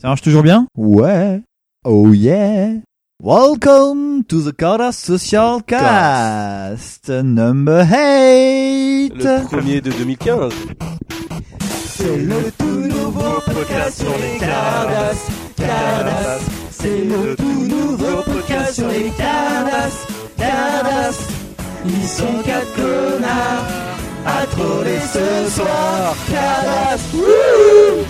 Ça marche toujours bien? Ouais. Oh yeah. Welcome to the Coda Social Cast, number 8. Le premier de 2015. C'est le tout nouveau podcast sur les Cardas, Cardas. C'est le tout nouveau podcast sur les Cardas, Cardas. Ils sont quatre connards à troller ce soir, Cardas. Wouh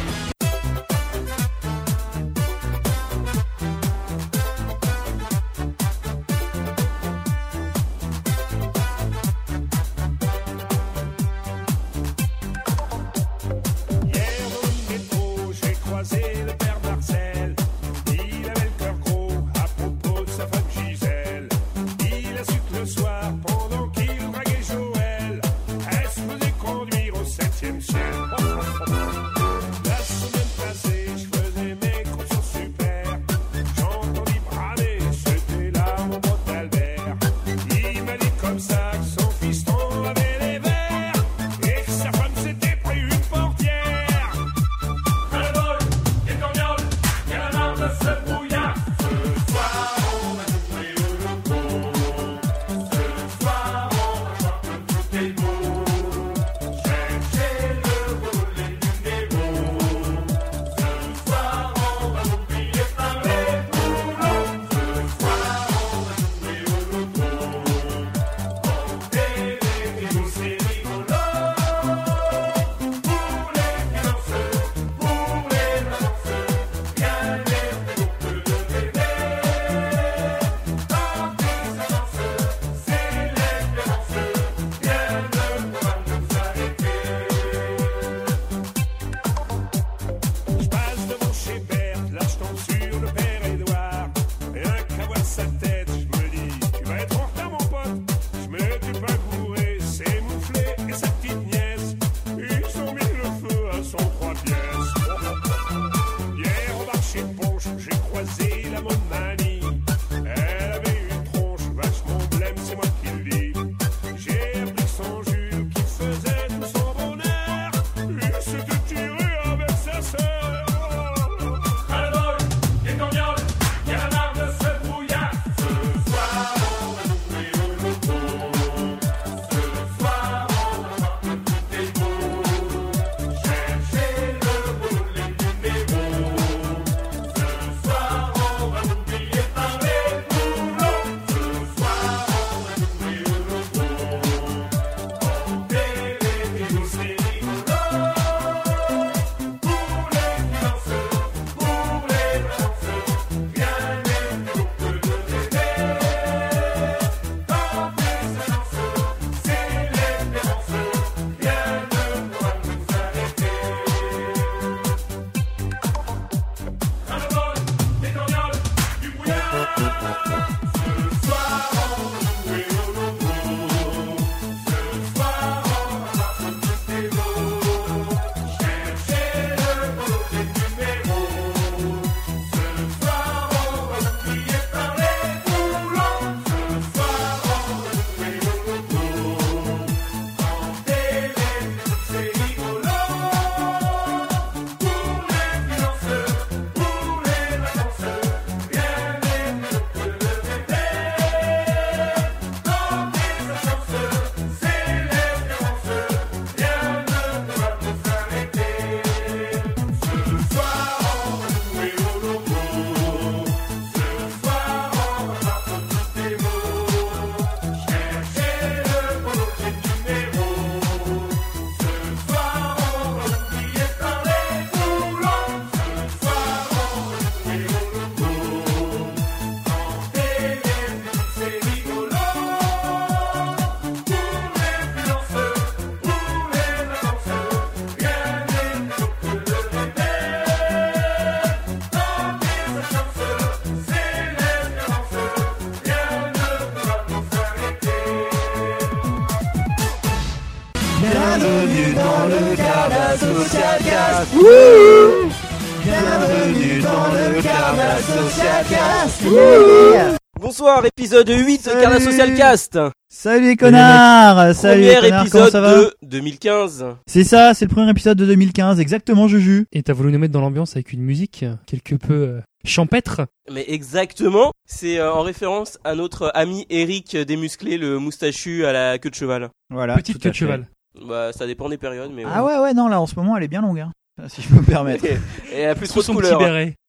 épisode 8 de Carla Social Cast. Salut les connards Salut les Premier de 2015. C'est ça, c'est le premier épisode de 2015, exactement Juju. Et t'as voulu nous mettre dans l'ambiance avec une musique quelque peu euh, champêtre. Mais exactement, c'est euh, en référence à notre ami Eric Démusclé, le moustachu à la queue de cheval. Voilà, Petite queue de cheval. Bah, ça dépend des périodes, mais Ah ouais, ouais, non, là en ce moment elle est bien longue, hein, si je peux me permettre. Et à plus trop de couleurs.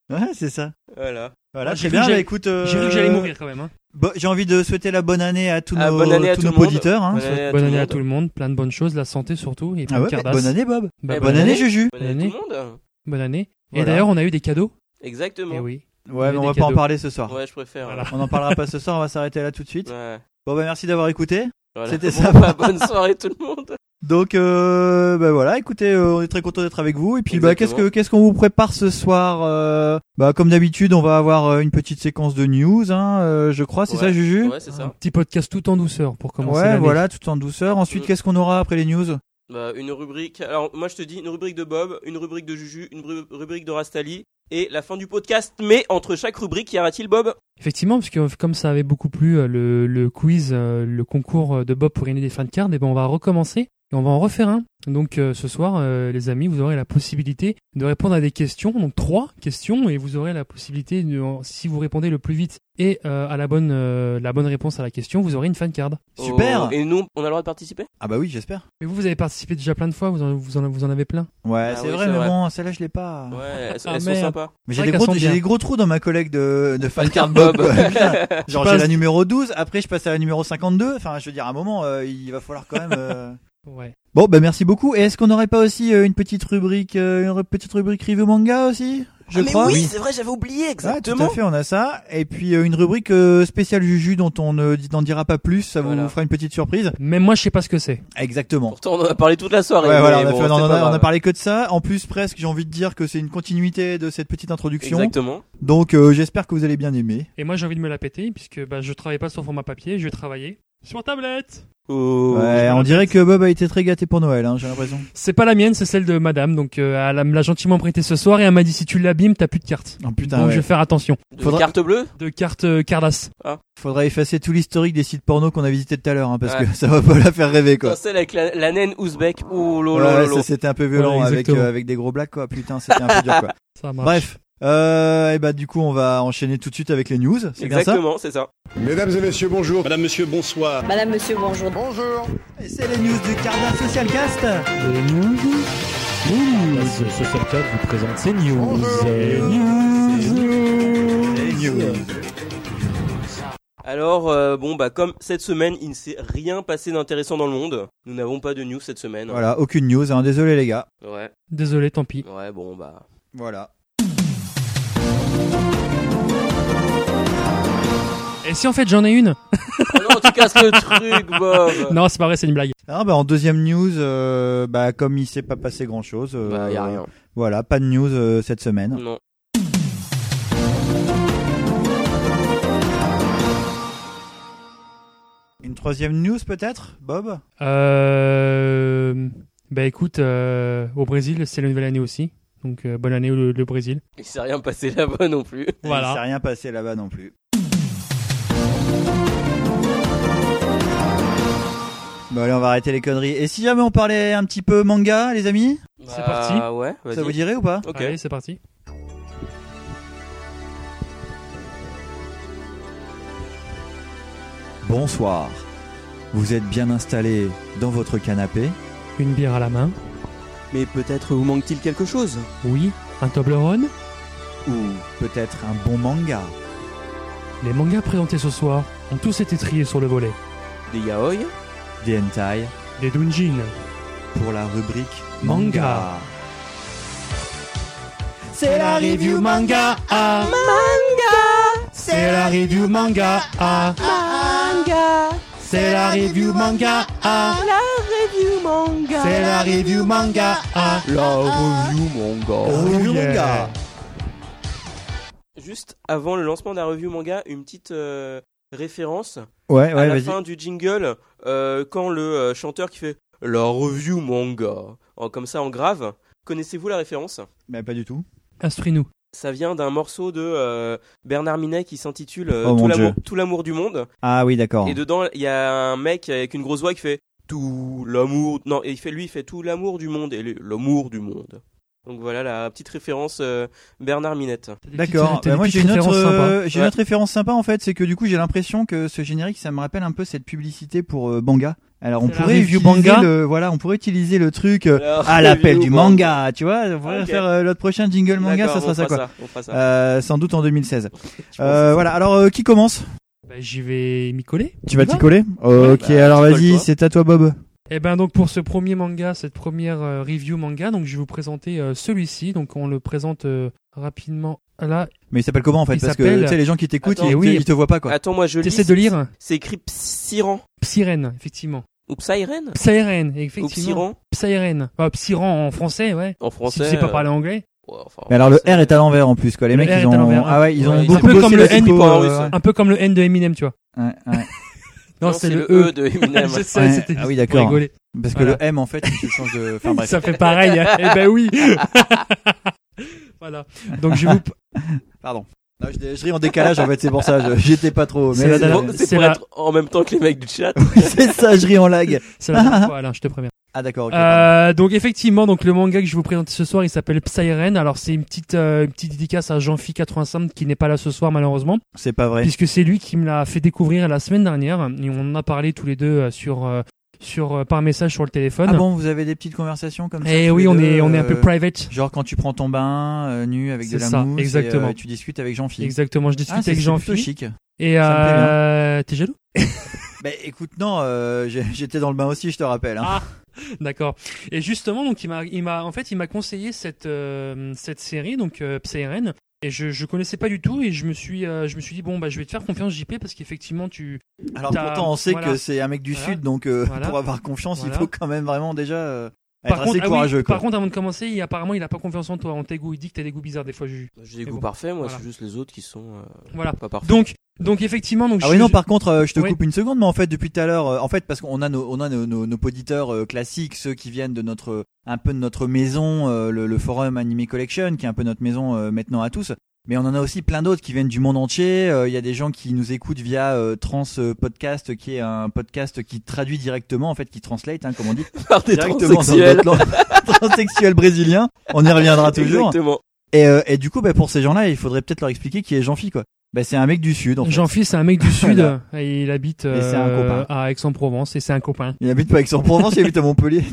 Ouais, c'est ça. Voilà. Voilà, très j'ai cru bien. que Bah, j'allais- écoute, euh, J'ai cru que j'allais mourir quand même. Hein. bon, j'ai envie de souhaiter la bonne année à tous Ah, nos, bonne année à tous tout nos auditeurs. Hein. Bonne année à Bonne tout le année à monde. tout le monde, plein de bonnes choses, la santé surtout, et plein Ah de ouais, bah, cardasse. bonne année Bob. Bah, Bonne bonne année année. Juju. Bonne année à tout le monde. Bonne année. Et d'ailleurs, on a eu des cadeaux. Exactement. Eh oui. Ouais, mais on va pas en parler ce soir. Ouais, je préfère. Voilà. On n'en parlera pas ce soir, on va s'arrêter là tout de suite. Ouais. Bon bah merci d'avoir écouté. Voilà. C'était Bon, sympa. bah, bonne soirée tout le monde. Donc euh, bah voilà, écoutez, euh, on est très content d'être avec vous. Et puis bah qu'est-ce que qu'est-ce qu'on vous prépare ce soir euh, Bah comme d'habitude, on va avoir euh, une petite séquence de news, hein, euh, je crois, c'est Ouais. ça Juju Ouais, c'est Un ça. petit podcast tout en douceur pour commencer Ouais, voilà, tout en douceur. Ensuite, qu'est-ce qu'on aura après les news Bah, une rubrique. Alors, moi, je te dis une rubrique de Bob, une rubrique de Juju, une ru- rubrique de Rastali et la fin du podcast. Mais entre chaque rubrique, y aura-t-il Bob? Effectivement, parce que comme ça avait beaucoup plu le, le quiz, le concours de Bob pour gagner des fan cards, et ben on va recommencer et on va en refaire un. Donc euh, ce soir, euh, les amis, vous aurez la possibilité de répondre à des questions, donc trois questions, et vous aurez la possibilité, de, si vous répondez le plus vite et euh, à la bonne euh, la bonne réponse à la question, vous aurez une fan card. Super. Oh, Et nous, on a le droit de participer? Ah bah oui, j'espère. Mais vous, vous avez participé déjà plein de fois, vous en, vous en, vous en avez plein. Ouais, Ah c'est oui, vrai, c'est mais vrai. bon, celle-là je l'ai pas. Ouais, elles, Ah, elles sont merde. sympas. Mais j'ai des gros, des gros trous dans ma collecte de, de fan card Bob. Genre j'ai la numéro 12, après je passe à la numéro 52. Enfin, je veux dire, à un moment, euh, il va falloir quand même. Ouais. Bon, bah merci beaucoup. Et est-ce qu'on n'aurait pas aussi euh, une petite rubrique, euh, une petite rubrique review manga aussi? Je Ah, mais crois. oui, c'est vrai, j'avais oublié Ouais, exactement. tout à fait, on a ça. Et puis euh, une rubrique euh, spéciale Juju dont on n'en dira pas plus. Ça vous Voilà. fera une petite surprise. Même moi, je sais pas ce que c'est. Exactement. Pourtant, on en a parlé toute la soirée. Ouais, voilà, mais on a, bon, fait- on, a, on a grave. parlé que de ça. En plus, presque, j'ai envie de dire que c'est une continuité de cette petite introduction. Exactement. Donc, euh, j'espère que vous allez bien aimer. Et moi, j'ai envie de me la péter, puisque bah, je travaille pas sur format papier, je vais travailler sur tablette. Oh, ouais, on dirait que Bob a été très gâté pour Noël, hein, j'ai l'impression. C'est pas la mienne, c'est celle de madame, donc euh, elle me l'a gentiment prêtée ce soir et elle m'a dit si tu l'abîmes, t'as plus de cartes. Oh putain, donc ouais. je vais faire attention. De Faudra- carte bleue De cartes euh, Cardass. Faudra effacer tout l'historique des sites porno qu'on a visités tout à l'heure, hein, parce Ouais. que ça va pas la faire rêver, quoi. Attends, Celle avec la, la naine ouzbek. Oh lolo Ouais, lolo. ça c'était un peu violent avec, euh, avec des gros blagues, quoi. Putain, c'était un peu dur, quoi. Ça marche. Bref. Euh, et bah, du coup, on va enchaîner tout de suite avec les news. C'est bien ça? Exactement, c'est ça. Mesdames et messieurs, bonjour. Madame, monsieur, bonsoir. Madame, monsieur, bonjour. Bonjour. Et c'est les news du Cardin Social Cast. Les news. News. Social Club vous présente ces news. Les news. Les news. Alors, euh, bon, bah, comme cette semaine, il ne s'est rien passé d'intéressant dans le monde. Nous n'avons pas de news cette semaine. Voilà, aucune news, hein. Désolé, les gars. Ouais. Désolé, tant pis. Ouais, bon, bah. Voilà. Et si en fait j'en ai une Oh non, tu casses le truc, Bob. Non, c'est pas vrai, c'est une blague. Ah, bah, en deuxième news, euh, bah, comme il s'est pas passé grand chose. Bah, y a rien. Voilà, pas de news euh, cette semaine. Non. Une troisième news peut-être, Bob? Euh... Bah écoute, euh, au Brésil, c'est la nouvelle année aussi. Donc euh, bonne année le, le Brésil. Il s'est rien passé là-bas non plus. Il s'est Voilà. rien passé là-bas non plus. Bon allez, on va arrêter les conneries. Et si jamais on parlait un petit peu manga, les amis C'est Bah, parti. Ouais, Ça vous dirait ou pas Ok. Allez, c'est parti. Bonsoir. Vous êtes bien installé dans votre canapé Une bière à la main. Mais peut-être vous manque-t-il quelque chose Oui, un Toblerone. ou peut-être un bon manga. Les mangas présentés ce soir ont tous été triés sur le volet. Des yaoi? Des hentai Des doujin. pour la rubrique Manga. manga. C'est la review manga ah. C'est la review manga ah. C'est la review manga. C'est la review manga ah. La review manga. Review Oh yeah. manga. Juste avant le lancement de la review manga, une petite euh, référence Ouais, à ouais, la vas-y. fin du jingle euh, quand le euh, chanteur qui fait la review manga en- comme ça en grave. Connaissez-vous la référence? Mais pas du tout. Instruis-nous. Ça vient d'un morceau de euh, Bernard Minet qui s'intitule euh, Oh, Tout l'amour- du monde. Ah oui, d'accord. Et dedans, il y a un mec avec une grosse voix qui fait Tout l'amour. Non, et il fait lui, il fait Tout l'amour du monde et lui, l'amour du monde. Donc voilà la petite référence euh, Bernard Minette. D'accord. Bah, moi j'ai une autre, euh, j'ai une autre référence sympa en fait, c'est que du coup j'ai l'impression que ce générique ça me rappelle un peu cette publicité pour euh, Banga. Alors on pourrait utiliser Banga le voilà, on pourrait utiliser le truc euh, Alors, à l'appel du manga, tu vois. On pourrait faire euh, notre prochain jingle manga, ça sera ça quoi. on fera ça. Euh, sans doute en 2016. Je pense Euh, voilà. Alors euh, qui commence? Bah, j'y vais m'y coller. Tu vas t'y coller? Ok. bah, alors vas-y, c'est à toi Bob. Eh ben donc pour ce premier manga, cette première euh, review manga, donc je vais vous présenter euh, celui-ci. Donc on le présente euh, rapidement. Là, Mais il s'appelle comment en fait? Il Parce que s'appelle- tu sais les gens qui t'écoutent, ils, oui. te- ils te voient pas quoi. Attends, moi je lis. t'essaies de lire C'est écrit Psyran. Psyren, effectivement. Ou Psyren Psyren, Ou effectivement. Psyran Psyren. Psyran en français, ouais. En Si français. tu sais pas euh, parler anglais. ouais, enfin, Mais alors le R est à l'envers en plus quoi. Les Le mecs R ils ont ah ouais ils ont Ouais, beaucoup un peu comme le N, euh, russe. Un peu comme le N de Eminem, tu vois. ouais, ouais. Non, c'est le E. de Eminem. Je sais, c'était Ah oui, d'accord. Parce que le M en fait il se change de. Enfin bref. Ça fait pareil. hein. eh ben oui. voilà. Donc je vous. Pardon. Non, je, je ris en décalage en fait, c'est pour ça. J'étais pas trop. C'est la pour la- être en même temps que les mecs du chat. c'est ça, je ris en lag. C'est la dernière fois, Alain, je te préviens. Ah d'accord. Euh, donc effectivement, donc le manga que je vais vous présenter ce soir, il s'appelle Psyren. Alors c'est une petite euh, une petite dédicace à Jean-Phi 85 qui n'est pas là ce soir malheureusement, C'est pas vrai. puisque c'est lui qui me l'a fait découvrir la semaine dernière et on en a parlé tous les deux euh, sur euh, sur euh, par message sur le téléphone. Ah bon, vous avez des petites conversations comme ça tous oui, on deux, est on est un euh, peu private. Genre quand tu prends ton bain euh, nu avec de la ça, mousse, et, exactement. euh, tu discutes avec Jean-Philippe. Exactement, je discute Ah, c'est avec c'est plutôt Jean-Phi chic. et euh, t'es jaloux? Bah écoute, non, euh, j'étais dans le bain aussi, je te rappelle. hein. Ah. D'accord. Et justement, donc il m'a, il m'a, en fait, il m'a conseillé cette euh, cette série, donc euh, Psyren, et je je connaissais pas du tout, et je me suis euh, je me suis dit bon bah je vais te faire confiance JP parce qu'effectivement tu Alors pourtant, on sait voilà. que c'est un mec du Voilà. sud, donc euh, Voilà. pour avoir confiance, il faut quand même vraiment déjà euh, par contre, ah oui, courageux. quoi. par contre, avant de commencer, il, apparemment, il a pas confiance en toi, en tes goûts. Il dit que t'as des goûts bizarres des fois, Juju. J'ai des Mais goûts bon, parfaits, moi, voilà. c'est juste les autres qui sont euh, Voilà. pas parfaits. Donc, donc effectivement, donc Ah je- oui non par contre euh, je te Oui. coupe une seconde mais en fait depuis tout à l'heure euh, en fait parce qu'on a nos on a nos, nos, nos poditeurs euh, classiques ceux qui viennent de notre un peu de notre maison euh, le, le forum Anime Collection qui est un peu notre maison euh, maintenant à tous mais on en a aussi plein d'autres qui viennent du monde entier Euh, il y a des gens qui nous écoutent via euh, Trans euh, Podcast qui est un podcast qui traduit directement en fait qui translate hein, comme on dit Par des directement transsexuels. d'autres langues. transsexuel brésilien on y reviendra toujours Exactement. et, euh, et du coup bah, pour ces gens là il faudrait peut-être leur expliquer qui est Jean-Phi quoi bah, c'est un mec du sud en fait. Jean-Philippe, c'est un mec du sud, Voilà. et il habite Et c'est un euh, copain. à Aix-en-Provence, et c'est un copain. Il habite pas à Aix-en-Provence, il habite à Montpellier.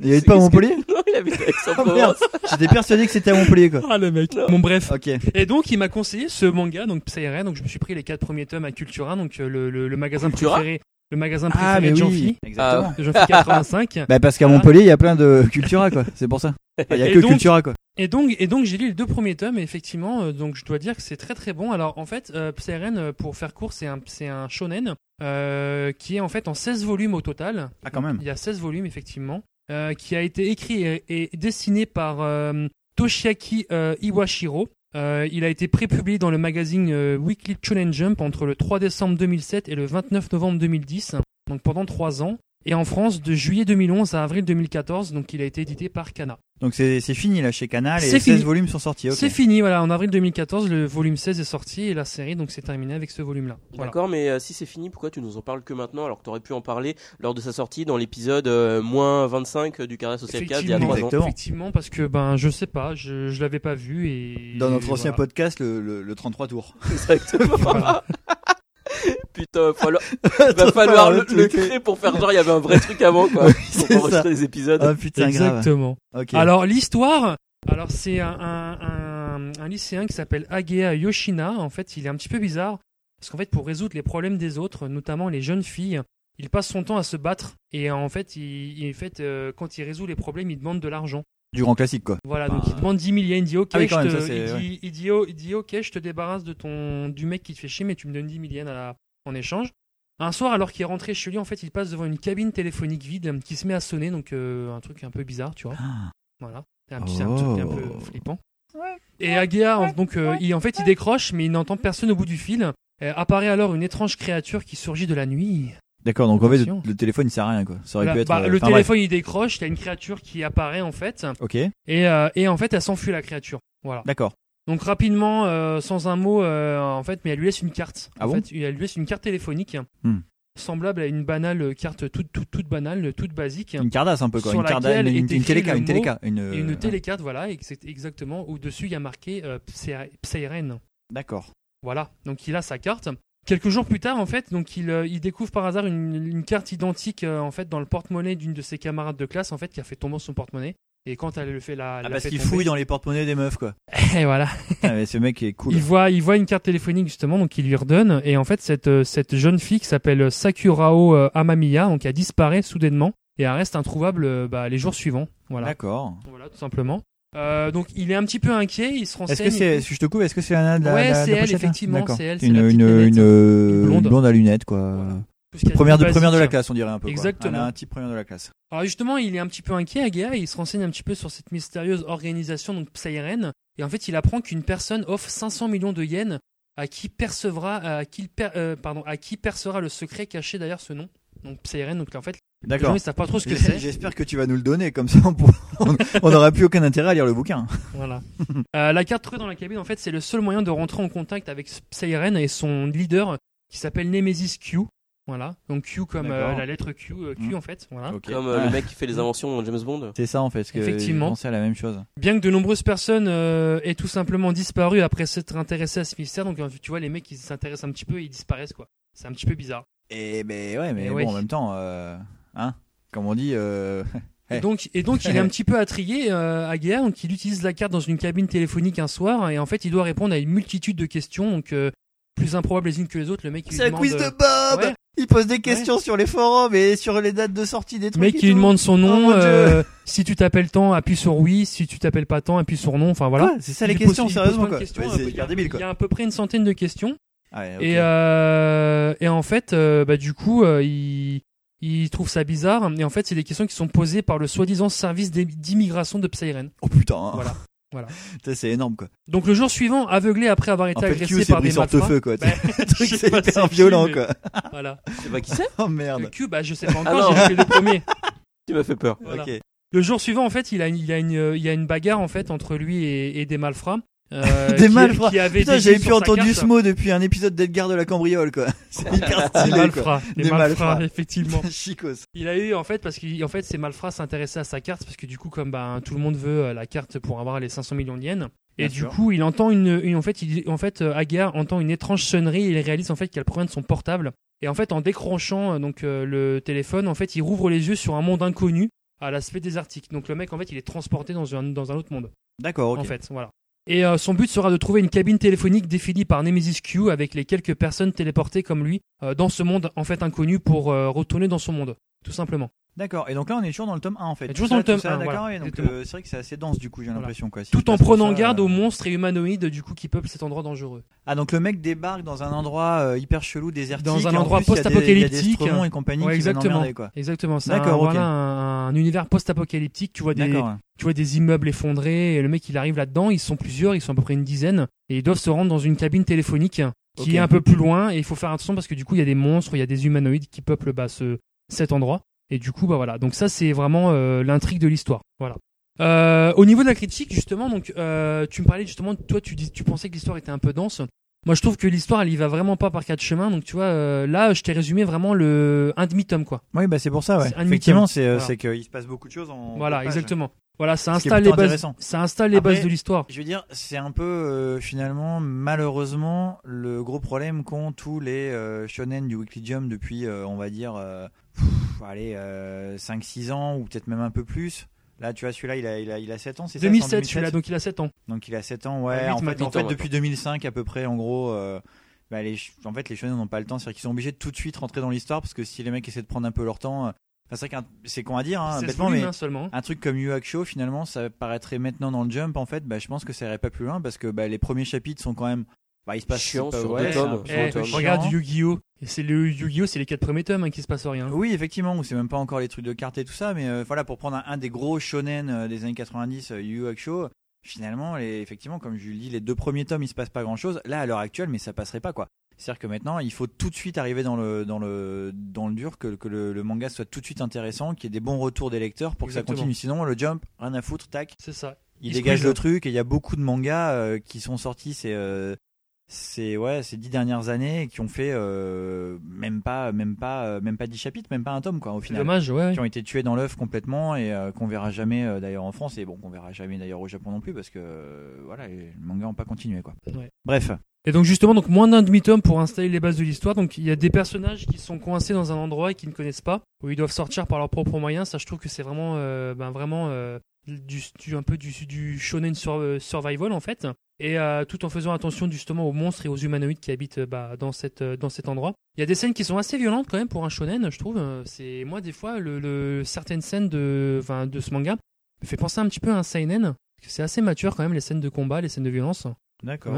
Il habite pas à Montpellier? il habite avec son Ah, merde. J'étais persuadé que c'était à Montpellier quoi. Ah le mec. Non. Bon bref. Ok. Et donc il m'a conseillé ce manga, donc Psyren, donc je me suis pris les quatre premiers tomes à Cultura, donc euh, le, le, le magasin Cultura préféré, le magasin Ah préféré mais de oui. Jean-Phi, Exactement. de Jean-Phi 85. Bah parce qu'à. Montpellier il y a plein de Cultura quoi. C'est pour ça. Il y a Et que donc- Cultura quoi. Et donc, et donc j'ai lu les deux premiers tomes et effectivement, euh, donc je dois dire que c'est très très bon. Alors en fait, euh, Psyren, euh, pour faire court, c'est un, c'est un shonen euh, qui est en fait en 16 volumes au total. Ah quand même. Il y a 16 volumes effectivement, euh, qui a été écrit et, dessiné par euh, Toshiaki euh, Iwashiro. Il a été prépublié dans le magazine Weekly Shonen Jump entre le 3 décembre 2007 et le 29 novembre 2010, donc pendant trois ans. Et en France, de juillet 2011 à avril 2014, donc il a été édité par Kana. Donc c'est c'est fini là chez Canal et C'est 16 fini. volumes sont sortis. ok. C'est fini, voilà. En avril 2014, le volume 16 est sorti et la série, donc c'est terminé avec ce volume-là. Voilà. D'accord, mais euh, si c'est fini, pourquoi tu nous en parles que maintenant alors que t'aurais pu en parler lors de sa sortie dans l'épisode euh, moins 25 du Carré Social 4 il y a Effectivement, 3 ans? Effectivement, parce que ben je sais pas, je, je l'avais pas vu et Dans notre ancien voilà. podcast le, le, le 33 tours. Exactement. Voilà. Putain, va falloir, va falloir le, créer pour faire genre il y avait un vrai truc avant quoi. Oui, pour enregistrer des épisodes. Ah putain grave. Exactement. Ok. Alors l'histoire, alors c'est un, un, un, un lycéen qui s'appelle Agea Yoshina. En fait, il est un petit peu bizarre parce qu'en fait, pour résoudre les problèmes des autres, notamment les jeunes filles, il passe son temps à se battre et en fait, il, fait, euh, quand il résout les problèmes, il demande de l'argent. Du grand classique quoi. Voilà, donc Ah. il demande 10 000 yens, il dit ok, Ah oui, je quand même, te- ça, c'est- il, ouais. dit, il, dit, oh, il dit ok, je te débarrasse de ton du mec qui te fait chier, mais tu me donnes 10 000 yens à la- en échange. Un soir, alors qu'il est rentré chez lui, en fait, il passe devant une cabine téléphonique vide qui se met à sonner, donc euh, un truc un peu bizarre, tu vois. Ah. Voilà, c'est un, petit- c'est un truc un peu Oh. flippant. Et en- donc, euh, il, en fait, il décroche, mais il n'entend personne au bout du fil. Euh, apparaît alors une étrange créature qui surgit de la nuit. D'accord donc en fait le, téléphone il sert à rien quoi. Ça aurait Voilà, pu être. bah, euh, le enfin, bref. téléphone, il décroche, il y a une créature qui apparaît, en fait, Ok et, euh, et en fait, elle s'enfuit, la créature. Voilà. d'accord. Donc rapidement, euh, sans un mot, en fait, mais elle lui laisse une carte. Ah en bon fait, elle lui laisse une carte téléphonique, Hmm. semblable à une banale carte toute, toute, toute banale, toute basique. Une Cardass un peu quoi. Sur Une Cardass, laquelle une, une, une mot téléca. Une, une télécarte, voilà, exactement. Au-dessus, il y a marqué Psy- Psyren. D'accord. Voilà, donc il a sa carte. Quelques jours plus tard, en fait, donc il, euh, il découvre par hasard une, une carte identique euh, en fait dans le porte-monnaie d'une de ses camarades de classe, en fait, qui a fait tomber son porte-monnaie. Et quand elle le fait la, Ah, l'a parce qu'il fouille dans les porte-monnaies des meufs quoi. Et voilà. Ah, mais ce mec est cool. Il voit, il voit une carte téléphonique justement, donc il lui redonne. Et en fait, cette, euh, cette jeune fille qui s'appelle Sakurao Amamiya, donc elle disparaît soudainement et elle reste introuvable bah, les jours suivants. Voilà, D'accord. voilà, tout simplement. Euh, donc il est un petit peu inquiet, il se renseigne. Est-ce que c'est, si je te coupe, est-ce que c'est la la, Ouais, c'est elle, là effectivement, c'est elle, Une, petite une, une, euh, blonde. une blonde à lunettes quoi. Voilà. Première de première de la classe, on dirait un peu. quoi. Exactement. A un type première de la classe. Alors justement, il est un petit peu inquiet, et il se renseigne un petit peu sur cette mystérieuse organisation, donc Psyren. Et en fait, il apprend qu'une personne offre 500 millions de yens à qui percevra, à qui, per- euh, pardon, à qui percera le secret caché derrière ce nom. Donc Psyren, donc en fait, les gens D'accord. ils savent pas trop ce que c'est. J'espère que tu vas nous le donner, comme ça on n'aura plus aucun intérêt à lire le bouquin. Voilà. Euh, la carte trouvée dans la cabine, en fait, c'est le seul moyen de rentrer en contact avec Psyren et son leader qui s'appelle Nemesis Q. Voilà. Donc Q comme euh, la lettre Q, euh, Q Mm. en fait. Voilà. Comme euh, Ah, le mec qui fait les inventions dans James Bond. C'est ça en fait, parce que Effectivement. à la même chose. Bien que de nombreuses personnes euh, aient tout simplement disparu après s'être intéressées à ce mystère, donc tu vois, les mecs ils s'intéressent un petit peu et ils disparaissent quoi. C'est un petit peu bizarre. Et ben ouais, mais Eh bon, ouais. en même temps, euh, hein, comme on dit, euh, Et donc, et donc il est un petit peu intrigué euh, à Guerre, donc il utilise la carte dans une cabine téléphonique un soir et en fait il doit répondre à une multitude de questions, donc euh, plus improbables les unes que les autres. Le mec il c'est lui un demande, quiz euh, de Bob. ouais. Il pose des questions sur les forums et sur les dates de sortie des Le trucs. mec et qui lui demande son Oh nom, euh, si tu t'appelles tant, appuie sur oui, si tu t'appelles pas tant, appuie sur non, enfin voilà. Quoi c'est ça les Il questions, il pose sérieusement quoi. questions, Ouais, euh, c'est il y hyper a- débile Il quoi. y a à peu près une centaine de questions. Ouais, ok. Et, euh, et en fait, euh, bah, du coup, euh, il, il trouve ça bizarre. Et en fait, c'est des questions qui sont posées par le soi-disant service d'immigration de Psyren. Oh putain. hein. Voilà. Voilà. C'est énorme quoi. Donc le jour suivant, aveuglé après avoir été En fait, agressé Q c'est par des malfrats. Hortefeux quoi. Bah, Le c'est hyper violent qui, mais- quoi. Voilà. Je sais pas qui c'est. Oh Le merde. Q, bah je sais pas encore, j'ai fait le premier. Tu m'as fait peur. Voilà. Ok. Le jour suivant, en fait, il a, il a une, il y a une bagarre en fait entre lui et, et des malfrats. Euh, Des qui- malfrats. Qui Putain, des j'avais plus entendu carte. ce mot depuis un épisode d'Edgar de la cambriole quoi. C'est hyper Des stylé quoi. malfrats. Des Des malfrats, malfrats. effectivement. Chicos. Il a eu en fait parce qu'en fait ces malfrats s'intéressaient à sa carte parce que du coup comme bah, tout le monde veut euh, la carte pour avoir les 500 millions de yens et Bien du sûr. coup il entend une, une- en fait il, en fait euh, Agar entend une étrange sonnerie et il réalise en fait qu'elle provient de son portable et en fait en décrochant euh, donc euh, le téléphone en fait il rouvre les yeux sur un monde inconnu à l'aspect désertique donc le mec en fait il est transporté dans un dans un autre monde D'accord, ok. en fait voilà et euh, son but sera de trouver une cabine téléphonique définie par Nemesis Q avec les quelques personnes téléportées comme lui euh, dans ce monde en fait inconnu pour euh, retourner dans son monde tout simplement D'accord. Et donc là, on est toujours dans le tome 1 en fait. Toujours dans le tome tout ça, 1, D'accord. voilà, Et donc euh, c'est vrai que c'est assez dense du coup, j'ai Voilà. l'impression quoi. Si tout en prenant ça, garde euh, aux monstres et humanoïdes du coup qui peuplent cet endroit dangereux. Ah donc le mec débarque dans un endroit euh, hyper chelou, désertique. Dans un endroit post-apocalyptique. Et compagnie Ouais, qui exactement. emmerder, quoi. Exactement, c'est un, D'accord, ok. voilà, un, un univers post-apocalyptique. Tu vois des, tu vois des immeubles effondrés. Et le mec il arrive là-dedans. Ils sont plusieurs, ils sont à peu près une dizaine et ils doivent se rendre dans une cabine téléphonique qui est un peu plus loin. Et il faut faire attention parce que du coup il y a des monstres, il y a des humanoïdes qui peuplent bah, ce, cet endroit. Et du coup bah voilà. Donc ça c'est vraiment euh, l'intrigue de l'histoire. Voilà. Euh, au niveau de la critique justement, donc euh, tu me parlais justement, toi tu dis, tu pensais que l'histoire était un peu dense. Moi, je trouve que l'histoire, elle y va vraiment pas par quatre chemins. Donc, tu vois, euh, là, je t'ai résumé vraiment le un demi tome, quoi. Oui, bah c'est pour ça, ouais. Effectivement, c'est euh, Voilà. qu'il se passe beaucoup de choses en. voilà, exactement. Voilà, ça installe les bases. Ça installe les Après, bases de l'histoire. Je veux dire, c'est un peu euh, finalement, malheureusement, le gros problème qu'ont tous les shonen du Weekly Jump depuis, on va dire, pff, allez, euh, 5-6 ans ou peut-être même un peu plus. Là, tu vois, celui-là, il a, il a, il a 7 ans, c'est ça c'est en 2007, celui-là, donc il a 7 ans. Donc il a 7 ans, ouais. En fait, maintenant. en fait Huit ans depuis 2005 à peu près, en gros, euh, bah, les, en fait, les shonen n'ont pas le temps, c'est-à-dire qu'ils sont obligés de tout de suite rentrer dans l'histoire parce que si les mecs essaient de prendre un peu leur temps, euh, c'est vrai qu'un- c'est con à dire, hein, 16 bêtement, volumes, mais hein, seulement. un truc comme Yu Hakusho, finalement, ça paraîtrait maintenant dans le Jump, en fait, bah, je pense que ça irait pas plus loin parce que bah, les premiers chapitres sont quand même, bah, il se passe Chiant pas- sur ouais, deux tomes, peu- sur Eh, regarde Yu-Gi-Oh! C'est le Yu-Gi-Oh! C'est les quatre premiers tomes, hein, qui se passe rien. Oui, effectivement, où c'est même pas encore les trucs de cartes et tout ça, mais euh, voilà, pour prendre un, un des gros shonen euh, des années 90, euh, Yu Yu Hakusho, finalement, les, effectivement, comme je le dis, les deux premiers tomes, il se passe pas grand chose. Là, à l'heure actuelle, mais ça passerait pas, quoi. C'est-à-dire que maintenant, il faut tout de suite arriver dans le, dans le, dans le dur, que, que le, le manga soit tout de suite intéressant, qu'il y ait des bons retours des lecteurs pour que ça continue. Sinon, le jump, rien à foutre, tac. C'est ça. il Il dégage le truc et il y a beaucoup de mangas euh, qui sont sortis ces euh, ces ouais ces dix dernières années qui ont fait euh, même pas même pas euh, même pas dix chapitres même pas un tome quoi au final dommage, ouais. qui ont été tués dans l'œuf complètement et euh, qu'on verra jamais euh, d'ailleurs en France et bon qu'on verra jamais d'ailleurs au Japon non plus parce que voilà les mangas ont pas continué quoi Ouais. bref Et donc justement, donc moins d'un demi-tome pour installer les bases de l'histoire. Donc il y a des personnages qui sont coincés dans un endroit et qui ne connaissent pas, où ils doivent sortir par leurs propres moyens. Ça, je trouve que c'est vraiment, euh, ben vraiment euh, du, du- un peu du, du shonen sur, euh, survival en fait. Et euh, tout en faisant attention justement aux monstres et aux humanoïdes qui habitent euh, bah, dans cette dans cet endroit. Il y a des scènes qui sont assez violentes quand même pour un shonen, je trouve. C'est moi des fois le, le- certaines scènes de enfin de ce manga me fait penser un petit peu à un seinen. parce que C'est assez mature quand même les scènes de combat, les scènes de violence. d'accord.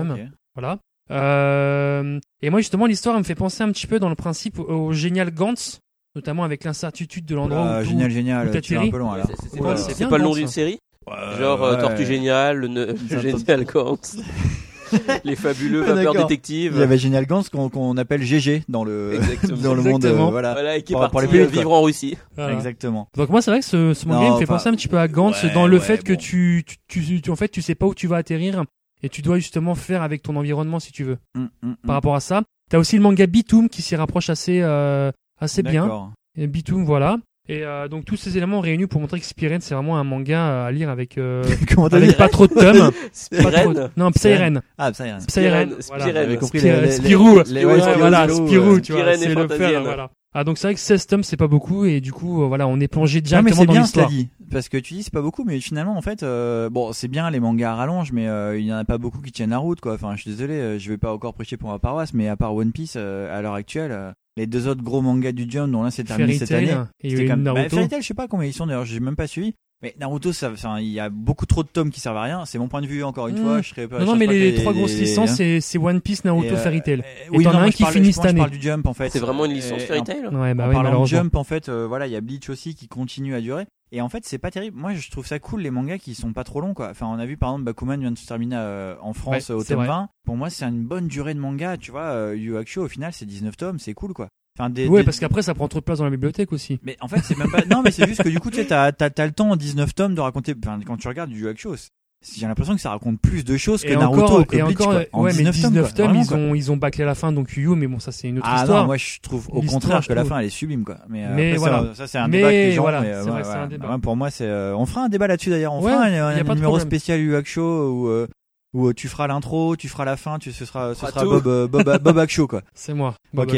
Voilà. Euh, et moi, justement, l'histoire me fait penser un petit peu dans le principe au, au génial Gantz, notamment avec l'incertitude de l'endroit Ah, où génial génial es un peu loin là C'est- c'est Ouais, pas, c'est c'est pas le nom d'une série Ouais, Genre euh, ouais. Tortue Géniale, ne- Génial Gantz, les fabuleux Ah, vapeurs détectives. il y avait génial Gantz qu'on qu'on appelle GG dans le Exactement. dans le monde euh, Exactement. voilà Voilà, et qui est Pour- pour parti les euh, vivre en Russie. Voilà. exactement Donc moi, c'est vrai que ce, ce manga Non, il me fait penser un petit peu à Gantz ouais, dans le ouais, fait que bon. tu, tu, tu, tu- en fait, tu sais pas où tu vas atterrir et tu dois justement faire avec ton environnement si tu veux. Hum, hum, Par hum. rapport à ça, t'as aussi le manga Bitoom qui s'y rapproche assez, euh, assez bien. D'accord. Et Bitoom, voilà. Et euh, donc tous ces éléments réunis pour montrer que Spiren c'est vraiment un manga à lire avec, euh, comment t'as avec pas trop de tomes. Pas trop- Spirène. Non, Psyren. ah Psyren. Spirène, Voilà. Spirène. J'avais compris Spirou, les- les- Spirou, les- les- ouais, Ouais, Spirou, voilà, Spirou, euh, tu vois, c'est le père, voilà. Ah donc c'est vrai que 16 tomes c'est pas beaucoup et du coup euh, voilà on est plongé Non mais directement c'est dans bien l'histoire. dit parce que tu dis c'est pas beaucoup mais finalement en fait euh, bon c'est bien les mangas à rallonge mais euh, il y en a pas beaucoup qui tiennent la route quoi enfin je suis désolé euh, je vais pas encore prêcher pour ma paroisse mais à part One Piece euh, à l'heure actuelle euh, les deux autres gros mangas du Jump dont l'un s'est terminé Fairy cette année. Tail et c'était comme Naruto. bah, Fairy Tail je sais pas combien ils sont d'ailleurs j'ai même pas suivi mais Naruto ça il y a beaucoup trop de tomes qui servent à rien c'est mon point de vue encore une Mmh. fois je serais pas Non je non mais pas les, trois grosses licences c'est c'est One Piece, Naruto, et, euh, Fairy Tail. euh, Et oui, t'en as un qui parle- finit cette je année. parle du Jump en fait C'est vraiment une licence Et- Fairy Tail Ouais bah en oui parlant de malheureusement. Jump, en fait, euh, voilà, il y a Bleach aussi qui continue à durer. Et en fait, c'est pas terrible. Moi, je trouve ça cool les mangas qui sont pas trop longs, quoi. Enfin, on a vu par exemple Bakuman vient de se terminer euh, en France Ouais, au tome vrai. 20. Pour moi, c'est une bonne durée de manga, tu vois. Euh, Yu Hakusho, au final, c'est 19 tomes, c'est cool, quoi. Enfin, des, Ouais des- parce qu'après ça prend trop de place dans la bibliothèque aussi. Mais en fait, c'est même pas. Non, mais c'est juste que du coup, tu sais, t'as t'as t'as le temps en 19 tomes de raconter. Enfin, quand tu regardes du Hakusho, j'ai l'impression que ça raconte plus de choses que Et Naruto encore, ou que et Bleach, encore, quoi. En ouais, mais 19 quoi. tomes, Vraiment, ils quoi. ont, ils ont bâclé la fin, donc Yu, mais bon, ça c'est une autre Ah histoire. non, moi je trouve au L'histoire, contraire que la fin elle est sublime quoi. Mais, euh, Mais après, voilà. ça, ça, c'est un Mais débat avec les gens. voilà, mais, euh, c'est vrai, ouais, c'est un débat. Ouais, pour moi c'est, euh, on fera un débat là-dessus d'ailleurs. On Ouais, fera un, y a un pas de numéro spécial Yu Hakusho où euh, où tu feras l'intro, tu feras la fin, tu ce sera ce sera. Bob Bob Bob quoi. C'est moi. Bob.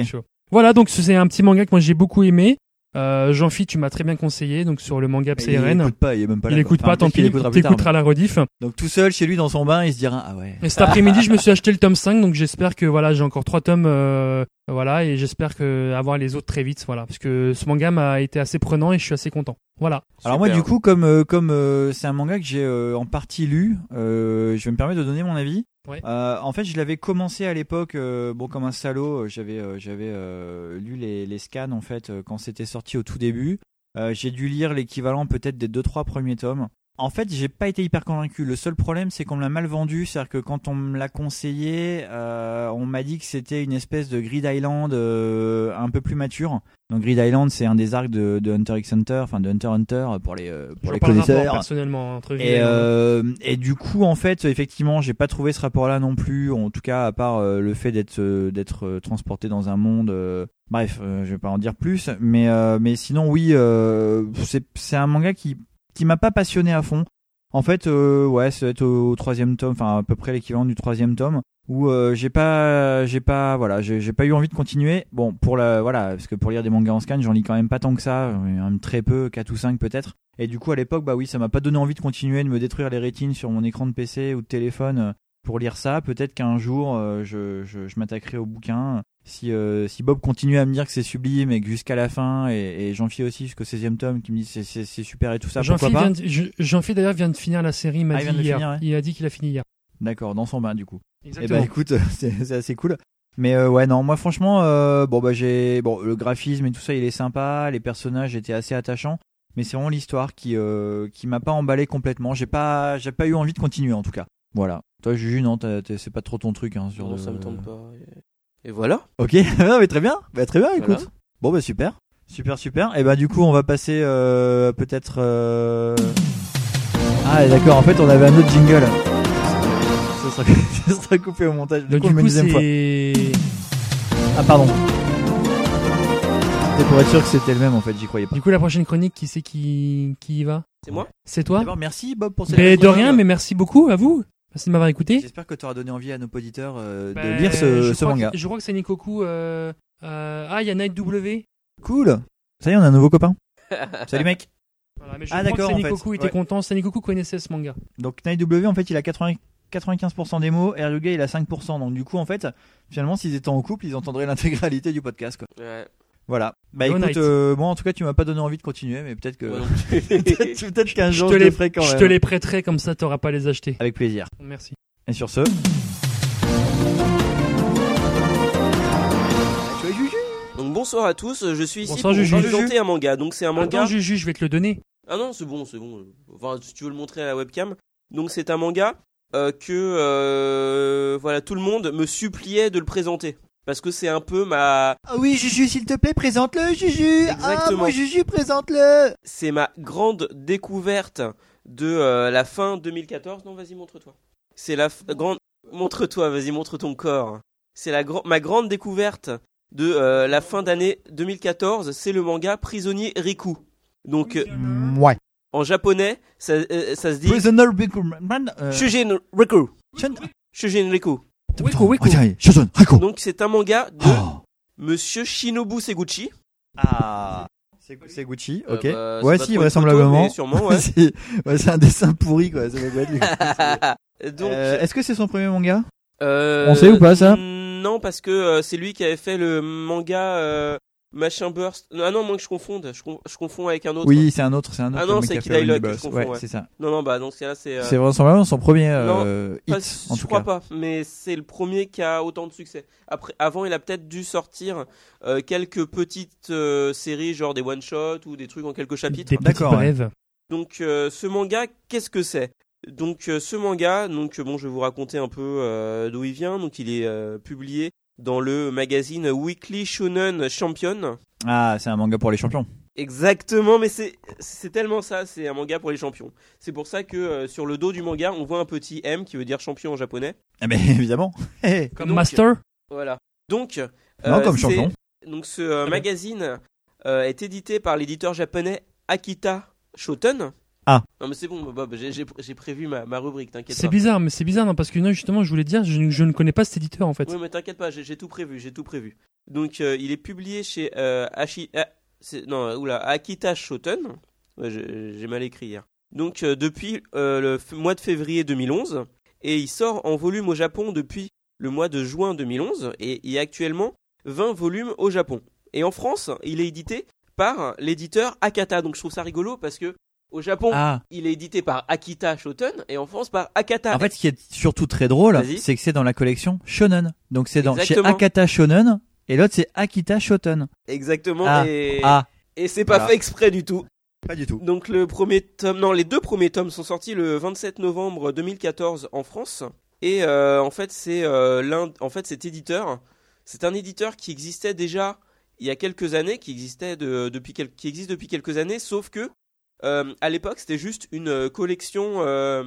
Voilà, donc c'est un petit manga que moi j'ai beaucoup aimé. Euh, Jean-Phi, tu m'as très bien conseillé, donc sur le manga Il Psyren. écoute pas, il est même pas là. Il écoute Enfin, pas, tant pis, écoutera plus tard, t'écouteras la rediff. Donc tout seul chez lui dans son bain, il se dira ah ouais. Et cet après-midi, je me suis acheté le tome 5, donc j'espère que voilà, j'ai encore trois tomes, euh, voilà, et j'espère que avoir les autres très vite, voilà, parce que ce manga m'a été assez prenant et je suis assez content. Voilà. Alors moi du coup comme euh, comme euh, c'est un manga que j'ai euh, en partie lu, euh, je vais me permettre de donner mon avis. Euh, en fait, je l'avais commencé à l'époque, euh, bon comme un salaud, euh, j'avais j'avais lu les, les scans en fait quand c'était sorti au tout début. J'ai dû lire l'équivalent peut-être des deux trois premiers tomes. En fait, j'ai pas été hyper convaincu. Le seul problème, c'est qu'on me l'a mal vendu, c'est-à-dire que quand on me l'a conseillé, euh, on m'a dit que c'était une espèce de Grid Island euh, un peu plus mature. Donc Grid Island, c'est un des arcs de, de Hunter x Hunter, enfin de Hunter x Hunter pour les euh, Je pour les connaisseurs. personnellement entre Et, euh, et du coup, en fait, effectivement, j'ai pas trouvé ce rapport-là non plus. En tout cas, à part euh, le fait d'être euh, d'être euh, transporté dans un monde. euh, bref, euh, je vais pas en dire plus. Mais euh, mais sinon, oui, euh, c'est c'est un manga qui qui m'a pas passionné à fond. En fait, euh, ouais, être au, troisième tome, enfin à peu près l'équivalent du troisième tome, où euh, j'ai pas, j'ai pas, voilà, j'ai pas eu envie de continuer. Bon, pour la, voilà, parce que pour lire des mangas en scan, j'en lis quand même pas tant que ça, euh, très peu, 4 ou 5 peut-être. Et du coup, à l'époque, bah oui, ça m'a pas donné envie de continuer, de me détruire les rétines sur mon écran de PC ou de téléphone euh, pour lire ça. Peut-être qu'un jour, euh, je, je, je m'attaquerai au bouquin. Si, euh, si Bob continue à me dire que c'est sublime et que jusqu'à la fin, et, et fie aussi jusqu'au 16e tome, qui me dit c'est- c'est c'est super et tout ça, Jean-Phi pourquoi pas Jean-Phi, d'ailleurs vient de finir la série, il m'a Ah, il vient dit de hier. finir, ouais. Il a dit qu'il a fini hier. D'accord, dans son bain du coup. Eh Exactement. ben écoute, c'est c'est assez cool. Mais euh, ouais non, moi franchement, euh, bon bah j'ai, bon le graphisme et tout ça, il est sympa, les personnages étaient assez attachants, mais c'est vraiment l'histoire qui euh, qui m'a pas emballé complètement. J'ai pas, j'ai pas eu envie de continuer en tout cas. Voilà. Toi Juju, non, c'est pas trop ton truc. Hein, sur Non, le- ça me tente pas. Et, voilà. Ok, non, mais très bien, bah, très bien, écoute. Voilà. Bon bah super, super super. Et bah du coup on va passer euh, peut-être. euh, Ah d'accord, en fait on avait un autre jingle. Ça sera, ça sera coupé au montage. Du Donc coup, du coup, une deuxième fois. c'est... Ah pardon. C'était pour être sûr que c'était le même en fait, j'y croyais pas. Du coup, la prochaine chronique, qui c'est qui, qui y va? C'est moi? C'est toi? D'abord merci Bob pour cette Mais de chronique. rien, mais merci beaucoup à vous. Merci de m'avoir écouté. J'espère que tu auras donné envie à nos auditeurs euh, Bah, de lire ce, je ce crois manga. que- je crois que c'est Nikoku. Euh... euh, Ah, il y a Night W. Cool. Ça y est, on a un nouveau copain. Salut mec. Voilà, mais je Ah, d'accord, en fait. était Ouais. content. Sanikoku connaissait ce manga. Donc Night W en fait il a 80 95% des mots, Eryuga il a 5%. Donc du coup en fait, finalement s'ils étaient en couple, ils entendraient l'intégralité du podcast quoi. Ouais. Voilà. Bah Go écoute, euh, moi en tout cas tu m'as pas donné envie de continuer, mais peut-être que peut-être qu'un Je jour te, je, les, le ferai quand je te les prêterai comme ça, t'auras pas à les acheter. Avec plaisir. Merci. Et sur ce. Donc bonsoir à tous, je suis ici Bonsoir, pour Juju. présenter un manga. Donc c'est un manga. Attends, Juju, je vais te le donner. Ah non, c'est bon, c'est bon. Enfin, si tu veux le montrer à la webcam. Donc c'est un manga euh, que euh, voilà tout le monde me suppliait de le présenter parce que c'est un peu ma Ah oui Juju s'il te plaît présente-le Juju Ah moi Juju présente-le c'est ma grande découverte de euh, la fin 2014. Non, vas-y, montre-toi. C'est la f- grande. Montre-toi, vas-y, montre ton corps. C'est la grand ma grande découverte de euh, la fin d'année 2014. C'est le manga Prisonnier Riku. Donc, euh, Ouais. en japonais, ça, euh, ça se dit Prisoner euh, Shujin Riku. Shujin Riku. Donc, c'est un manga de Oh. Monsieur Shinobu Seguchi. Ah. Gucci, Euh, ok. bah, c'est ouais, si, vraisemblablement. sûrement, ouais. c'est ouais, c'est un dessin pourri, quoi. Ça être. Donc, Euh, Est-ce que c'est son premier manga? Euh, On sait ou pas, ça? Non, parce que euh, c'est lui qui avait fait le manga euh, Machin Burst. Ah non, moi que je confonde. Je, con- je confonds avec un autre. Oui, c'est un autre, c'est un autre. Ah non, c'est Kid Boss. je confonds, Ouais, ouais. c'est ça. Non, non, bah, donc c'est là, c'est. euh, C'est vraisemblablement son premier Non, euh, pas- en je tout crois cas. pas, mais c'est le premier qui a autant de succès. Après, avant, il a peut-être dû sortir euh, quelques petites euh, séries, genre des one shot ou des trucs en quelques chapitres. D'accord, ouais. brèves. Donc euh, ce manga, qu'est-ce que c'est? Donc euh, ce manga, donc bon, je vais vous raconter un peu euh, d'où il vient. Donc il est euh, publié dans le magazine Weekly Shonen Champion. Ah, c'est un manga pour les champions. Exactement, mais c'est c'est tellement ça, c'est un manga pour les champions. C'est pour ça que euh, sur le dos du manga, on voit un petit M qui veut dire champion en japonais. Ah, mais évidemment. Hé. Comme donc, Master. Voilà. Donc Non, euh, comme c'est- champion. Donc ce euh, bien. magazine euh, est édité par l'éditeur japonais Akita Shoten. Ah. Non mais c'est bon Bob, j'ai- prévu ma, ma rubrique, t'inquiète C'est pas. bizarre, mais c'est bizarre, non, parce que non, justement, je voulais te dire, je, ne- je ne connais pas cet éditeur en fait. Oui mais t'inquiète pas, j'ai tout prévu, j'ai tout prévu. Donc euh, il est publié chez euh, Ashi- ah, c'est- non, euh, oula, Akita Shoten. Ouais, j'ai mal écrit hier. Donc euh, depuis euh, le mois de février 2011 et il sort en volume au Japon depuis le mois de juin 2011 et il y a actuellement 20 volumes au Japon. Et en France, il est édité par l'éditeur Akata. Donc je trouve ça rigolo parce que au Japon, Ah. il est édité par Akita Shoten et en France par Akata. En fait, ce qui est surtout très drôle, c'est que c'est dans la collection Shonen. Donc c'est dans chez. Akata Shonen et l'autre c'est Akita Shoten. Exactement. Ah. Et, Ah, et c'est pas Voilà. fait exprès du tout. pas du tout. Donc le premier tome, non, les deux premiers tomes sont sortis le 27 novembre 2014 en France. Et euh, en fait, c'est euh, l'un, en fait, cet éditeur, c'est un éditeur qui existait déjà il y a quelques années, qui existait de- depuis quel- qui existe depuis quelques années, sauf que euh, à l'époque, c'était juste une euh, collection. euh,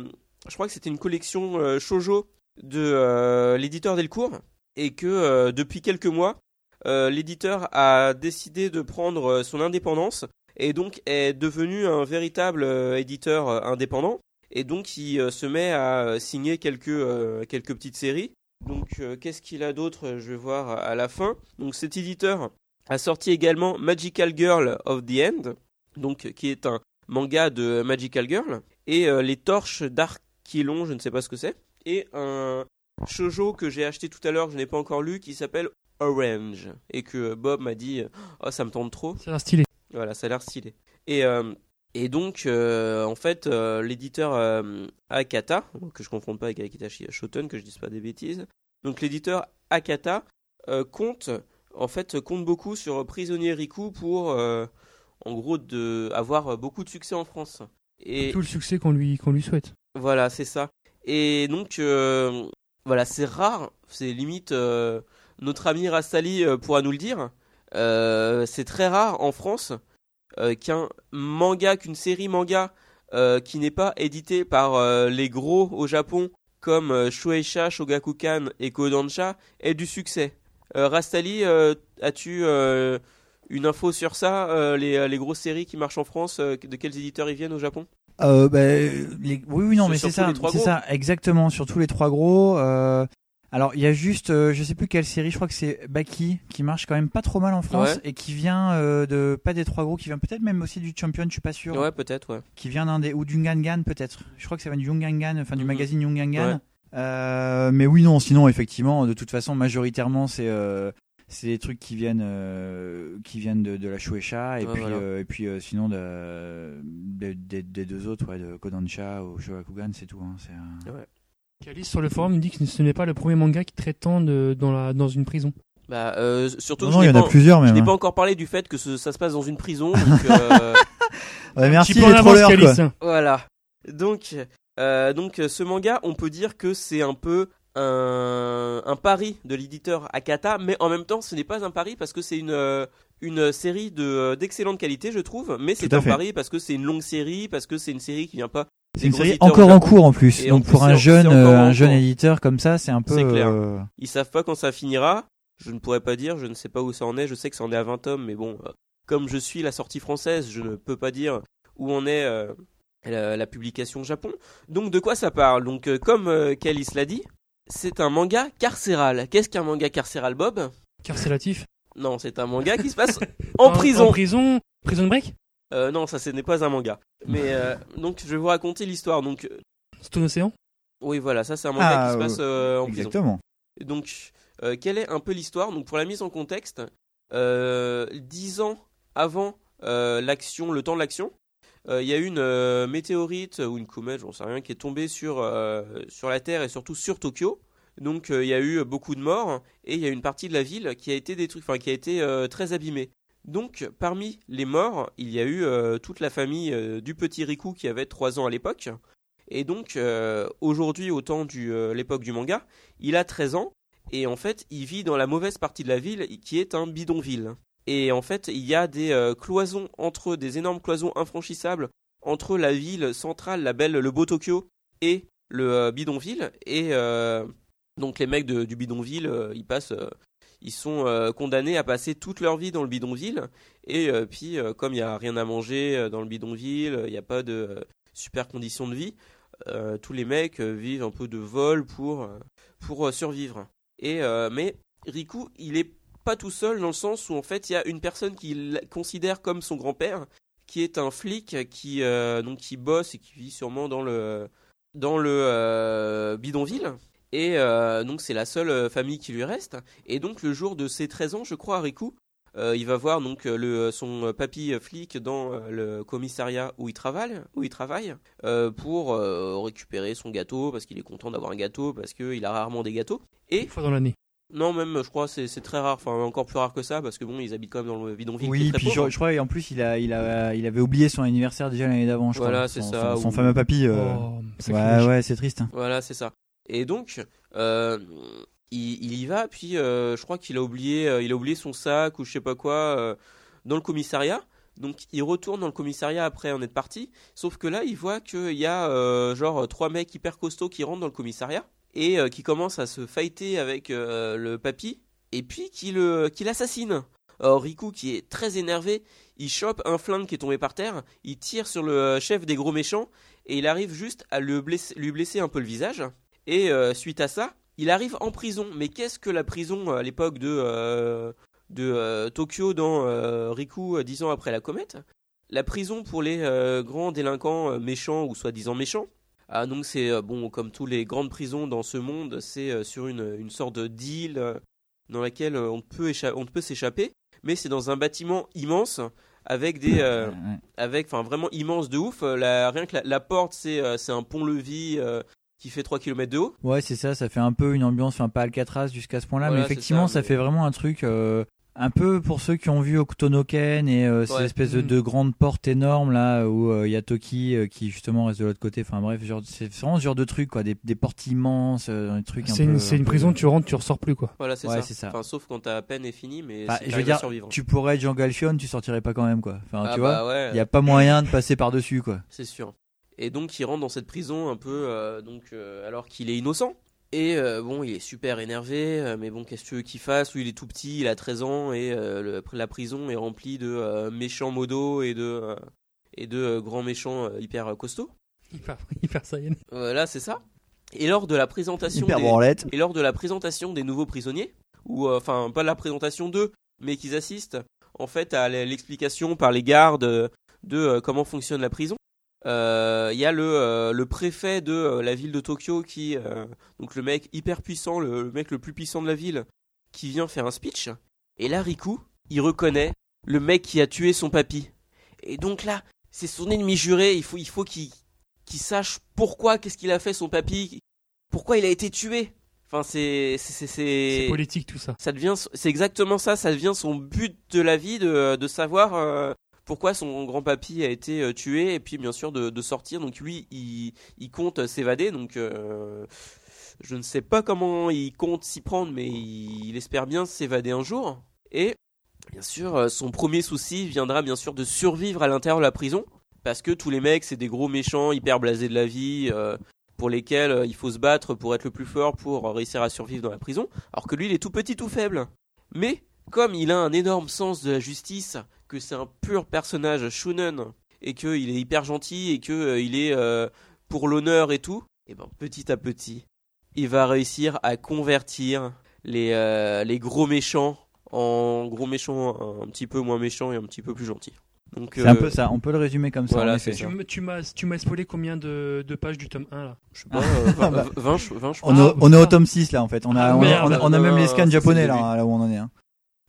je crois que c'était une collection euh, shojo de l'éditeur Delcourt, et que depuis quelques mois, l'éditeur a décidé de prendre son indépendance et donc est devenu un véritable éditeur indépendant et donc il se met à signer quelques quelques petites séries. Donc qu'est-ce qu'il a d'autre Je vais voir à la fin. Donc cet éditeur a sorti également Magical Girl of the End, donc qui est un manga de Magical Girl et euh, les torches d'Archilon, je ne sais pas ce que c'est, et un shojo que j'ai acheté tout à l'heure, que je n'ai pas encore lu, qui s'appelle Orange et que Bob m'a dit oh ça me tente trop. Ça a l'air stylé. Voilà, ça a l'air stylé. Et, euh, et donc, euh, en fait, euh, l'éditeur euh, Akata, que je ne confonde pas avec Akita Shoten, que je dise pas des bêtises, donc l'éditeur Akata euh, compte, en fait, compte beaucoup sur Prisonnier Riku pour, euh, en gros, de, avoir beaucoup de succès en France. Et Tout le succès qu'on lui, qu'on lui souhaite. voilà, c'est ça. Et donc, euh, voilà, c'est rare, c'est limite, euh, notre ami Rastali euh, pourra nous le dire, euh, c'est très rare en France euh, qu'un manga, qu'une série manga euh, qui n'est pas édité par euh, les gros au Japon comme euh, Shueisha, Shogakukan et Kodansha ait du succès. Euh, Rastali, euh, as-tu euh, une info sur ça euh, les, les grosses séries qui marchent en France, euh, de quels éditeurs ils viennent au Japon? Euh, bah, les- Oui, oui, non, mais c'est ça, c'est ça, exactement, sur tous les trois gros. euh, Alors, il y a juste, euh, je sais plus quelle série, je crois que c'est Baki, qui marche quand même pas trop mal en France Ouais. et qui vient euh, de pas des trois gros, qui vient peut-être même aussi du Champion, je suis pas sûr. Ouais, peut-être, ouais. qui vient d'un des ou du Gangan peut-être. Je crois que ça vient du enfin du Mhm. magazine Jungangan. Ouais. Euh, mais oui non, sinon effectivement, de toute façon majoritairement c'est euh, c'est des trucs qui viennent euh, qui viennent de, de la Shueisha et Ouais, voilà. euh, et puis euh, sinon de, de- de- des deux autres ouais de Kodansha ou Shogakukan c'est tout. hein, c'est, euh, Calice sur le forum il dit que ce n'est pas le premier manga qui traite tant de, dans, la, dans une prison. Bah, euh, surtout Non, je il y n'ai en a pas- n'ai hein. pas encore parlé du fait que ce- ça se passe dans une prison. Donc, euh, Ouais, merci en les avance, trollers voilà. Donc, euh, donc, ce manga, on peut dire que c'est un peu un, un pari de l'éditeur Akata, mais en même temps, ce n'est pas un pari parce que c'est une, euh, une série de, euh, d'excellente qualité, je trouve. Mais c'est un fait. pari parce que c'est une longue série, parce que c'est une série qui vient pas. C'est une série encore en cours en plus. Et en Donc plus, pour un c'est- jeune euh, un jeune éditeur comme ça, c'est un peu C'est clair. euh, Ils savent pas quand ça finira. Je ne pourrais pas dire, je ne sais pas où ça en est. Je sais que ça en est à 20 tomes, mais bon, euh, comme je suis la sortie française, je ne peux pas dire où en est euh, la, la publication Japon. Donc de quoi ça parle? Donc euh, comme euh, Calice l'a dit, c'est un manga carcéral. Qu'est-ce qu'un manga carcéral, Bob? Carcélatif. Non, c'est un manga qui se passe en prison. En prison. Prison break? Euh, non, ça ce n'est pas un manga. Mais euh, donc je vais vous raconter l'histoire. Donc euh, Stone Océan? Oui, voilà, ça c'est un manga Ah, qui se ouais. passe euh, en prison. exactement. Donc, euh, quelle est un peu l'histoire? Donc, pour la mise en contexte, euh, dix ans avant euh, l'action, le temps de l'action, il y a une euh, météorite ou une comète, j'en sais rien, qui est tombée sur, euh, la Terre et surtout sur Tokyo. Donc, euh, il y a eu beaucoup de morts et il y a une partie de la ville qui a été détruite, enfin qui a été euh, très abîmée. Donc, parmi les morts, il y a eu euh, toute la famille euh, du petit Riku qui avait 3 ans à l'époque. Et donc, euh, aujourd'hui, au temps de l'époque du manga, il a 13 ans et en fait, il vit dans la mauvaise partie de la ville qui est un bidonville. Et en fait, il y a des euh, cloisons entre des énormes cloisons infranchissables entre la ville centrale, la belle, le beau Tokyo et le euh, bidonville. Et euh, donc les mecs du bidonville, ils passent, ils sont condamnés à passer toute leur vie dans le bidonville. Et puis, comme il n'y a rien à manger dans le bidonville, il n'y a pas de super conditions de vie, tous les mecs vivent un peu de vol pour, pour survivre. Et, mais Riku, il est pas tout seul dans le sens où en fait il y a une personne qu'il considère comme son grand-père, qui est un flic qui euh, donc qui bosse et qui vit sûrement dans le dans le euh, bidonville. Et euh, donc c'est la seule famille qui lui reste. Et donc le jour de ses 13 ans, je crois, Riku, euh, il va voir donc le, son papy flic dans le commissariat où il travaille, où il travaille pour récupérer son gâteau parce qu'il est content d'avoir un gâteau parce qu'il a rarement des gâteaux. Et Une fois dans l'année. Non, même, je crois, c'est c'est très rare, enfin encore plus rare que ça, parce que bon, ils habitent quand même dans le bidonville. qui est Oui, très puis pauvre. je, je crois et en plus il a il a il avait oublié son anniversaire déjà l'année d'avant, je Voilà, crois. c'est Son- ça, Son, son ou- fameux papy. euh, Oh, Ouais ouais, c'est triste. hein. Voilà, c'est ça. Et donc, euh, il, il y va, puis euh, je crois qu'il a oublié, euh, il a oublié son sac ou je sais pas quoi euh, dans le commissariat. Donc, il retourne dans le commissariat après en être parti. Sauf que là, il voit qu'il y a euh, genre trois mecs hyper costauds qui rentrent dans le commissariat et euh, qui commencent à se fighter avec euh, le papy et puis qui le, qui l'assassinent. Alors Riku, qui est très énervé, il chope un flingue qui est tombé par terre, il tire sur le chef des gros méchants et il arrive juste à lui blesser un peu le visage. Et euh, suite à ça, il arrive en prison. Mais qu'est-ce que la prison à l'époque de, de Tokyo dans Riku dix ans après la comète? La prison pour les grands délinquants méchants ou soi-disant méchants. Ah, donc c'est euh, bon comme tous les grandes prisons dans ce monde, c'est euh, sur une, une sorte de deal euh, dans laquelle on peut on peut s'échapper, mais c'est dans un bâtiment immense avec des euh, avec enfin vraiment immense de ouf. La, rien que la, la porte c'est euh, c'est un pont-levis euh, qui fait 3 km de haut. Ouais, c'est ça, ça fait un peu une ambiance, enfin pas Alcatraz jusqu'à ce point-là, Voilà, mais effectivement, ça, fait vraiment un truc un peu pour ceux qui ont vu Okutonoken et euh, ces Ouais. espèces de, Mm. de grandes portes énormes là où euh, il y a Toki euh, qui justement reste de l'autre côté. Enfin bref, c'est vraiment ce genre de truc quoi, des, des portes immenses, euh, des trucs un C'est une, c'est un une prison, tu rentres, tu ressors plus quoi. Voilà, c'est Ouais, ça. c'est ça. Enfin, sauf quand ta peine est finie, mais Bah, si je veux dire, tu pourrais être Jean Galchion, tu sortirais pas quand même quoi. Enfin, Ah tu bah vois, ouais, il y a pas moyen de passer par dessus quoi. c'est sûr. Et donc il rentre dans cette prison un peu euh, donc euh, alors qu'il est innocent. Et euh, bon, il est super énervé, euh, mais bon, qu'est-ce que tu veux qu'il fasse? Lui, il est tout petit, il a 13 ans, et euh, le- la prison est remplie de euh, méchants modos et de, euh, et de euh, grands méchants euh, hyper costauds. Hyper, hyper saiyan. Voilà, c'est ça. Et lors de la présentation Hyper des- branlette. et lors de la présentation des nouveaux prisonniers, ou euh, enfin pas la présentation d'eux, mais qu'ils assistent en fait à l'explication par les gardes de euh, comment fonctionne la prison. Euh, Il y a le, euh, le préfet de euh, la ville de Tokyo qui, euh, donc le mec hyper puissant, le, le mec le plus puissant de la ville, qui vient faire un speech. Et là, Riku, il reconnaît le mec qui a tué son papy. Et donc là, c'est son ennemi juré. Il faut, il faut qu'il sache pourquoi, qu'est-ce qu'il a fait son papy, pourquoi il a été tué. Enfin, c'est c'est c'est- C'est c'est politique tout ça. ça devient c'est exactement ça. Ça devient son but de la vie de de savoir euh, pourquoi son grand papy a été euh, tué et puis bien sûr de, sortir. Donc lui, il compte s'évader. Donc euh, je ne sais pas comment il compte s'y prendre, mais il, espère bien s'évader un jour. Et bien sûr, euh, son premier souci viendra bien sûr de survivre à l'intérieur de la prison. Parce que tous les mecs, c'est des gros méchants, hyper blasés de la vie, euh, pour lesquels euh, il faut se battre pour être le plus fort, pour euh, réussir à survivre dans la prison. Alors que lui, il est tout petit, tout faible. Mais, comme il a un énorme sens de la justice, que c'est un pur personnage shonen, et qu'il est hyper gentil, et qu'il est euh, pour l'honneur et tout, et ben petit à petit, il va réussir à convertir les, euh, les gros méchants en gros méchants un, petit peu moins méchants et un petit peu plus gentils. Donc, C'est un euh, peu ça, on peut le résumer comme ça. voilà, c'est Tu m'as tu m'as spoilé combien de, de pages du tome 1 là? Je sais pas, euh, 20, 20, je- 20, je On, on est au tome 6 là en fait. On a, Ah, on a, merde. on a- on a Non, même les scans japonais le là, là où on en est. hein.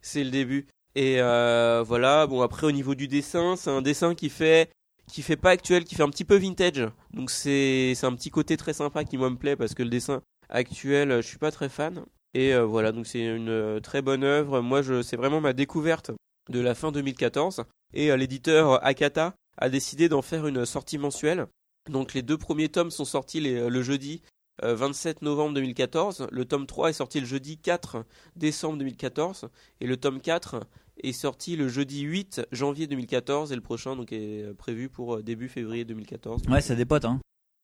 C'est le début. Et euh, voilà, bon après au niveau du dessin, c'est un dessin qui fait qui fait pas actuel, qui fait un petit peu vintage. Donc c'est un petit côté très sympa qui moi me plaît parce que le dessin actuel, je suis pas très fan. Et euh, voilà, donc c'est une euh, très bonne œuvre. Moi, c'est vraiment ma découverte de la fin 2014. Et euh, l'éditeur Akata a décidé d'en faire une sortie mensuelle. Donc les deux premiers tomes sont sortis le jeudi euh, 27 novembre 2014. Le tome 3 est sorti le jeudi 4 décembre 2014. Et le tome 4 est sorti le jeudi 8 janvier 2014. Et le prochain donc, est euh, prévu pour euh, début février 2014. Ouais, ça dépote. Hein.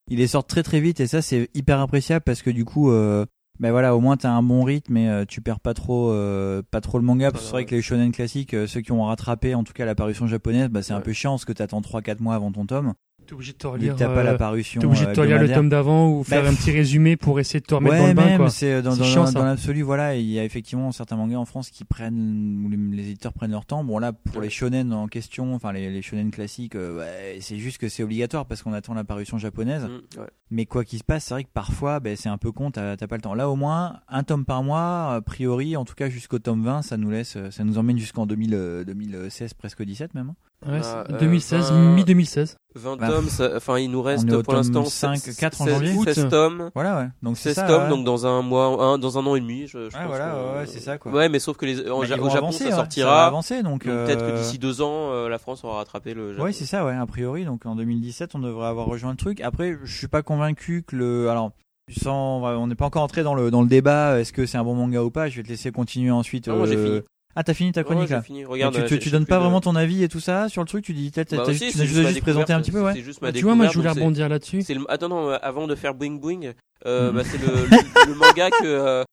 Il les sort très très vite et ça c'est hyper appréciable parce que du coup, euh, ben voilà, au moins t'as un bon rythme et euh, tu perds pas trop, euh, pas trop le manga. Parce que c'est vrai que les shonen classiques, euh, ceux qui ont rattrapé en tout cas la parution japonaise, bah, c'est un peu chiant parce que t'attends 3-4 mois avant ton tome. T'es obligé de te relire. t'as pas la euh, parution. T'es obligé de euh, te relire le tome d'avant ou faire Bah, un petit résumé pour essayer de te remettre ouais, dans le bain même, quoi. c'est dans, C'est dans, l'absolu, voilà, il y a effectivement certains mangas en France qui prennent, où les, les éditeurs prennent leur temps. Bon là, pour les shonen en question, enfin les, les shonen classiques, euh, c'est juste que c'est obligatoire parce qu'on attend la parution japonaise. Mm, ouais. Mais quoi qu'il se passe, c'est vrai que parfois, ben, c'est un peu con, t'as pas le temps. Là, au moins, un tome par mois, a priori, en tout cas jusqu'au tome 20, ça nous laisse, ça nous emmène jusqu'en 2000, euh, 2016, presque 17 même. Ouais, Ah, c'est euh, 2016, vingt- mi-2016. 20 Bah, tomes, ça- enfin il nous reste pour l'instant 5, 16 4 en 16 janvier. 16 tomes. Voilà, ouais. Donc c'est 16 ça. tomes, ouais. donc dans un mois, un- dans un an et demi. Je, je Ouais, pense voilà, que- ouais, c'est ça, quoi. Ouais, mais sauf que les, en, Bah, au Japon avancer, ça ouais, sortira. va avancer, donc, donc peut-être que euh, d'ici deux ans, euh, la France aura rattrapé le Japon. Oui, c'est ça, ouais, a priori. Donc en 2017, on devrait avoir rejoint le truc. Après, je suis pas convaincu que le. Alors, sans, on n'est pas encore entré dans le dans le débat. Est-ce que c'est un bon manga ou pas Je vais te laisser continuer ensuite. Ah, moi, j'ai euh, fini. Ah, t'as fini ta Ouais, chronique j'ai là. fini. Regarde, tu, là, tu, tu donnes pas de- vraiment ton avis et tout ça sur le truc. Tu dis, t'as, t'as- Bah aussi, tu juste juste présenté un petit peu, ouais. Juste ma Ah, tu vois, moi je voulais rebondir là-dessus. le- Attends, non, euh, avant de faire Boing Boing, euh, Mm. bah, c'est le, le- le manga que. euh,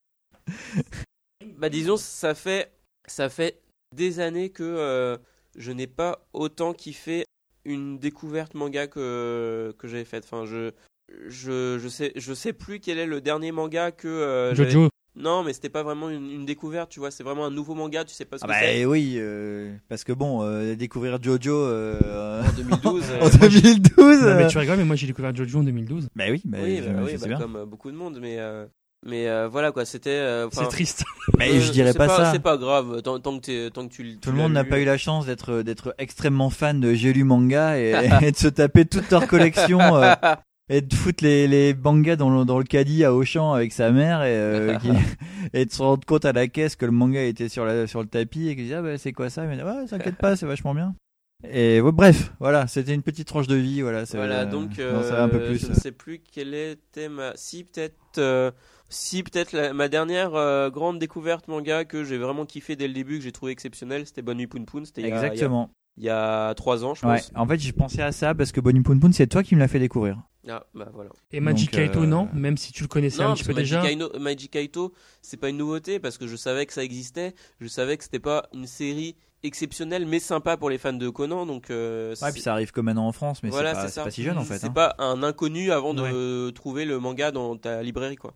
Bah, disons, ça fait, ça fait des années que euh, je n'ai pas autant kiffé une découverte manga que, que j'avais faite. Enfin, je, je, je, sais, je sais plus quel est le dernier manga que. euh, Jojo. Non, mais c'était pas vraiment une, une découverte, tu vois. C'est vraiment un nouveau manga, tu sais pas ce Ah que bah c'est. oui, euh, parce que bon, euh, découvrir Jojo euh, En 2012. euh, en 2012. Non, mais euh, tu rigoles, mais moi j'ai découvert Jojo en 2012. Bah oui, bah, oui, bah, oui, bah, bien. comme euh, beaucoup de monde, mais. euh, Mais euh, voilà quoi, c'était. euh, C'est triste. Mais euh, je dirais pas, ça. C'est pas grave, tant, tant que, t'es- tant que tu. Tout le monde n'a pas eu la chance d'être d'être extrêmement fan de J'ai lu manga et, et de se taper toute leur collection euh, et de foutre les, les mangas dans le, dans le caddie à Auchan avec sa mère et, euh, qui- et de se rendre compte à la caisse que le manga était sur, la, sur le tapis et qu'il dit ah bah c'est quoi ça? Mais ouais t'inquiète pas c'est vachement bien et ouais, bref voilà c'était une petite tranche de vie voilà c'est- Voilà, euh, donc un peu euh, plus je ne sais plus quelle était ma. Si, peut-être. euh, Si, peut-être ma dernière euh, grande découverte manga que j'ai vraiment kiffé dès le début, que j'ai trouvé exceptionnel, c'était Bonne Nuit Poun Poun. C'était il y a- exactement il y a 3 ans, je Ouais. pense. En fait, j'ai pensé à ça parce que Bonnie Poon Poon, c'est toi qui me l'as fait découvrir. Ah, bah voilà. Et Magic Donc, euh, Kaito, non Même si tu le connaissais Non, un parce petit que peu déjà. Magic Kaito, c'est pas une nouveauté parce que je savais que ça existait. Je savais que c'était pas une série exceptionnelle mais sympa pour les fans de Conan. Donc, euh, Ouais, puis ça arrive que maintenant en France, mais voilà, c'est pas, si jeune en fait. C'est hein. pas un inconnu avant de trouver le manga dans ta librairie, quoi.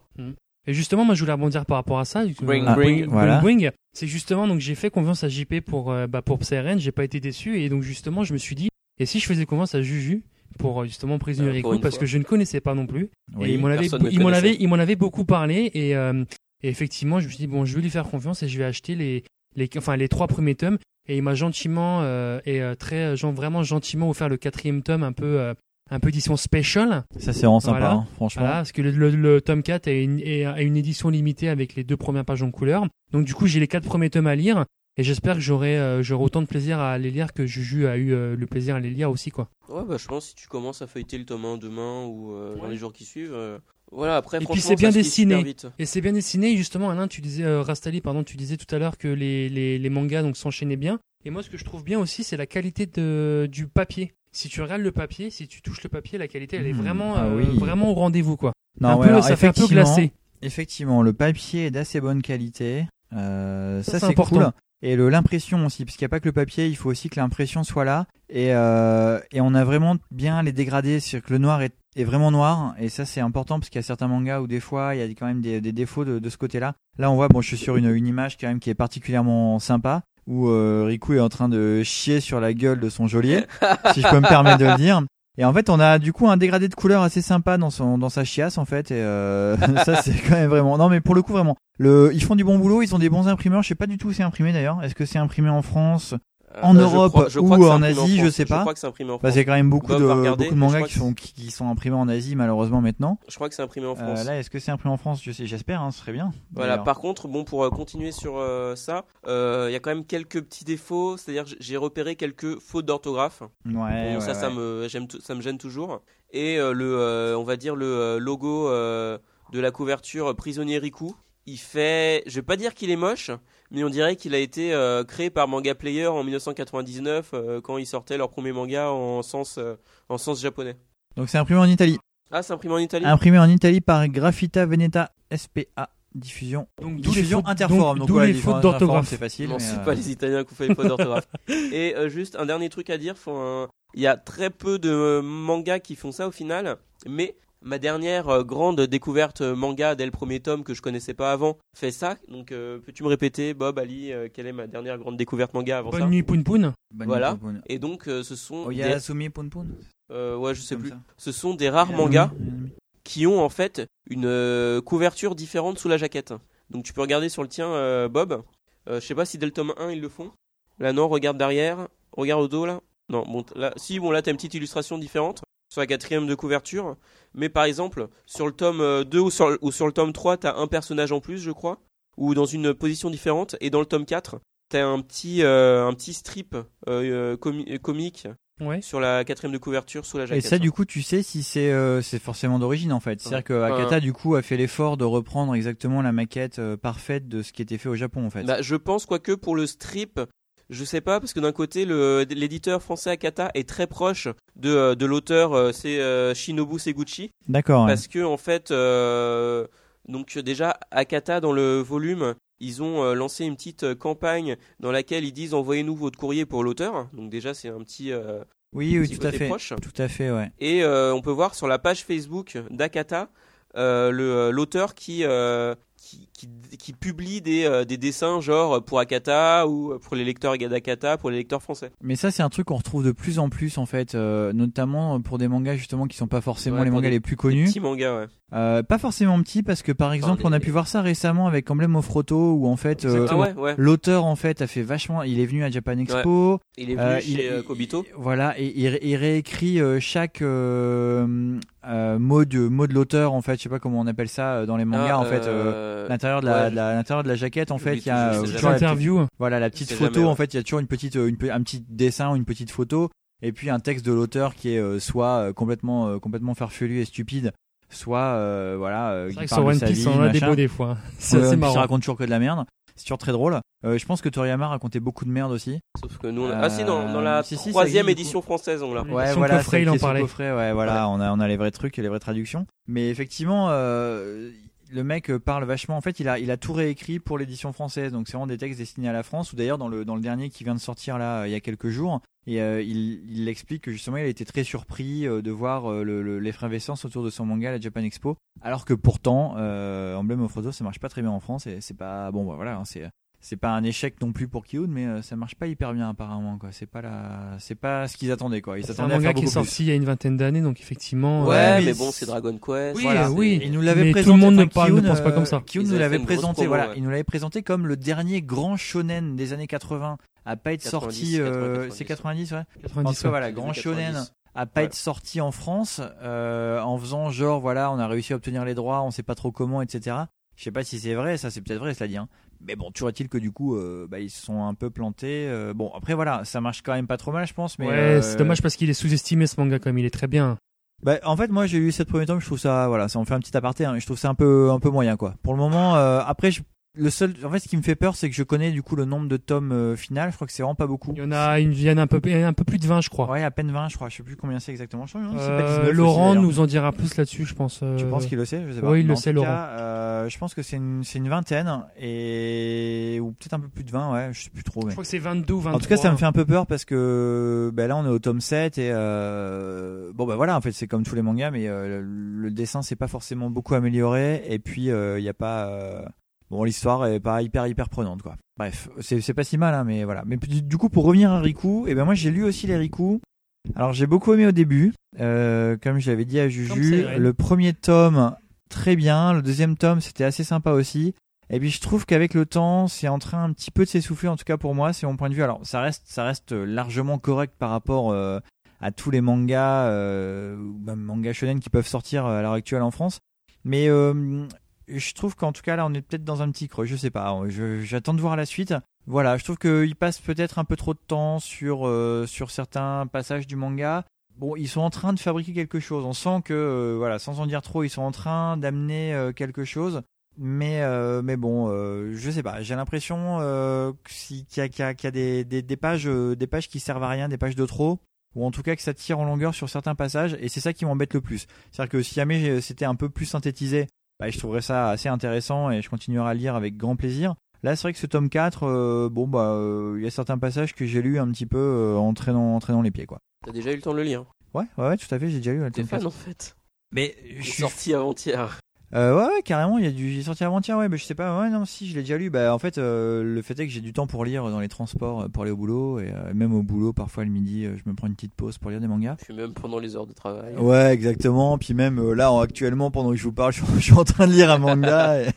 Et justement, moi, je voulais rebondir par rapport à ça. Bring, Euh, bring. Voilà. bring. C'est justement, donc j'ai fait confiance à JP pour, euh, bah, pour CRN, j'ai pas été déçu. Et donc, justement, je me suis dit, et si je faisais confiance à Juju pour euh, justement Prisoner Euh, Rico, parce fois. que je ne connaissais pas non plus. Oui. et il m'en avait, il m'en avait, il m'en avait beaucoup parlé. Et, euh, et effectivement, je me suis dit, bon, je vais lui faire confiance et je vais acheter les, les, enfin, les trois premiers tomes. Et il m'a gentiment, euh, et très, genre, vraiment gentiment offert le quatrième tome un peu, euh, un peu édition special. Ça, c'est vraiment sympa, Voilà. hein, franchement. Voilà, parce que le, le- le tome 4 a une, a une édition limitée avec les deux premières pages en couleur. Donc du coup, j'ai les quatre premiers tomes à lire et j'espère que j'aurai euh, j'aurai autant de plaisir à les lire que Juju a eu euh, le plaisir à les lire aussi quoi. Ouais, bah, je pense que si tu commences à feuilleter le tome 1 demain ou euh, dans les jours qui suivent. euh, Voilà, après, Et puis, c'est bien dessiné. Et c'est bien dessiné justement Alain, tu disais euh, Rastali pardon, tu disais tout à l'heure que les, les, les mangas donc s'enchaînaient bien. Et moi ce que je trouve bien aussi, c'est la qualité de, du papier. Si tu regardes le papier, si tu touches le papier, la qualité elle est Mmh, vraiment ah euh, oui. vraiment au rendez-vous quoi. Non, un ouais, peu, alors, ça fait un peu glacé. Effectivement, le papier est d'assez bonne qualité. Euh, Ça, ça, c'est cool. Et l'impression aussi, parce qu'il n'y a pas que le papier, il faut aussi que l'impression soit là. Et, euh, et on a vraiment bien les dégradés, c'est-à-dire que le noir est, est vraiment noir. Et ça, c'est important parce qu'il y a certains mangas où des fois, il y a quand même des, des défauts de, de ce côté-là. Là, on voit, bon, je suis sur une, une image quand même qui est particulièrement sympa, où euh, Riku est en train de chier sur la gueule de son geôlier, si je peux me permettre de le dire. Et en fait, on a du coup un dégradé de couleur assez sympa dans son dans sa chiasse en fait. Et euh, ça, c'est quand même vraiment. Non, mais pour le coup, vraiment. Le, ils font du bon boulot. Ils ont des bons imprimeurs. Je sais pas du tout où c'est imprimé d'ailleurs. Est-ce que c'est imprimé en France? En Euh, je Europe crois- je ou en Asie, je France. sais pas. Je crois que c'est imprimé en Bah, France. c'est quand même beaucoup Bob de va regarder, beaucoup de mais je mangas qui sont qui, qui sont imprimés en Asie malheureusement maintenant. Je crois que c'est imprimé en Euh, France. là, est-ce que c'est imprimé en France? Je sais, j'espère. Hein, ce serait bien. Voilà, par contre, bon, pour euh, continuer sur euh, ça, euh, il y a quand même quelques petits défauts, c'est-à-dire j'ai repéré quelques fautes d'orthographe. Ouais, Bon, ouais, ça, ça me, ça me gêne toujours. Et euh, le, euh, on va dire le euh, logo euh, de la couverture Prisonnier Riku, il fait, je vais pas dire qu'il est moche, mais on dirait qu'il a été euh, créé par Manga Player en 1999 euh, quand ils sortaient leur premier manga en sens, euh, en sens japonais. Donc c'est imprimé en Italie. Ah, c'est imprimé en Italie. Imprimé en Italie par Graffita Veneta SPA diffusion. Donc Diffusion Interforum. donc, Donc, voilà, les diffusion fautes Interforum, d'orthographe. C'est facile. Non, c'est euh, pas les Italiens qui ont fait les fautes d'orthographe. Et euh, juste un dernier truc à dire, faut un- il y a très peu de mangas qui font ça au final, mais ma dernière euh, grande découverte euh, manga dès le premier tome que je connaissais pas avant fait ça. Donc euh, peux-tu me répéter, Bob, Ali, euh, quelle est ma dernière grande découverte manga avant ça Bonne nuit Poun Poun. Bonne Voilà. nuit, Poun Poun. Et donc euh, ce sont Oh, des, Yasumi Poun Poun. euh, ouais je sais Comme plus, ça. ce sont des rares mangas qui ont en fait une euh, couverture différente sous la jaquette. Donc tu peux regarder sur le tien, euh, Bob. Euh, je sais pas si dès le tome 1 ils le font. Là non, regarde derrière, regarde au dos là. Non, bon, là, si bon là t'as une petite illustration différente sur la quatrième de couverture. Mais par exemple sur le tome euh, 2 ou sur, ou sur le tome 3 t'as un personnage en plus je crois, ou dans une position différente. Et dans le tome 4 t'as un petit euh, un petit strip euh, euh, comi- euh, comique Ouais. sur la quatrième de couverture sous la Et ça, du coup, tu sais si c'est euh, c'est forcément d'origine en fait. C'est-à-dire que Akata, du coup, a fait l'effort de reprendre exactement la maquette euh, parfaite de ce qui était fait au Japon en fait. Bah, je pense quoique pour le strip, je sais pas parce que d'un côté l'éditeur français Akata est très proche de, euh, de l'auteur euh, c'est euh, Shinobu Seguchi D'accord. ouais. parce que en fait euh, donc déjà Akata dans le volume ils ont euh, lancé une petite campagne dans laquelle ils disent envoyez-nous votre courrier pour l'auteur donc déjà c'est un petit, Oui, oui, petit tout à fait. proche Tout à fait, ouais. et on peut voir sur la page Facebook d'Akata l'auteur qui, qui, qui qui publie des, euh, des dessins genre pour Akata ou pour les lecteurs d'Akata pour les lecteurs français. Mais ça, c'est un truc qu'on retrouve de plus en plus en fait, euh, notamment pour des mangas justement qui sont pas forcément Ouais, les mangas des- les plus Des connus. petits mangas, ouais. Euh, pas forcément petits parce que par exemple, des- on a pu voir ça récemment avec Emblem of Roto où en fait euh, ah ouais, ouais. l'auteur en fait a fait vachement. Il est venu à Japan Expo. Il est venu Euh, chez il- euh, il- Kobito. Voilà, et il, il réécrit chaque euh, euh, mot de mot de l'auteur en fait. Je sais pas comment on appelle ça dans les mangas Ah, en fait. L'intérieur de la, ouais, de la- l'intérieur de la jaquette en fait, il y a euh, toujours la petite- Interview. voilà la petite photo jamais, ouais. en fait. Il y a toujours une petite, une, un petit dessin ou une petite photo, et puis un texte de l'auteur qui est soit complètement complètement farfelu et stupide, soit euh, voilà euh, C'est qui vrai que sur parle de One sa Piece, vie, on a des machin. beaux des fois. C'est Ouais, marrant. raconte toujours que de la merde. c'est toujours très drôle. Euh, je pense que Toriyama racontait beaucoup de merde aussi. Sauf que nous, on a- Euh, ah si, dans, dans la si, si, ça troisième édition française, on l'a. Ouais, voilà, coffret, il en parlait. coffret, ouais, voilà, on a on a les vrais trucs et les vraies traductions. Mais effectivement, euh, le mec euh, parle vachement. En fait, il a tout réécrit pour l'édition française, donc c'est vraiment des textes destinés à la France. Ou d'ailleurs dans le dernier qui vient de sortir là euh, il y a quelques jours, et euh, il explique que justement il a été très surpris de voir euh, le- le- l'effervescence autour de son manga à la Japan Expo, alors que pourtant Emblem of Rosso ça marche pas très bien en France et c'est pas bon bah, voilà hein, c'est c'est pas un échec non plus pour Kiyun, mais euh, ça marche pas hyper bien apparemment quoi. C'est pas la, c'est pas ce qu'ils attendaient quoi. Ils C'est un manga faire qui est sorti il y a une vingtaine d'années, donc effectivement. Ouais, Ouais, mais, mais bon, c'est- Dragon Quest. Oui, voilà, euh, oui. c'est- Il nous l'avait Mais tout présenté. le monde ne enfin, ne pense pas euh, comme ça. Kiyun Ils nous l'avait présenté, promo, voilà, ouais. il nous l'avait présenté comme le dernier grand shonen des années 80 à pas être 90, sorti. euh, 90, c'est 90, ouais. En 90. tout cas, voilà, grand shonen 90. à pas Ouais. être sorti en France euh, en faisant genre voilà, on a réussi à obtenir les droits, on sait pas trop comment, etc. Je sais pas si c'est vrai, ça c'est peut-être vrai, cela dit. Hein. Mais bon, toujours est-il que du coup, euh, bah, ils se sont un peu plantés. euh, bon, après voilà, ça marche quand même pas trop mal, je pense. Mais ouais, euh, c'est dommage parce qu'il est sous-estimé ce manga comme il est très bien. Bah, en fait, moi, j'ai lu cette première tome. Je trouve ça, voilà, ça en fait un petit aparté. Hein, je trouve ça un peu, un peu moyen, quoi. Pour le moment, euh, après, je- le seul, en fait, ce qui me fait peur, c'est que je connais du coup le nombre de tomes euh, final. Je crois que c'est vraiment pas beaucoup. Il y en a, une, il y en a un peu, il y en a un peu plus de 20, je crois. Ouais, à peine 20, je crois. Je sais plus combien c'est exactement. Je crois que c'est pas Euh, 19 aussi, Laurent nous en dira plus là-dessus, je pense. euh, Tu penses qu'il le sait? Je sais pas. Oui, il Mais le en sait, tout Laurent. cas, euh, je pense que c'est une, c'est une vingtaine et ou peut-être un peu plus de 20. Ouais, je sais plus trop. Je crois que c'est 22 ou 23. En tout cas, ça me fait un peu peur parce que ben là, on est au tome 7 et euh, bon, bah voilà, en fait, c'est comme tous les mangas, mais le, le dessin, c'est pas forcément beaucoup amélioré et puis il y a pas. Euh, Bon, l'histoire est pas hyper hyper prenante, quoi. Bref, c'est pas si mal, hein, mais voilà. Mais du, coup, pour revenir à Riku, et ben moi, j'ai lu aussi les Riku. Alors, j'ai beaucoup aimé au début, euh, comme je l'avais dit à Juju. Le premier tome, très bien. Le deuxième tome, c'était assez sympa aussi. Et puis je trouve qu'avec le temps, c'est en train un petit peu de s'essouffler, en tout cas pour moi, c'est mon point de vue. Alors ça reste, ça reste largement correct par rapport euh, à tous les mangas, euh, mangas shonen qui peuvent sortir à l'heure actuelle en France. Mais euh, je trouve qu'en tout cas là, on est peut-être dans un petit creux. Je sais pas. J'attends de voir la suite. Voilà, je trouve qu'il passe peut-être un peu trop de temps sur euh, sur certains passages du manga. Bon, ils sont en train de fabriquer quelque chose. On sent que, euh, voilà, sans en dire trop, ils sont en train d'amener euh, quelque chose. Mais, euh, mais bon, euh, je sais pas. J'ai l'impression euh, qu'il y a, qu'il y a- y a des, des, des pages, des pages qui servent à rien, des pages de trop, ou en tout cas que ça tire en longueur sur certains passages. Et c'est ça qui m'embête le plus. C'est-à-dire que si jamais c'était un peu plus synthétisé, bah, je trouverais ça assez intéressant et je continuerai à lire avec grand plaisir. Là, c'est vrai que ce tome 4, euh, bon bah, euh, il y a certains passages que j'ai lus un petit peu euh, en traînant, en traînant les pieds, quoi. T'as déjà eu le temps de le lire? Ouais, ouais, ouais, tout à fait, j'ai déjà lu le tome fan 4. en fait. Mais je suis sorti avant-hier. Euh, ouais, ouais, carrément, il y a du, il est sorti avant-hier, ouais, mais je sais pas, ouais, non, si, je l'ai déjà lu. Bah, en fait, euh, le fait est que j'ai du temps pour lire dans les transports euh, pour aller au boulot, et euh, même au boulot, parfois le midi, euh, je me prends une petite pause pour lire des mangas. Puis même pendant les heures de travail. Ouais, exactement. Puis même euh, là, en- actuellement, pendant que je vous parle, je, je suis en train de lire un manga. et-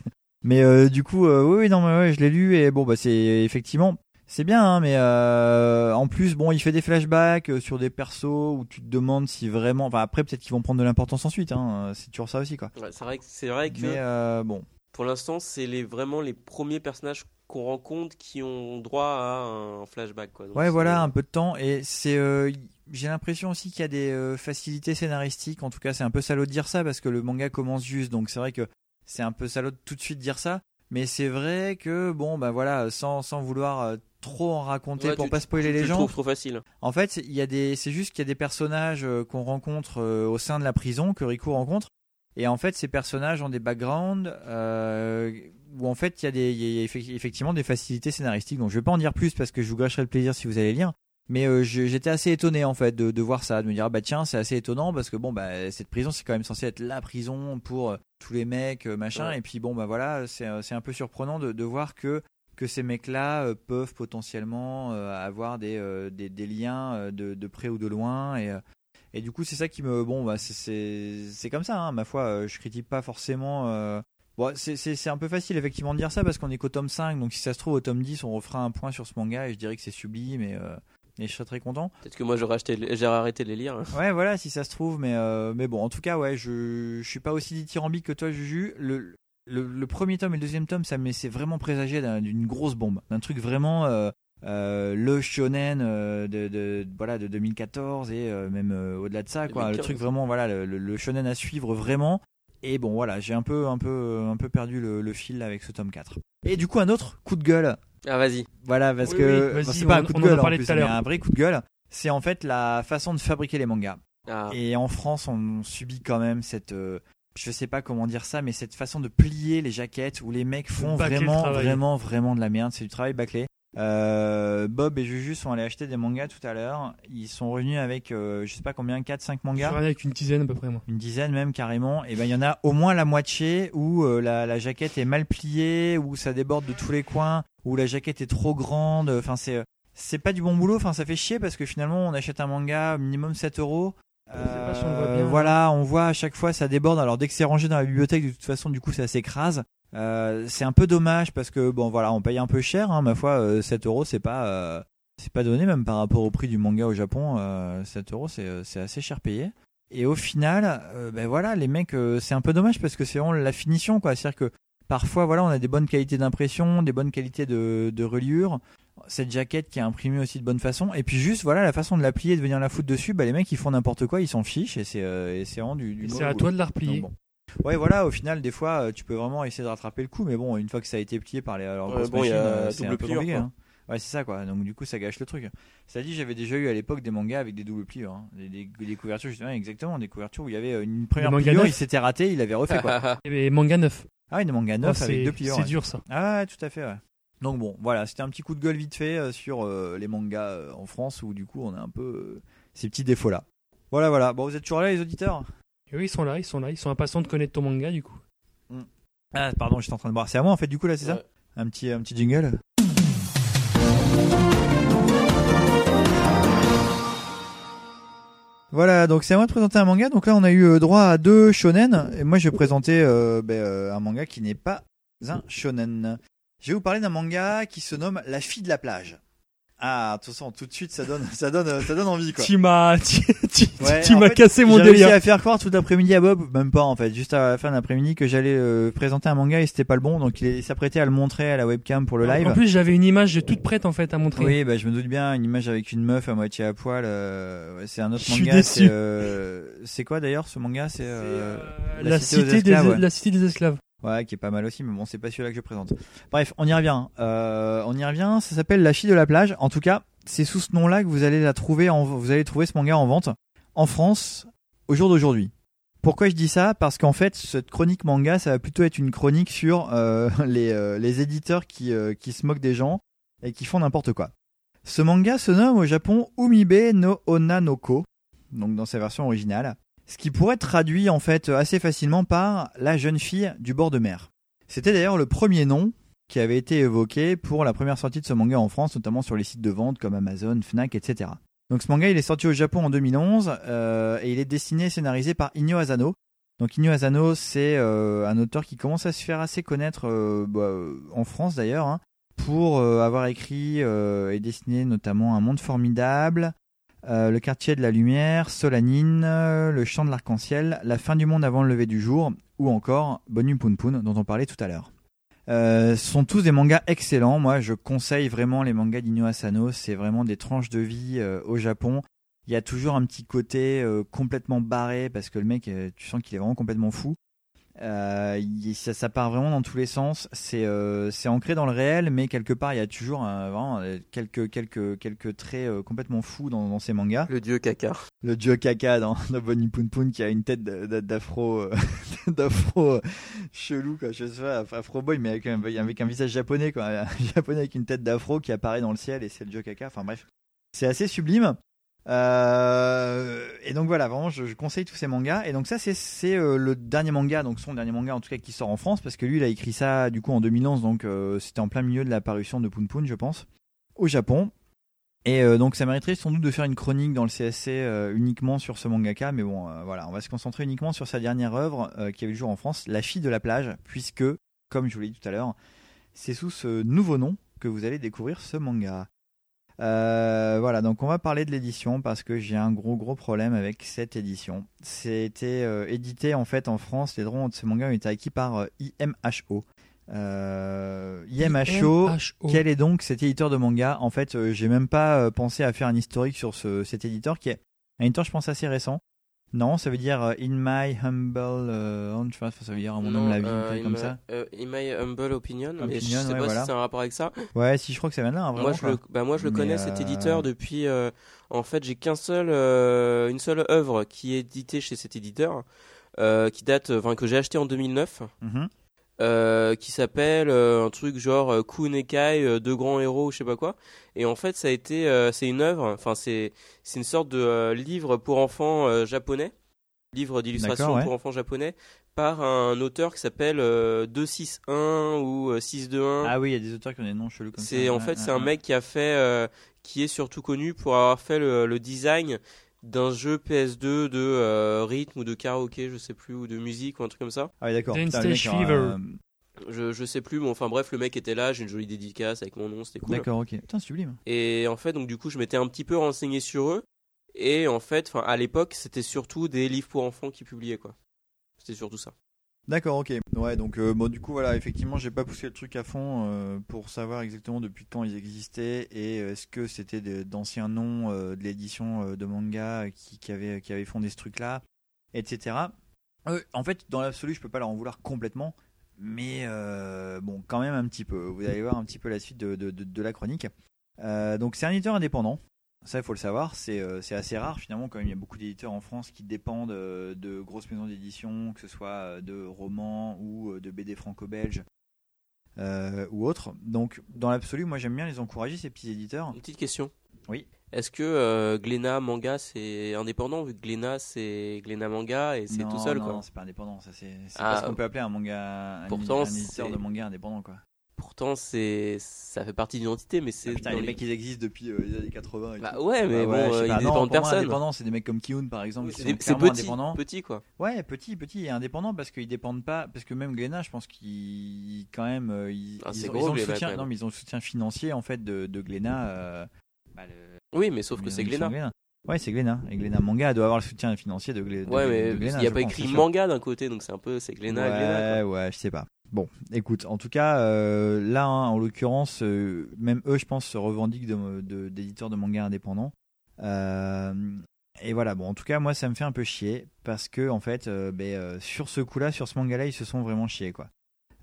Mais euh, du coup, euh, oui, oui, non, mais ouais, je l'ai lu et bon, bah c'est effectivement, c'est bien, hein, mais euh, en plus, bon, il fait des flashbacks euh, sur des persos où tu te demandes si vraiment, enfin après peut-être qu'ils vont prendre de l'importance ensuite, hein, c'est toujours ça aussi, quoi. Ouais, c'est vrai que, c'est vrai que Mais euh, bon, pour l'instant, c'est les, vraiment les premiers personnages qu'on rencontre qui ont droit à un flashback. Quoi. Donc Ouais, voilà, un peu de temps. Et c'est, euh, j'ai l'impression aussi qu'il y a des euh, facilités scénaristiques. En tout cas, c'est un peu salaud de dire ça parce que le manga commence juste. Donc c'est vrai que c'est un peu salaud de tout de suite dire ça. Mais c'est vrai que bon, bah voilà, sans, sans vouloir euh, trop en raconter Ouais, pour tu- pas spoiler tu les le gens. trouves trop facile. En fait, il y a des, c'est juste qu'il y a des personnages euh, qu'on rencontre euh, au sein de la prison que Riku rencontre. Et en fait, ces personnages ont des backgrounds euh, où en fait il y a des, y a effe- effectivement des facilités scénaristiques. Donc je vais pas en dire plus parce que je vous gâcherai le plaisir si vous allez lire. Mais euh, j'étais assez étonné en fait de, de voir ça, de me dire ah bah tiens c'est assez étonnant parce que bon bah cette prison c'est quand même censé être la prison pour tous les mecs machin Ouais. et puis bon bah voilà c'est c'est un peu surprenant de, de voir que que ces mecs-là euh, peuvent potentiellement euh, avoir des, euh, des, des liens de, de près ou de loin et, et du coup c'est ça qui me bon bah c'est- comme ça hein, ma foi je critique pas forcément bon c'est- un peu facile effectivement de dire ça parce qu'on est qu'au tome 5 donc si ça se trouve au tome 10 on refera un point sur ce manga et je dirais que c'est sublime et, euh, et je serais très content Peut-être que moi j'aurais arrêté de les lire. Ouais, voilà, si ça se trouve, mais, euh, mais bon, en tout cas, ouais, je, je suis pas aussi dithyrambique que toi, Juju. Le, le, le premier tome et le deuxième tome, ça me laissait vraiment présager d'un- d'une grosse bombe, d'un truc vraiment euh, euh, le shonen euh, de, de, voilà, de 2014 et euh, même euh, au-delà de ça, quoi. Le 2015. truc vraiment, voilà, le, le- le shonen à suivre vraiment. Et bon voilà, j'ai un peu, un peu, un peu perdu le, le fil avec ce tome 4. Et du coup, un autre coup de gueule. Ah, vas-y. Voilà, parce Oui, que oui, c'est pas on- un coup de en gueule en parlé plus, tout à mais un vrai coup de gueule. C'est en fait la façon de fabriquer les mangas. Ah. Et en France, on subit quand même cette, euh, je sais pas comment dire ça, mais cette façon de plier les jaquettes où les mecs font bâcler vraiment, vraiment, vraiment de la merde. C'est du travail bâclé. Euh, Bob et Juju sont allés acheter des mangas tout à l'heure. Ils sont revenus avec, euh, je sais pas combien, 4, 5 Je mangas suis avec une dizaine à peu près, moi. une dizaine même carrément, et ben il y en a au moins la moitié où euh, la, la jaquette est mal pliée, où ça déborde de tous les coins, où la jaquette est trop grande. Enfin c'est c'est pas du bon boulot. Enfin ça fait chier parce que finalement on achète un manga minimum 7 euros. Si on voit Euh, bien. voilà, on voit à chaque fois ça déborde. Alors dès que c'est rangé dans la bibliothèque, de toute façon du coup ça s'écrase. Euh, c'est un peu dommage parce que bon voilà, on paye un peu cher. Hein, ma foi, euh, 7 euros c'est pas euh, c'est pas donné même par rapport au prix du manga au Japon. Euh, 7 euros c'est euh, c'est assez cher payé. Et au final, euh, ben voilà, les mecs, euh, c'est un peu dommage parce que c'est vraiment la finition, quoi. C'est-à-dire que parfois, voilà, on a des bonnes qualités d'impression, des bonnes qualités de, de reliure, cette jaquette qui est imprimée aussi de bonne façon, et puis juste, voilà, la façon de la plier, de venir la foutre dessus, bah les mecs ils font n'importe quoi, ils s'en fichent, et c'est euh, et c'est vraiment du. du Et C'est à toi de la replier. Donc, bon. Ouais, voilà, au final, des fois, euh, tu peux vraiment essayer de rattraper le coup, mais bon, une fois que ça a été plié par les alors, bon, euh, c'est double un peu pliure, compliqué. hein. Ouais, c'est ça, quoi. Donc, du coup, ça gâche le truc. Ça dit, j'avais déjà eu à l'époque des mangas avec des doubles pliures. hein. Des, des- des couvertures, justement, exactement, des couvertures où il y avait euh, une première pliure, il s'était raté, il avait refait, quoi. Et manga neuf. Ah, mangas Oh, neufs avec c'est deux pliures. c'est ouais. dur ça. Ah, ouais, tout à fait, ouais. Donc, bon, voilà, c'était un petit coup de gueule vite fait euh, sur euh, les mangas euh, en France où, du coup, on a un peu euh, ces petits défauts-là. Voilà, voilà. Bon, vous êtes toujours là, les auditeurs? Et oui, ils sont là, ils sont là, ils sont impatients de connaître ton manga du coup. Ah, pardon, j'étais en train de boire. C'est à moi, en fait, du coup, là, c'est ça? Un petit, un petit jingle Voilà, donc c'est à moi de présenter un manga. Donc là, on a eu euh, droit à deux shonen. Et moi, je vais présenter euh, ben, euh, un manga qui n'est pas un shonen. Je vais vous parler d'un manga qui se nomme La fille de la plage. Ah, attention, tout de suite, ça donne, ça donne, ça donne envie, quoi. Tu m'as tu, tu- Ouais, tu m'as fait, cassé mon J'ai réussi délire. à faire croire tout l'après-midi à Bob, même pas en fait, juste à la fin de l'après-midi que j'allais euh, présenter un manga et c'était pas le bon, donc il s'apprêtait à le montrer à la webcam pour le live. En plus, j'avais une image toute prête en fait à montrer. Oui, bah, je me doute bien, une image avec une meuf à moitié à poil. euh, ouais, c'est un autre Je suis manga. C'est euh, c'est quoi d'ailleurs ce manga C'est euh, euh, La la, Cité aux cité des, esclaves, ouais. la cité des esclaves. Ouais, qui est pas mal aussi, mais bon, c'est pas celui-là que je présente. Bref, on y revient. Euh, on y revient. Ça s'appelle La Chie de la plage. En tout cas, c'est sous ce nom-là que vous allez la trouver. Vous allez trouver ce manga en vente en France au jour d'aujourd'hui. Pourquoi je dis ça? Parce qu'en fait, cette chronique manga, ça va plutôt être une chronique sur euh, les, euh, les éditeurs qui, qui se moquent des gens et qui font n'importe quoi. Ce manga se nomme au Japon Umibe no Onanoko, donc dans sa version originale, ce qui pourrait être traduit en fait assez facilement par la jeune fille du bord de mer. C'était d'ailleurs le premier nom qui avait été évoqué pour la première sortie de ce manga en France, notamment sur les sites de vente comme Amazon, Fnac, etc. Donc ce manga, il est sorti au Japon en 2011 euh, et il est dessiné et scénarisé par Inyo Asano. Donc Inyo Asano, c'est euh, un auteur qui commence à se faire assez connaître euh, bah, en France d'ailleurs, hein, pour avoir écrit et dessiné notamment Un monde formidable, Le quartier de la lumière, Solanine, euh, Le chant de l'arc-en-ciel, La fin du monde avant le lever du jour, ou encore Bonu Poun dont on parlait tout à l'heure. Euh, sont tous des mangas excellents. Moi, je conseille vraiment les mangas d'Inyo Asano. C'est vraiment des tranches de vie euh, au Japon. Il y a toujours un petit côté euh, complètement barré parce que le mec, euh, tu sens qu'il est vraiment complètement fou. Euh, ça, ça part vraiment dans tous les sens. C'est euh, c'est ancré dans le réel, mais quelque part, il y a toujours euh, vraiment quelques quelques quelques traits euh, complètement fous dans, dans ces mangas. Le dieu caca. Le dieu caca dans, dans Bonnie Poon Poon qui a une tête d'afro d'afro chelou quoi je sais pas afro boy mais avec un, avec un visage japonais quoi un japonais avec une tête d'afro qui apparaît dans le ciel et c'est le dieu caca enfin bref c'est assez sublime Euh, et donc voilà vraiment je, conseille tous ces mangas et donc ça c'est euh, le dernier manga donc son dernier manga en tout cas qui sort en France parce que lui il a écrit ça du coup en 2011 donc euh, c'était en plein milieu de la parution de Poon Poon je pense au Japon et donc ça mériterait sans doute de faire une chronique dans le CSC uniquement sur ce mangaka, mais bon voilà, on va se concentrer uniquement sur sa dernière œuvre qui a vu le jour en France, La fille de la plage, puisque, comme je vous l'ai dit tout à l'heure, c'est sous ce nouveau nom que vous allez découvrir ce manga. Euh, voilà, donc on va parler de l'édition parce que j'ai un gros gros problème avec cette édition. C'était euh, édité en fait en France, les droits de ce manga ont été acquis par euh, IMHO. IMHO, IMHO. quel est donc cet éditeur de manga? En fait, j'ai même pas pensé à faire un historique sur ce, cet éditeur qui est un éditeur, je pense, assez récent. Non, ça veut dire euh, in my humble, euh, on- tu vois, ça veut dire mon euh, in comme my- ça. in my humble opinion, mais je Opinion, sais ouais, pas voilà. si c'est un rapport avec ça. Ouais, si je crois que ça vient de là, hein, vraiment. moi, je quoi. le, bah, moi, je le Mais, connais, cet éditeur, depuis. en fait, j'ai qu'un seul, une seule œuvre qui est éditée chez cet éditeur, qui date, enfin, que j'ai acheté en 2009, Mhm. Euh, qui s'appelle euh, un truc genre euh, Kunekai, deux grands héros, je sais pas quoi. Et en fait, ça a été, c'est une œuvre, enfin, c'est, c'est une sorte de livre pour enfants japonais, livre d'illustration ouais. pour enfants japonais, par un auteur qui s'appelle euh, 261 ou euh, 621. Ah oui, il y a des auteurs qui ont des noms chelous comme ça. C'est en fait c'est un mec qui a fait euh, qui est surtout connu pour avoir fait le, le design d'un jeu PS2 de euh, rythme ou de karaoké, je sais plus ou de musique ou un truc comme ça. Ah oui, d'accord. Stage Fever. euh, Je je sais plus mais enfin bref, le mec était là, j'ai une jolie dédicace avec mon nom, c'était cool. D'accord, ok. Putain, sublime. Et en fait donc du coup, je m'étais un petit peu renseigné sur eux et en fait enfin à l'époque, c'était surtout des livres pour enfants qui publiaient quoi. C'était surtout ça. D'accord, ok. Ouais, donc euh, bon, du coup, voilà, effectivement, j'ai pas poussé le truc à fond euh, pour savoir exactement depuis quand ils existaient et euh, est-ce que c'était d'anciens noms de l'édition de manga qui, avaient, fondé ce truc-là, etc. En fait, dans l'absolu, je peux pas leur en vouloir complètement, mais bon, quand même un petit peu. Vous allez voir un petit peu la suite de, de, la chronique. Donc, c'est un éditeur indépendant. Ça, il faut le savoir, c'est euh, c'est assez rare finalement. Quand même, il y a beaucoup d'éditeurs en France qui dépendent euh, de grosses maisons d'édition, que ce soit euh, de romans ou de BD franco-belges ou autres. Donc, dans l'absolu, moi j'aime bien les encourager, ces petits éditeurs. Une petite question. Oui. Est-ce que Glénat Manga c'est indépendant vu que Glénat c'est Glénat Manga et c'est tout seul non, quoi. non, c'est pas indépendant. Ça, c'est Ah, pas ce qu'on peut appeler un manga, un, pourtant, un éditeur de manga indépendant, quoi. Pourtant c'est ça fait partie d'une entité mais c'est Ah, putain, les les- mecs, ils existent depuis euh, les années 80. et Bah tout. ouais mais Bah ouais, bon je sais euh, ils dépendent de personne. c'est des mecs comme Kiun, par exemple. qui C'est petit, petit quoi. Ouais, petit, petit et indépendant parce qu'ils dépendent pas. Parce que même Glénat, je pense qu'ils, quand même, euh, ils, Ah, ils ont, gros, ils ont le Glénat, soutien. Non, mais ils ont le soutien financier en fait de, de Glénat. euh, bah, le- Oui mais sauf que c'est éditions Glénat. Ouais, c'est Glénat. Et Glénat Manga doit avoir le soutien financier de, Glé- de- Ouais mais Glénat. il y a pas écrit manga d'un côté donc c'est un peu c'est Glénat ouais, Glénat. ouais, je sais pas. Bon, écoute, en tout cas, euh, là, hein, en l'occurrence, euh, même eux, je pense, se revendiquent de- de- d'éditeurs de, manga indépendants. Euh, et voilà, bon, en tout cas, moi, ça me fait un peu chier parce que, en fait, ben, sur ce coup-là, sur ce manga-là, ils se sont vraiment chiés, quoi.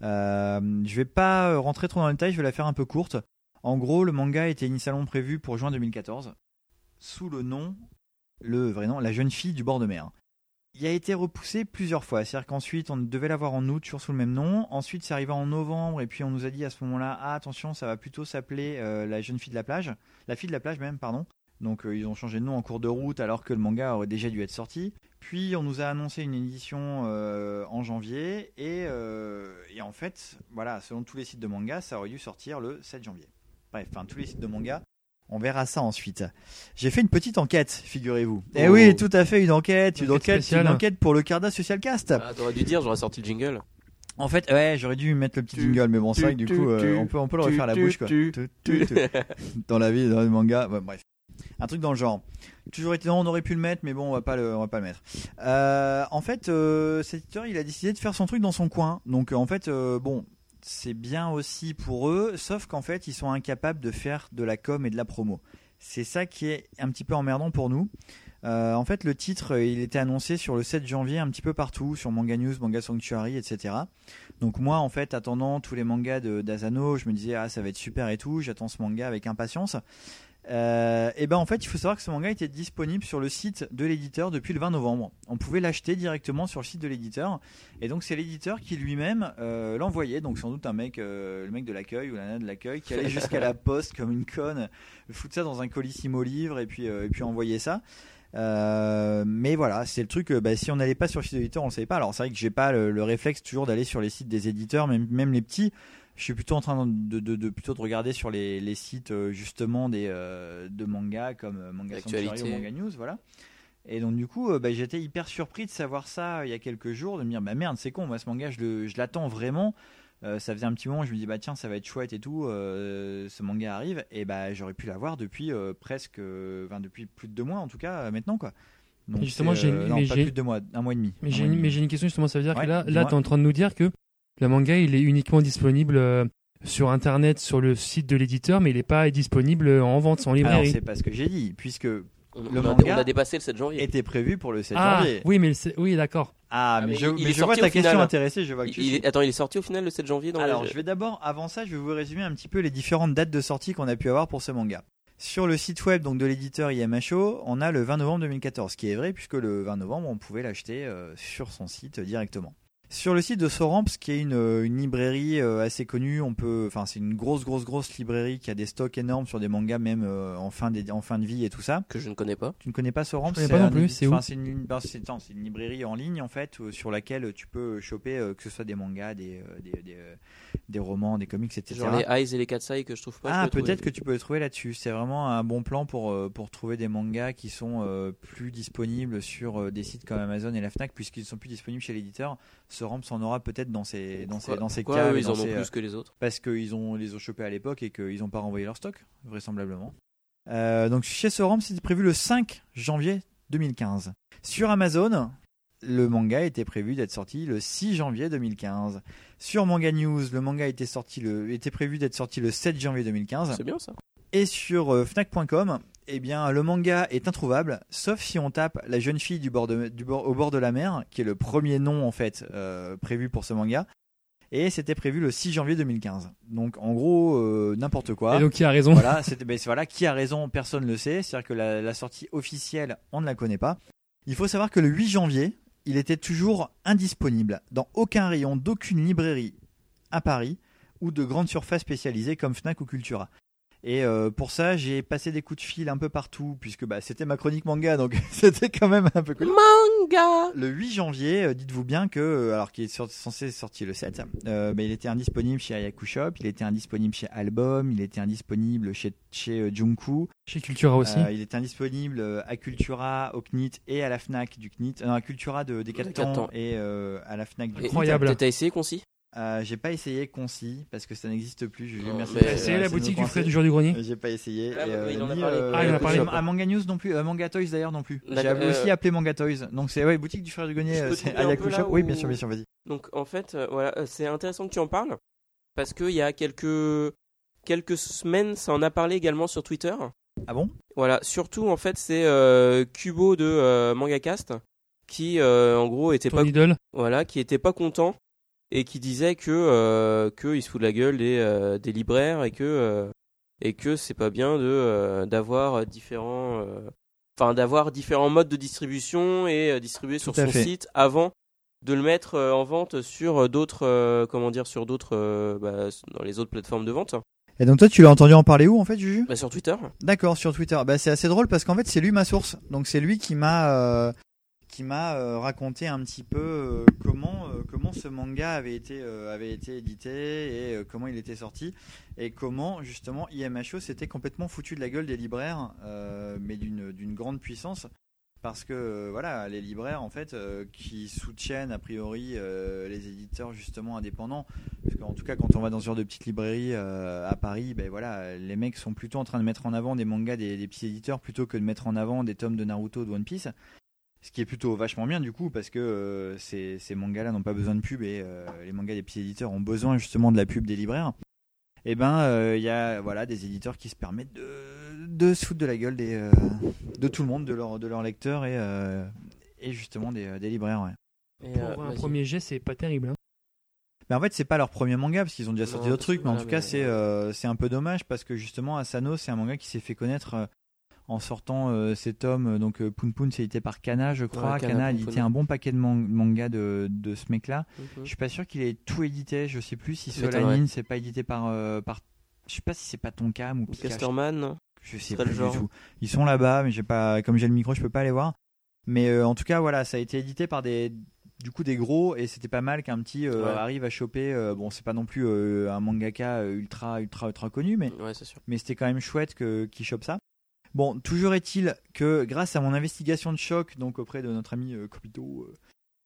Je vais pas rentrer trop dans le détail, je vais la faire un peu courte. En gros, le manga était initialement prévu pour juin 2014 sous le nom, le vrai nom, La jeune fille du bord de mer il a été repoussé plusieurs fois. C'est-à-dire qu'ensuite, on devait l'avoir en août, toujours sous le même nom. Ensuite, c'est arrivé en novembre, et puis on nous a dit à ce moment-là, ah, attention, ça va plutôt s'appeler euh, La jeune fille de la plage. La fille de la plage, même, pardon. Donc, euh, ils ont changé de nom en cours de route, alors que le manga aurait déjà dû être sorti. Puis, on nous a annoncé une édition euh, en janvier, et, et en fait, voilà, selon tous les sites de manga, ça aurait dû sortir le 7 janvier. Bref, enfin, tous les sites de manga. On verra ça ensuite. J'ai fait une petite enquête, figurez-vous. Eh Oh. oui, tout à fait, une enquête, une Enquête une enquête pour le Carda Social Cast. Ah, t'aurais dû dire j'aurais sorti le jingle. En fait, ouais, j'aurais dû mettre le petit Tu- jingle, mais bon, c'est vrai que du tu- coup, euh, on peut, on peut le refaire à la tu- bouche, quoi. tu- Tu- tu- tu. Dans la vie, dans le manga, ouais, bref. Un truc dans le genre. Toujours été, non, on aurait pu le mettre, mais bon, on va pas le, on va pas le mettre. Euh, en fait, euh, cet éditeur, il a décidé de faire son truc dans son coin. Donc, euh, en fait, euh, bon, c'est bien aussi pour eux, sauf qu'en fait, ils sont incapables de faire de la com et de la promo. C'est ça qui est un petit peu emmerdant pour nous. Euh, en fait, le titre, euh, il était annoncé sur le 7 janvier un petit peu partout, sur Manga News, Manga Sanctuary, etc. Donc moi, en fait, attendant tous les mangas d'Asano, je me disais ah ça va être super et tout, j'attends ce manga avec impatience. Euh, et ben en fait, il faut savoir que ce manga était disponible sur le site de l'éditeur depuis le 20 novembre. On pouvait l'acheter directement sur le site de l'éditeur, et donc c'est l'éditeur qui lui-même euh, l'envoyait. Donc sans doute un mec, euh, le mec de l'accueil ou la nana de l'accueil, qui allait jusqu'à la poste comme une conne, foutre ça dans un colissimo livre et puis et puis envoyer ça. Mais voilà, c'est le truc. bah, si on n'allait pas sur le site de l'éditeur, on le savait pas. Alors c'est vrai que j'ai pas le, le réflexe toujours d'aller sur les sites des éditeurs, même, même les petits. Je suis plutôt en train de, de, de- plutôt de regarder sur les, les sites euh, justement des euh, de manga comme euh, Manga Sanctuary ou. Manga News, voilà. Et donc du coup, euh, bah, j'étais hyper surpris de savoir ça euh, il y a quelques jours, de me dire bah merde, c'est con, moi ce manga je le- je l'attends vraiment. Euh, ça faisait un petit moment, je me dis bah tiens, ça va être chouette et tout. euh, ce manga arrive et bah j'aurais pu l'avoir depuis euh, presque, euh, enfin depuis plus de deux mois en tout cas euh, maintenant quoi. Donc, justement, j'ai- euh, pas plus de deux mois, un mois et demi. Mais j'ai une, question justement, ça veut dire Ouais, que là, là es en train de nous dire que le manga il est uniquement disponible euh, sur internet, sur le site de l'éditeur, mais il n'est pas disponible en vente, en Alors librairie. c'est pas ce que j'ai dit, puisque Le on a, manga on a dépassé le 7 janvier. était prévu pour le 7 Ah, janvier. oui, mais oui, d'accord. Ah, Ah, mais, mais je, il- mais il je vois ta question final. intéressée, je vois que tu Il est- attends, il est sorti au final le 7 janvier dans Alors, les- je vais d'abord, avant ça, je vais vous résumer un petit peu les différentes dates de sortie qu'on a pu avoir pour ce manga. Sur le site web donc de l'éditeur IMHO, on a le 20 novembre 2014, ce qui est vrai puisque le 20 novembre, on pouvait l'acheter euh, sur son site euh, directement. Sur le site de Soramps, qui est une, euh, une librairie euh, assez connue, on peut, enfin c'est une grosse grosse grosse librairie qui a des stocks énormes sur des mangas même euh, en fin de, en fin de vie et tout ça. que je ne connais pas. Tu ne connais pas Soramps Je connais pas non plus, c'est où? enfin, c'est une, ben, c'est- non, c'est une librairie en ligne en fait euh, sur laquelle tu peux choper euh, que ce soit des mangas, des euh, des, des, euh, des romans, des comics, etc. Genre les Eyes et les Katsai que je trouve pas. Ah, peut-être que tu peux le trouver là-dessus. C'est vraiment un bon plan pour, euh, pour trouver des mangas qui sont euh, plus disponibles sur euh, des sites comme Amazon et la Fnac, puisqu'ils ne sont plus disponibles chez l'éditeur. Ce Ramps en aura peut-être dans ces, dans ces, dans ces et ils dans en ont ces, euh, plus que les autres. parce qu'ils ont, les ont chopés à l'époque et qu'ils n'ont pas renvoyé leur stock, vraisemblablement. Euh, donc chez Soram, c'était prévu le 5 janvier 2015. Sur Amazon, le manga était prévu d'être sorti le 6 janvier 2015. Sur Manga News, le manga était, sorti le, était prévu d'être sorti le 7 janvier 2015. C'est bien ça. Et sur euh, Fnac.com, eh bien, le manga est introuvable, sauf si on tape la jeune fille du bord de, du bord, au bord de la mer, qui est le premier nom en fait euh, prévu pour ce manga. Et c'était prévu le 6 janvier 2015. Donc en gros, euh, n'importe quoi. Et donc, qui a raison Voilà, ben, c'est- voilà, qui a raison, personne ne le sait. C'est-à-dire que la, la sortie officielle, on ne la connaît pas. Il faut savoir que le 8 janvier, il était toujours indisponible dans aucun rayon d'aucune librairie à Paris ou de grandes surfaces spécialisées comme Fnac ou Cultura. Et euh, pour ça, j'ai passé des coups de fil un peu partout, puisque bah, c'était ma chronique manga, donc c'était quand même un peu cool. Manga Le 8 janvier, euh, dites-vous bien que, euh, alors qu'il est sur- censé sortir le 7, euh, bah, il était indisponible chez Ayaku Shop, il était indisponible chez Album, il était indisponible chez, chez euh, Junku, Chez Cultura aussi. euh, il était indisponible à Cultura, au CNIT et à la Fnac du CNIT, euh, à Cultura de Decathlon et euh, à la Fnac du Et CNIT. Incroyable. T'as essayé Concis Euh, j'ai pas essayé Concis parce que ça n'existe plus. Merci T'as essayé la boutique du frais du jour du grenier J'ai pas essayé. Ah, et, il en a parlé. Ah, il en a parlé. À, à Manga News non plus, à Manga Toys d'ailleurs non plus. J'ai D'accord, aussi euh, appelé Manga Toys. Donc c'est ouais, boutique du frère du grenier, euh, c'est Ayaku. Oui, bien sûr, bien sûr, vas-y. Donc en fait, euh, voilà, euh, c'est intéressant que tu en parles parce qu'il y a quelques quelques semaines, ça en a parlé également sur Twitter. Ah bon? Voilà, surtout en fait, c'est euh, Kubo de euh, MangaCast qui euh, en gros était Ton pas idole. voilà, qui était pas content et qui disait que euh, que il se fout de la gueule des euh, des libraires et que euh, et que c'est pas bien de euh, d'avoir différents euh, enfin d'avoir différents modes de distribution et euh, distribuer sur son fait. site avant de le mettre en vente sur d'autres euh, comment dire sur d'autres bah, dans les autres plateformes de vente Et donc toi, tu l'as entendu en parler où en fait, Juju? Bah, sur Twitter D'accord, sur Twitter. Bah, c'est assez drôle parce qu'en fait, c'est lui ma source. Donc c'est lui qui m'a euh, qui m'a euh, raconté un petit peu euh, comment euh, comment ce manga avait été avait été édité et comment il était sorti et comment justement IMHO s'était complètement foutu de la gueule des libraires, mais d'une grande puissance. Parce que voilà, les libraires en fait qui soutiennent a priori les éditeurs justement indépendants, parce qu'en tout cas quand on va dans ce genre de petite librairie à Paris, ben voilà, les mecs sont plutôt en train de mettre en avant des mangas des, des petits éditeurs plutôt que de mettre en avant des tomes de Naruto ou de One Piece. Ce qui est plutôt vachement bien du coup parce que euh, ces, ces mangas-là n'ont pas besoin de pub et euh, les mangas des petits éditeurs ont besoin justement de la pub des libraires. Et ben euh, il y a voilà des éditeurs qui se permettent de, de se foutre de la gueule des, euh, de tout le monde, de leurs de leurs lecteurs et, euh, et justement des, des libraires. Ouais. Et, Pour euh, un premier jet, c'est pas terrible. hein. Mais en fait, c'est pas leur premier manga parce qu'ils ont déjà sorti d'autres trucs, mais en tout cas, c'est euh, c'est un peu dommage parce que justement, Asano, c'est un manga qui s'est fait connaître euh, en sortant euh, ces tomes. euh, Donc, euh, Poun Poun, c'est édité par Kana, je crois. Ouais, Kana, Kana a édité Poun. un bon paquet de man- mangas de, de ce mec-là. Mhm. Je suis pas sûr qu'il ait tout édité. Je sais plus si. Solanine, c'est pas édité par. euh, par... Je sais pas si c'est pas Tonkam ou Pikachu. Casterman Je sais serait pas le du tout. Ils sont là-bas, mais j'ai pas, comme j'ai le micro, je peux pas les voir. Mais euh, en tout cas, voilà, ça a été édité par des, du coup, des gros, et c'était pas mal qu'un petit euh, Ouais. arrive à choper. euh, bon, c'est pas non plus euh, un mangaka ultra, ultra, ultra connu, mais, ouais c'est sûr mais c'était quand même chouette que qu'il chope ça. Bon, toujours est-il que grâce à mon investigation de choc, donc auprès de notre ami euh, Kobito, euh,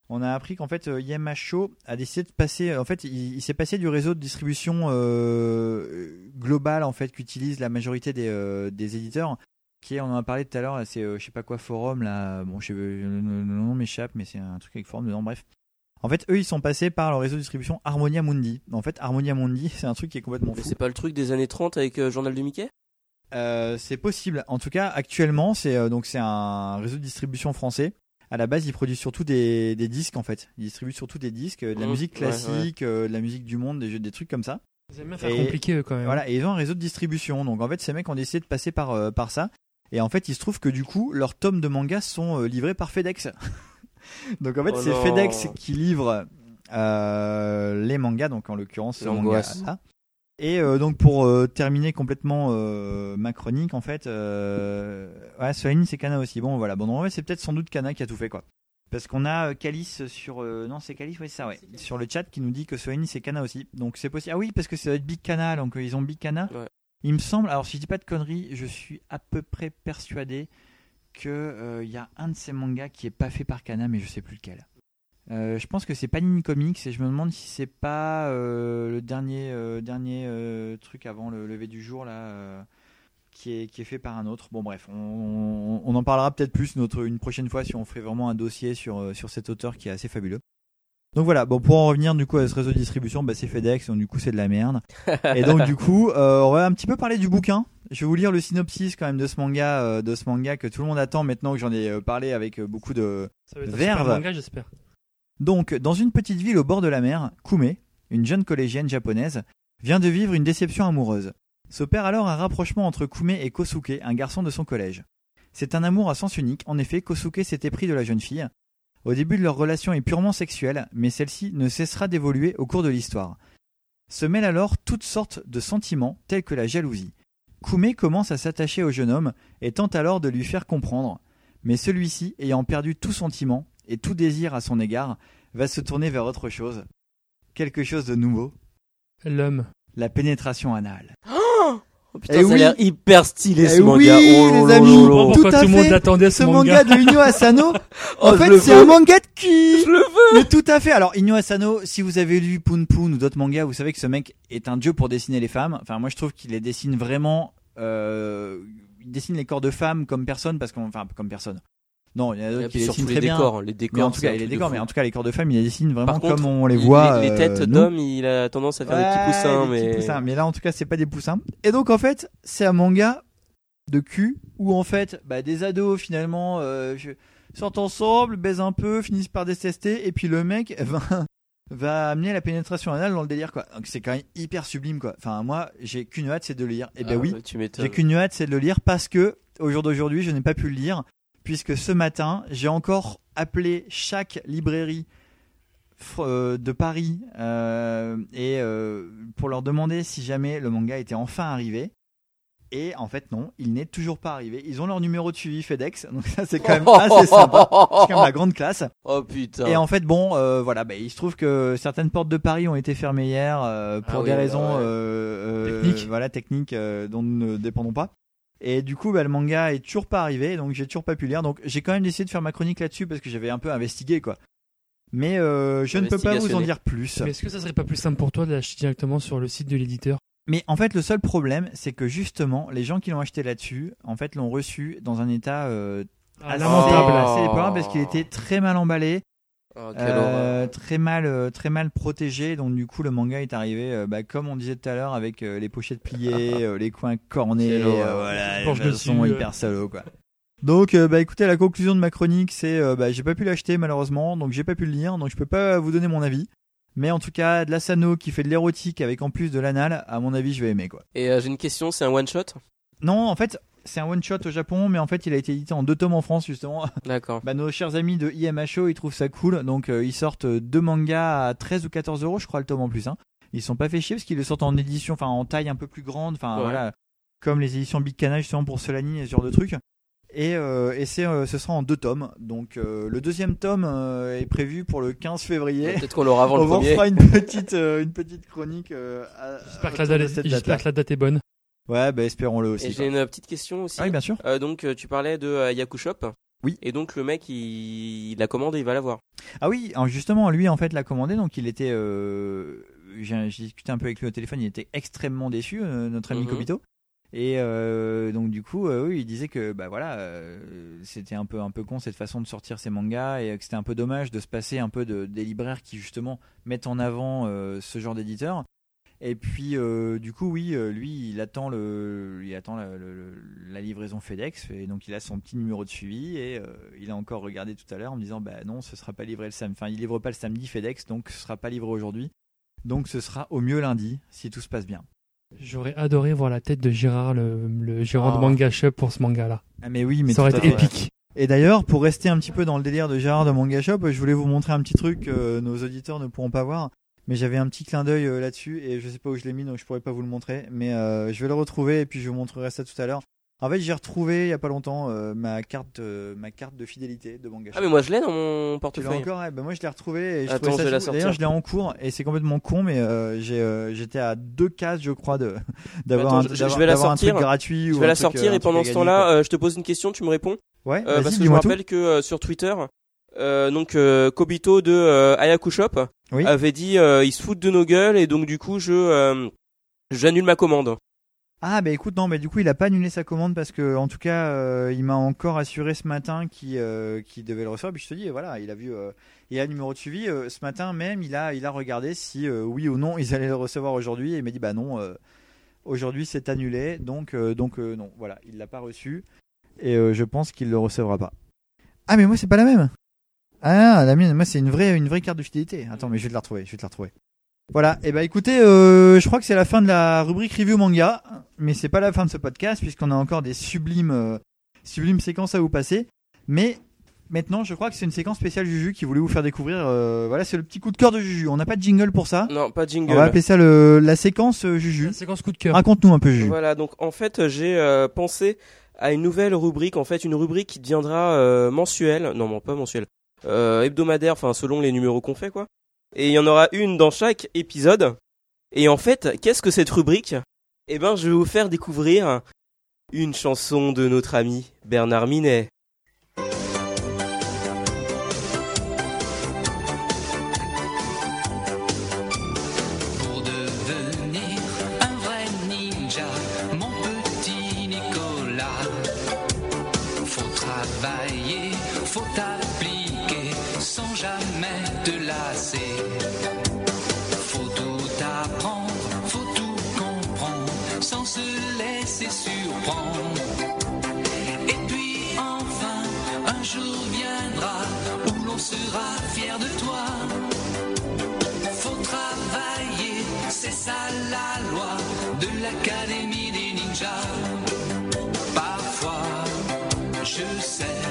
on a appris qu'en fait euh, Yamacho a décidé de passer. En fait, il, il s'est passé du réseau de distribution euh, global en fait qu'utilisent la majorité des, euh, des éditeurs. Qui est, on en a parlé tout à l'heure, c'est euh, je sais pas quoi forum là. Bon, je sais, le, nom m'échappe, mais c'est un truc avec forum dedans. Bref. En fait, eux, ils sont passés par le réseau de distribution Harmonia Mundi. En fait, Harmonia Mundi, c'est un truc qui est complètement mais fou. c'est pas le truc des années 30 avec euh, Journal de Mickey? Euh, c'est possible. En tout cas, actuellement, c'est euh, donc c'est un réseau de distribution français. À la base, ils produisent surtout des, des disques en fait. Ils distribuent surtout des disques, euh, de la Mhm. musique Ouais, ouais. classique, euh, de la musique du monde, des, jeux- des trucs comme ça. Ils aiment bien faire Et- compliqué eux, quand même. Voilà, et ils ont un réseau de distribution. Donc en fait, ces mecs ont décidé de passer par euh, par ça. Et en fait, il se trouve que du coup, leurs tomes de manga sont euh, livrés par FedEx. donc en fait, Oh c'est. FedEx qui livre euh, les mangas, donc en l'occurrence ce manga-là. Et euh, donc pour euh, terminer complètement euh, ma chronique, en fait, euh, ouais, c'est Kana aussi. Bon, voilà. Bon, en vrai, c'est peut-être sans doute Kana qui a tout fait, quoi. Parce qu'on a Calice sur non c'est Calice ouais c'est ça ouais sur le chat qui nous dit que Soleil c'est Kana aussi donc c'est possible ah oui parce que ça doit être Big Kana donc ils ont Big Kana Ouais. il me semble alors si je dis pas de conneries je suis à peu près persuadé que il y a un de ces mangas qui est pas fait par Kana mais je sais plus lequel Euh, je pense que c'est Panini Comics et je me demande si c'est pas euh, le dernier euh, dernier euh, truc avant le lever du jour là euh, qui est, qui est fait par un autre. Bon bref, on, on- on en parlera peut-être plus notre, une prochaine fois si on ferait vraiment un dossier sur, sur cet auteur qui est assez fabuleux. Donc voilà, bon pour en revenir du coup à ce réseau de distribution, bah, c'est FedEx, donc du coup c'est de la merde. Et donc du coup, euh, on va un petit peu parler du bouquin. Je vais vous lire le synopsis quand même de ce manga, euh, de ce manga que tout le monde attend maintenant que j'en ai parlé avec beaucoup de, Ça va être un Verve. super manga, j'espère. Donc, dans une petite ville au bord de la mer, Kume, une jeune collégienne japonaise, vient de vivre une déception amoureuse. S'opère alors un rapprochement entre Kume et Kosuke, un garçon de son collège. C'est un amour à sens unique, en effet, Kosuke s'est épris de la jeune fille. Au début de leur relation est purement sexuelle, mais celle-ci ne cessera d'évoluer au cours de l'histoire. Se mêlent alors toutes sortes de sentiments, tels que la jalousie. Kume commence à s'attacher au jeune homme et tente alors de lui faire comprendre, mais celui-ci, ayant perdu tout sentiment et tout désir à son égard, va se tourner vers autre chose. Quelque chose de nouveau, L'homme. la pénétration anale. Oh, putain, Eh ça a l'air hyper stylé ce Eh manga. oui, Oh les amis. là. Tout Pourquoi à tout le monde fait. l'attendait Ce ce manga de Inyo Asano, en Oh, fait, c'est un manga de cul. Je le veux. Mais tout à fait. Alors, Inyo Asano, si vous avez lu Poon Poon ou d'autres mangas, vous savez que ce mec est un dieu pour dessiner les femmes. Enfin, moi, je trouve qu'il les dessine vraiment. Euh, il dessine les corps de femmes comme personne, parce qu'on, enfin, comme personne. Non, il y en a d'autres qui les surtout dessinent les très bien. décors, les décors. Mais en tout cas, les décors, mais en tout cas, les corps de femmes, il les dessine vraiment contre, comme on les Il- voit. Les, les euh, têtes d'hommes, il a tendance à faire des petits poussins, des petits mais. poussins. Mais là, en tout cas, c'est pas des poussins. Et donc, en fait, c'est un manga de cul où, en fait, bah, des ados, finalement, euh, sortent ensemble, baisent un peu, finissent par détester, et puis le mec va, va amener la pénétration anale dans le délire, quoi. Donc, c'est quand même hyper sublime, quoi. Enfin, moi, j'ai qu'une hâte, c'est de le lire. Et ben Ah, oui, bah, j'ai qu'une hâte, c'est de le lire parce que, au jour d'aujourd'hui, je n'ai pas pu le lire, puisque ce matin, j'ai encore appelé chaque librairie fr- euh, de Paris euh, et euh, pour leur demander si jamais le manga était enfin arrivé. Et en fait, non, il n'est toujours pas arrivé. Ils ont leur numéro de suivi FedEx, donc ça c'est quand même assez sympa. C'est quand même la grande classe. Oh putain. Et en fait, bon, euh, voilà, bah, il se trouve que certaines portes de Paris ont été fermées hier euh, pour Ah des raisons ouais. euh, euh, Techniques. voilà, techniques euh, dont nous ne dépendons pas. Et du coup, bah, le manga est toujours pas arrivé, donc j'ai toujours pas pu lire. Donc j'ai quand même décidé de faire ma chronique là-dessus parce que j'avais un peu investigué, quoi. Mais euh, je ne peux pas vous en dire plus. Mais est-ce que ça serait pas plus simple pour toi de l'acheter directement sur le site de l'éditeur? Mais en fait, le seul problème, c'est que justement, les gens qui l'ont acheté là-dessus, en fait, l'ont reçu dans un état euh, Ah, assez, déplorable parce qu'il était très mal emballé. Oh, Euh, très mal euh, très mal protégé. Donc du coup le manga est arrivé euh, bah, comme on disait tout à l'heure avec euh, les pochettes pliées euh, les coins cornés euh, voilà les façons euh. hyper salaud quoi. Donc euh, bah écoutez la conclusion de ma chronique c'est euh, bah, j'ai pas pu l'acheter malheureusement. Donc j'ai pas pu le lire. Donc je peux pas vous donner mon avis. Mais en tout cas de la Sano qui fait de l'érotique avec en plus de l'anal à mon avis je vais aimer quoi. Et euh, j'ai une question, c'est un one shot? Non en fait c'est un one shot au Japon mais en fait il a été édité en deux tomes en France justement D'accord. Bah, nos chers amis de IMHO, ils trouvent ça cool. Donc, euh, ils sortent deux mangas à 13 ou 14 euros, je crois, le tome en plus. Hein. Ils sont pas fait chier parce qu'ils le sortent en édition, enfin, en taille un peu plus grande. Enfin, Ouais. voilà. Comme les éditions Big Cana, justement, pour Solani et ce genre de trucs. Et, euh, et euh, ce sera en deux tomes. Donc, euh, le deuxième tome euh, est prévu pour le 15 février. Peut-être qu'on l'aura avant le On vous premier. fera une petite, euh, une petite chronique. euh, J'espère que la date est bonne. Ouais, bah, espérons-le aussi. Et j'ai une petite question aussi. Ah oui, bien sûr. Euh, donc euh, tu parlais de euh, Yaku Shop. Oui. Et donc le mec il, il la commande et il va l'avoir. Ah oui, alors justement, lui en fait l'a commandé, donc il était. Euh... J'ai discuté un peu avec lui au téléphone, il était extrêmement déçu, euh, notre ami Mhm. Kobito. Et euh, donc du coup, euh, oui, il disait que bah voilà, euh, c'était un peu un peu con cette façon de sortir ses mangas et que c'était un peu dommage de se passer un peu de, des libraires qui justement mettent en avant euh, ce genre d'éditeur. Et puis, euh, du coup, oui, euh, lui, il attend, le, il attend la, le- la livraison FedEx. Et donc, il a son petit numéro de suivi. Et euh, il a encore regardé tout à l'heure en me disant Bah non, ce sera pas livré le samedi. Enfin, il livre pas le samedi FedEx, donc ce sera pas livré aujourd'hui. Donc, ce sera au mieux lundi, si tout se passe bien. J'aurais adoré voir la tête de Gérard, le, le gérant Oh. de Manga Shop pour ce manga-là. Ah, mais oui, mais Ça aurait été épique. Et d'ailleurs, pour rester un petit peu dans le délire de Gérard de Manga Shop, je voulais vous montrer un petit truc que nos auditeurs ne pourront pas voir. Mais j'avais un petit clin d'œil euh, là-dessus et je sais pas où je l'ai mis donc je pourrais pas vous le montrer. Mais euh, je vais le retrouver et puis je vous montrerai ça tout à l'heure. En fait, j'ai retrouvé il y a pas longtemps euh, ma carte, euh, ma carte de fidélité de Manga Shop. Ah, mais moi je l'ai dans mon tu portefeuille. encore ouais, bah Moi, je l'ai retrouvé. Et je Attends, je vais la sortir. D'ailleurs, je l'ai en cours et c'est complètement con, mais euh, euh, j'étais à deux cases, je crois, de d'avoir un, je- vais la un truc sortir. gratuit. Je vais la truc, sortir euh, un et pendant ce temps-là, euh, je te pose une question, tu me réponds. ouais, parce que je me rappelle que euh, sur Twitter, euh, donc euh, Kobito de euh, Ayaku Shop Oui. avait dit euh, ils se foutent de nos gueules et donc du coup je euh, j'annule ma commande. Ah bah écoute non mais du coup il a pas annulé sa commande parce que en tout cas euh, il m'a encore assuré ce matin qu'il euh, devait le recevoir puis je te dis voilà il a vu euh, il a le numéro de suivi euh, ce matin même il a il a regardé si euh, oui ou non ils allaient le recevoir aujourd'hui et il m'a dit bah non euh, aujourd'hui c'est annulé donc euh, donc euh, non voilà il l'a pas reçu et euh, je pense qu'il le recevra pas. Ah mais moi c'est pas la même. Ah la mienne moi c'est une vraie une vraie carte de fidélité. Attends mais je vais te la retrouver je vais te la retrouver. Voilà, et bah écoutez, euh, je crois que c'est la fin de la rubrique review manga, mais c'est pas la fin de ce podcast puisqu'on a encore des sublimes, euh, sublimes séquences à vous passer. Mais maintenant, je crois que c'est une séquence spéciale Juju qui voulait vous faire découvrir. euh, voilà, c'est le petit coup de cœur de Juju. On n'a pas de jingle pour ça. Non, pas de jingle. On va appeler ça le, la séquence euh, Juju. La séquence coup de cœur. Raconte-nous un peu Juju. Voilà, donc en fait, j'ai euh, pensé à une nouvelle rubrique, en fait, une rubrique qui deviendra euh, mensuelle, non, non, pas mensuelle, euh, hebdomadaire, enfin, selon les numéros qu'on fait, quoi. Et il y en aura une dans chaque épisode. Et en fait, qu'est-ce que cette rubrique? Eh ben, je vais vous faire découvrir une chanson de notre ami Bernard Minet. Sera fier de toi. Faut travailler, c'est ça la loi de l'académie des ninjas. Parfois, je sais,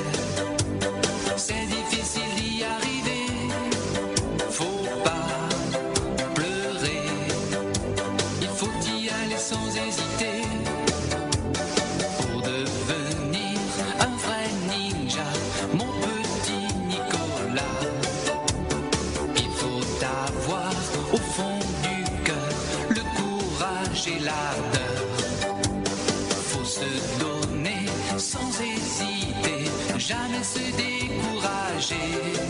jamais se décourager.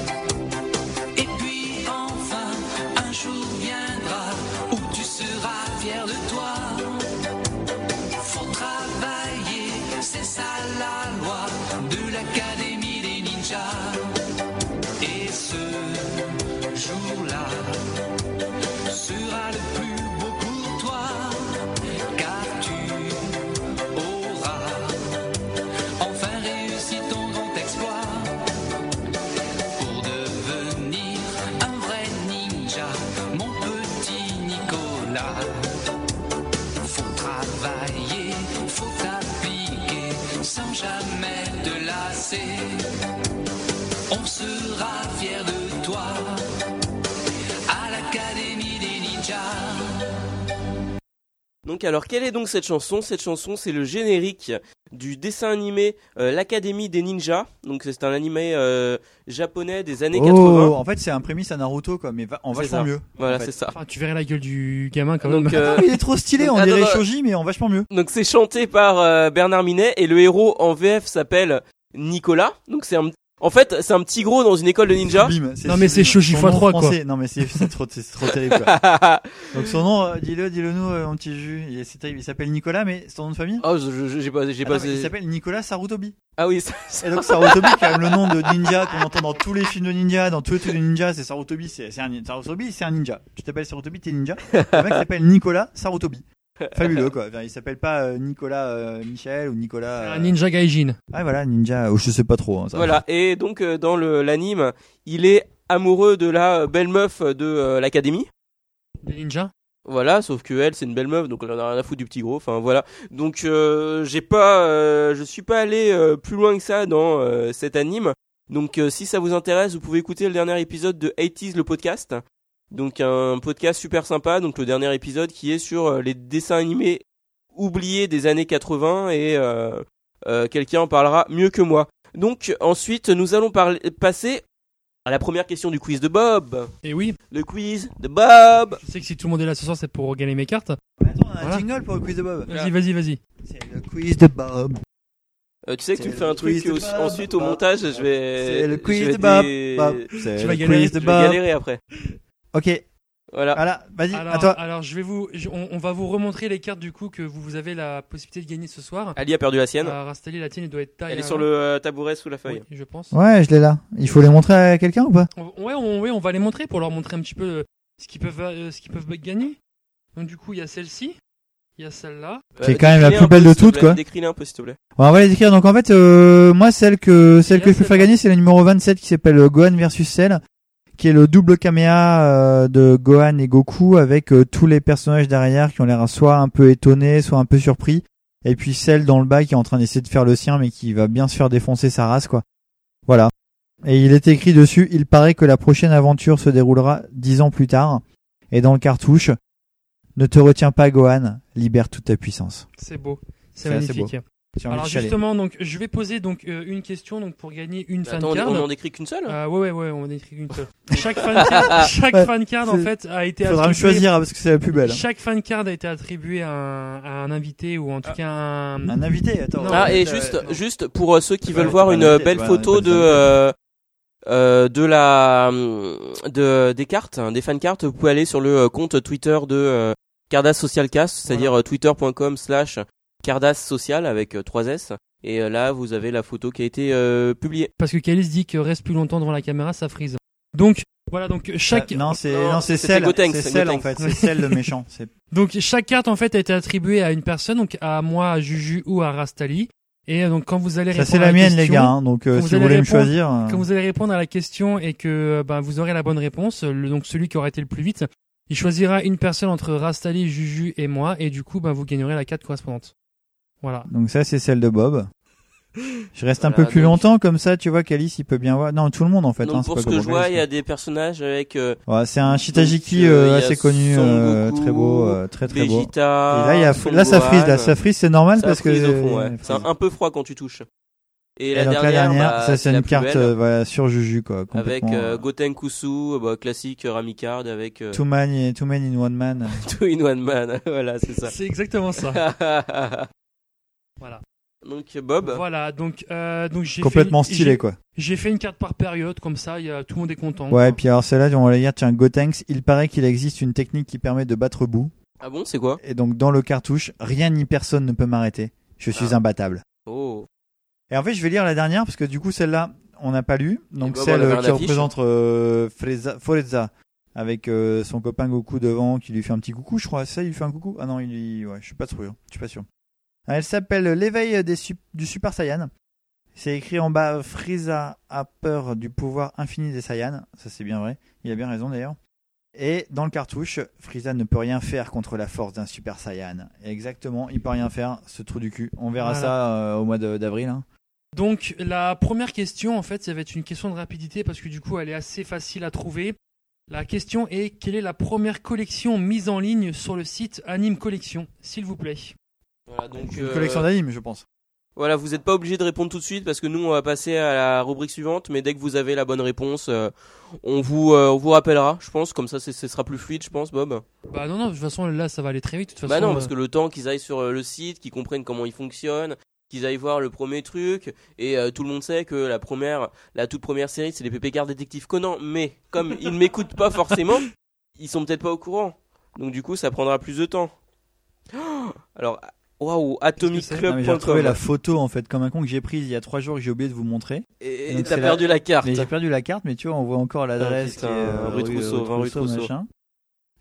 Donc alors quelle est donc cette chanson? Cette chanson c'est le générique du dessin animé euh, l'Académie des Ninjas. Donc c'est un animé euh, japonais des années Oh, 80. en fait c'est un prémisse à Naruto quoi, mais va- en vachement ça. mieux. Voilà en fait. c'est ça. Enfin, tu verrais la gueule du gamin quand Donc, même. euh, Ah, il est trop stylé, on Attends, dirait. Shoji mais en vachement mieux. donc c'est chanté par euh, Bernard Minet et le héros en VF s'appelle Nicolas. Donc c'est un En fait, c'est un petit gros dans une école de ninja. Sublime, Non, mais c'est. Shoji nom x3, quoi. français- Non mais c'est trop, c'est trop terrible. Quoi. Donc son nom, euh, dis-le, dis-le nous, euh, mon petit jus. Il, est- c'est terrible. Il s'appelle Nicolas, mais son nom de famille? Oh, j'ai pas, j'ai Attends, pas. Il s'appelle Nicolas Sarutobi. Ah oui, ça, ça- Et donc Sarutobi, quand même le nom de ninja qu'on entend dans tous les films de ninja, dans tous les trucs de ninja, c'est Sarutobi, c'est c'est un Sarutobi, c'est un ninja. Tu t'appelles Sarutobi, t'es ninja. Le mec s'appelle Nicolas Sarutobi. Fabuleux quoi. Enfin, il s'appelle pas euh, Nicolas euh, Michel ou Nicolas. euh, Un ninja gaijin. Ah voilà, ninja. Oh, je sais pas trop. hein, ça. Voilà. Et donc euh, dans l'anime, il est amoureux de la euh, belle meuf de euh, l'académie. Des ninjas? Voilà, sauf que elle, c'est une belle meuf, donc elle en a rien à foutre du petit gros. Enfin voilà. Donc euh, j'ai pas, euh, je suis pas allé euh, plus loin que ça dans euh, cet anime. Donc euh, si ça vous intéresse, vous pouvez écouter le dernier épisode de 80s le podcast. Donc un podcast super sympa. Donc le dernier épisode qui est sur euh, les dessins animés oubliés des années 80 et euh, euh, quelqu'un en parlera mieux que moi. Donc ensuite, nous allons parler, passer à la première question du quiz de Bob. Et oui, Le quiz de Bob. je sais que si tout le monde est là ce soir, c'est pour gagner mes cartes. Attends, on a un Voilà. jingle pour le quiz de Bob. Vas-y, vas-y, vas-y. C'est le quiz de Bob. Euh, tu sais que tu me fais un truc Bob. ensuite au montage je vais. C'est le je quiz vais de Bob. Bob. C'est Tu vas le galérer, quiz de Je vais Bob. galérer après. Ok, Voilà. voilà, vas-y, à Alors, toi. alors, je vais vous, je- on, on va vous remontrer les cartes du coup que vous, vous avez la possibilité de gagner ce soir. Ali a perdu la sienne. Euh, Rastali, la tienne, elle doit être taille. Elle est sur le euh, tabouret sous la feuille. Oui, je pense. Ouais, je l'ai là. Il faut les montrer à quelqu'un ou pas? On- Ouais, on, ouais, on va les montrer pour leur montrer un petit peu euh, ce qu'ils peuvent, euh, ce qu'ils peuvent gagner. Donc du coup, il y a celle-ci, il y a celle-là. Qui est quand même la plus belle de toutes, quoi. Décris-les un peu s'il te plaît. Bon, on va les décrire. Donc en fait, euh, moi celle que celle que je peux faire gagner, c'est le numéro 27 qui s'appelle Gohan versus Cell, qui est le double caméa euh, de Gohan et Goku avec euh, tous les personnages derrière qui ont l'air soit un peu étonnés, soit un peu surpris, et puis Cell dans le bas qui est en train d'essayer de faire le sien, mais qui va bien se faire défoncer sa race, quoi. Voilà. Et il est écrit dessus. Il paraît que la prochaine aventure se déroulera dix ans plus tard. Et dans le cartouche, ne te retiens pas, Gohan, libère toute ta puissance. C'est beau, c'est magnifique. Alors justement, donc je vais poser donc euh, une question donc pour gagner une fan Attends, on, card. on en écrit qu'une seule? Euh, ouais, ouais, ouais, on écrit une seule. Chaque fan card, chaque Ouais, fan card en fait a été Faudra me attribuée- choisir hein, parce que c'est la plus belle. Chaque fan card a été attribué à un, à un invité ou en tout Ah. cas un. Un invité, attends. Non, Ah et Euh, juste, non. juste pour euh, ceux qui veulent voir une euh, belle ouais, photo de de euh, euh, de la hum, de des cartes, hein, des fan cartes, vous pouvez aller sur le euh, compte Twitter de euh, Cardass Social Cast, c'est-à-dire euh, twitter.com/slash Cardass Social avec euh, 3 S. Et euh, là, vous avez la photo qui a été euh, publiée. Parce que Kalis dit que reste plus longtemps devant la caméra, ça frise. Donc voilà, donc chaque Ah, non, c'est Non, non, c'est celle, Gotenks, c'est c'est celle en fait, c'est celle le méchant. C'est donc chaque carte en fait a été attribuée à une personne, donc à moi, à Juju ou à Rastali. Et euh, donc quand vous allez ça, répondre c'est à la mienne les gars. hein, donc euh, quand vous si vous allez voulez me répondre- choisir, euh, Quand vous allez répondre à la question et que euh, ben, vous aurez la bonne réponse, le, donc celui qui aura été le plus vite, il choisira une personne entre Rastali, Juju et moi, et du coup ben, vous gagnerez la carte correspondante. Voilà. donc ça c'est celle de Bob. Je reste un peu plus donc- longtemps comme ça, tu vois qu'Alice il peut bien voir. Non, tout le monde en fait. Donc hein, pour ce que je vois, il y a des personnages avec euh, Ouais, c'est un Shitajiki Donc, euh, euh, assez connu, euh, Goku, très beau, euh, très très beau. Et Vegeta. là, il y a, Son là ça frise, là ça frise, c'est normal Ça parce que. frise au fond, ouais. C'est un, peu froid quand tu touches. Et, Et la, donc dernière, la dernière, bah, ça c'est une carte euh, voilà, sur Juju quoi, avec complètement. euh, euh, Goten Kusu, bah, classique Ramicard avec euh, Two man, two man in one man. Two in One Man. voilà, c'est ça. C'est exactement ça. Voilà. Donc Bob, Voilà, donc, euh, donc j'ai Complètement fait, stylé j'ai- quoi. J'ai fait une carte par période, comme ça, il y a, tout le monde est content. Ouais, et puis alors celle-là, on va la dire, tiens, Gotenks, il paraît qu'il existe une technique qui permet de battre bout. ah bon, c'est quoi? Et donc dans le cartouche, rien ni personne ne peut m'arrêter. Je suis Ah. imbattable. Oh, Et en fait, je vais lire la dernière parce que du coup, celle-là, on n'a pas lu. Donc Bob, on celle euh, qui représente euh, Freza- Forza avec euh, son copain Goku devant qui lui fait un petit coucou, je crois. Ça, il lui fait un coucou? Ah non, il lui... ouais, je suis pas sûr. Je suis pas sûr. Ah, Elle s'appelle L'éveil des du Super Saiyan. C'est écrit en bas Frieza a peur du pouvoir infini des Saiyans. Ça, c'est bien vrai. Il a bien raison d'ailleurs. Et dans le cartouche, Frieza ne peut rien faire contre la force d'un Super Saiyan. Exactement, il peut rien faire, ce trou du cul. On verra Voilà. ça euh, au mois d'avril. hein. Donc la première question, en fait, ça va être une question de rapidité parce que du coup, elle est assez facile à trouver. La question est quelle est la première collection mise en ligne sur le site Anime Collection, s'il vous plaît? Voilà, donc Une euh, collection d'animes, je pense. voilà, vous n'êtes pas obligé de répondre tout de suite parce que nous on va passer à la rubrique suivante, mais dès que vous avez la bonne réponse, euh, on vous euh, on vous rappellera, je pense, comme ça c'est- ce sera plus fluide, je pense, Bob. Bah non, non, de toute façon, là, ça va aller très vite. De toute façon, Bah non, parce que le temps qu'ils aillent sur le site, qu'ils comprennent comment il fonctionne, qu'ils aillent voir le premier truc et euh, tout le monde sait que la première la toute première série c'est les gardes détective Conan mais comme ils m'écoutent pas forcément ils sont peut-être pas au courant donc du coup ça prendra plus de temps Oh alors waouh mais J'ai retrouvé atomicclub.com la photo en fait comme un con que j'ai prise il y a trois jours que j'ai oublié de vous montrer. et t'as perdu la carte Mais j'ai perdu la carte, mais tu vois, on voit encore l'adresse est euh, rue Trousseau, rue rue Trousseau. machin.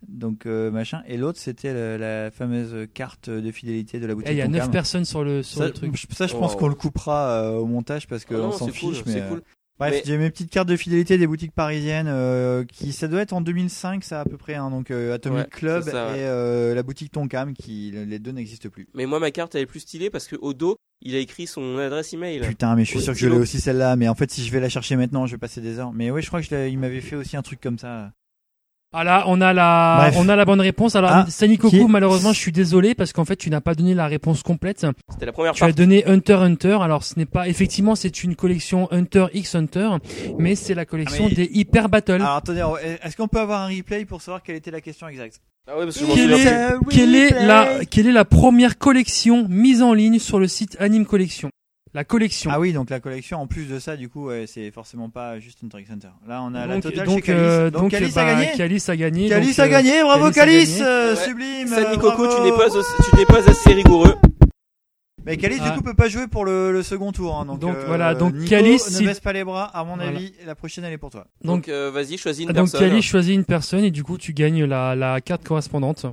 Donc euh, machin. Et l'autre, c'était la, la fameuse carte de fidélité de la boutique. Eh, Il y a Tonkam. 9 personnes sur le, sur Ça, le truc. ça, je pense Wow. qu'on le coupera euh, au montage parce Ah qu'on non, s'en c'est cool, fiche. mais euh, cool Bref, Mais- j'ai mes petites cartes de fidélité des boutiques parisiennes euh, qui ça doit être en 2005 ça à peu près hein, donc euh, Atomic Ouais, Club c'est ça, ouais. et euh, la boutique Tonkam qui les deux n'existent plus. mais moi ma carte elle est plus stylée parce que au dos il a écrit son adresse email Putain, mais je suis Au sûr que je l'ai aussi celle-là. Mais en fait, si je vais la chercher maintenant, je vais passer des heures. Mais oui, je crois que je il m'avait fait aussi un truc comme ça. Ah là, on a la, Bref. on a la bonne réponse. Alors, Ah, Sani qui est- Coco, malheureusement, je suis désolé parce qu'en fait, tu n'as pas donné la réponse complète. c'était la première Tu as donné Hunter Hunter. Alors, ce n'est pas, effectivement, c'est une collection Hunter x Hunter, mais c'est la collection Ah, mais- des Hyper Battle. Alors attendez, est-ce qu'on peut avoir un replay pour savoir quelle était la question exacte? Ah ouais parce que je m'en Quelle souviens est- quelle est la, quelle est la première collection mise en ligne sur le site Anime Collection? La collection. Ah oui, donc la collection en plus de ça, du coup, ouais, c'est forcément pas juste Hunter x Hunter. Là, on a la donc, totale donc, chez euh, donc, donc, Calis bah, a gagné. Calis a gagné. Donc, a euh, gagné, bravo gagné. euh, Ouais. sublime. Sani euh, Coco tu n'es pas tu n'es pas assez rigoureux Mais Calis Ah. du coup peut pas jouer pour le, le second tour. hein, donc Donc, euh, voilà, donc Nico, Calis, ne si- baisse pas les bras. À mon Voilà. avis, la prochaine elle est pour toi. Donc, donc euh, vas-y choisis une donc personne Calis choisit une personne et du coup, tu gagnes la, la carte correspondante.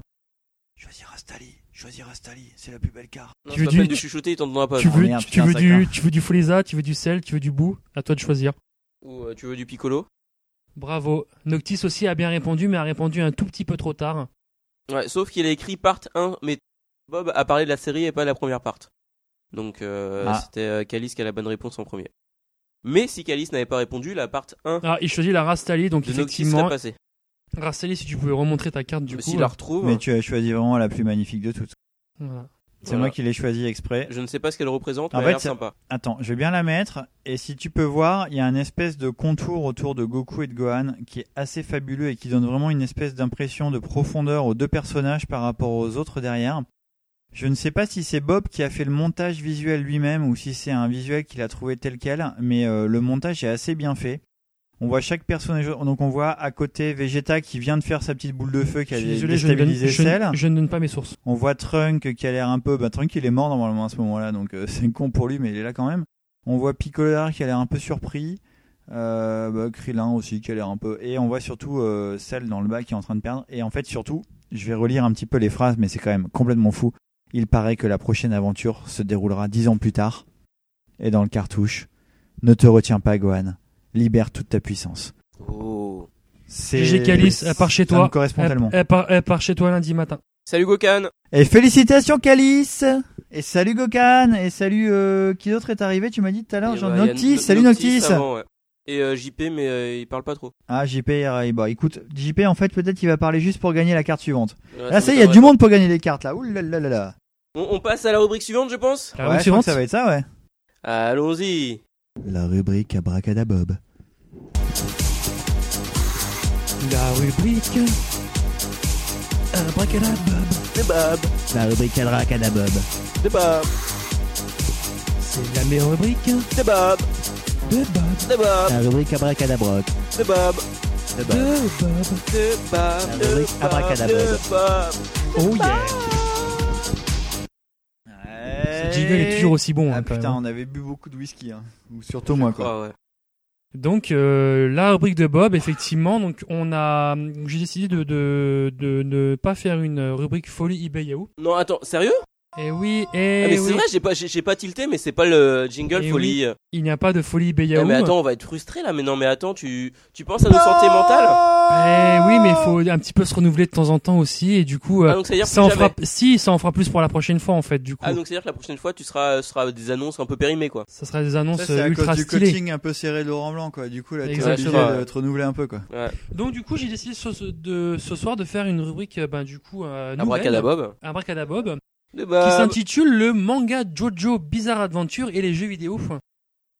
Choisir Astali, choisir Astali, c'est la plus belle carte. non, tu veux du- de chuchoter il t'en donnera pas tu veux, merde, tu, veux du, tu veux du Folisa, tu veux du sel, tu veux du bout. À toi de choisir. ou euh, tu veux du piccolo Bravo. Noctis aussi a bien répondu, mais a répondu un tout petit peu trop tard. Ouais, sauf qu'il a écrit part 1, mais Bob a parlé de la série et pas de la première part. Donc euh, Ah. c'était euh, Calis qui a la bonne réponse en premier. Mais si Calis n'avait pas répondu, la part 1 Ah, il choisit la Rastali, donc effectivement, serait passée. Rastali, si tu pouvais remontrer ta carte du Mais coup. S'il la euh, retrouve, Mais tu as choisi vraiment la plus magnifique de toutes. voilà. C'est Voilà. moi qui l'ai choisi exprès. je ne sais pas ce qu'elle représente, En mais fait, a l'air c'est- sympa. Attends, je vais bien la mettre. Et si tu peux voir, il y a un espèce de contour autour de Goku et de Gohan qui est assez fabuleux et qui donne vraiment une espèce d'impression de profondeur aux deux personnages par rapport aux autres derrière. Je ne sais pas si c'est Bob qui a fait le montage visuel lui-même ou si c'est un visuel qu'il a trouvé tel quel, mais euh, le montage est assez bien fait. On voit chaque personnage, donc on voit à côté Vegeta qui vient de faire sa petite boule de feu qui Je a je déstabilisé je, ne- je ne donne pas mes sources. On voit Trunk qui a l'air un peu. Bah, Trunk il est mort normalement à ce moment-là, donc euh, c'est con pour lui, mais il est là quand même. On voit Piccolo qui a l'air un peu surpris. Euh, bah, Krillin aussi qui a l'air un peu. Et on voit surtout euh, Cell dans le bas qui est en train de perdre. Et en fait, surtout, je vais relire un petit peu les phrases, mais c'est quand même complètement fou. Il paraît que la prochaine aventure se déroulera dix ans plus tard. Et dans le cartouche, ne te retiens pas, Gohan. Libère toute ta puissance. Oh. C'est. GG Calis, elle part chez ça toi. me correspond Elle, tellement. elle part, elle part chez toi lundi matin. Salut Gokan Et félicitations Calis Et salut Gokan Et salut euh, qui d'autre est arrivé? Tu m'as dit tout à l'heure bah, il a Noctis No- Salut Noctis, avant, ouais. Et euh, JP, mais euh, il parle pas trop. Ah JP, euh, bah écoute, JP en fait peut-être qu'il va parler juste pour gagner la carte suivante. Ouais, Là ça y est, il y a du monde pour gagner les cartes là. Ouh là là là là. On, on passe à la rubrique suivante, je pense La ouais, rubrique je crois que suivante. ça va être ça ouais. Allons-y La rubrique Abracadabob. La rubrique. Abracadabob. C'est Bob La rubrique Abracadabob. C'est Bob C'est la meilleure rubrique C'est Bob de Bob. C'est Bob La rubrique Abracadabroc. C'est Bob De Bob. C'est Bob La rubrique Bob, Abracadabob. de Bob. Oh yeah. Ce jingle est toujours aussi bon. Ah hein, putain, on avait bu beaucoup de whisky hein. Ou surtout moi quoi. Ouais. Donc euh, la rubrique de Bob, effectivement, donc on a, j'ai décidé de, de de ne pas faire une rubrique folie eBay Yahoo. Non, attends, sérieux? Et oui, Ah, et Mais oui, c'est vrai, j'ai pas, j'ai j'ai pas tilté, mais c'est pas le jingle Eh folie. il n'y a pas de folie Eh, Yahoo. mais attends, on va être frustré là. Mais non, mais attends, tu, tu penses à nos santé mentale Eh oui, mais il faut un petit peu se renouveler de temps en temps aussi, et du coup, euh, Ah, donc ça veut dire ça en fera, si, ça en fera plus pour la prochaine fois en fait. Du coup, Ah, donc c'est à dire que la prochaine fois, tu seras, ce sera des annonces un peu périmées quoi. ça sera des Ça, annonces c'est euh, à cause ultra du stylées. coaching un peu serré de Laurent Blanc quoi. Du coup là tu obligé de te renouveler un peu quoi. Donc du coup, j'ai décidé ce, de, ce soir de faire une rubrique, euh, ben du coup, euh, nouvelle, Abracadabob. Abracadabob, De qui s'intitule le manga Jojo Bizarre Adventure et les jeux vidéo.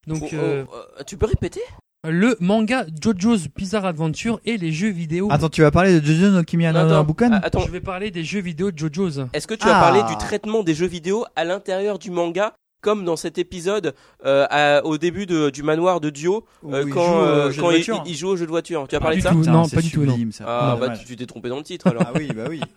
Donc Oh, oh, euh, euh, tu peux répéter? le manga Jojo's Bizarre Adventure et les jeux vidéo. Attends, tu vas parler de Jojo no Kimi no attends. Bukan Ah, Attends, Je vais parler des jeux vidéo de Jojo's. est-ce que tu as Ah. parlé du traitement des jeux vidéo à l'intérieur du manga? Comme dans cet épisode euh, à- au début de- du manoir de Dio, euh, il quand, joue euh, de quand il, joue au jeu de voiture. Tu as parlé de ça tout. Putain, non, pas du tout, non. sublime, ça. Ah, bah tu t'es trompé dans le titre alors. Ah oui, bah oui.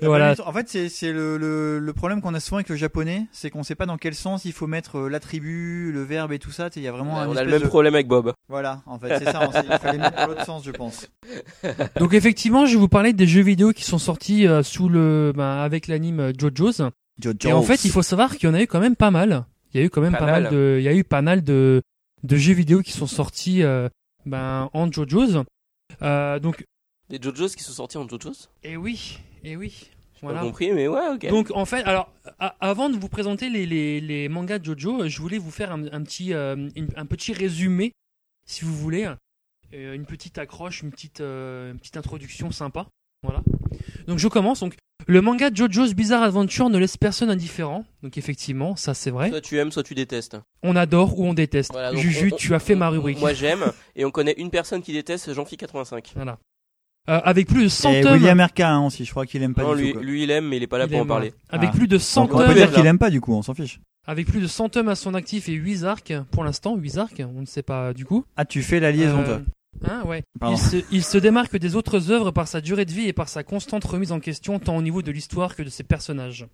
Et voilà. En fait, c'est c'est le, le, le problème qu'on a souvent avec le japonais, c'est qu'on sait pas dans quel sens il faut mettre euh, l'attribut, le verbe et tout ça. Il y a vraiment un on a le même de- problème avec Bob. Voilà, en fait, c'est ça. on Il fallait mettre dans l'autre sens, je pense. Donc effectivement, je vais vous parler des jeux vidéo qui sont sortis euh, sous le, ben, avec l'anime euh, JoJo's. Et en fait, il faut savoir qu'il y en a eu quand même pas mal. Il y a eu quand même Pas pas, mal. mal. de, il y a eu pas mal de, de jeux vidéo qui sont sortis euh, ben, en JoJo's. Euh, donc, Des JoJo's qui sont sortis en JoJo's. et oui, et oui. Voilà. pas compris, mais ouais, ok. Donc en fait, alors a- avant de vous présenter les, les, les mangas de JoJo, je voulais vous faire un, un petit euh, une- un petit résumé, si vous voulez, une petite accroche, une petite euh, une petite introduction sympa. Voilà. Donc je commence. Donc le manga JoJo's Bizarre Adventure ne laisse personne indifférent. Donc effectivement, ça c'est vrai. Soit tu aimes, soit tu détestes. On adore ou on déteste. Voilà, donc Juju, on- on- tu as fait ma rubrique. Moi j'aime, et on connaît une personne qui déteste, Jean-Phi85. Voilà. Euh, avec plus de 100 Et tomes. William RK hein, aussi, je crois qu'il aime pas Non, du lui, tout. quoi. lui il aime, mais il est pas là il pour en aime, parler. Avec Ah. plus de 100 Donc, on peut tomes. dire qu'il aime pas du coup, on s'en fiche. Avec plus de 100 tomes à son actif et 8 arcs pour l'instant, 8 arcs, on ne sait pas du coup. Ah, tu fais la liaison, Euh, toi. Hein, ouais. Pardon. Il se, il se démarque des autres œuvres par sa durée de vie et par sa constante remise en question tant au niveau de l'histoire que de ses personnages.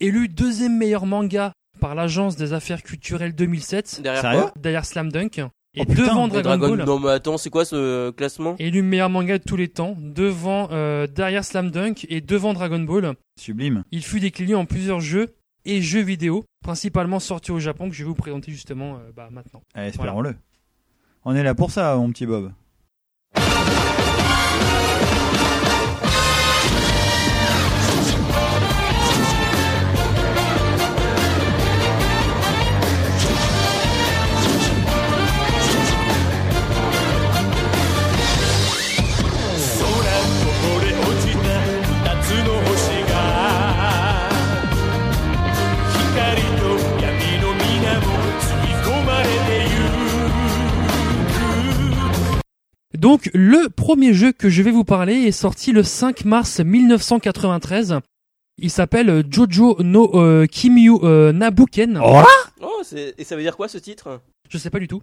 Élu deuxième meilleur manga par l'agence des affaires culturelles 2007, Derrière derrière Slam Dunk, et Oh, devant Dragon, Ball. Non, mais attends, c'est quoi ce classement? Élu meilleur manga de tous les temps, devant euh, derrière Slam Dunk et devant Dragon Ball. Sublime. Il fut décliné en plusieurs jeux et jeux vidéo, principalement sortis au Japon que je vais vous présenter justement euh, bah, maintenant. Espérons-le. On est là pour ça, mon petit Bob. Donc le premier jeu que je vais vous parler est sorti le 5 mars 1993. Il s'appelle Jojo no euh, Kimyu euh, Nabuken. Oh Oh, c'est- et ça veut dire quoi ce titre? Je sais pas du tout.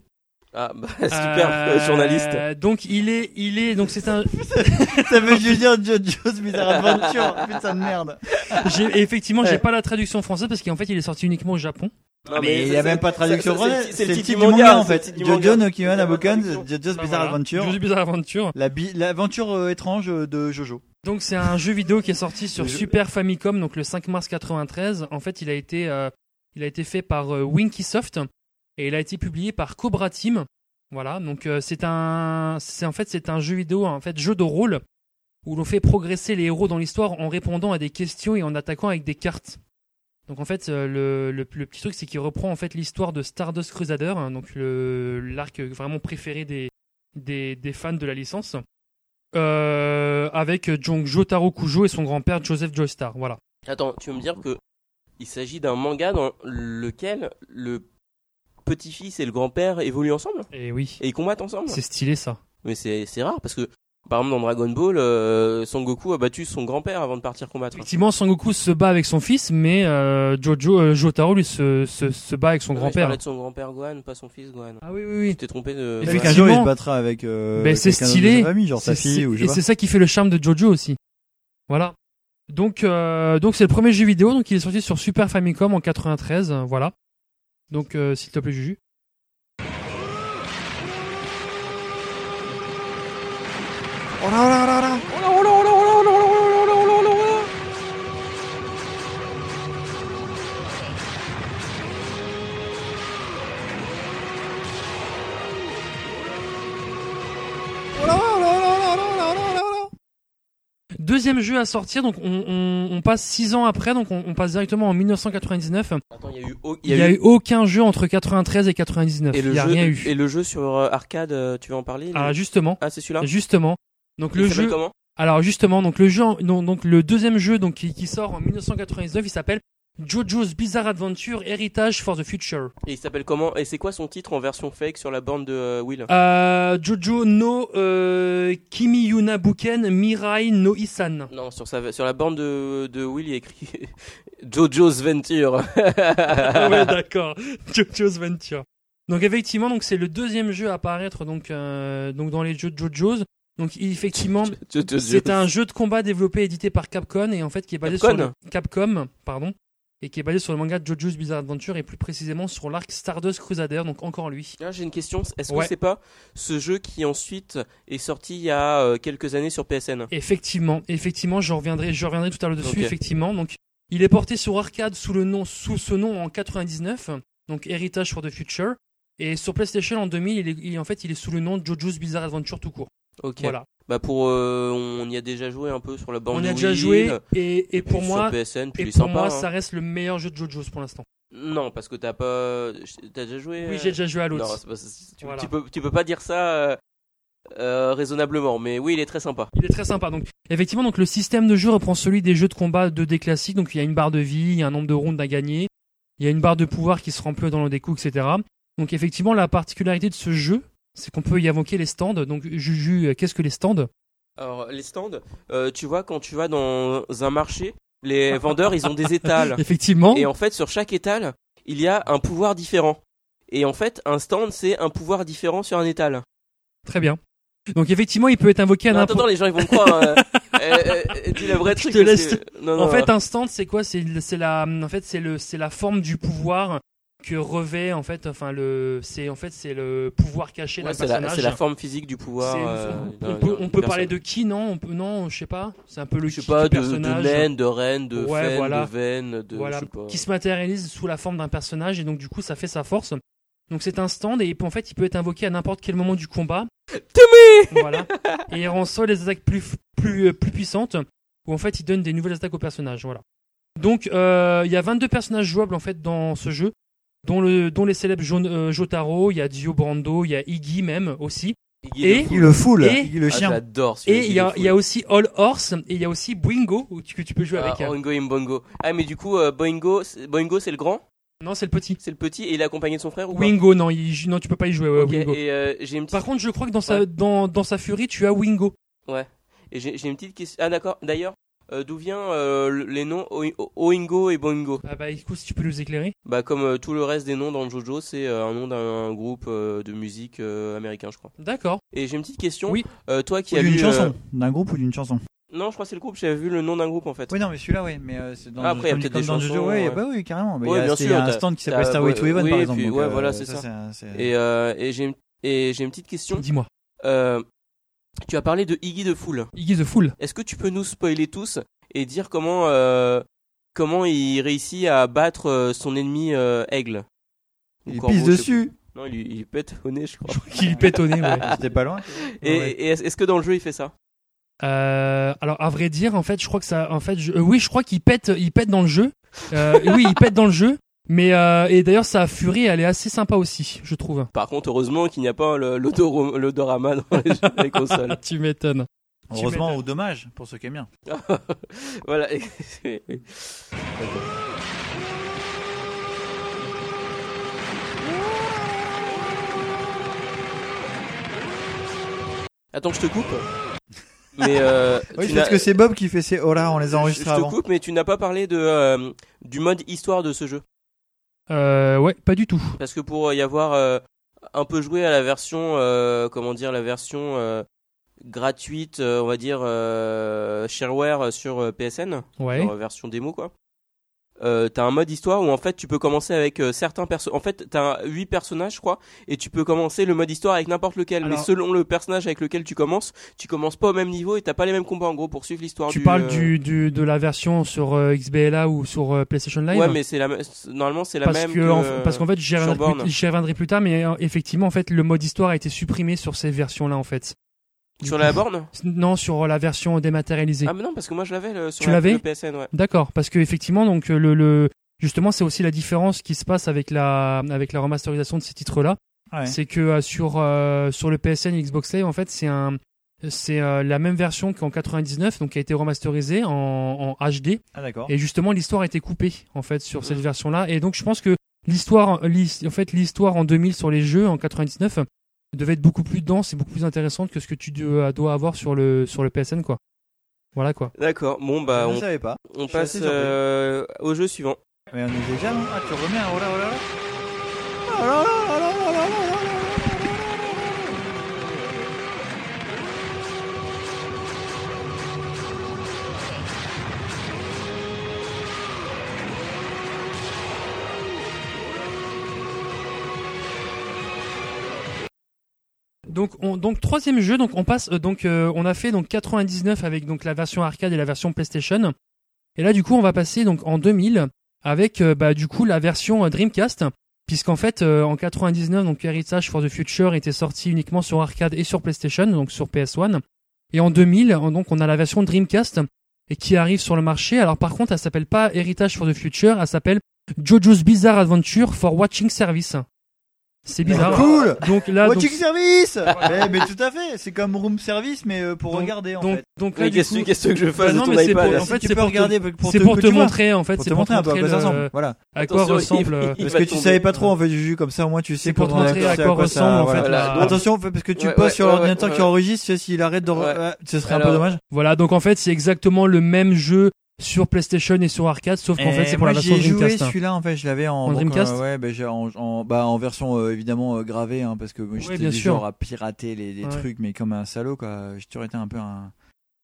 Ah, bah, super, Euh, journaliste. Donc il est, il est, donc c'est un. Ça veut juste dire JoJo's Bizarre Adventure. Putain de merde. j'ai- effectivement, j'ai pas la traduction française parce qu'en fait, il est sorti uniquement au Japon. Non, Mais il y ça, a même c'est- pas de traduction ça, ça, française. C'est le titre du manga, en fait. Jojo no Kiwa Il y a pas de Nabokan, traduction. JoJo's Bah, Bizarre. Adventure. Jojo's Bizarre Adventure. L'aventure euh, étrange de Jojo. Donc c'est un jeu vidéo qui est sorti sur Super Famicom donc le 5 mars 93. En fait, il a été euh, il a été fait par euh, Winkysoft et il a été publié par Cobra Team. Voilà, donc euh, c'est un c'est en fait c'est un jeu vidéo en fait jeu de rôle où l'on fait progresser les héros dans l'histoire en répondant à des questions et en attaquant avec des cartes. Donc en fait euh, le, le, le petit truc c'est qu'il reprend en fait l'histoire de Stardust Crusader, hein, donc l'arc vraiment préféré des, des des fans de la licence. Euh, avec donc Jotaro Kujo et son grand-père Joseph Joestar. Voilà. Attends, tu veux me dire que il s'agit d'un manga dans lequel le petit-fils et le grand-père évoluent ensemble? Et oui, et ils combattent ensemble? C'est stylé ça. Mais c'est c'est rare parce que par exemple dans Dragon Ball, euh, Son Goku a battu son grand-père avant de partir combattre. Effectivement, Sangoku se bat avec son fils, mais euh, Jojo euh, Jotaro lui se, se, se bat avec son grand-père. parlais de son grand-père Gohan, pas son fils Gohan. Ah oui oui Tu oui. t'es trompé de. Effectivement. jour il se battra avec. euh, Ben, c'est stylé. de sa famille, genre sa C'est- fille ou je sais et c'est ça qui fait le charme de Jojo aussi. Voilà. Donc euh, donc c'est le premier jeu vidéo, donc il est sorti sur Super Famicom en 93. euh, voilà. Donc euh, s'il te plaît Juju. Oh là là là là Deuxième jeu à sortir, donc on, on, on passe 6 ans après, donc on, on passe directement en 1999. Attends, il y a eu. au- Il n'y a, eu aucun jeu entre 93 et 99. Et Il le n'y a jeu rien eu. et le jeu sur euh, arcade, euh, tu veux en parler Ah justement, Ah, c'est celui-là. justement. Donc Il le jeu. comment? Alors justement, donc le jeu, non, donc le deuxième jeu donc qui, qui sort en 1999, il s'appelle JoJo's Bizarre Adventure Heritage for the Future. Et il s'appelle comment? Et c'est quoi son titre en version fake sur la borne de euh, Will? Euh, Jojo no euh, Kimi Yuna Buken Mirai no Isan. Non, sur, sa, sur la borne de, de Will, il y a écrit JoJo's Venture. Ah ouais, d'accord. JoJo's Venture. Donc effectivement, donc c'est le deuxième jeu à apparaître donc euh, donc dans les jeux de JoJo's. Donc effectivement, c'est un jeu de combat développé et édité par Capcom et en fait qui est basé Capcom sur le, Capcom, pardon, et qui est basé sur le manga JoJo's Bizarre Adventure et plus précisément sur l'arc Stardust Crusader. Donc encore lui. Ah, J'ai une question. Est-ce Ouais. que c'est pas ce jeu qui ensuite est sorti il y a euh, quelques années sur PSN Effectivement, effectivement, je reviendrai, je reviendrai tout à l'heure dessus. Effectivement, donc il est porté sur arcade sous le nom, sous ce nom en 99, donc Heritage for the Future, et sur PlayStation en 2000, il est, il- en fait, il est sous le nom JoJo's Bizarre Adventure tout court. Ok. Voilà. Bah pour, euh, on y a déjà joué un peu sur la borne On de y a déjà joué, euh, et, et pour moi, PSN, et pour sympa. moi, hein. ça reste le meilleur jeu de JoJo's pour l'instant. Non, parce que t'as pas, t'as déjà joué. Oui, euh, j'ai déjà joué à Non, l'autre. c'est pas- tu, Voilà. tu peux, tu peux pas dire ça euh, euh, raisonnablement, mais oui, il est très sympa. Il est très sympa. Donc, effectivement, donc le système de jeu reprend celui des jeux de combat 2D classiques. Donc, il y a une barre de vie, il y a un nombre de rounds à gagner, il y a une barre de pouvoir qui se remplit dans le des coups, etc. Donc, effectivement, la particularité de ce jeu, c'est qu'on peut y invoquer les stands. Donc, Juju, qu'est-ce que les stands? Alors les stands, euh, tu vois quand tu vas dans un marché, les vendeurs ils ont des étals. Effectivement. Et en fait, sur chaque étal, il y a un pouvoir différent. Et en fait, un stand, c'est un pouvoir différent sur un étal. Très bien. Donc, effectivement, il peut être invoqué à Non, attends, n'importe. attends, les gens ils vont croire. euh, euh, euh, dis le vrai Je truc. te parce laisse- que- Non, En non, fait, un stand, c'est quoi? C'est la, en fait, c'est le, c'est la forme du pouvoir que revêt en fait, enfin le, c'est en fait c'est le pouvoir caché ouais, d'un c'est la, personnage. c'est la forme physique du pouvoir. Euh, on peut, on d'une peut parler de qui? Non on peut, Non, je sais pas. C'est un peu le Je sais qui pas, du de, de naine, de reine, de Ouais, faine, voilà. de veine, de. voilà, je sais pas. qui se matérialise sous la forme d'un personnage et donc du coup ça fait sa force. Donc c'est un stand et en fait il peut être invoqué à n'importe quel moment du combat. Voilà. Et il reçoit des attaques plus plus euh, plus puissantes où en fait il donne des nouvelles attaques au personnage. Voilà. Donc euh, il y a 22 personnages jouables en fait dans ce jeu, dont le dont les célèbres euh, Jotaro, il y a Dio Brando, il y a Iggy même aussi. Iggy Et- le Il le foule, Et- il le Ah, chien. J'adore Et il Iggy y a le il y a Fool. aussi All Horse et il y a aussi Boingo où tu- que tu peux jouer Ah, avec. euh, Oingo Imbongo. Ah, mais du coup, euh, Boingo, c'est- Boingo c'est le grand, Non, c'est le petit. c'est le petit, et il est accompagné de son frère ou Wingo, non, il, non, tu peux pas y jouer. ouais, Wingo. et euh, j'ai une petite Par contre, je crois que dans sa, Ouais. dans, dans sa furie, tu as Wingo. Et j'ai j'ai une petite question. Ah d'accord. D'ailleurs, euh, d'où vient euh, le- les noms Oi- Oingo et Boingo? Ah bah écoute, si tu peux nous éclairer. Bah comme euh, tout le reste des noms dans Jojo, c'est euh, un nom d'un groupe euh, de musique euh, américain, je crois. D'accord. Et j'ai une petite question. Oui. Euh, toi qui Ou as d'une lu. chanson. euh, D'un groupe ou d'une chanson. Non, je crois que c'est le groupe. J'avais vu le nom d'un groupe en fait. Oui, non, mais celui-là, oui. Mais euh, c'est dans Ah, après, il y a peut-être des dans chansons, Jojo, ouais, ouais. bah oui, carrément. Bah, Ouais, il y a, bien il y sûr, a un stand qui s'appelle Starway to Heaven, oui, par exemple. puis, donc, ouais, euh, voilà, c'est ça. c'est- Et, euh, et j'ai une et j'ai une petite question. Dis-moi. Euh, tu as parlé de Iggy de Fool. Iggy the Fool. Est-ce que tu peux nous spoiler tous et dire comment euh, comment il réussit à battre euh, son ennemi euh, aigle? Ou Il corbeau, pisse je sais dessus. Non, il, lui- il pète au nez, je crois. Qui lui pète au nez, ouais. J'étais pas loin. Et, Ouais. et est-ce est-ce que dans le jeu il fait ça? Euh, alors, à vrai dire, en fait, je crois que ça, en fait, je- euh, oui, je crois qu'il pète, il pète dans le jeu. Euh, oui, il pète dans le jeu. Mais euh, et d'ailleurs, sa furie, elle est assez sympa aussi, je trouve. Par contre, heureusement qu'il n'y a pas l'odorama dans les, jeux- consoles. Tu m'étonnes. Heureusement ou dommage pour ceux qui aiment bien. voilà. Attends, je te coupe. Mais euh, Oui, parce que c'est Bob qui fait ses hola, on les a je, je enregistrés te avant. coupe, mais tu n'as pas parlé de euh, du mode histoire de ce jeu. Euh, ouais, pas du tout. Parce que pour y avoir euh, un peu joué à la version, euh, comment dire, la version euh, gratuite, euh, on va dire, euh, shareware sur euh, PSN, Ouais. euh, version démo quoi. Euh, t'as un mode histoire où en fait tu peux commencer avec euh, certains persos. En fait, t'as 8 personnages, je crois, et tu peux commencer le mode histoire avec n'importe lequel. Alors- Mais selon le personnage avec lequel tu commences, tu commences pas au même niveau et t'as pas les mêmes combats en gros pour suivre l'histoire. Tu du, parles euh, du, du, de la version sur euh, XBLA ou sur euh, PlayStation Live? Ouais, mais c'est la même. Normalement, c'est la parce même. que, que, en- parce qu'en fait, j'y reviendrai, plus, plus tard, mais effectivement, en fait, le mode histoire a été supprimé sur ces versions-là, en fait. Du sur coup- la borne. Non, sur la version dématérialisée. Ah mais non, parce que moi je l'avais le- sur Tu la- le PSN, ouais. D'accord, parce que effectivement, donc euh, le, le justement, c'est aussi la différence qui se passe avec la avec la remasterisation de ces titres-là, Ouais. c'est que euh, sur euh, sur le PSN et Xbox Live, en fait, c'est un c'est euh, la même version qu'en 99, donc qui a été remasterisée en, en HD. Ah d'accord. Et justement, l'histoire a été coupée en fait sur cette Mhm. version-là. Et donc, je pense que l'histoire, l'his- en fait, l'histoire en 2000 sur les jeux en 99 devait être beaucoup plus dense et beaucoup plus intéressante que ce que tu dois, dois avoir sur le sur le PSN, quoi. Voilà quoi. D'accord. Bon bah on, savais pas. on passe euh, au jeu suivant. Mais on est déjà non? Ah tu remets un oh là oh là là. Oh là là là là là là Donc, on, donc troisième jeu, donc on passe, euh, donc euh, on a fait donc 99 avec donc la version arcade et la version PlayStation. Et là, du coup, on va passer donc en 2000 avec euh, bah du coup la version Dreamcast, puisqu'en fait en 99 donc Heritage for the Future était sorti uniquement sur arcade et sur PlayStation, donc sur PS1. Et en 2000, en- donc on a la version Dreamcast et qui arrive sur le marché. Alors par contre, elle s'appelle pas Heritage for the Future, elle s'appelle JoJo's Bizarre Adventure for Watching Service. C'est bizarre. Cool. Donc là, donc, Watching service mais, mais tout à fait, c'est comme room service mais euh, pour Donc- regarder en donc, fait. donc là, qu'est-ce coup, que je fasse Bah de non, ton mais iPad pour- en fait, tu c'est peux pour regarder c'est pour te montrer en fait, pour c'est te pour te montrer un peu à montrer quoi ça le- ressemble. Voilà. à quoi Attention, ressemble. euh, Parce que tu savais pas trop en fait du jus comme ça au moins tu sais C'est pour te montrer à quoi ressemble, en fait, Attention parce que tu ouais, sur l'ordinateur qui enregistre, tu sais, s'il arrête euh, ce serait un peu dommage. Voilà, donc en fait, c'est exactement le même jeu sur PlayStation et sur arcade, sauf qu'en fait, c'est pour moi, la j'y version joué Dreamcast. hein. celui-là en fait, je l'avais en, En donc, Dreamcast euh, ouais, bah, j'ai en, en, bah, en version euh, évidemment euh, gravée hein, parce que moi, j'étais sûr. genre à pirater les, les Ouais. trucs mais comme un salaud quoi. J'ai toujours été un peu un,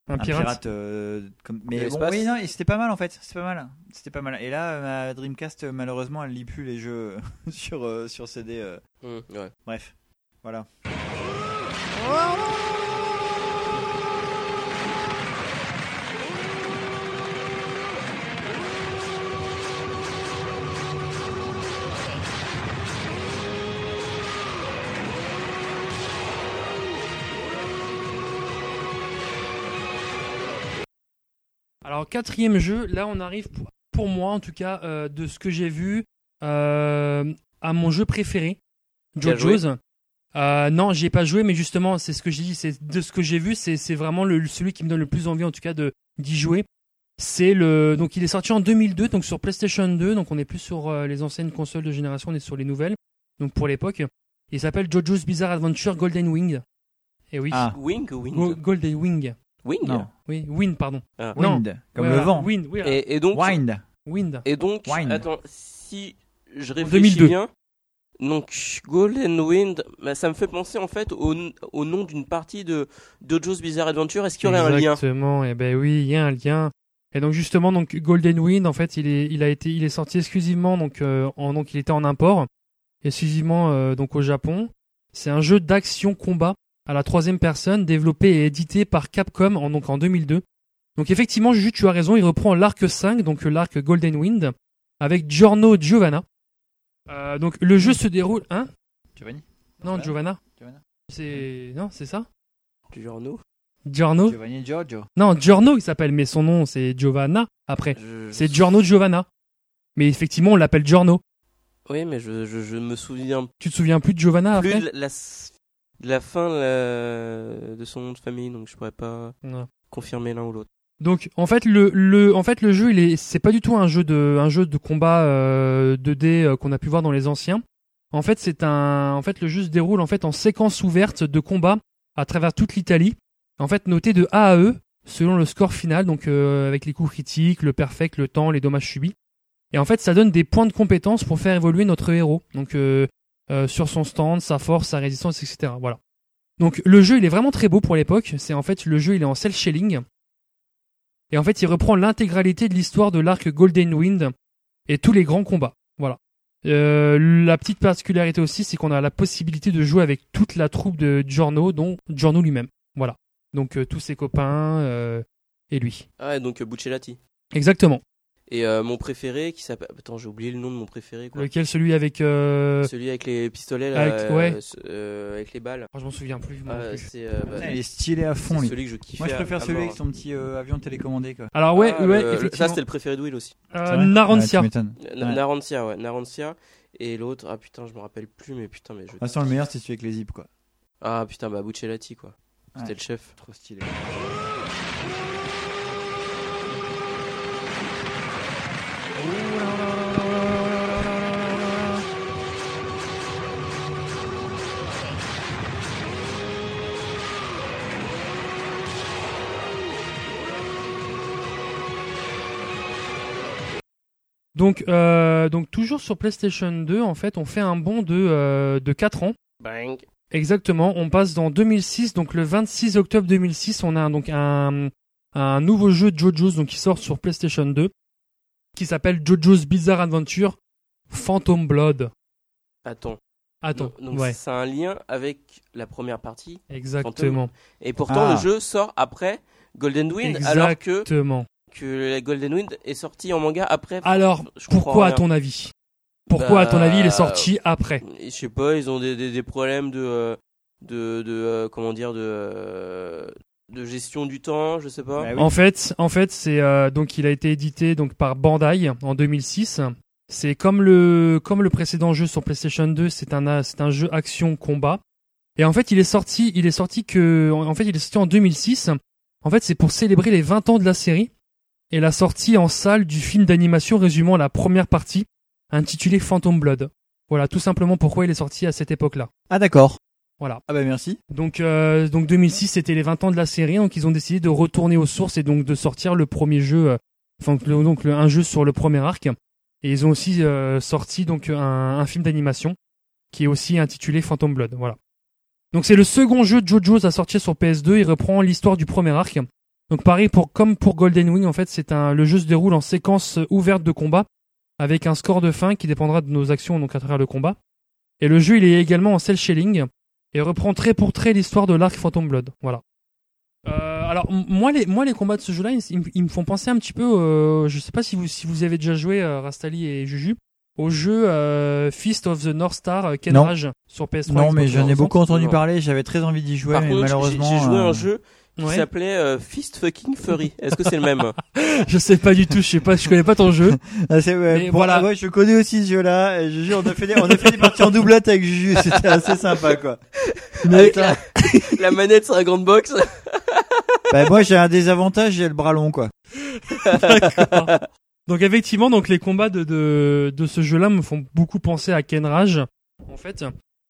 Un un pirate. pirate, euh, comme... De mais bon oui non c'était pas mal en fait c'était pas mal c'était pas mal et là ma Dreamcast malheureusement elle lit plus les jeux sur euh, sur CD euh. Hum, ouais. bref voilà Alors, quatrième jeu, là, on arrive, pour, pour moi en tout cas, euh, de ce que j'ai vu, euh, à mon jeu préféré, JoJo's. Euh, non, j'y ai pas joué, mais justement, c'est ce que j'ai dit, c'est de ce que j'ai vu, c'est c'est vraiment le, celui qui me donne le plus envie, en tout cas, de d'y jouer. C'est le donc il est sorti en 2002, donc sur PlayStation 2, donc on n'est plus sur euh, les anciennes consoles de génération, on est sur les nouvelles. Donc pour l'époque, il s'appelle JoJo's Bizarre Adventure Golden Wing. Et oui, ah Wing ou Wing? Go- Golden Wing. Wing non Oui, Wind, pardon. Ah. Non. wind comme Ouais, le voilà, vent Wind, oui. Et, et donc, wind Wind. et donc Wine. attends, si je réfléchis 2002. bien, donc Golden Wind, bah, ça me fait penser en fait au, au nom d'une partie de JoJo's Bizarre Adventure. Est-ce qu'il y aurait un lien? Exactement. Et ben oui, il y a un lien. Et donc justement, donc Golden Wind, en fait, il est, il a été, il est sorti exclusivement donc, euh, en, donc il était en import, exclusivement euh, donc au Japon. C'est un jeu d'action combat à la troisième personne, développé et édité par Capcom en donc en 2002. Donc effectivement, Juju, tu as raison, il reprend l'arc 5, donc euh, l'arc Golden Wind, avec Giorno Giovanna. Euh, donc le jeu se déroule, hein? Giovanni? Non, Voilà. Giovanna. Giovanna. C'est non, c'est ça? Giorno Giorno. Giovanni Giorgio Non, Giorno il s'appelle, mais son nom c'est Giovanna après. Je- C'est Giorno Giovanna. Mais effectivement, on l'appelle Giorno. Oui, mais je, je, je me souviens Tu te souviens plus de Giovanna plus après? la, la fin la- de son nom de famille, donc je pourrais pas confirmer l'un ou l'autre. Donc en fait le, le en fait le jeu il est c'est pas du tout un jeu de un jeu de combat euh, 2D euh, qu'on a pu voir dans les anciens. En fait c'est un en fait le jeu se déroule en fait en séquence ouverte de combat à travers toute l'Italie. En fait noté de A à E selon le score final donc euh, avec les coups critiques, le perfect, le temps, les dommages subis. Et en fait ça donne des points de compétence pour faire évoluer notre héros. Donc euh, euh, sur son stand, sa force, sa résistance, etc. Voilà. Donc le jeu il est vraiment très beau pour l'époque. C'est en fait le jeu il est en cel shading. Et en fait, il reprend l'intégralité de l'histoire de l'arc Golden Wind et tous les grands combats. Voilà. Euh, la petite particularité aussi, c'est qu'on a la possibilité de jouer avec toute la troupe de Giorno, dont Giorno lui-même. Voilà. Donc euh, tous ses copains euh, et lui. Ah, ouais, donc Buccellati. Exactement. Et euh, mon préféré qui s'appelle. Attends, j'ai oublié le nom de mon préféré. Quoi. Lequel celui avec euh... Celui avec les pistolets là, Avec- euh, ouais. euh, avec les balles. oh, je m'en souviens plus. Ah, c'est euh, bah, il est stylé à fond lui celui que je kiffais. moi je préfère à- celui avec son petit euh, avion télécommandé quoi Alors ouais, Ah, ouais, effectivement. Ça, c'était le préféré de Will aussi. Euh, vrai Narantia. Ouais, tu m'étonnes. Na- Ouais. Narantia, ouais, Narantia. Et l'autre, ah putain, je me rappelle plus, mais putain, mais je. Façon le meilleur c'est celui avec les zips quoi Ah putain, bah Buccellati quoi. C'était Ouais. le chef. Trop stylé. Donc, euh, donc toujours sur PlayStation 2, en fait, on fait un bond de, euh, de 4 ans. Bang. Exactement, on passe dans 2006, donc le 26 octobre 2006, on a donc un, un nouveau jeu de JoJo's donc qui sort sur PlayStation 2, qui s'appelle JoJo's Bizarre Adventure Phantom Blood. Attends. Attends, Donc, ouais, c'est un lien avec la première partie. exactement, Et pourtant, Ah. le jeu sort après Golden Wind, alors que, que Golden Wind est sorti en manga après. Alors, Je pourquoi à ton avis? Pourquoi à ton avis il est sorti après? Je sais pas, ils ont des, des, des problèmes de, euh, de, de euh, comment dire, de, euh, de gestion du temps, je sais pas. Bah oui. En fait, en fait, c'est euh, donc il a été édité donc par Bandai en 2006. C'est comme le comme le précédent jeu sur PlayStation 2, c'est un c'est un jeu action combat. Et en fait, il est sorti, il est sorti que en fait, il est sorti en 2006. En fait, c'est pour célébrer les 20 ans de la série et la sortie en salle du film d'animation résumant la première partie intitulé Phantom Blood. Voilà, tout simplement pourquoi il est sorti à cette époque-là. Ah d'accord. Voilà. Ah bah merci. Donc, euh, donc 2006, c'était les 20 ans de la série, donc ils ont décidé de retourner aux sources et donc de sortir le premier jeu, euh, enfin le- donc le- un jeu sur le premier arc. Et ils ont aussi euh, sorti donc un, un film d'animation qui est aussi intitulé Phantom Blood. Voilà. Donc c'est le second jeu de JoJo's à sortir sur PS2. Il reprend l'histoire du premier arc. Donc pareil pour comme pour Golden Wing, en fait, c'est un le jeu se déroule en séquence ouverte de combat avec un score de fin qui dépendra de nos actions donc à travers le combat. Et le jeu il est également en cel shading et reprend trait pour trait l'histoire de l'arc Phantom Blood. Voilà. Euh, alors moi les moi les combats de ce jeu-là ils, ils me- ils me font penser un petit peu euh, je sais pas si vous si vous avez déjà joué euh, Rastali et Juju au jeu euh, Fist of the North Star euh, Kenrage sur PS3. Non mais j'en ai 360. beaucoup entendu parler. J'avais très envie d'y jouer, Par mais contre, malheureusement. j'ai joué à euh, un jeu qui Ouais. s'appelait euh, Fist Fucking Furry. Est-ce que c'est le même Je sais pas du tout, je sais pas, je connais pas ton jeu. Ah, c'est, ouais, Mais pour- voilà. ouais, je connais aussi ce jeu-là. Juju, on a fait des, on a fait des parties en doublotte avec Juju. C'était assez sympa, quoi. Avec la, la manette sur la grande box. Bah, moi, j'ai un désavantage, j'ai le bras long, quoi. Donc effectivement, donc les combats de de, de ce jeu-là me font beaucoup penser à Kenrage en fait.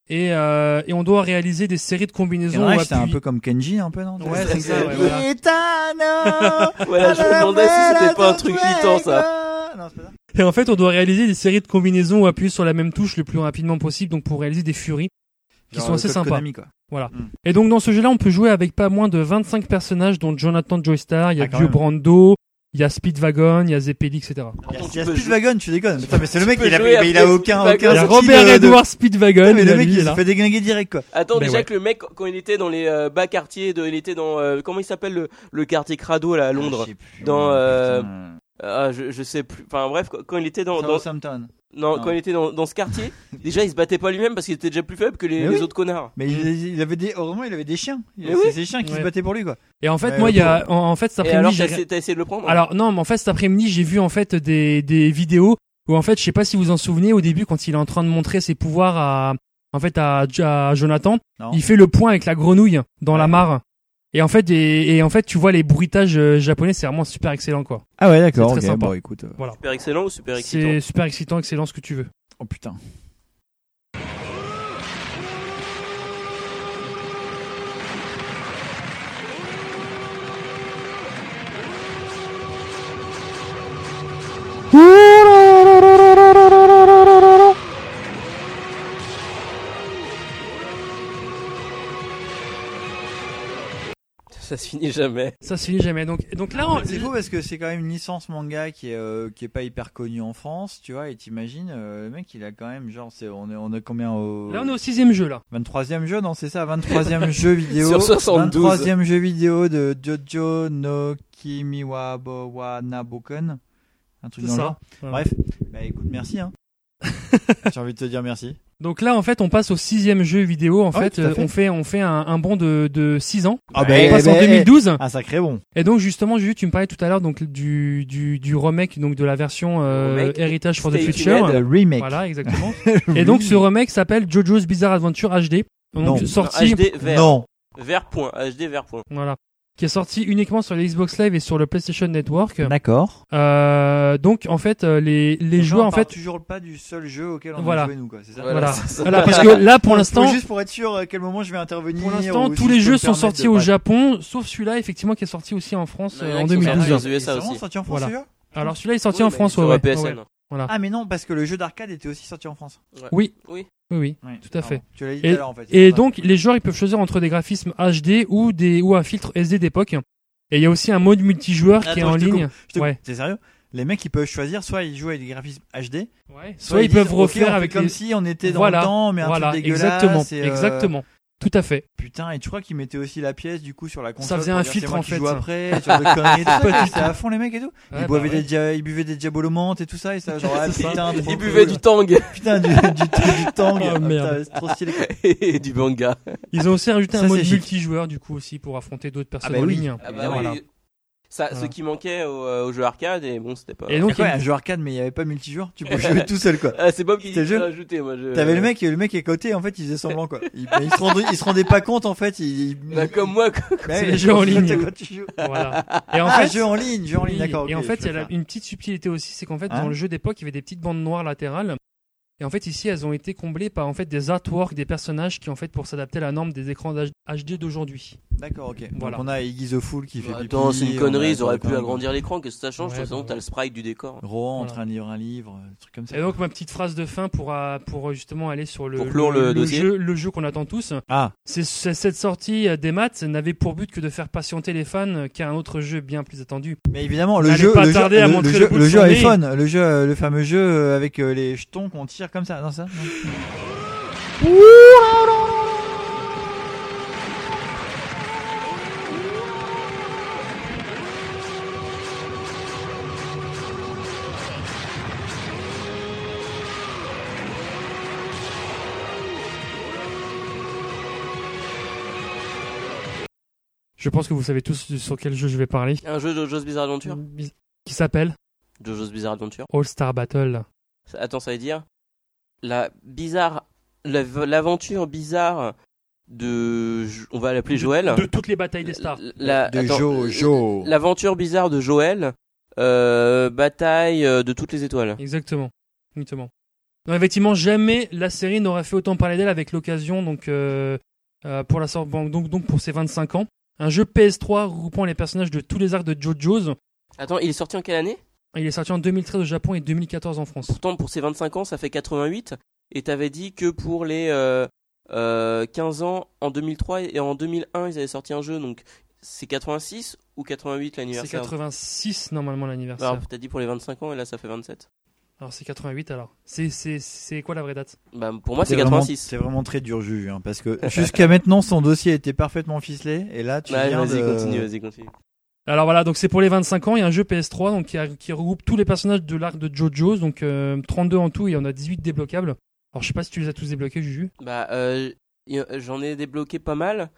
Et euh, et on doit réaliser des séries de combinaisons. Au c'était un peu comme Kenji, un peu, non Ouais, c'est ça, ouais, voilà. Voilà, je me demandais si c'était pas un truc gitan, ça. Non, c'est pas ça. Et en fait, on doit réaliser des séries de combinaisons ou appuyer sur la même touche le plus rapidement possible, donc pour réaliser des furies qui Genre, sont assez sympas. Konami, quoi. Et donc dans ce jeu-là, on peut jouer avec pas moins de 25 personnages, dont Jonathan Joystar, il y a Ah, même. Brando, il y a Speedwagon, il y a Zeppeli, etc. Il y a, il y Speedwagon, tu déconnes. Mais c'est le mec, il a, mais il a aucun, Speedwagon. aucun Il y a style Robert de- Edward Speedwagon, mais le mec, il là. se fait déglinguer direct, quoi. Attends, Mais déjà ouais. que le mec, quand il était dans les euh, bas quartiers, de, il était dans. euh, comment il s'appelle le, le quartier Crado là à Londres? Ah, plus, Dans, euh, putain. Ah, je, je sais plus. Enfin bref, quand, il était dans. dans Southampton. non, non. quand il était dans, dans ce quartier, déjà il se battait pas lui-même parce qu'il était déjà plus faible que les, Mais les oui. autres connards. Mais il, il avait des, heureusement, il avait des chiens. Il Mais c'est oui. ses chiens qui Ouais. se battaient pour lui, quoi. Et en fait, Ouais, moi, il y a, en, en fait, cet après-midi, t'as j'ai- essayé- t'as essayé de le prendre Alors non, mais en fait cet après-midi j'ai vu en fait des, des vidéos où en fait je sais pas si vous en souvenez au début quand il est en train de montrer ses pouvoirs à en fait à, à Jonathan, Non. il fait le point avec la grenouille dans la mare. Et en fait et, et en fait tu vois les bruitages euh, japonais, c'est vraiment super excellent quoi. Ah ouais, d'accord. C'est très ok, sympa. Bon, écoute. euh, Super excellent ou super excitant C'est super excitant, excellent ce que tu veux. Oh putain. Ça se finit jamais. Ça se finit jamais. Donc donc là on- C'est fou parce que c'est quand même une licence manga qui est euh, qui est pas hyper connue en France, tu vois. Et t'imagines, euh, le mec, il a quand même genre, c'est on est on est combien au là on est au sixième jeu là. 23e jeu, non, c'est ça, 23e jeu vidéo. Sur 72. 23e jeu vidéo de Jojo no Kimiwa wa Naboken. Un truc dans le genre. Bref, bah écoute, merci. Hein. J'ai envie de te dire merci. Donc là en fait on passe au sixième jeu vidéo. En fait, à euh, fait. on fait on fait un, un bond de de six ans. Ah on bah, passe en ben, 2012. Un sacré bon. Et donc justement, Juju, tu me parlais tout à l'heure donc du du du remake donc de la version euh, Heritage for the Future. Remake. Voilà, exactement. Et donc ce remake s'appelle JoJo's Bizarre Adventure HD. Donc Non. sorti HD vert. Non. Vert point, HD vert point. Voilà. Qui est sorti uniquement sur le Xbox Live et sur le PlayStation Network. D'accord. Euh, donc en fait, euh, les, les Donc, joueurs on en fait, toujours pas du seul jeu auquel on Voilà. a joué nous quoi, c'est ça voilà, voilà, parce que là pour l'instant, juste pour être sûr à quel moment je vais intervenir. pour l'instant, ou tous les jeux sont sortis au Japon, sauf celui-là effectivement qui est sorti aussi en France en euh, a en qui sont sortis 2012. aux Ah, il est USA vraiment aussi. sorti en France Voilà. celui-là? Alors celui-là est sorti Oui, en France, ouais, ouais, PSN. ouais. Voilà. Ah mais non parce que le jeu d'arcade était aussi sorti en France. Oui, Oui. oui, Tout à fait. Tu l'as dit tout Et, à l'heure en fait. c'est et pour ça. donc les joueurs ils peuvent choisir entre des graphismes HD ou des ou un filtre SD d'époque. Et il y a aussi un mode multijoueur qui est en je ligne. te. Ouais. T'es sérieux? Les mecs ils peuvent choisir soit ils jouent avec des graphismes HD, Ouais. Soit ils peuvent refaire avec comme les si on était dans voilà, le temps mais un voilà, truc dégueulasse. exactement, et, euh, exactement. Tout à fait. Putain, et tu crois qu'ils mettaient aussi la pièce du coup sur la console Ça faisait un filtre, en fait, joue après, sur le conneries tout à fond les mecs et tout. Ouais, ils, bah buvaient ouais. des dia- ils buvaient des diabolomantes et tout ça, et ça, genre, ah, putain, trop Il buvait cool. du tang Putain, du, du, du, tang. Oh, Ah, merde. putain, trop stylé. et du manga. Ils ont aussi rajouté Ça, un mode multijoueur du coup aussi pour affronter d'autres personnes bah en oui. ligne. Ah bah Voilà. oui. Ça, Voilà. ce qui manquait au, euh, au jeu arcade et bon c'était pas. Et donc il y a un jeu arcade, mais il n'y avait pas multijoueur Tu pouvais jouer tout seul, quoi. Ah, c'est Bob qui l'a jeu ajouté moi. Je... T'avais le mec, le mec est à côté, en fait, il faisait semblant, quoi. Il, il se rendait, il se rendait pas compte, en fait, il, il- Bah, comme moi. quoi. C'est les jeux en quand ligne. tu joues. Voilà. Et en ah, fait, jeu en ligne, jeu en ligne, Oui, d'accord. Et en fait, il y a une petite subtilité aussi, c'est qu'en fait, Hein dans le jeu d'époque, il y avait des petites bandes noires latérales. Et en fait, ici, elles ont été comblées par en fait des artworks des personnages qui, en fait, pour s'adapter à la norme des écrans HD d'aujourd'hui. D'accord, ok. Voilà. Donc on a Iggy the Fool qui fait Bah. Attends, c'est une connerie, ils auraient pu agrandir l'écran, qu'est-ce que ça change? Ouais, De toute façon, bah, t'as le sprite du décor. Rohan en Voilà. train de lire un livre, un truc comme ça. Et donc, ma petite phrase de fin pour, euh, pour euh, justement aller sur le, le jeu, le jeu qu'on attend tous. Ah, C'est c'est- cette sortie euh, des maths n'avait pour but que de faire patienter les fans euh, qu'un autre jeu bien plus attendu. mais évidemment, le jeu, pas le jeu, tarder à le- montrer le le jeu, le jeu iPhone, le jeu, le fameux jeu avec les jetons qu'on tire comme ça, non ça non Je pense que vous savez tous sur quel jeu je vais parler. Un jeu de Jojo's Bizarre Adventure Qui s'appelle Jojo's Bizarre Adventure. All Star Battle. Attends, ça veut dire la bizarre, la- l'aventure bizarre de, on va l'appeler Joël. De toutes les batailles des stars. La- De attends, Jojo. L'aventure bizarre de Joël, euh, bataille euh, de toutes les étoiles. Exactement. Exactement. Non, effectivement, jamais la série n'aurait fait autant parler d'elle avec l'occasion donc euh, euh, pour la donc donc pour ses 25 ans. Un jeu PS3 regroupant les personnages de tous les arcs de JoJo's. Attends, il est sorti en quelle année? Il est sorti en 2013 au Japon et 2014 en France. Pourtant, pour ses 25 ans, ça fait 88. Et t'avais dit que pour les euh, euh, 15 ans, en 2003 et en 2001, ils avaient sorti un jeu. Donc, c'est 86 ou 88 C'est l'anniversaire 86 normalement l'anniversaire. Alors, t'as dit pour les 25 ans et là, ça fait 27. Alors c'est 88 alors. C'est c'est c'est quoi la vraie date? Bah, pour moi, c'est vraiment- 86. C'est vraiment très dur, Juju, hein, parce que jusqu'à maintenant, son dossier était parfaitement ficelé, et là, tu Ouais, viens vas-y, de... continue, vas-y, continue. Alors voilà, donc c'est pour les 25 ans, il y a un jeu PS3 donc qui, a- qui regroupe tous les personnages de l'arc de JoJo's, donc euh, 32 en tout et on a 18 débloquables. Alors je sais pas si tu les as tous débloqués Juju. Bah, euh, j'en ai débloqué pas mal.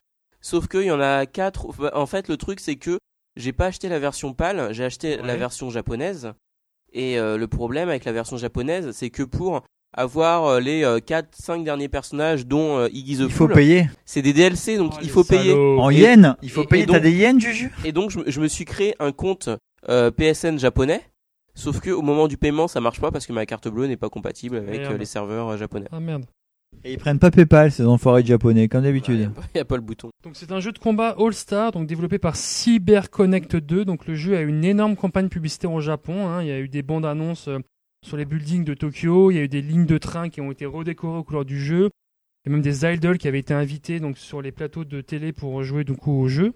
Sauf qu'il y en a 4. En fait, le truc, c'est que j'ai pas acheté la version PAL, j'ai acheté la version japonaise. Et euh, le problème avec la version japonaise, c'est que pour avoir euh, les 4-5 derniers personnages, dont euh, Iggy the Il faut Fool, payer. c'est des DLC, donc Oh, il faut payer. En Et- yens Il faut et- payer. T'as des yens, Juju? Et donc, je, me- je me suis créé un compte euh, PSN japonais. Sauf que au moment du paiement, ça marche pas parce que ma carte bleue n'est pas compatible avec euh, les serveurs euh, japonais. Ah merde. Et ils prennent pas PayPal, ces enfoirés japonais, comme d'habitude. Il n'y a pas le bouton. Donc c'est un jeu de combat All Star, donc développé par CyberConnect 2. Donc le jeu a une énorme campagne publicitaire au Japon. hein. Il y a eu des bandes annonces euh, sur les buildings de Tokyo. Il y a eu des lignes de train qui ont été redécorées aux couleurs du jeu. Il y a même des idols qui avaient été invités donc sur les plateaux de télé pour jouer du coup au jeu.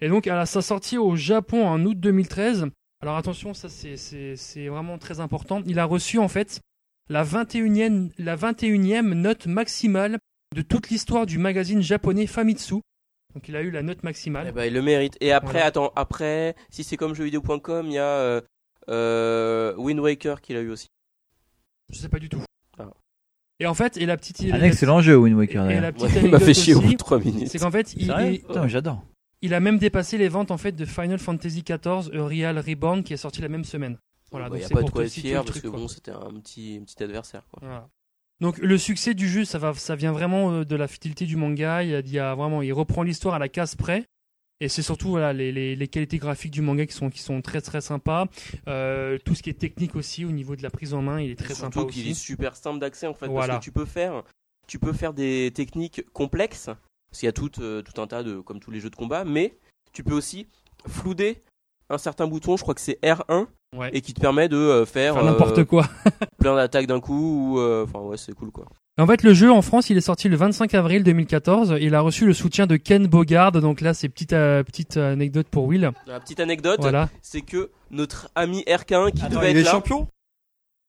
Et donc à sa sortie au Japon en août 2013. Alors attention, ça c'est- vraiment très important. Il a reçu en fait la 21e, la 21e note maximale de toute l'histoire du magazine japonais Famitsu. Donc il a eu la note maximale. Eh ben, il le mérite. Et après, Voilà. attends, après, si c'est comme jeuxvideo.com, il y a euh, Wind Waker qui l'a eu aussi. Je sais pas du tout. Ah. Et en fait, et la petite Un excellent jeu, Wind Waker. et d'ailleurs. la petite Ouais, il m'a fait chier au bout de 3 minutes. c'est qu'en fait, il, Putain, j'adore. il a même dépassé les ventes en fait de Final Fantasy XIV A Real Reborn qui est sorti la même semaine. Voilà, Il donc n'y a c'est pas de quoi être fier parce truc, que quoi. bon, c'était un petit, un petit adversaire. Quoi. Voilà. Donc le succès du jeu, ça va, ça vient vraiment euh, de la fidélité du manga. Il y a, il y a vraiment, il reprend l'histoire à la case près. Et c'est surtout voilà les, les, les qualités graphiques du manga qui sont qui sont très très sympas. Euh, tout ce qui est technique aussi au niveau de la prise en main, il est très sympa Surtout qu'il est super simple d'accès en fait. Voilà. Parce que tu peux faire, tu peux faire des techniques complexes. Parce qu'il y a tout, euh, tout un tas de, comme tous les jeux de combat, mais tu peux aussi flouder un certain bouton, je crois que c'est R1, Ouais. et qui te permet de euh, faire, Faire n'importe quoi. plein d'attaques d'un coup. ou, Enfin ouais, c'est cool quoi. En fait, le jeu en France, il est sorti le 25 avril 2014. Il a reçu le soutien de Ken Bogard. Donc là, c'est petite euh, petite anecdote pour Will. La petite anecdote, Voilà. c'est que notre ami RK1 qui Attends, devait il être est là, champion?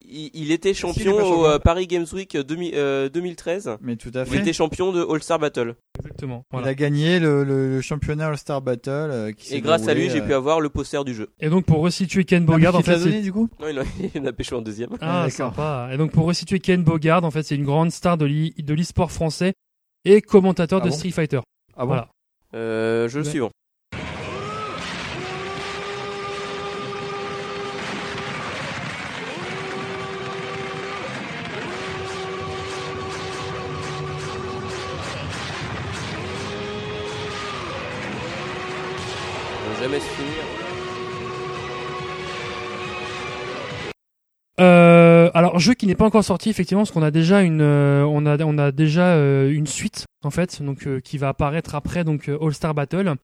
Il, il était champion au champion euh, Paris Games Week 2000, euh, 2013. Mais tout à Il fait. était champion de All Star Battle. Exactement. Il Voilà. a gagné le, le, le championnat All-Star Battle. euh, qui s'est Et grâce à lui, j'ai euh, pu avoir le poster du jeu. Et donc pour resituer Ken Ah, Bogard, en fait, donné du coup? Non, il, a, il a pêché en deuxième. ah, d'accord. sympa. Et donc pour resituer Ken Bogard, en fait, c'est une grande star de l'e- l'e-sport français et commentateur Ah de bon? Street Fighter. Ah bon? Voilà. Euh, jeu Ouais. suivant. Jamais se finir. Euh, alors jeu qui n'est pas encore sorti effectivement parce qu'on a déjà une euh, on a on a déjà euh, une suite en fait donc qui va apparaître après donc All Star Battle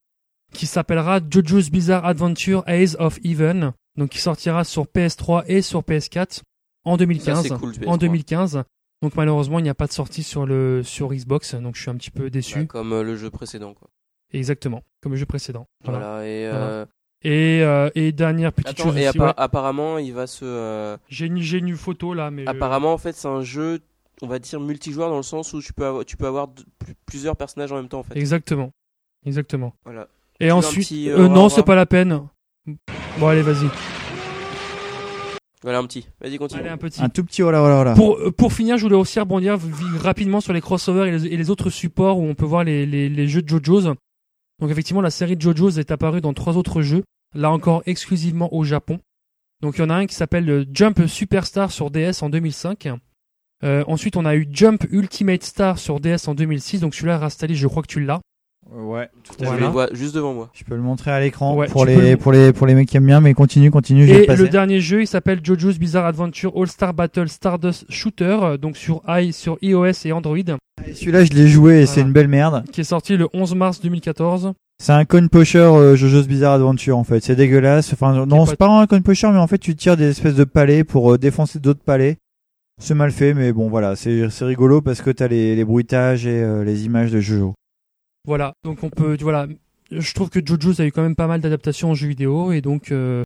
qui s'appellera JoJo's Bizarre Adventure Ace of Even donc qui sortira sur PS3 et sur PS4 en Ça, 2015 c'est cool, PS3. en 2015 donc malheureusement il n'y a pas de sortie sur le sur Xbox donc je suis un petit peu déçu Bah, comme le jeu précédent. Quoi. Exactement comme le jeu précédent voilà, Voilà. et, Voilà. euh, et euh, et dernière petite attends, chose et aussi, appa- ouais. apparemment, il va se. euh, j'ai une j'ai une photo là mais je- Apparemment, en fait, c'est un jeu, on va dire multijoueur dans le sens où tu peux avoir, tu peux avoir plusieurs personnages en même temps, en fait. exactement exactement Voilà. Et ensuite, petit, euh, euh, non, c'est pas la peine. Bon, allez, vas-y. Voilà un petit. Vas-y, continue. Allez, un petit. Un tout petit, voilà, voilà, voilà. Pour, euh, pour finir, je voulais aussi rebondir rapidement sur les crossovers et les, et les autres supports où on peut voir les, les, les jeux de JoJo's. Donc, effectivement, la série JoJo's est apparue dans trois autres jeux. Là encore, exclusivement au Japon. Donc, il y en a un qui s'appelle le Jump Superstar sur DS en 2005. Euh, ensuite, on a eu Jump Ultimate Star sur DS en 2006. Donc, celui-là, Rastali, je crois que tu l'as. Ouais, tout à Je Voilà. les vois juste devant moi. Je peux le montrer à l'écran Ouais, pour les le- pour les pour les mecs qui aiment bien, mais continue, continue, je vais Et le passer. le dernier jeu, il s'appelle JoJo's Bizarre Adventure All-Star Battle Stardust Shooter, donc sur i, sur iOS et Android, Et Celui-là, je l'ai joué et c'est Voilà. une belle merde. qui est sorti le 11 mars 2014. C'est un coin pusher euh, JoJo's Bizarre Adventure en fait. C'est dégueulasse. Enfin, non, c'est pas un coin pusher, mais en fait, tu tires des espèces de palais pour euh, défoncer d'autres palais. C'est mal fait, mais bon, voilà, c'est c'est rigolo parce que t'as les, les bruitages et euh, les images de Jojo. Voilà, donc on peut, voilà, je trouve que JoJo's a eu quand même pas mal d'adaptations en jeux vidéo et donc euh,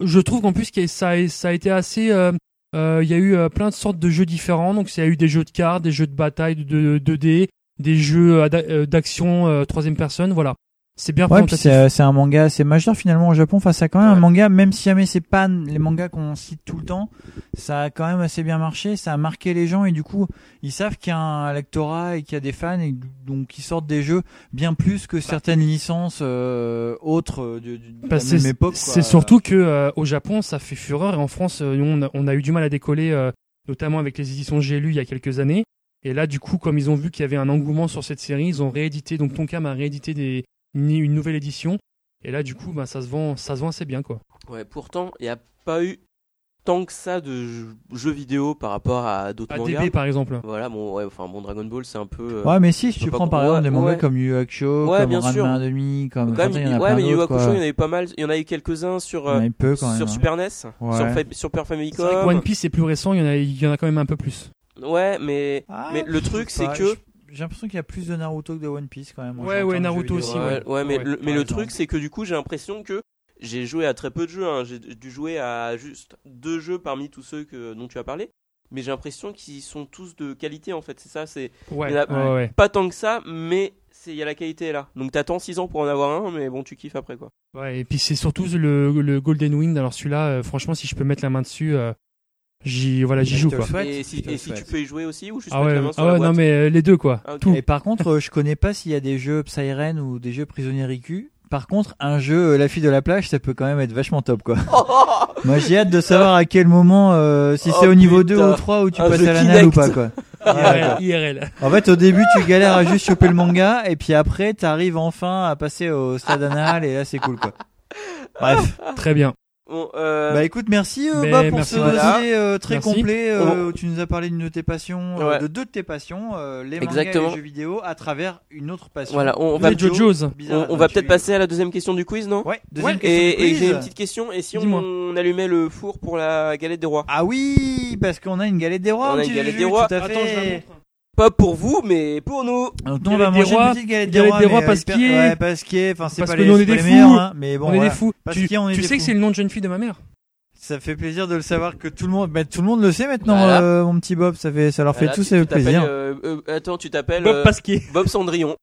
je trouve qu'en plus ça a, ça a été assez, euh, euh, il y a eu euh, plein de sortes de jeux différents, donc il y a eu des jeux de cartes, des jeux de bataille de 2D, des jeux d'a- d'action troisième personne, voilà. C'est bien Ouais, puis représentatif. c'est c'est un manga assez majeur finalement au Japon. Enfin, c'est quand même un manga, même si jamais c'est pas les mangas qu'on cite tout le temps, ça a quand même assez bien marché. Ça a marqué les gens et du coup, ils savent qu'il y a un lectorat et qu'il y a des fans et donc ils sortent des jeux bien plus que certaines licences euh, autres euh, de, de- de Bah, la même époque. quoi. c'est surtout que euh, au Japon ça fait fureur et en France euh, on, a, on a eu du mal à décoller euh, notamment avec les éditions J'ai lu il y a quelques années et là du coup comme ils ont vu qu'il y avait un engouement sur cette série ils ont réédité donc Tonkam a réédité des, une, une nouvelle édition et là du coup bah, ça se vend ça se vend assez bien quoi Ouais, pourtant, il n'y a pas eu tant que ça de jeux- jeux vidéo par rapport à d'autres mangas. ADB par exemple Voilà, bon, ouais, enfin, bon, Dragon Ball, c'est un peu. euh, Ouais, mais si, si tu prends par exemple des mangas ouais. comme Yu Hakusho, Ouais, comme bien sûr. Ranma 1,5, comme quand même, il y en a ouais, mais Yu Hakusho, il y en avait pas mal. Il y en a eu quelques-uns sur, euh, a eu peu quand même. sur. Super NES, Ouais. sur, sur Super C'est vrai que Famicom. One Piece c'est plus récent il y en a il y en a quand même un peu plus Ouais, mais, Ah, mais le truc, c'est que. je- J'ai l'impression qu'il y a plus de Naruto que de One Piece quand même. Ouais, ouais, Naruto aussi, Ouais, ouais. ouais, mais, Ouais, le, mais le truc, c'est que du coup, j'ai l'impression que j'ai joué à très peu de jeux. hein. J'ai dû jouer à juste deux jeux parmi tous ceux que, dont tu as parlé. Mais j'ai l'impression qu'ils sont tous de qualité en fait. C'est ça, c'est ouais, Il y en a- ouais, ouais. pas tant que ça, mais c'est- il y a la qualité là. Donc t'attends 6 ans pour en avoir un, mais bon, tu kiffes après quoi. Ouais, et puis c'est surtout le, le Golden Wind alors celui-là euh, franchement si je peux mettre la main dessus euh, j'y voilà j'y Je joue quoi et si, et si tu peux y jouer aussi ou juste ah ouais, la main sur ah la ouais boîte non mais euh, les deux quoi Ah, tout Et par contre, euh, je connais pas s'il y a des jeux Psyren ou des jeux prisonniers Riku. par contre, un jeu, euh, La fille de la plage, ça peut quand même être vachement top, quoi. Moi, j'ai hâte de savoir à quel moment, euh, si Oh, c'est au niveau 2 putain. ou 3 où tu passes à l'anal ou pas, quoi. IRL, IRL. En fait, au début, tu galères à juste choper le manga, et puis après, t'arrives enfin à passer au stade anal, et là, c'est cool, quoi. Bref. Très bien. Bon, euh, Bah écoute, merci euh, Bob pour merci, ce voilà. dossier euh, très Merci. complet. euh, où tu nous as parlé d'une de tes passions, euh, Ouais. de deux de tes passions, euh, les mangas et les jeux vidéo, à travers une autre passion. voilà, on, on va, JoJo's. On, va peut-être passer à la deuxième question du quiz, non Ouais, deuxième Ouais. question et, du et quiz. j'ai une petite question. Et si on allumait le four pour la galette des rois? Ah oui, parce qu'on a une galette des rois. On a une galette des rois. Tout à Attends, je la fait. montre. Pas pour vous, mais pour nous. Donc on va Galette des manger rois, une petite galette des galette rois. est- Ouais, est- Enfin, c'est Parce pas que les, nous, on est des les fous. meilleurs, hein, mais bon, on est des fous. Tu, qu'il y a, on est tu des sais que c'est le nom de jeune fille de ma mère. Ça fait plaisir de le savoir que tout le monde, bah, tout le monde le sait maintenant, Voilà. euh, mon petit Bob. Ça fait, ça leur fait tu t'appelles, plaisir. euh, euh, attends, tu t'appelles Bob euh, Pasquier. Bob Cendrillon.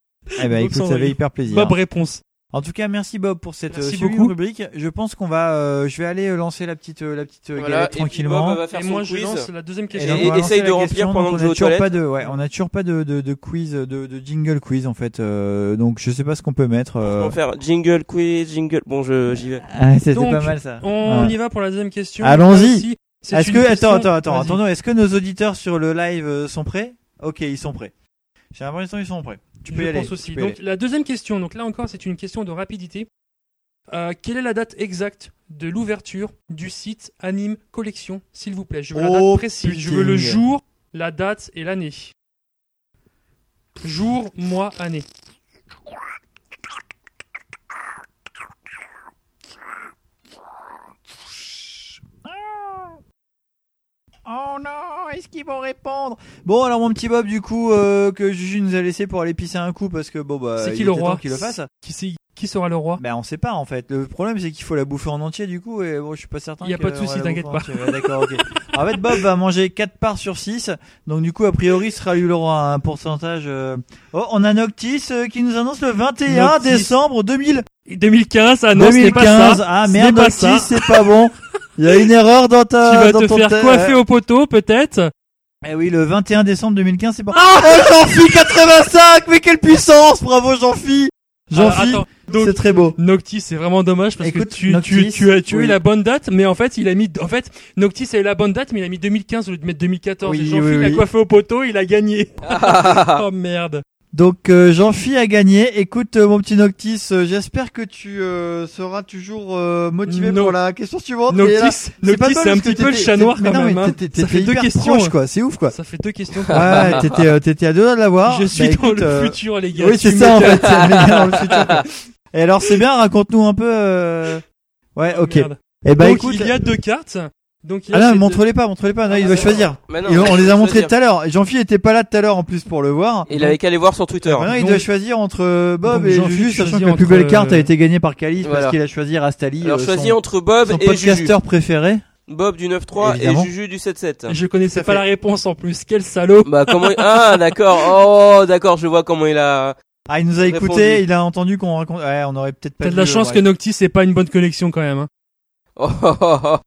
Eh ben, Bob écoute, ça fait hyper plaisir. Bob Réponse. En tout cas, merci Bob pour cette Merci euh, beaucoup. rubrique. Je pense qu'on va, euh, je vais aller euh, lancer la petite, euh, la petite Voilà, galette et tranquillement. Bob va faire Et moi, je quiz. lance la deuxième question. Et essaye de remplir question. pendant que on je vais aux pas de, ouais, on a toujours pas de, de, de quiz, de, de jingle quiz en fait. euh, donc je sais pas ce qu'on peut mettre. On va faire jingle quiz, jingle. Bon, je j'y vais. Ah, c'était pas mal ça. On Ouais. y va pour la deuxième question. Allons-y. Est-ce que, question- attends, attends, attends, attendons, est-ce que nos auditeurs sur le live sont prêts? Ok, ils sont prêts. J'ai l'impression qu'ils sont prêts. Tu peux Je y aller. pense tu aussi. Donc la deuxième question, donc là encore c'est une question de rapidité. Euh, quelle est la date exacte de l'ouverture du site Anime Collection, s'il vous plaît? Je veux la Oh, date précise. Je veux le jour, la date et l'année. Jour, mois, année. Oh non, est-ce qu'ils vont répondre? Bon, alors mon petit Bob, du coup, euh, que Juju nous a laissé pour aller pisser un coup parce que bon bah, c'est il qui le était temps roi qu'il le fasse. qui, c'est- qui sera le roi Ben on sait pas en fait. Le problème c'est qu'il faut la bouffer en entier du coup et bon je suis pas certain. Y a que pas de souci, t'inquiète. Ouais, D'accord, ok. En fait Bob va manger 4 parts sur 6 donc du coup a priori sera lui le roi à un pourcentage. euh. Oh on a Noctis euh, qui nous annonce le 21 Noctis. décembre 2000... 2015, ah non, ce n'est pas 2015. ça. Ah merde pas Noctis c'est pas bon. Il y a une erreur dans ta. Tu vas dans te ton faire coiffer au poteau, peut-être Eh oui le 21 décembre 2015 c'est bon. Ah oh Jean-Phi 85 mais quelle puissance Bravo Jean-Phi. Alors, Jean-Phi c'est très beau. Noctis, c'est vraiment dommage parce Écoute, que tu, Noctis, tu, tu as, tu as oui. eu la bonne date, mais en fait, il a mis, en fait, Noctis a eu la bonne date, mais il a mis 2015 au lieu de mettre 2014. Oui, et Jean-Phil oui, a coiffé au poteau, il a gagné. oh merde. Donc euh, Jean-Phi a gagné. Écoute euh, mon petit Noctis, euh, j'espère que tu euh, seras toujours euh, motivé No- pour la question suivante. Noctis, Noctis, c'est un petit peu le chat noir quand non, même. hein. t'étais- Ça fait deux questions. proche, quoi. C'est ouf quoi. Ça fait deux questions. Ouais, t'étais euh, t'étais à deux doigts de l'avoir. Je suis Bah, dans écoute, le euh, futur, les gars. Oui, c'est ça en fait. Dans le futur. quoi. Et alors c'est bien, raconte-nous un peu. euh, Ouais, Oh, ok. merde. Bah Donc, écoute. il y a deux cartes. Donc, il y a Ah non, montre-les pas, montre-les pas. Non, Ah, il bah, doit c'est choisir. Mais non, Et on, on il les doit a montrés choisir. tout à l'heure. Jean-Phi était pas là tout à l'heure en plus pour le voir. Il avait qu'à aller voir sur Twitter. Maintenant, il doit choisir entre euh, Bob Donc, et Jean-Philippe Juju, sachant que la plus belle carte a euh, été gagnée par Calice Voilà. parce qu'il a choisi Rastali, Alors euh, choisis son, entre Bob son et Juju. podcasteur préféré. Bob du 9-3 et. Juju du 7-7. Je connaissais pas fait. la réponse en plus. Quel salaud. Bah comment il- Ah d'accord. Oh d'accord, je vois comment il a Ah, il nous a Répondu. écouté, il a entendu qu'on raconte. Ouais, on aurait peut-être pas. T'as de la chance que. Noctis c'est pas une bonne connexion quand même. hein. Oh, oh, oh, oh.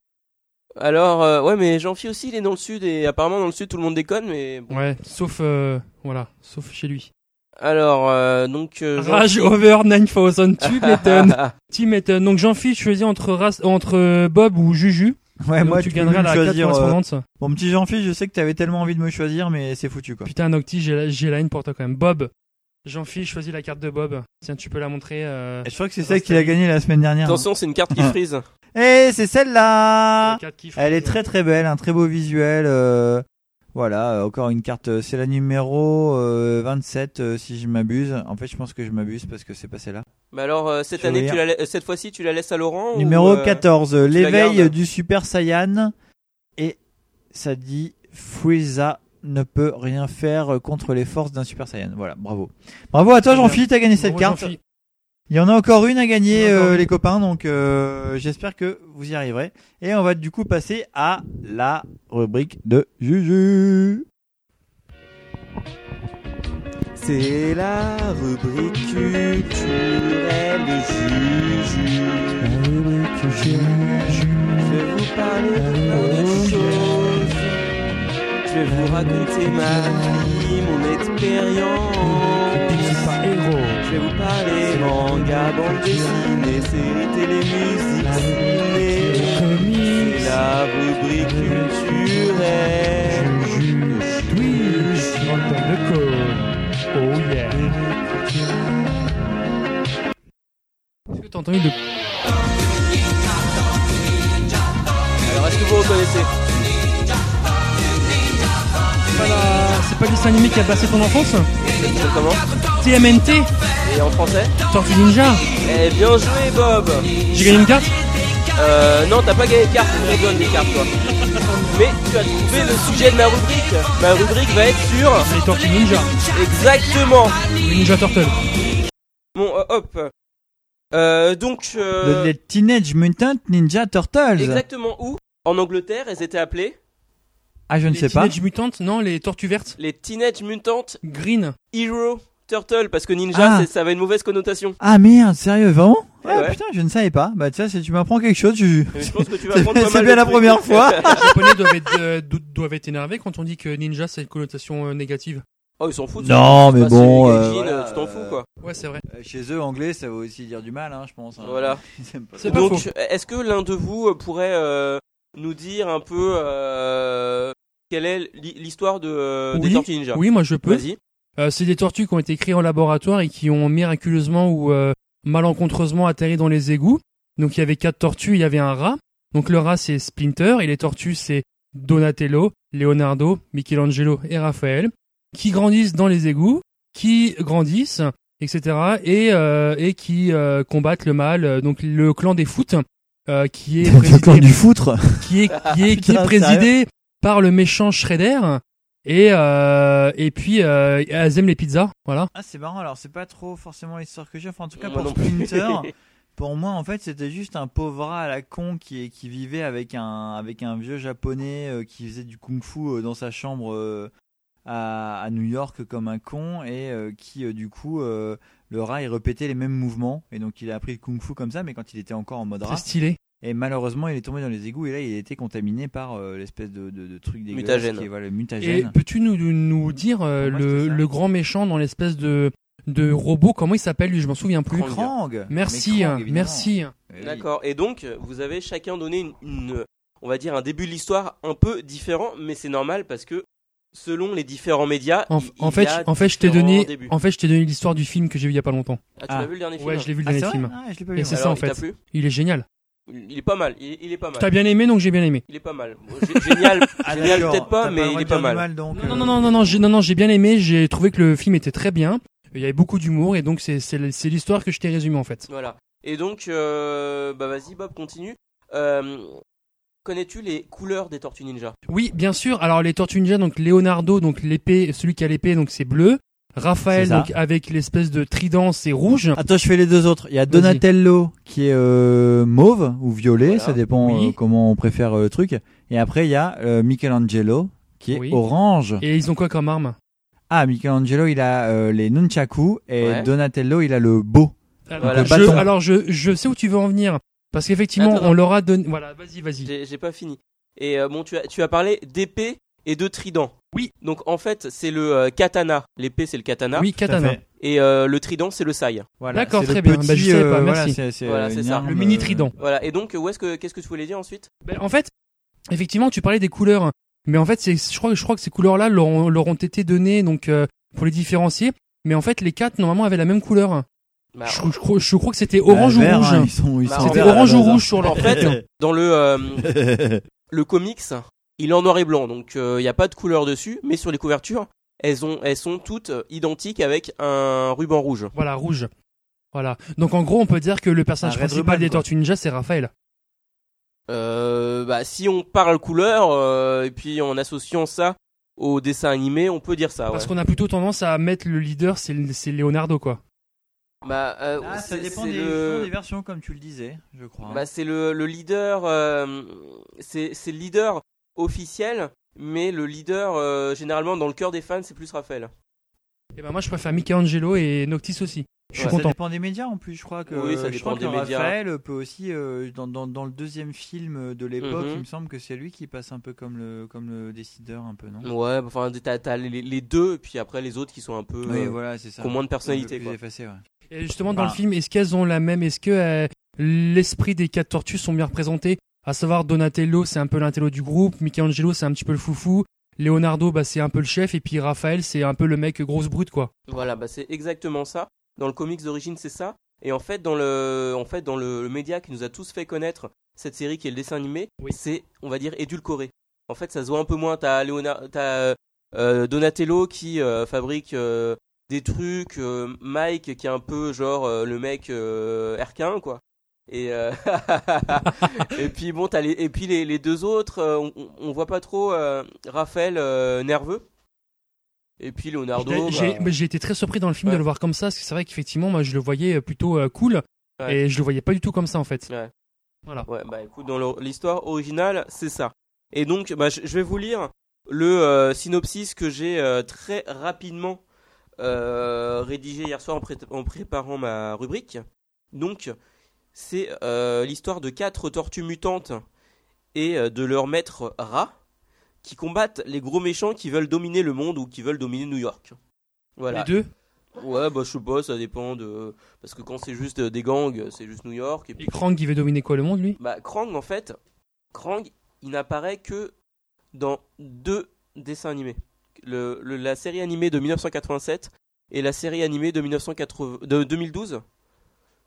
Alors euh, ouais mais Jean-Phi aussi il est dans le sud et apparemment dans le sud tout le monde déconne mais bon. Ouais, sauf euh, voilà, sauf chez lui. Alors euh, donc euh, Jean- Rage over 9000, tu m'étonnes. tu m'étonnes. Donc Jean-Philippe choisit entre Ras- entre euh, Bob ou Juju. Ouais, Donc moi, tu me la carte choisir. euh, correspondante. Mon petit Jean-Philippe, je sais que t'avais tellement envie de me choisir, mais c'est foutu quoi. Putain, Noctis, j'ai la, j'ai la haine pour toi quand même. Bob. Jean-Philippe choisit la carte de Bob. Tiens, tu peux la montrer. euh, je crois que c'est ça qu'il a gagné la semaine dernière. Attention, c'est une carte qui Ah. frise. Et c'est celle-là. la carte qui Elle est très très belle, un très beau visuel. euh, Voilà, euh, encore une carte. C'est la numéro euh, 27 euh, si je m'abuse. En fait, je pense que je m'abuse parce que c'est pas celle-là. Mais alors euh, cette année tu la la- cette fois-ci tu la laisses à Laurent Numéro ou, euh, 14, la l'éveil du Super Saiyan. Et ça dit Frieza ne peut rien faire contre les forces d'un Super Saiyan. Voilà, bravo. Bravo à toi. Jean-Philippe, t'as gagné cette Bravo, carte. Il y en a encore une à gagner euh, une. les copains, donc euh, j'espère que vous y arriverez. Et on va du coup passer à la rubrique de Juju. C'est la rubrique culturelle de Juju. Je vais vous parler de plein de choses. Je vais vous raconter ma vie, mon expérience. Je vais vous parler manga, bande dessinée, séries télé, musique, ciné. C'est la rubrique culturelle. Twitch, Antoine Decaux. Oh yeah. Est-ce que t'as entendu de... Alors, est-ce que vous reconnaissez? Pas, la- c'est pas le dessin animé qui a passé ton enfance comment TMNT Et en français Tortue Ninja Eh, bien joué, Bob J'ai gagné une carte Euh, non, t'as pas gagné de cartes, on te donne des cartes, toi. Mais tu as trouvé le sujet de ma rubrique. Ma rubrique va être sur... Les Tortues Ninja. Exactement Les Ninja Turtle. Bon, euh, hop. Euh, donc... euh, Le- Les Teenage Mutant Ninja Turtles. Exactement où? En Angleterre, elles étaient appelées Ah, je ne les sais pas. Teenage Mutant, non, les Tortues Vertes. les Teenage Mutant Green. Hero Turtle, parce que ninja, Ah. c'est- ça avait une mauvaise connotation. Ah merde, sérieux, vraiment Ouais, Ah, ouais. Putain, je ne savais pas. Bah tiens, si tu m'apprends quelque chose, je... Mais je pense que tu vas C'est prendre pas c'est mal bien de la trucs. première fois. Les Japonais doivent être, euh, do- doivent être énervés quand on dit que ninja c'est une connotation euh, négative. Oh, ils s'en foutent. Non, mais bon, les euh, voilà, tu t'en fous, euh, quoi. Ouais, c'est vrai. Euh, Chez eux, anglais, ça veut aussi dire du mal, hein, je pense. hein. Voilà. Ils aiment pas C'est pas Donc, faux. est-ce que l'un de vous euh, pourrait euh, nous dire un peu euh, quelle est l'hi- l'histoire de, euh, des Tortues Ninja? Oui, moi je peux. Vas-y. Euh, c'est des tortues qui ont été créées en laboratoire et qui ont miraculeusement ou euh, malencontreusement atterri dans les égouts. Donc il y avait quatre tortues, il y avait un rat. Donc le rat c'est Splinter et les tortues c'est Donatello, Leonardo, Michelangelo et Raphaël qui grandissent dans les égouts, qui grandissent, etc. et euh, et qui euh, combattent le mal. Donc le clan des foot euh, qui est Le présidé clan du foutre. qui est qui est, qui est présidé par le méchant Shredder et euh, et puis euh, elles aiment les pizzas voilà Ah, c'est marrant, alors c'est pas trop forcément l'histoire que j'ai. Enfin, en tout cas, pour. Splinter, pour moi, en fait, c'était juste un pauvre rat à la con qui, qui vivait avec un, avec un vieux japonais euh, qui faisait du kung-fu euh, dans sa chambre euh, à, à New York comme un con et euh, qui, euh, du coup, euh, le rat, il répétait les mêmes mouvements. Et donc, il a appris le kung-fu comme ça, mais quand il était encore en mode très rat. stylé Et malheureusement, il est tombé dans les égouts et là, il a été contaminé par euh, l'espèce de, de, de truc dégueulasse Mutagène. qui est voilà, le et peux-tu nous nous dire euh, le, grand méchant dans l'espèce de de robot? Comment il s'appelle lui? Je m'en souviens plus Krang. Krang. merci Krang, hein, merci Eh oui. D'accord. Et donc, vous avez chacun donné une, une- on va dire, un début de l'histoire un peu différent, mais c'est normal parce que selon les différents médias, en, il- en fait y a en fait je t'ai donné débuts. en fait je t'ai donné l'histoire du film que j'ai vu il y a pas longtemps Ah, tu Ah. l'as vu le dernier film ouais je l'ai vu le Ah, dernier c'est film Ah, je l'ai pas Et vu. c'est moi. ça, en fait. plu? Il est génial Il est pas mal. Il, il est pas mal. t'as bien aimé donc j'ai bien aimé Il est pas mal. Génial, Ah, génial peut-être pas, mais il est pas mal. mal, donc, non euh, non non non non j'ai non non j'ai bien aimé j'ai trouvé que le film était très bien il y avait beaucoup d'humour et donc c'est c'est c'est l'histoire que je t'ai résumé en fait Voilà. Et donc, euh, bah vas-y Bob, continue. Euh, Connais-tu les couleurs des Tortues Ninja? Oui, bien sûr. Alors les Tortues Ninja, donc Leonardo, donc l'épée, celui qui a l'épée, donc c'est bleu. Raphaël, donc avec l'espèce de trident, c'est rouge. Attends, je fais les deux autres. Il y a. Donatello qui est euh, mauve ou violet, Voilà. ça dépend Oui. euh, comment on préfère euh, le truc. Et après, il y a euh, Michelangelo qui est Oui. orange. Et ils ont quoi comme arme? Ah, Michelangelo, il a euh, les nunchaku et Ouais. Donatello, il a le beau. alors, Voilà, je, bâton. alors je, je sais où tu veux en venir. Parce qu'effectivement, on leur a donné. Voilà, vas-y, vas-y. J'ai j'ai pas fini. Et euh, bon, tu as, tu as parlé d'épée et de trident. Oui. Donc en fait, c'est le euh, katana. L'épée, c'est le katana. Oui, katana. Et euh, le trident, c'est le sai. Voilà, D'accord, c'est le très bien. petit, Bah, je savais euh, pas, voilà, merci. c'est- c'est, Voilà, c'est ça. arme, Le mini euh, trident. Voilà. Et donc, où est-ce que qu'est-ce que tu voulais dire ensuite? Ben, en fait, effectivement, tu parlais des couleurs. Mais en fait, c'est, je crois, je crois que ces couleurs-là leur, ont- leur ont été données donc euh, pour les différencier. Mais en fait, les quatre normalement avaient la même couleur. Bah, je, je crois, je crois que c'était bah, orange vert, ou rouge. hein, ils sont, ils Bah, sont C'était verts orange ou hein. rouge sur leur En fait, tête. dans le euh, le comics, il est en noir et blanc, donc il n'y a pas de couleur dessus, mais sur les couvertures, elles ont elles sont toutes euh, identiques avec un ruban rouge. Voilà, rouge. Voilà. Donc en gros, on peut dire que le personnage principal Ruban, des. Tortues Ninja, c'est Raphaël. Euh, bah, si on parle couleur euh, et puis en associant ça au dessin animé, on peut dire ça. Parce ouais. qu'on a plutôt tendance à mettre le leader, c'est c'est Leonardo, quoi. Bah, euh, Ah, ça c'est- dépend des, le- des versions, comme tu le disais, je crois. Bah, c'est le, le leader, euh, c'est c'est le leader officiel, mais le leader euh, généralement dans le cœur des fans, c'est plus Raphaël. Et ben moi, je préfère Michelangelo et Noctis aussi. Je suis Ouais, ça content. dépend des médias en plus, je crois que, Oui, ça je crois que des médias. Raphaël peut aussi, euh, dans, dans, dans le deuxième film de l'époque, Mhm. il me semble que c'est lui qui passe un peu comme le, comme le décideur, un peu, non? Ouais, bah, enfin t'as les, les deux, et puis après les autres qui sont un peu Oui, euh, voilà, c'est ça. qui ont moins de personnalité. Un peu Quoi. plus effacé, ouais. Et justement, dans le film, est-ce qu'elles ont la même, est-ce que euh, l'esprit des quatre tortues sont bien représentés? À savoir, Donatello, c'est un peu l'intello du groupe, Michelangelo, c'est un petit peu le foufou, Leonardo, bah, c'est un peu le chef, et puis Raphaël, c'est un peu le mec grosse brute, quoi. Voilà, bah c'est exactement ça. Dans le comics d'origine, c'est ça. Et en fait, dans le, en fait, dans le, le média qui nous a tous fait connaître cette série qui est le dessin animé, Oui. c'est, on va dire, édulcoré. En fait, ça se voit un peu moins. T'as euh, Donatello qui euh, fabrique euh, des trucs, Mike qui est un peu genre le mec euh, Erquin, quoi. Et euh, et puis bon, t'as les, et puis les, les deux autres, euh, on, on- voit pas trop euh, Raphaël nerveux. Et puis Leonardo. J'ai- bah, j'ai été très surpris dans le film Ouais. de le voir comme ça, parce que c'est vrai qu'effectivement, moi, je le voyais plutôt cool, Ouais. et je le voyais pas du tout comme ça, en fait. Ouais. Voilà. Ouais, bah écoute, dans l'histoire originale, c'est ça. Et donc, bah, je, je vais vous lire le euh, synopsis que j'ai euh, très rapidement euh, rédigé hier soir en, pré- en préparant ma rubrique. Donc, c'est euh, l'histoire de quatre tortues mutantes et euh, de leur maître rat qui combattent les gros méchants qui veulent dominer le monde ou qui veulent dominer New York. Voilà. Les deux, Ouais, bah je sais pas, ça dépend de. Parce que quand c'est juste des gangs, c'est juste New York. Et et Krang qui veut dominer quoi, le monde, lui? Bah, Krang, en fait, Krang, il n'apparaît que dans deux dessins animés. Le, le- la série animée de 1987 et la série animée de, 1980, de 2012.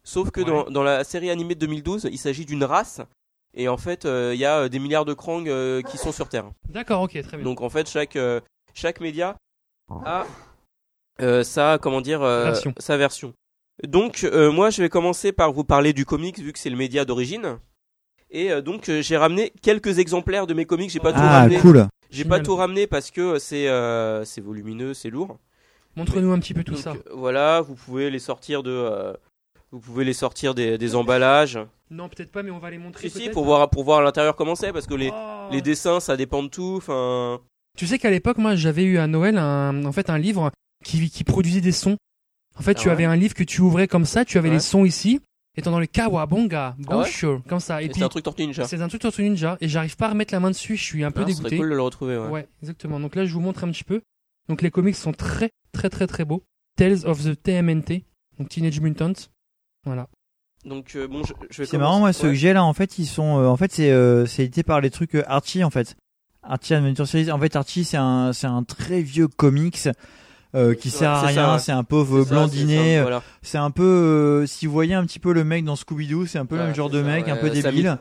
Sauf que Ouais. dans, dans la série animée de 2012, il s'agit d'une race. Et en fait, euh, il y a euh, des milliards de Krang euh, qui sont sur Terre. D'accord, ok, très bien. Donc en fait, chaque, euh, chaque média a euh, sa, comment dire, euh, Version. sa version. Donc euh, moi, je vais commencer par vous parler du comics vu que c'est le média d'origine. Et euh, donc euh, j'ai ramené quelques exemplaires de mes comics. J'ai pas tout Ah, ramené. cool. J'ai pas tout ramené parce que c'est euh, c'est volumineux, c'est lourd. Montre-nous un petit peu tout Donc, ça. voilà, vous pouvez les sortir de, euh, vous pouvez les sortir des, des emballages. Non, peut-être pas, mais on va les montrer. Si si, pour voir pour voir à l'intérieur comment c'est parce que les Oh. les dessins ça dépend de tout. Enfin. Tu sais qu'à l'époque, moi, j'avais eu à Noël un, en fait, un livre qui, qui produisait des sons. En fait, Ah tu ouais avais un livre que tu ouvrais comme ça, tu avais Ouais. les sons ici, et t'entends le Kawabonga, Ah ouais bonjour, comme ça. Et, Et puis, c'est un truc Tortue Ninja. c'est un truc Tortue Ninja, et j'arrive pas à remettre la main dessus, je suis un peu Ah, dégoûté. cool de le retrouver. Ouais. Ouais, exactement. Donc là, je vous montre un petit peu. Donc les comics sont très, très, très, très beaux. Tales of the TMNT, donc Teenage Mutant. Voilà. Donc euh, bon, je, je vais C'est marrant, moi, ceux que j'ai là, en fait, ils sont, euh, en fait, c'est, euh, c'est édité par les trucs euh, Archie, en fait. Archie Adventure Series. En fait, Archie, c'est un, c'est un très vieux comics. euh, qui Ouais, sert à rien, ouais. c'est un pauvre ça, euh, voilà. C'est un peu, euh, si vous voyez un petit peu le mec dans Scooby-Doo, c'est un peu le même genre de mec, un peu débile.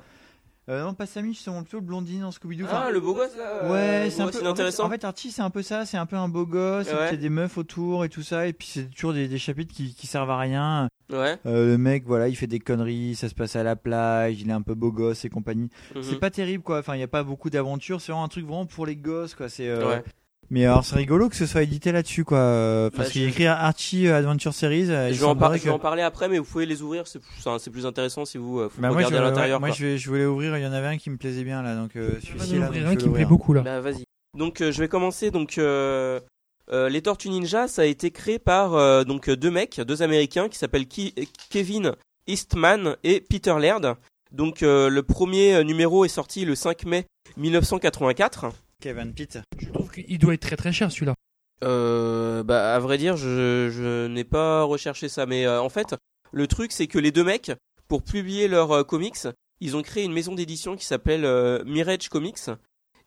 Euh, non, pas Sammy, c'est plutôt le blondine dans Scooby-Doo. Enfin, Ah, le beau gosse là. Ouais, euh, c'est un ouais, peu intéressant. En fait, en fait, Archie, c'est un peu ça. C'est un peu un beau gosse. et puis Ouais. Il y a des meufs autour et tout ça. Et puis c'est toujours des, des chapitres qui, qui servent à rien. Ouais. Euh, le mec, voilà, il fait des conneries. Ça se passe à la plage. Il est un peu beau gosse et compagnie. mhm. C'est pas terrible, quoi. Enfin, il y a pas beaucoup d'aventures. C'est vraiment un truc vraiment pour les gosses, quoi. C'est. euh, Ouais. Mais alors, c'est rigolo que ce soit édité là-dessus, quoi. Euh, Parce Bah, qu'il je- écrit Archie Adventure Series. euh, Je vais, en par- semblerait je vais en que- parler après, mais vous pouvez les ouvrir, c'est plus intéressant si vous, euh, vous Bah, moi, je, regardez à l'intérieur. ouais, moi je, vais, je voulais ouvrir. Il y en avait un qui me plaisait bien là, donc euh, Je vais celui-ci là. un qui me plaît beaucoup là. Bah vas-y. Donc euh, je vais commencer. Donc euh, euh, les Tortues Ninja, ça a été créé par euh, donc deux mecs, deux Américains qui s'appellent Ki- Kevin Eastman et Peter Laird. Donc euh, le premier numéro est sorti le 5 mai 1984. Kevin Pitt. Je trouve qu'il doit être très très cher celui-là. Euh, bah, à vrai dire, je, je n'ai pas recherché ça, mais euh, en fait, le truc, c'est que les deux mecs, pour publier leurs euh, comics, ils ont créé une maison d'édition qui s'appelle euh, Mirage Comics,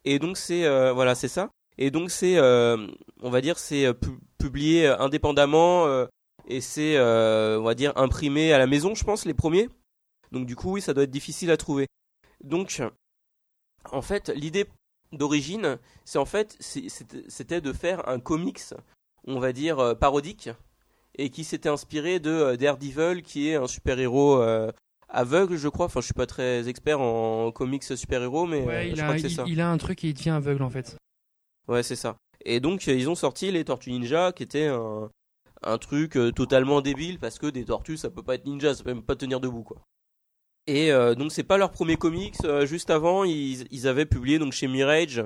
et donc c'est euh, voilà, c'est ça. Et donc c'est, euh, on va dire, c'est pu- publié indépendamment euh, et c'est, euh, on va dire, imprimé à la maison, je pense, les premiers. Donc du coup, oui, ça doit être difficile à trouver. Donc, en fait, l'idée d'origine, c'est en fait, c'était de faire un comics, on va dire, euh, parodique, et qui s'était inspiré de euh, Daredevil, qui est un super-héros euh, aveugle, je crois. Enfin, je suis pas très expert en comics super-héros, mais euh, Ouais, je il, crois a, que c'est il, ça. il a un truc et il devient aveugle en fait. Ouais, c'est ça. Et donc, ils ont sorti les Tortues Ninja, qui était un, un truc totalement débile, parce que des tortues, ça peut pas être ninja, ça peut même pas tenir debout, quoi. Et euh, donc, c'est pas leur premier comics. euh, juste avant, ils, avaient publié donc chez Mirage, euh,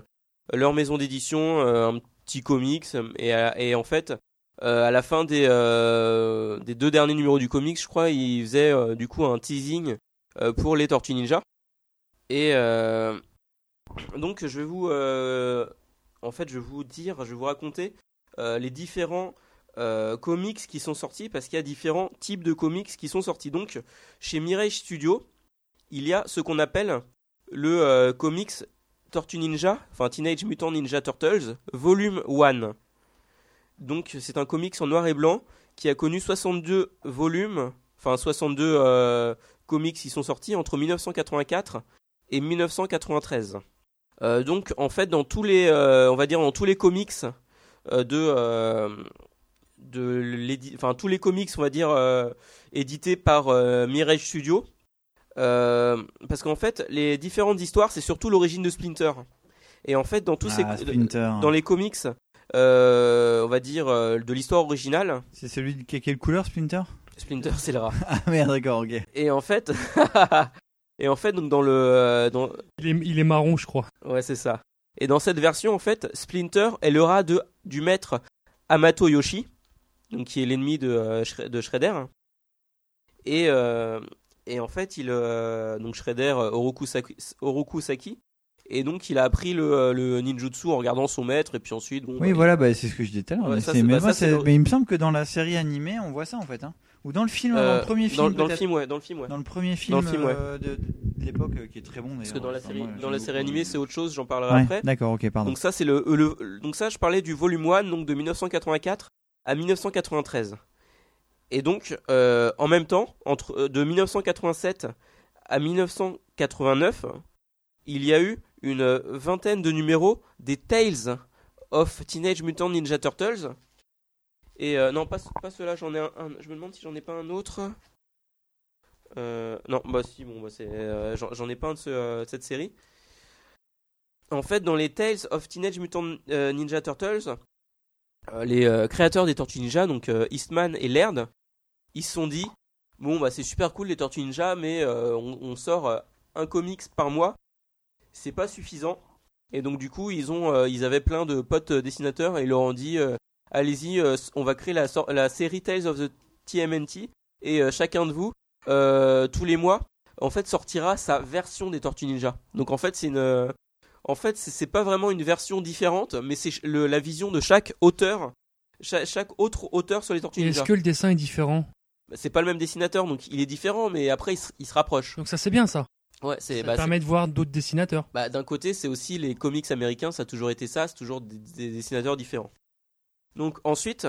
leur maison d'édition, euh, un petit comics. Et, en fait, à la fin des, deux derniers numéros du comics, je crois, ils faisaient du coup un teasing pour les Tortues Ninja. Et donc, je vais vous, en fait, je vais vous dire, je vais vous raconter les différents comics qui sont sortis parce qu'il y a différents types de comics qui sont sortis. Donc, chez Mirage Studio, il y a ce qu'on appelle le euh, comics Tortue Ninja, enfin Teenage Mutant Ninja Turtles, volume 1. Donc, c'est un comics en noir et blanc qui a connu 62 volumes, enfin 62 euh, comics qui sont sortis entre 1984 et 1993. Euh, donc, en fait, dans tous les, euh, on va dire dans tous les comics euh, de euh, de enfin tous les comics on va dire édités par Mirage Studio parce qu'en fait les différentes histoires c'est surtout l'origine de Splinter et en fait dans tous Ah, ces Splinter. dans les comics euh, on va dire euh, de l'histoire originale C'est celui qui a quelle couleur, Splinter? Splinter c'est le rat Ah merde, d'accord, ok. et en fait et en fait donc dans le euh, dans, Il est, il est marron, je crois. Ouais, c'est ça. Et dans cette version, en fait, Splinter est le rat de, du maître Amato Yoshi, donc qui est l'ennemi de, euh, de Shredder. Et, euh, et en fait, il, euh, donc Shredder euh, Oroku Saki, Oroku Saki, et donc il a appris le, euh, le ninjutsu en regardant son maître, et puis ensuite, bon, Oui, bah, voilà, bah, c'est ce que je disais tout à l'heure. Mais bah, il me semble que dans la série animée, on voit ça en fait. Hein. Ou dans le film, euh, dans le premier dans, film. dans le film, ouais, dans le film, ouais. Dans le premier film le film, ouais. euh, de, de l'époque euh, qui est très bon. Parce que dans la série, dans la série animée, c'est autre chose, j'en parlerai Ouais, après. D'accord, ok, pardon. Donc ça c'est le, le- donc ça je parlais du volume 1 donc de 1984 à 1993. Et donc euh, en même temps entre euh, de 1987 à 1989, il y a eu une vingtaine de numéros des Tales of Teenage Mutant Ninja Turtles. Et euh, non pas pas cela, j'en ai un, je me demande si j'en ai pas un autre. Non, bah si, bon, bah c'est, j'en ai pas un de, ce, de cette série. En fait, dans les Tales of Teenage Mutant Ninja Turtles, les euh, créateurs des Tortues Ninja, donc euh, Eastman et Laird, ils se sont dit bon bah c'est super cool les Tortues mais euh, on, sort euh, un comics par mois, c'est pas suffisant. Et donc du coup ils ont euh, ils avaient plein de potes euh, dessinateurs et ils leur ont dit euh, allez-y, euh, on va créer la, série Tales of the TMNT et euh, chacun de vous euh, tous les mois en fait sortira sa version des Tortues Ninja. Donc en fait c'est une euh, en fait, c'est pas vraiment une version différente, mais c'est la vision de chaque auteur, cha- chaque, autre auteur sur les Tortues Ninja. est-ce que le dessin est différent? Bah, C'est pas le même dessinateur, donc il est différent, mais après il se, il se rapproche. Donc ça c'est bien ça. Ouais, Ça bah, permet de voir d'autres dessinateurs. bah, d'un côté, c'est aussi les comics américains, ça a toujours été ça, c'est toujours des, des dessinateurs différents. Donc ensuite,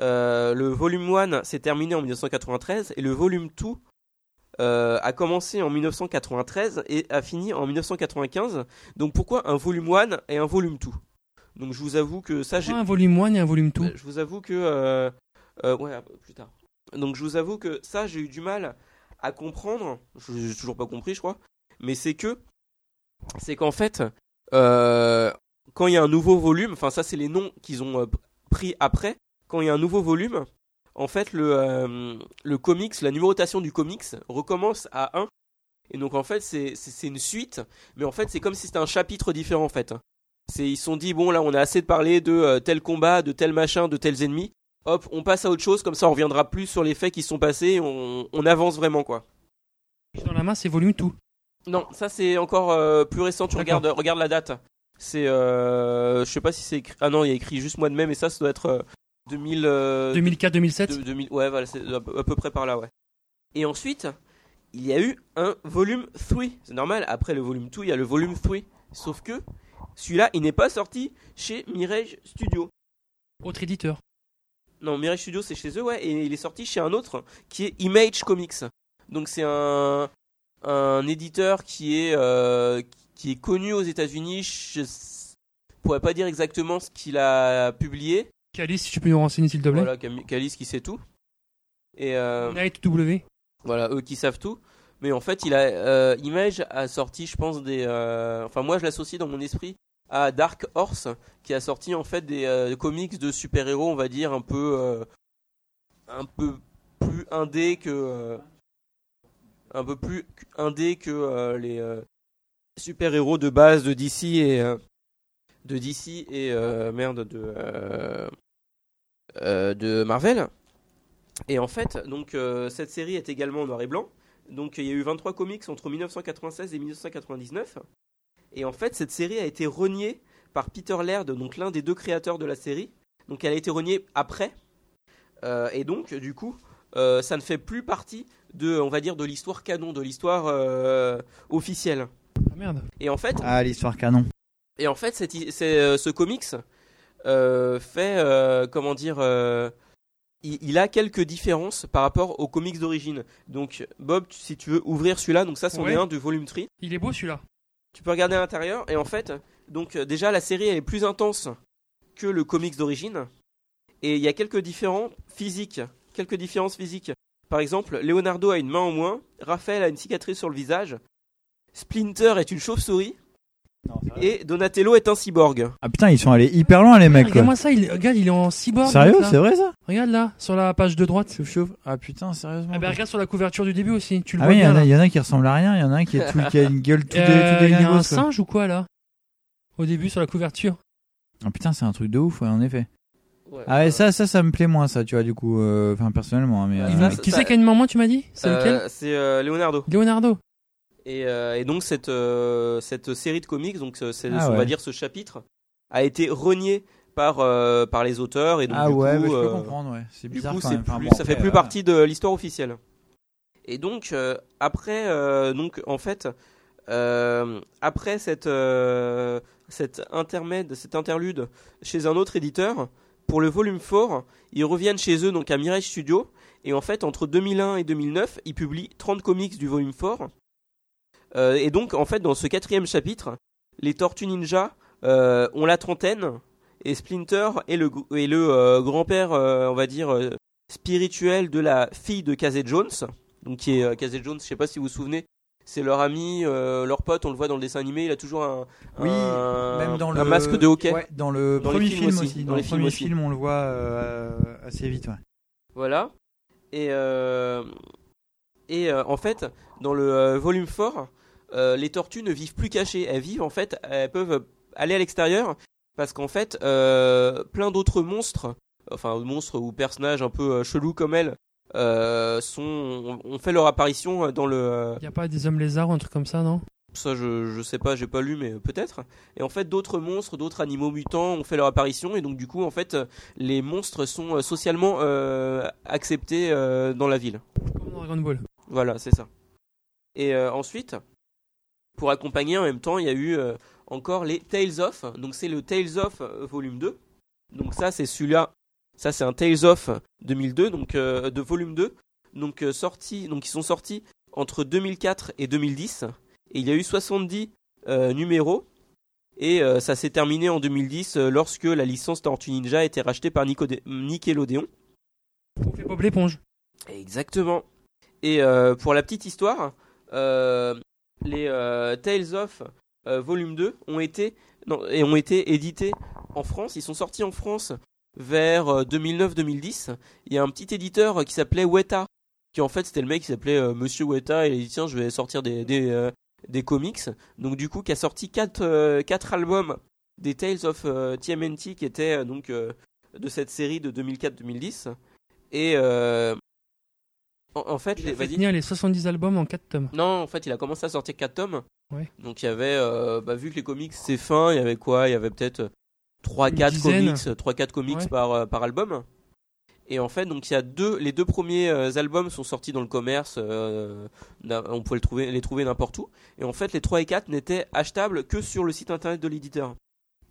euh, le volume 1 s'est terminé en 1993 et le volume 2 euh, a commencé en 1993 et a fini en 1995. Donc pourquoi un volume 1 et un volume 2 Donc je vous avoue que ça j'ai un volume 1 et un volume 2 Euh, Je vous avoue que. euh, euh, ouais, plus tard. Donc je vous avoue que ça, j'ai eu du mal à comprendre. Je J'ai toujours pas compris, je crois. Mais c'est que. C'est qu'en fait, quand il y a un nouveau volume, enfin, ça, c'est les noms qu'ils ont pris après. Quand il y a un nouveau volume, en fait, le, euh, le comics, la numérotation du comics recommence à 1. Et donc, en fait, c'est une suite. Mais en fait, c'est comme si c'était un chapitre différent, en fait. Ils se sont dit bon là on a assez de parler de euh, tel combat, de tel machin, de tels ennemis. Hop, on passe à autre chose comme ça on reviendra plus sur les faits qui sont passés, et on, on avance vraiment quoi. Dans la main c'est volume 2. Non, ça c'est encore euh, plus récent, tu regardes regarde la date. C'est euh, je sais pas si c'est écrit ah non, il y a écrit juste mois de mai mais ça ça doit être 2000 euh, 2004-2007 de- 2000 ouais voilà, c'est à peu près par là ouais. Et ensuite, il y a eu un volume 3. C'est normal, après le volume 2, il y a le volume 3. Sauf que celui-là, il n'est pas sorti chez Mirage Studio. Autre éditeur. Non, Mirage Studio, c'est chez eux, ouais, et il est sorti chez un autre qui est Image Comics. Donc c'est un, un éditeur qui est, euh, qui est connu aux États-Unis. Je s- pourrais pas dire exactement ce qu'il a publié. Calice, si tu peux nous renseigner s'il te plaît. Voilà, Calice qui sait tout. Et euh, W. voilà, eux qui savent tout. Mais en fait, il a euh, Image a sorti, je pense, des. euh, Enfin, moi, je l'associe dans mon esprit à Dark Horse, qui a sorti en fait des euh, comics de super-héros, on va dire un peu, un peu plus indé que, un peu plus indé que les super-héros de base de DC et de DC et merde de de Marvel. Et en fait, donc euh, cette série est également en noir et blanc. Donc il y a eu 23 comics entre 1996 et 1999. Et en fait, cette série a été reniée par Peter Laird, donc l'un des deux créateurs de la série. Donc elle a été reniée après. Euh, et donc, du coup, euh, ça ne fait plus partie de, on va dire, de l'histoire canon, de l'histoire euh, officielle. Ah merde. Et en fait, Ah, l'histoire canon. et en fait, euh, ce comics euh, fait, euh, comment dire, euh, il, a quelques différences par rapport aux comics d'origine. Donc, Bob, si tu veux ouvrir celui-là, donc ça, c'en Ouais. est un du volume 3. Il est beau celui-là. Tu peux regarder à l'intérieur et en fait, donc euh, déjà la série elle est plus intense que le comics d'origine et il y a quelques différents physiques, quelques différences physiques. Par exemple, Leonardo a une main en moins, Raphaël a une cicatrice sur le visage, Splinter est une chauve-souris et Donatello est un cyborg. Ah putain, ils sont allés hyper loin les mecs quoi. Regarde-moi ça, il, regarde, il est en cyborg. Sérieux, c'est vrai ça Regarde là, sur la page de droite. Chauffe chauffe. Ah putain, sérieusement. Ah bah, regarde sur la couverture du début aussi, tu le Ah vois oui, il y, bien en a- là. il y en a qui ressemblent à rien, il y en a un qui, est tout, qui a une gueule tout, dé, Euh, tout Il y a un singe ou quoi là Au début sur la couverture. Ah putain, c'est un truc de ouf, ouais, en effet. Ouais. Ah ouais, ça, ça, ça me plaît moins, ça, tu vois, du coup, euh, enfin, personnellement, hein, mais. Euh, qui c'est qui a une moins tu m'as dit C'est Euh, lequel C'est euh, Leonardo. Leonardo. Et, euh, et donc cette, euh, cette série de comics, donc Ah on va dire ce chapitre, a été renié par, euh, par les auteurs et donc ah du ouais, coup, mais je peux euh, comprendre, ouais. C'est Du bizarre coup, quand c'est même. Enfin, plus, bon, ça fait plus euh, partie de l'histoire officielle. Et donc après, donc en fait, après cette euh, cet intermède, cet interlude chez un autre éditeur, pour le volume 4, ils reviennent chez eux donc à Mirage Studio. Et en fait, entre 2001 et 2009, ils publient 30 comics du volume 4. Euh, et donc, en fait, dans ce quatrième chapitre, les Tortues Ninja euh, ont la trentaine et Splinter est le, gr- est le euh, grand-père, on va dire, spirituel de la fille de Casey Jones. Donc, qui est Casey Jones, je sais pas si vous vous souvenez, c'est leur ami, euh, leur pote, on le voit dans le dessin animé, il a toujours un, Oui, un, même dans un le. masque de hockey. Ouais, dans le Dans premier film aussi, dans Dans, les le premier film, on le voit euh, assez vite, ouais. Voilà. Et, euh, et en fait, dans le volume 4, euh, les tortues ne vivent plus cachées. Elles vivent, en fait, elles peuvent aller à l'extérieur parce qu'en fait, euh, plein d'autres monstres, enfin monstres ou personnages un peu euh, chelous comme elles, euh, sont, ont fait leur apparition dans le. euh, Y a pas des hommes lézards un truc comme ça, non? Ça, je, je sais pas, j'ai pas lu, mais peut-être. Et en fait, d'autres monstres, d'autres animaux mutants ont fait leur apparition, et donc du coup, en fait, les monstres sont socialement euh, acceptés euh, dans la ville. Comme dans Dragon Ball. Voilà, c'est ça. Et euh, ensuite, pour accompagner en même temps, il y a eu euh, encore les Tales of. Donc c'est le Tales of euh, volume 2. Donc ça, c'est celui-là. Ça, c'est un Tales of 2002, donc euh, de volume 2. Donc euh, sorti, donc ils sont sortis entre 2004 et 2010. Et il y a eu 70 euh, numéros. Et ça s'est terminé en 2010 euh, lorsque la licence Tortue Ninja a été rachetée par Nicodé- Nickelodeon. On fait Bob l'éponge. Exactement. Et pour la petite histoire, euh, les euh, Tales of euh, Volume 2 ont été, et ont été édités en France. Ils sont sortis en France vers euh, 2009-2010. Il y a un petit éditeur qui s'appelait Weta, qui en fait c'était le mec qui s'appelait euh, Monsieur Weta, et il dit tiens je vais sortir des, des, euh, comics. Donc du coup qui a sorti 4 quatre, quatre albums des Tales of euh, TMNT qui étaient euh, donc euh, de cette série de 2004-2010. Et euh, en, en fait, Il les, a fait tenir les 70 albums en 4 tomes. Non, en fait, il a commencé à sortir 4 tomes. Ouais. Donc il y avait, euh, bah, vu que les comics c'est fin, il y avait quoi? Il y avait peut-être 3-4 dizaine. comics, 3-4 comics Ouais. par, euh, par album. Et en fait, donc il y a deux, les deux premiers euh, albums sont sortis dans le commerce, euh, on pouvait le trouver, les trouver n'importe où. Et en fait, les 3 et 4 n'étaient achetables que sur le site internet de l'éditeur.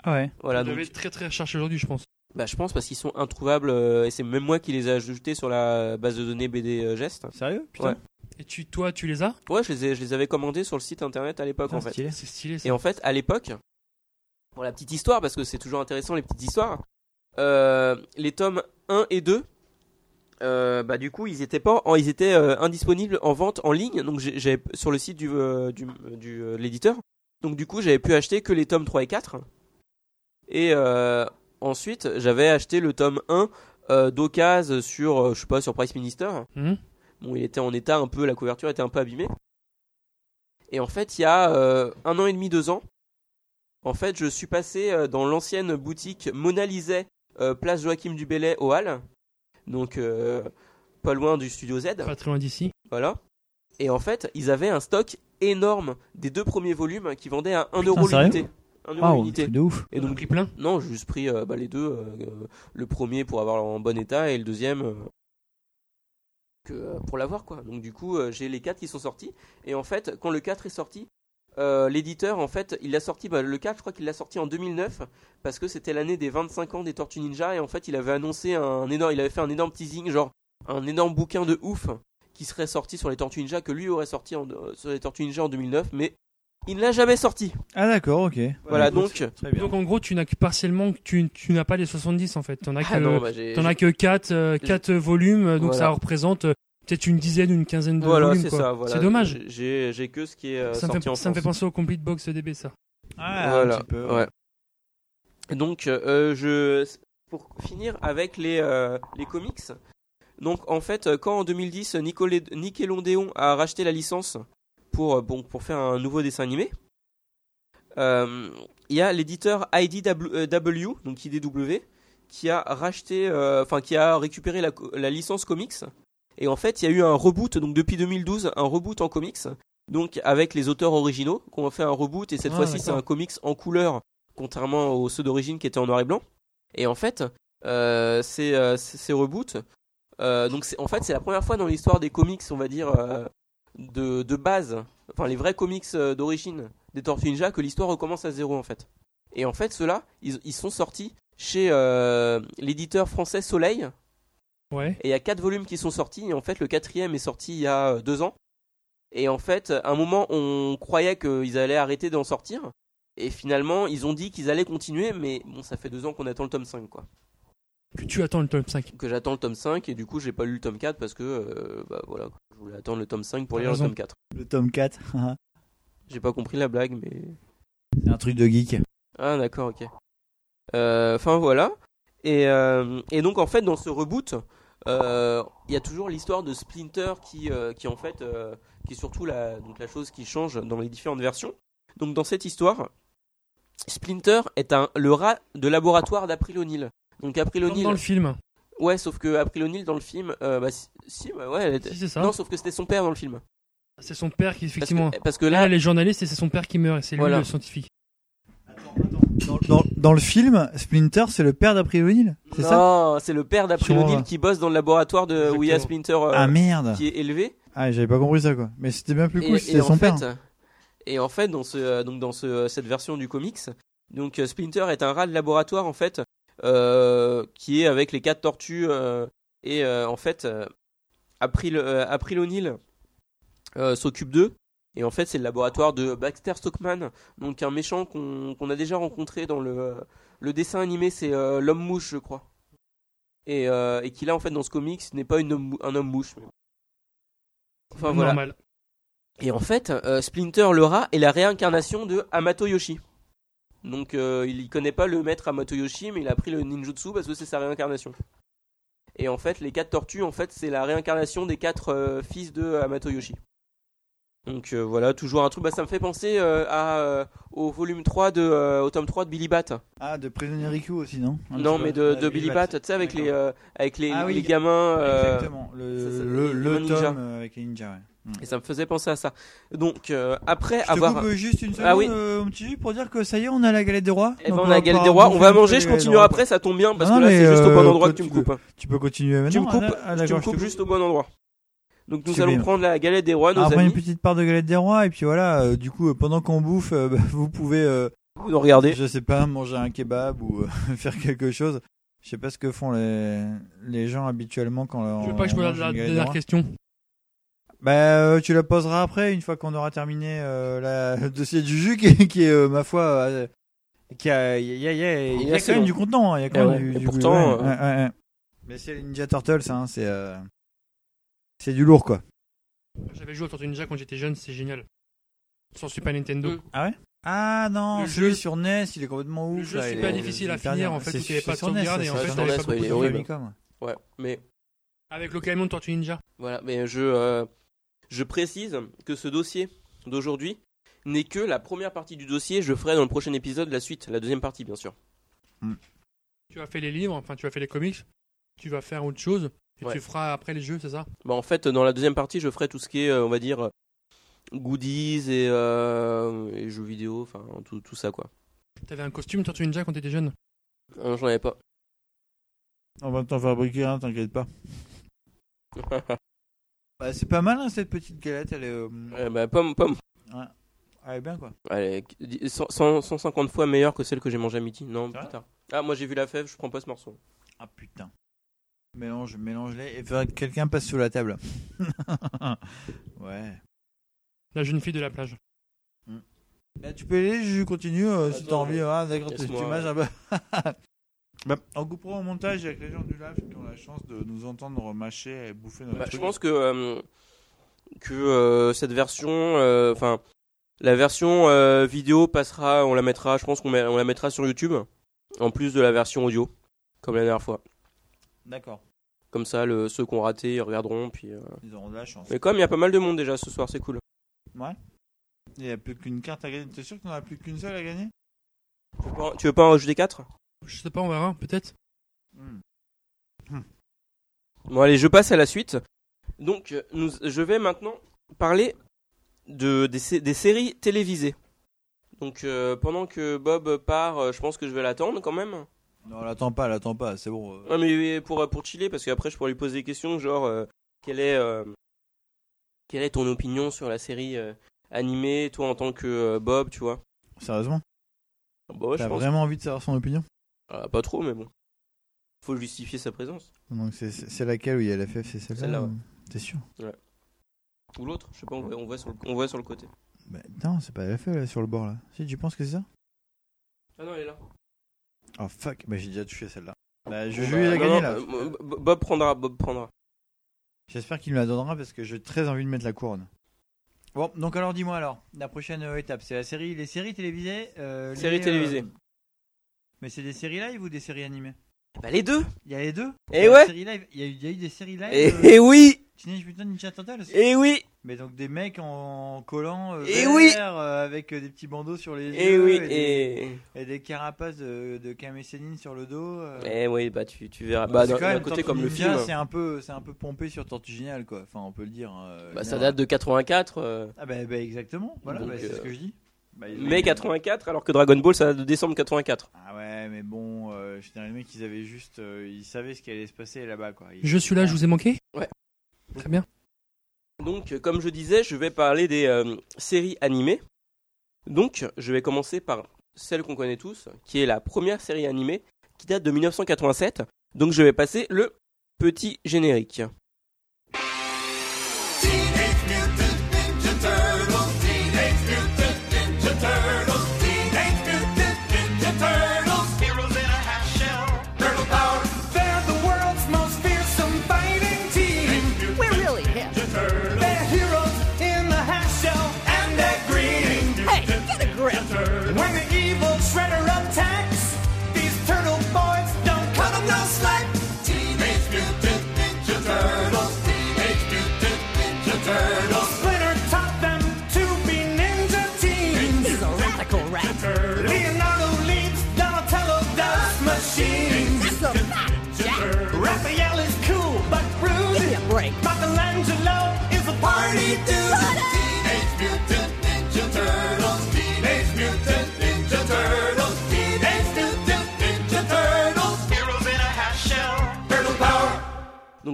Ah ouais. Voilà, Vous donc devez être très très recherché aujourd'hui, je pense. Bah, je pense parce qu'ils sont introuvables euh, et c'est même moi qui les ai ajoutés sur la base de données BD euh, Geste. Sérieux? Putain. Ouais. Et tu, toi, tu les as? Ouais, je les, ai, je les avais commandés sur le site internet à l'époque en fait. stylé. C'est stylé ça. Et en fait, à l'époque, pour la petite histoire, parce que c'est toujours intéressant les petites histoires, euh, les tomes 1 et 2, euh, bah du coup, ils étaient pas, en- ils étaient euh, indisponibles en vente en ligne, donc j'ai- j'avais sur le site du, euh, du, du, euh, de l'éditeur. Donc du coup, j'avais pu acheter que les tomes 3 et 4. Et euh, ensuite, j'avais acheté le tome 1 euh, d'occasion sur, euh, je sais pas, sur Price Minister. Hum Bon, il était en état un peu, la couverture était un peu abîmée. Et en fait, il y a euh, un an et demi, deux ans, en fait, je suis passé euh, dans l'ancienne boutique Mona euh, place Joachim du Bellay au Hall. Donc, euh, pas loin du studio Z. Pas très loin d'ici. Voilà. Et en fait, ils avaient un stock énorme des deux premiers volumes qui vendaient à 1 Putain, euro sérieux l'unité. Un euro de ouf. Et donc pris plein? non, j'ai juste pris euh, bah, les deux. euh, le premier pour avoir en bon état et le deuxième euh, que, euh, pour l'avoir quoi. Donc du coup, euh, j'ai les quatre qui sont sortis. Et en fait, quand le 4 est sorti, euh, l'éditeur en fait, il l'a sorti. bah, le 4, je crois qu'il l'a sorti en 2009 parce que c'était l'année des 25 ans des Tortues Ninja et en fait, il avait annoncé un énorme, il avait fait un énorme teasing, genre un énorme bouquin de ouf qui serait sorti sur les Tortues Ninja que lui aurait sorti en- sur les Tortues Ninja en 2009, mais il ne l'a jamais sorti. Ah d'accord, ok. Voilà, donc-. Donc en gros, tu n'as que partiellement, tu, tu n'as pas les 70 en fait. T'en as que, Ah non, bah, j'ai- t'en as que 4, quatre volumes, donc Voilà. ça représente euh, peut-être une dizaine, une quinzaine de Voilà, volumes. c'est quoi. ça. Voilà. C'est dommage. J'ai j'ai que ce qui est euh, Ça me, fait, en ça me fait France. penser au Complete Box DB ça. Ah, voilà. un petit peu. ouais. Et Donc, euh, je pour finir avec les euh, les comics. Donc, en fait, euh, quand en 2010, Nicole- Nickelodeon a racheté la licence pour euh, bon pour faire un nouveau dessin animé, euh, il y a l'éditeur IDW, donc IDW, qui a racheté, euh, enfin qui a récupéré la, licence comics. Et en fait, il y a eu un reboot, donc depuis 2012, un reboot en comics, donc avec les auteurs originaux, qu'on a fait un reboot, et cette Ah, fois-ci c'est un comics en couleur, contrairement aux ceux d'origine qui étaient en noir et blanc. Et en fait, euh, ces, euh, ces ces reboots, euh, donc c'est- en fait c'est la première fois dans l'histoire des comics, on va dire, euh, de, de base, enfin les vrais comics euh, d'origine des Tortues Ninja, que l'histoire recommence à zéro en fait. Et en fait, ceux-là, ils, ils sont sortis chez euh, l'éditeur français Soleil, Ouais. et il y a quatre volumes qui sont sortis. Et en fait, le quatrième est sorti il y a euh, deux ans. Et en fait, à un moment, on croyait qu'ils allaient arrêter d'en sortir. Et finalement, ils ont dit qu'ils allaient continuer. Mais bon, ça fait deux ans qu'on attend le tome 5, quoi. Que tu attends le top 5. Que j'attends le tome 5. Et du coup, j'ai pas lu le tome 4 parce que, euh, bah voilà, je voulais attendre le tome 5 pour lire raison. le tome 4. Le tome 4. J'ai pas compris la blague, mais. C'est un truc de geek. Ah d'accord, ok. Euh, Enfin voilà. Et, euh, et donc en fait dans ce reboot, euh, il y a toujours l'histoire de Splinter qui, euh, qui en fait, euh, qui est surtout la, donc la chose qui change dans les différentes versions. Donc dans cette histoire, Splinter est un, le rat de laboratoire d'April O'Neil. Donc April O'Neil, dans le film. ouais, sauf que April O'Neil dans le film, euh, bah si, si, bah, ouais, elle était- Si, c'est ça. non, sauf que c'était son père dans le film. C'est son père qui, Parce effectivement. que, parce que Là, là, elle est journaliste et c'est son père qui meurt et c'est lui Voilà. le scientifique. Dans, dans- dans le film, Splinter, c'est le père d'April O'Neil C'est ça? non, c'est le père d'April O'Neil qui bosse dans le laboratoire de où il y a Splinter euh, Ah merde qui est élevé. Ah, j'avais pas compris ça quoi. Mais c'était bien plus cool c'était en son père. fait, et en fait, dans ce, euh, donc dans ce, cette version du comics, donc Splinter est un rat de laboratoire en fait, qui est avec les quatre tortues euh, et euh, en fait, euh, April, euh, April O'Neil euh, s'occupe d'eux. Et en fait, c'est le laboratoire de Baxter Stockman, donc un méchant qu'on a déjà rencontré dans le, le dessin animé, c'est euh, l'homme mouche, je crois. Et, euh, et qui là, en fait, dans ce comics, n'est pas une homme mou- un homme mouche. mais- Enfin voilà. Normal. Et en fait, euh, Splinter le rat est la réincarnation de Hamato Yoshi. Donc euh, il connaît pas le maître Hamato Yoshi, mais il a pris le ninjutsu parce que c'est sa réincarnation. Et en fait, les quatre tortues, en fait, c'est la réincarnation des quatre euh, fils de Hamato Yoshi. Donc euh, voilà, toujours un truc. Bah, ça me fait penser à, au volume 3 de, au tome 3 de Billy Bat. Ah, de Prisonnier Riku aussi, non? Non, petit mais de, de Ah, Billy Bat, tu sais, avec les, avec les, Ah les oui. gamins. euh, Exactement, le, le, les- le les ninjas. tome avec les ninjas, ouais. Et ça me faisait penser à ça. Donc euh, après Je te avoir. coupe juste une seconde, Ah oui. euh, mon petit, pour dire que ça y est, on a la galette des rois. Eh ben, Donc on a la galette des rois, on va un manger, je galettes continue des rois. après, ça tombe bien parce Non, que là c'est juste au euh, bon endroit que tu me coupes. Tu peux continuer maintenant. Tu me coupes, Ah, tu me je te coupes coupe. juste au bon endroit. Donc nous allons bien. prendre la galette des rois, nos Après amis. une petite part de galette des rois et puis voilà. euh, du coup, euh, pendant qu'on bouffe, euh, bah, vous pouvez, euh, Vous nous regardez. je sais pas, manger un kebab ou euh, faire quelque chose. Je sais pas ce que font les les gens habituellement quand. Tu veux on- pas que je on pose mange la dernière question? Bah, euh, tu la poseras après, une fois qu'on aura terminé euh, la, le dossier du jus, qui, qui est, euh, ma foi, euh, qui a, il y a, il y a, il y a Il est quand assez même long. du contenant, hein, il y a quand Eh même ouais, du, et du- pourtant, ouais, euh, ouais. Mais c'est les Ninja Turtles, hein, c'est, euh, c'est du lourd, quoi. J'avais joué au Tortue Ninja quand j'étais jeune, c'est génial. Sur Super Nintendo. Ah ouais? Ah non, Le celui jeu- sur NES, il est complètement ouf. Le jeu là, il super est- difficile à finir, en fait, C'est où il y avait pas de sur NES, sauvegarde, et ça, en c'est fait, sur t'avais NES, pas beaucoup ouais, de il. Famicom. Ouais, mais Avec le camion de Tortue Ninja. voilà, mais je euh, je précise que ce dossier d'aujourd'hui n'est que la première partie du dossier. Je ferai dans le prochain épisode la suite, la deuxième partie, bien sûr. Tu as fait les livres, enfin tu as fait les comics. Tu vas faire autre chose. Et Ouais. tu feras après les jeux, c'est ça? Bah, en fait, dans la deuxième partie, je ferai tout ce qui est, euh, on va dire, euh, goodies et, euh, et jeux vidéo, enfin tout, tout ça quoi. T'avais un costume Tortue Ninja quand t'étais jeune? Non, j'en avais pas. On va t'en fabriquer un, t'inquiète pas. Bah, c'est pas mal hein, cette petite galette, elle est, euh, Euh, bah, pomme, pomme. elle est bien quoi. Elle est 100 100 150 fois meilleure que celle que j'ai mangée à midi. Non, C'est vrai plus tard. Ah, moi j'ai vu la fève, je prends pas ce morceau. Ah putain. Mélange, mélange-les et faudrait que quelqu'un passe sous la table. ouais. La jeune fille de la plage. Bah, tu peux y aller, je continue euh, si Attends, t'as envie. Ah, d'accord, tu laisse-moi. tu manges un peu. Bah, on coupera au montage avec les gens du live qui ont la chance de nous entendre mâcher et bouffer notre Bah, je pense que, euh, que euh, cette version, euh, enfin, la version euh, vidéo passera, on la mettra, je pense qu'on met- on la mettra sur YouTube, en plus de la version audio, comme la dernière fois. D'accord. Comme ça, le, ceux qui ont raté, ils regarderont. Puis, euh, Ils auront de la chance. Mais comme il y a pas mal de monde déjà ce soir, c'est cool. Ouais. Il n'y a plus qu'une carte à gagner. T'es sûr qu'il n'y en a plus qu'une seule à gagner? Tu veux pas, tu veux pas en rajouter 4 Je sais pas, on verra, peut-être. Hmm. Bon allez, je passe à la suite. Donc, euh, nous, je vais maintenant parler de, des, sé- des séries télévisées. Donc, euh, pendant que Bob part, euh, je pense que je vais l'attendre quand même. Non, l'attends pas, l'attends pas, c'est bon. euh. Ouais, mais mais pour, pour chiller, parce qu'après je pourrais lui poser des questions, genre, euh, quelle, est, euh, quelle est ton opinion sur la série euh, animée, toi en tant que euh, Bob, tu vois? Sérieusement? Bah ouais, T'as vraiment envie de savoir son opinion? Ah, pas trop, mais bon. Faut justifier sa présence. Donc c'est- laquelle où il y a la FF, c'est celle-là Celle-là, ouais. ou- T'es sûr? Ou l'autre, je sais pas, on voit, on voit sur le, on voit sur le côté. bah, Non, c'est pas la FF là, sur le bord là. Si, tu penses que c'est ça? Ah non, elle est là. Oh fuck, bah j'ai déjà touché celle-là. Bah, je lui ai bah, gagné là. euh, Bob Bob prendra, Bob prendra. J'espère qu'il me la donnera parce que j'ai très envie de mettre la couronne. Bon, donc alors dis-moi alors, la prochaine euh, étape, c'est la série, les séries télévisées. euh, Séries euh, télévisées. Mais c'est des séries live ou des séries animées Bah les deux Il y a les deux Eh y a ouais. des séries live. Il y, a y a eu des séries live. Et, euh, et oui Teenage Mutant Ninja Turtles. Et oui Mais donc des mecs en collant euh, Et vert, oui. euh, avec euh, des petits bandeaux sur les Et yeux oui et, des, Et... et des carapaces de, de sur le dos. euh. Eh oui, bah tu, tu verras. Bah d'un côté comme le film. c'est un peu c'est un peu pompé sur Tortue Géniale quoi. Enfin on peut le dire. hein, Bah ça date de 84. euh, Ah bah, bah, exactement. Voilà, bah, c'est euh, ce que je dis. Bah, mai 84, alors que Dragon Ball ça date de décembre 84. Ah ouais, mais bon, euh, je dirais, les mecs, ils avaient juste, euh, ils savaient ce qui allait se passer là-bas quoi. Ils- Je suis là, je vous ai manqué Ouais. Très bien. Donc, euh, comme je disais, je vais parler des euh, séries animées. Donc, je vais commencer par celle qu'on connaît tous, qui est la première série animée, qui date de 1987. Donc, je vais passer le petit générique.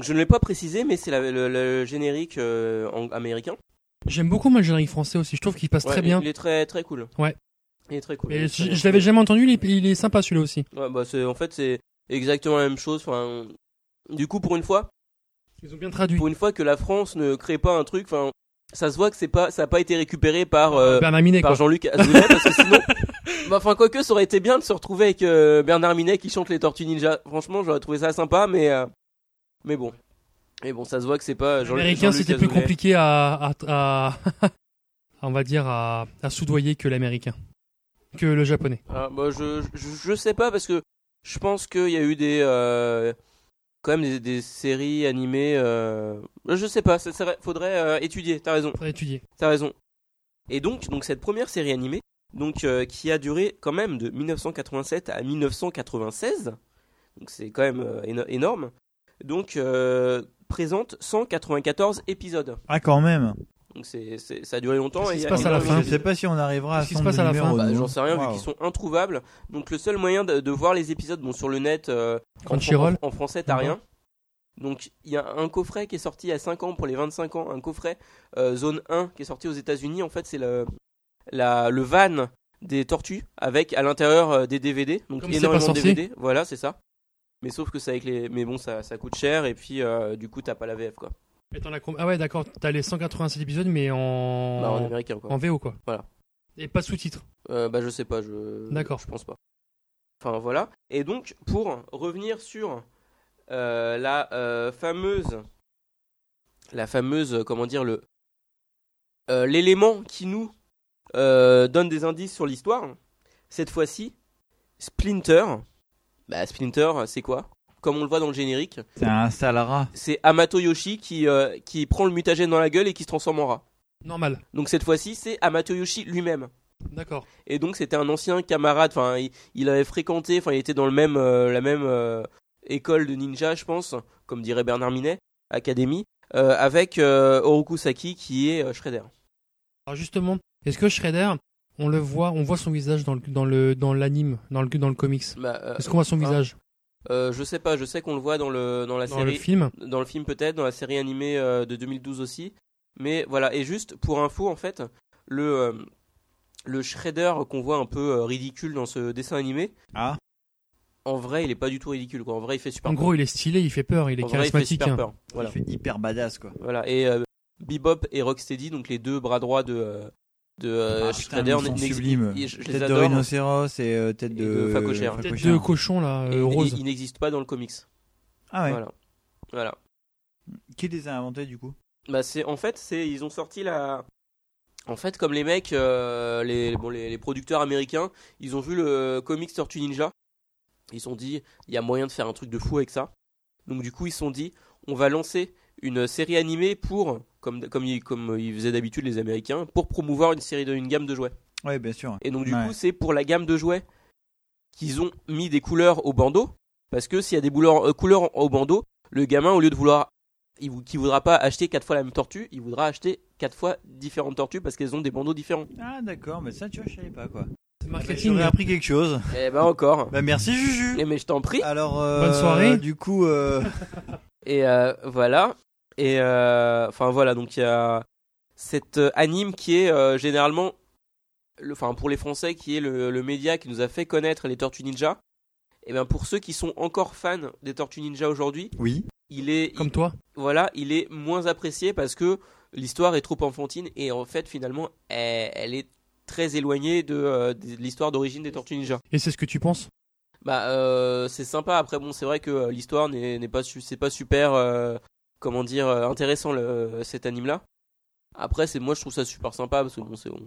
Donc, je ne l'ai pas précisé, mais c'est le, le générique euh, en- américain. J'aime beaucoup moi le générique français aussi, je trouve qu'il passe Ouais, très bien. Il est très, très cool. Ouais. Il est très cool. Est je, je l'avais jamais entendu, il est, il est sympa celui-là aussi. Ouais, bah, c'est, en fait, c'est exactement la même chose. Enfin, du coup, pour une fois, Ils ont bien traduit. pour une fois que la France ne crée pas un truc, enfin, ça se voit que c'est pas, ça n'a pas été récupéré par, euh, Bernard Minet par. Jean-Luc Azoulay, parce que sinon, bah, enfin, quoique, ça aurait été bien de se retrouver avec euh, Bernard Minet qui chante les Tortues Ninja. Franchement, j'aurais trouvé ça sympa, mais, euh, mais bon. Mais bon, ça se voit que c'est pas L'américain Jean-Luc c'était plus compliqué à, à, à- on va dire à, à soudoyer que l'américain, que le japonais. Ah, bah, je, je, je sais pas parce que je pense qu'il y a eu des euh, quand même des, des séries animées. Euh, je sais pas, ça faudrait euh, étudier. T'as raison, Faudrait étudier. t'as raison. Et donc, donc cette première série animée, donc euh, qui a duré quand même de 1987 à 1996, donc c'est quand même euh, éno- énorme. Donc euh, présente 194 épisodes. Ah quand même. Donc c'est, c'est- ça a duré longtemps. Qu'est-ce qui il se a passe à la fin Je sais pas si on arrivera à Qu'est-ce qui se passe à la fin Bah, j'en sais rien vu qu'ils sont introuvables. Donc le seul moyen de, de voir les épisodes, bon sur le net, euh, en, Crunchyroll. en- en français t'as Mhm. rien. Donc il y a un coffret qui est sorti il y a 5 ans pour les 25 ans, un coffret euh, zone 1 qui est sorti aux États-Unis. En fait c'est le, la, le van des tortues avec à l'intérieur euh, des DVD. Donc Comme c'est énormément de. DVD. Voilà c'est ça. Mais sauf que c'est avec les, mais bon ça, ça coûte cher et puis euh, du coup t'as pas la VF quoi. Et as Ah ouais, d'accord, t'as les 187 épisodes, mais en, Bah, en américain quoi. en VO quoi. Voilà. Et pas de sous-titres. Euh, bah je sais pas, je D'accord. je pense pas. Enfin voilà. Et donc pour revenir sur euh, la fameuse la fameuse comment dire le l'élément qui nous donne des indices sur l'histoire. Cette fois-ci, Splinter. Bah Splinter, c'est quoi? Comme on le voit dans le générique, C'est un sale rat. c'est Amato Yoshi qui euh, qui prend le mutagène dans la gueule et qui se transforme en rat. Normal. Donc cette fois-ci, c'est Amato Yoshi lui-même. D'accord. Et donc c'était un ancien camarade, enfin il, il avait fréquenté, enfin il était dans le même, euh, la même euh, école de ninja, je pense, comme dirait Bernard Minet, académie, euh, avec Oroku Saki qui est Shredder. Alors justement, est-ce que Shredder, on le voit, on voit son visage dans le dans le dans l'anime, dans le dans le comics. Bah, euh, Est-ce qu'on voit son ah, visage? Euh, Je sais pas, je sais qu'on le voit dans le dans la dans le série, film dans le film peut-être, dans la série animée euh, de 2012 aussi. Mais voilà, et juste pour info en fait, le euh, le Shredder qu'on voit un peu euh, ridicule dans ce dessin animé, Ah. en vrai il est pas du tout ridicule quoi. En vrai il fait super En peur. gros, il est stylé, il fait peur, il est En vrai, il fait charismatique. super hein. peur. Voilà. Il fait hyper badass quoi. Voilà, et euh, Bebop et Rocksteady, donc les deux bras droits de, euh, de euh, Ah, putain, Shredder, ils sont n'ex- sublimes. ils- je, je les Tête de rhinocéros et euh, tête Et de, de phacochère. Tête de cochon là, Et euh, ils- rose. ils, ils n'existent pas dans le comics. Ah ouais. Voilà. Voilà. Qui les a inventés du coup? Bah c'est en fait c'est ils ont sorti la en fait comme les mecs euh, les bon les, les producteurs américains ils ont vu le comics Tortue Ninja ils se sont dit il y a moyen de faire un truc de fou avec ça donc du coup ils se sont dit on va lancer une série animée pour comme comme ils comme ils faisaient d'habitude les américains pour promouvoir une série de une gamme de jouets Ouais, bien sûr. Et donc du Ouais. coup, c'est pour la gamme de jouets qu'ils ont mis des couleurs au bandeau. Parce que s'il y a des couleurs, euh, couleurs au bandeau, le gamin, au lieu de vouloir, il, qui voudra pas acheter quatre fois la même tortue, il voudra acheter quatre fois différentes tortues parce qu'elles ont des bandeaux différents. Ah d'accord, mais ça tu vois, je savais pas quoi. Marketing. J'aurais appris quelque chose. Eh ben encore. Bah merci Juju. Eh mais je t'en prie. Alors euh, Bonne soirée. Du coup, euh, Et euh, voilà. Et euh, enfin voilà, donc il y a cette euh, anime qui est euh, généralement, le- enfin pour les Français, qui est le, le média qui nous a fait connaître les Tortues Ninja. Et bien pour ceux qui sont encore fans des Tortues Ninja aujourd'hui, oui. il est Comme toi. voilà, il est moins apprécié parce que l'histoire est trop enfantine et en fait finalement elle, elle est très éloignée de, euh, de l'histoire d'origine des Tortues Ninja. Et c'est ce que tu penses? Bah euh, c'est sympa. Après bon c'est vrai que l'histoire n'est pas c'est pas super euh, comment dire euh, intéressant le, cet anime là. Après c'est moi je trouve ça super sympa parce que bon c'est bon,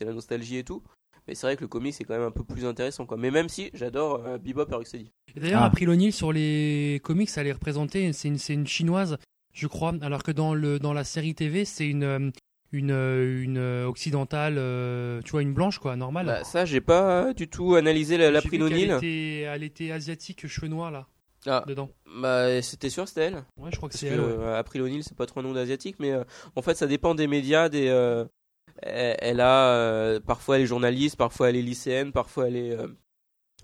la nostalgie et tout. Mais c'est vrai que le comic c'est quand même un peu plus intéressant quoi. Mais même si j'adore euh, Bebop et Rocksteady. D'ailleurs, Ah. April O'Neil sur les comics, elle est représentée, c'est une, chinoise, je crois, alors que dans, le, dans la série TV, c'est une, euh, une, euh, une euh, occidentale, euh, tu vois, une blanche, quoi, normale. Bah ça j'ai pas du tout analysé la, la J'ai vu qu'elle O'Neil. était, elle était asiatique, cheveux noirs, là, Ah dedans. bah c'était sûr c'était elle. Ouais, je crois que c'est elle. ouais. euh, April O'Neil, c'est pas trop un nom d'asiatique, mais euh, en fait, ça dépend des médias. Des, euh, elle, elle a euh, parfois elle est journaliste, parfois elle est lycéenne, parfois elle est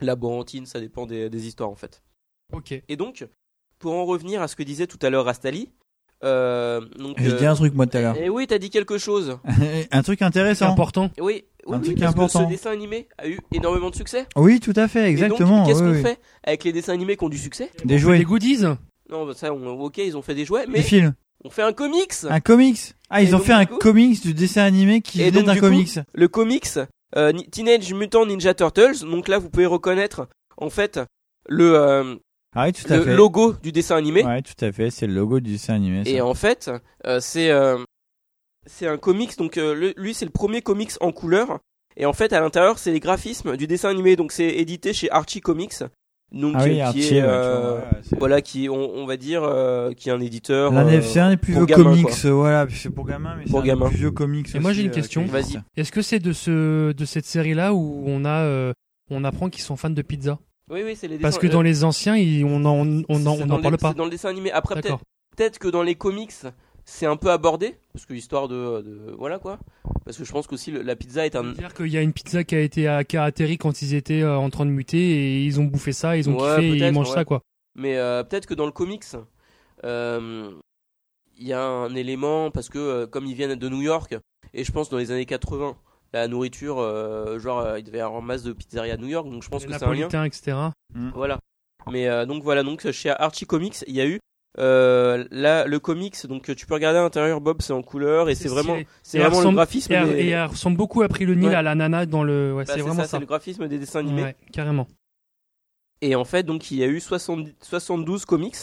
laborantine. Ça dépend des, des histoires en fait. Ok. Et donc, pour en revenir à ce que disait tout à l'heure Rastali, euh, donc. J'ai euh, dit un truc moi tout à l'heure. eh oui, t'as dit quelque chose. un truc intéressant. important. Oui, oui, Un oui, truc parce que important. ce dessin animé a eu énormément de succès. Oui, tout à fait, Et donc, exactement. qu'est-ce oui, qu'on oui. fait avec les dessins animés qui ont du succès Des Des jouets, goodies Non, bah, ça, on- ok, ils ont fait des jouets, des mais films, on fait un comics. un comics. Ah, ils Et ont donc, fait un coup- comics du dessin animé qui Et venait d'un coup, comics. le comics euh, Teenage Mutant Ninja Turtles. Donc là, vous pouvez reconnaître en fait le, euh, Ah oui, tout à le fait. logo du dessin animé. Ouais, tout à fait, c'est le logo du dessin animé. ça. Et en fait, euh, c'est euh, c'est un comics. Donc euh, le- lui, c'est le premier comics en couleur. Et en fait, à l'intérieur, c'est les graphismes du dessin animé. Donc c'est édité chez Archie Comics. Donc Ah oui, euh, Archie, qui est ouais, tu euh, vois, ouais, c'est- voilà qui on, on va dire euh, qui est un éditeur. Euh, c'est un des plus vieux gamin, comics, quoi. voilà, c'est pour gamin, mais c'est Pour un des gamin. plus vieux comics. Et moi, j'ai une question. Vas-y. Est-ce que c'est de, ce, de cette série-là où on, a, euh, on apprend qu'ils sont fans de pizza? Oui, oui, c'est les Parce que dans euh, les anciens, ils- on n'en on, en- on n'en parle pas. C'est dans le dessin animé. Après, peut-être D'accord. peut-être que dans les comics, c'est un peu abordé parce que histoire de, de- voilà quoi. Parce que je pense qu'aussi le- la pizza est un C'est-à-dire qu'il y a une pizza qui a été à, atterri quand ils étaient euh, en train de muter et ils ont bouffé ça, ils ont Ouais, kiffé et ils mangent ouais. ça quoi. Mais euh, peut-être que dans le comics, euh, il y a un élément parce que euh, comme ils viennent de New York et je pense dans les années 80, la nourriture, euh, genre euh, il devait y avoir masse de pizzerias à New York, donc je pense Les que c'est un lien. Etc. Voilà. Mais euh, donc voilà, donc chez Archie Comics, il y a eu euh, là le comics, donc tu peux regarder à l'intérieur, Bob, c'est en couleur et c'est C'est vraiment, c'est vraiment le graphisme. Et, elle- des- et elle ressemble beaucoup à Pris le Nil Ouais. à la nana dans le. Ouais, Bah, c'est c'est vraiment ça, ça. c'est le graphisme des dessins animés. Ouais, carrément. Et en fait, donc il y a eu 70 72 comics.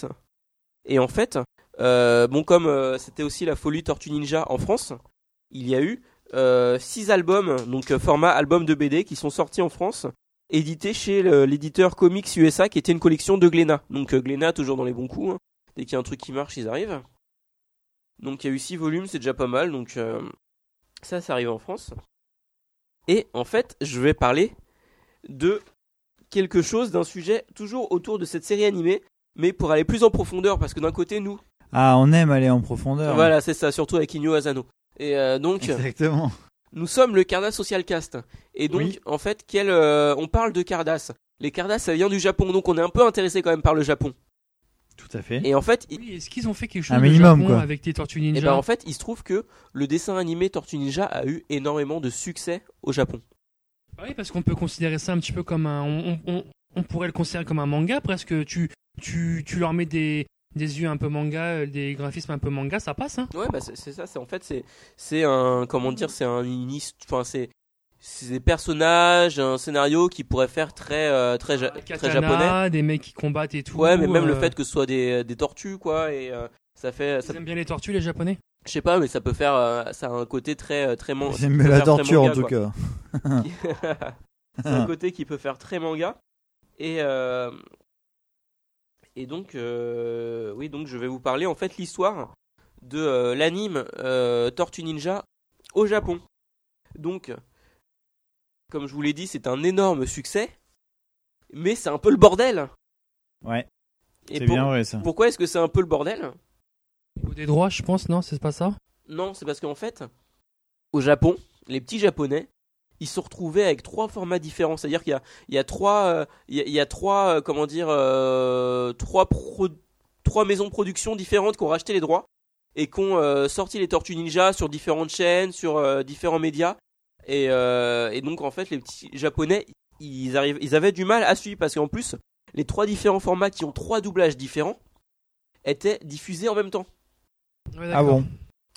Et en fait, euh, bon comme euh, c'était aussi la folie Tortue Ninja en France, il y a eu 6 albums, donc euh, format album de BD, qui sont sortis en France, édités chez l'éditeur Comics USA, qui était une collection de Glénat. Donc euh, Glénat toujours dans les bons coups. hein. Dès qu'il y a un truc qui marche, ils arrivent. Donc il y a eu 6 volumes, c'est déjà pas mal. Donc euh, ça, ça arrive en France. Et en fait, je vais parler de quelque chose, d'un sujet toujours autour de cette série animée, mais pour aller plus en profondeur, parce que d'un côté, nous, Ah, on aime aller en profondeur. voilà, c'est ça, surtout avec Inyo Asano. Et euh, donc, Exactement. nous sommes le Cardass Social Cast. Et donc, Oui. en fait, quel, euh, on parle de Cardass. Les Cardass, ça vient du Japon, donc on est un peu intéressé quand même par le Japon. Tout à fait. Et en fait, Oui, est-ce qu'ils ont fait quelque chose Un de minimum, Japon quoi. avec les Tortues et Ninja ben en fait, il se trouve que le dessin animé Tortue Ninja a eu énormément de succès au Japon. Bah Oui, parce qu'on peut considérer ça un petit peu comme un. On, on- on pourrait le considérer comme un manga presque. Tu, tu, tu leur mets des, des yeux un peu manga, euh, des graphismes un peu manga, ça passe. Hein Ouais, bah c'est ça. C'est en fait c'est c'est un comment dire, c'est un enfin c'est c'est des personnages, un scénario qui pourrait faire très euh, très ja- très japonais. des mecs qui combattent et tout. Ouais, mais même le euh, fait que ce soit des des tortues quoi et euh, ça fait ça, Ils aiment bien les tortues, les japonais je sais pas mais ça peut faire euh, ça a un côté très très man- ça J'aime la torture en manga, tout quoi. cas. c'est un côté qui peut faire très manga et euh, et donc euh, oui donc je vais vous parler en fait l'histoire de euh, l'anime euh, Tortue Ninja au Japon donc comme je vous l'ai dit c'est un énorme succès mais c'est un peu le bordel Ouais. et C'est pour- bien vrai ça. pourquoi est-ce que c'est un peu le bordel? Ou des droits, je pense, non C'est pas ça? Non, c'est parce qu'en fait, au Japon, les petits japonais, ils se retrouvaient avec trois formats différents. C'est-à-dire qu'il y a, il y a trois, euh, il y a, il y a trois, euh, comment dire, euh, trois, pro- trois maisons de production différentes qui ont racheté les droits et qui ont euh, sorti les Tortues Ninja sur différentes chaînes, sur euh, différents médias. Et, euh, et donc en fait, les petits japonais, ils arrivent, ils avaient du mal à suivre parce qu'en plus, les trois différents formats qui ont trois doublages différents étaient diffusés en même temps. Ouais, Ah bon?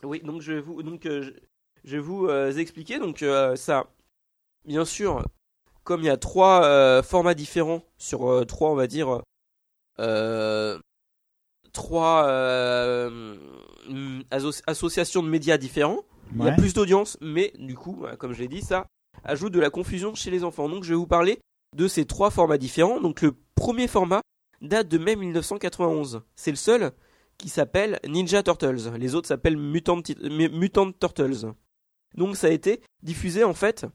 Oui, donc je vais vous, donc, euh, je, je vais vous euh, expliquer. Donc euh, ça, bien sûr, comme il y a trois euh, formats différents sur euh, trois, on va dire, euh, trois asso- associations de médias différents, il y a plus d'audience, mais du coup, voilà, comme je l'ai dit, ça ajoute de la confusion chez les enfants. Donc je vais vous parler de ces trois formats différents. Donc le premier format date de mai 1991. C'est le seul qui s'appelle Ninja Turtles. Les autres s'appellent Mutant, Mutant Turtles. Donc ça a été diffusé en fait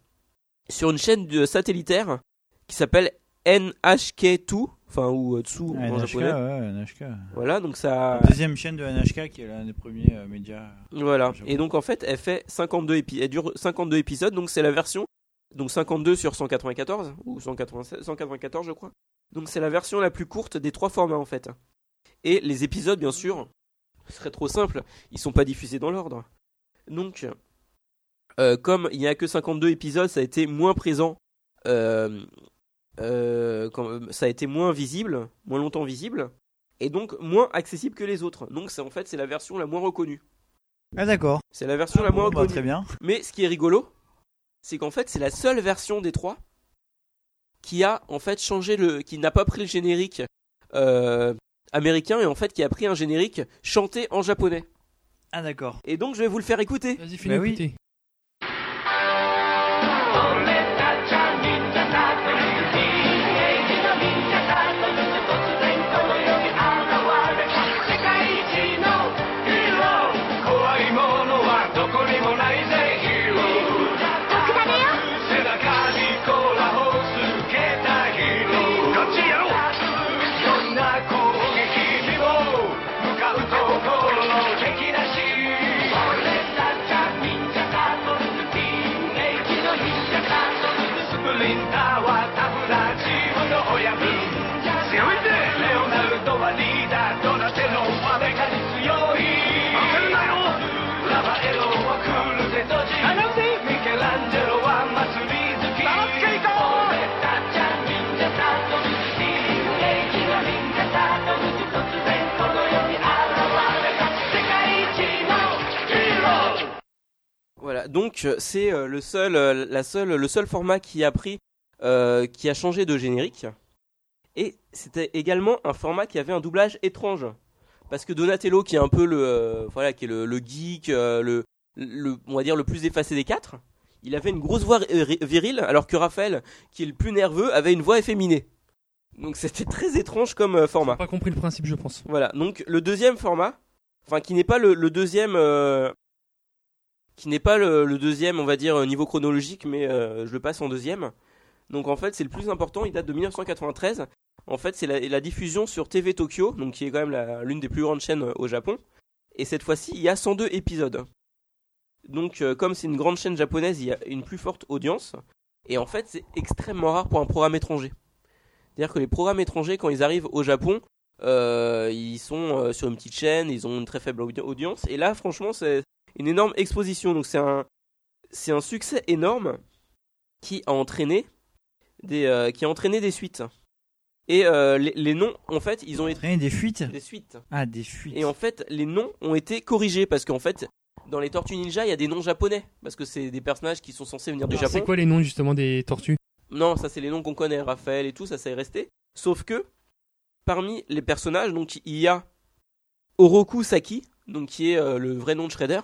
sur une chaîne de satellitaire qui s'appelle NHK2, enfin ou euh, Tsu en NHK, japonais. ouais, NHK. Voilà, donc ça. La deuxième chaîne de NHK qui est l'un des premiers euh, médias. Voilà. J'avoue. Et donc en fait, elle fait 52 épi- elle dure 52 épisodes, donc c'est la version donc 52 sur 194 ou 196 194 je crois. Donc c'est la version la plus courte des trois formats en fait. Et les épisodes bien sûr, ce serait trop simple, ils sont pas diffusés dans l'ordre. Donc euh, comme il n'y a que 52 épisodes, ça a été moins présent euh, euh, quand- ça a été moins visible, moins longtemps visible et donc moins accessible que les autres. Donc c'est en fait c'est la version la moins reconnue. Ah d'accord. C'est la version la moins Bon, bah, reconnue. très bien. Mais ce qui est rigolo, c'est qu'en fait, c'est la seule version des trois qui a en fait changé le, qui n'a pas pris le générique euh, américain et en fait qui a pris un générique chanté en japonais. Ah d'accord. Et donc, je vais vous le faire écouter. Vas-y, finis Bah oui. d'écouter.「donc euh, c'est euh, le seul, euh, la seule, le seul format qui a pris, euh, qui a changé de générique. Et c'était également un format qui avait un doublage étrange, parce que Donatello, qui est un peu le, euh, voilà, qui est le, le geek, euh, le, le, on va dire le plus effacé des quatre, il avait une grosse voix ri- virile, alors que Raphaël, qui est le plus nerveux, avait une voix efféminée. Donc c'était très étrange comme format. Pas compris le principe, je pense. Voilà, donc le deuxième format, enfin qui n'est pas le, le deuxième, euh, qui n'est pas le, deuxième, on va dire euh, niveau chronologique, mais euh, je le passe en deuxième. Donc en fait c'est le plus important, il date de 1993. En fait c'est la, diffusion sur TV Tokyo, donc qui est quand même l'une des plus grandes chaînes euh, au Japon. Et cette fois-ci il y a 102 épisodes. Donc comme c'est une grande chaîne japonaise, il y a une plus forte audience. Et en fait c'est extrêmement rare pour un programme étranger. C'est-à-dire que les programmes étrangers quand ils arrivent au Japon, ils sont sur une petite chaîne, ils ont une très faible audi- audience. Et là, franchement, c'est une énorme exposition. Donc c'est un, c'est un succès énorme qui a entraîné des, euh, qui a entraîné des suites. Et euh, les, les noms, en fait, ils ont été Rien des fuites des suites. Ah, des fuites. Et en fait, les noms ont été corrigés parce qu'en fait, dans les Tortues Ninja, il y a des noms japonais parce que c'est des personnages qui sont censés venir du Alors, Japon. C'est quoi les noms justement des tortues? Non, ça c'est les noms qu'on connaît, Raphaël et tout, ça ça est resté. Sauf que parmi les personnages, donc il y a Oroku Saki, qui est euh, le vrai nom de Shredder.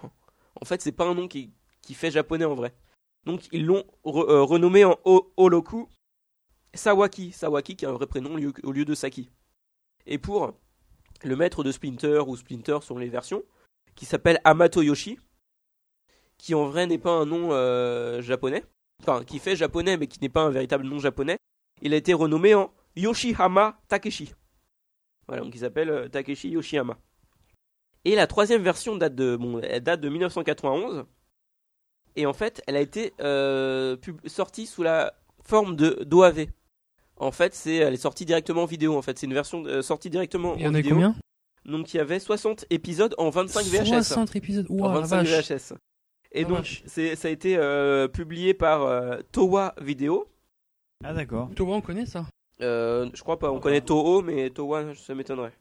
En fait, c'est pas un nom qui, fait japonais en vrai. Donc ils l'ont euh, renommé en O- Oloku Sawaki, Sawaki qui est un vrai prénom au lieu, de Saki. Et pour le maître de Splinter ou Splinter sur les versions, qui s'appelle Amato Yoshi, qui en vrai n'est pas un nom euh, japonais, enfin qui fait japonais mais qui n'est pas un véritable nom japonais, il a été renommé en Yoshihama Takeshi. Voilà, donc il s'appelle Takeshi Yoshihama. Et la troisième version date de, bon, elle date de 1991. Et en fait, elle a été euh, pub- sortie sous la forme de d'OAV. En fait, c'est, elle est sortie directement en vidéo. En fait, c'est une version euh, sortie directement Il y en en a vidéo. combien? Donc il y avait 60 épisodes en 25 VHS. 60 épisodes. En Ouah, la 25 vache. VHS. Et La donc, vache. c'est, ça a été euh, publié par euh, Towa Video. Ah, d'accord. Toi, on connaît ça? Euh, je crois pas, on connaît Toho, mais Towa, ça m'étonnerait.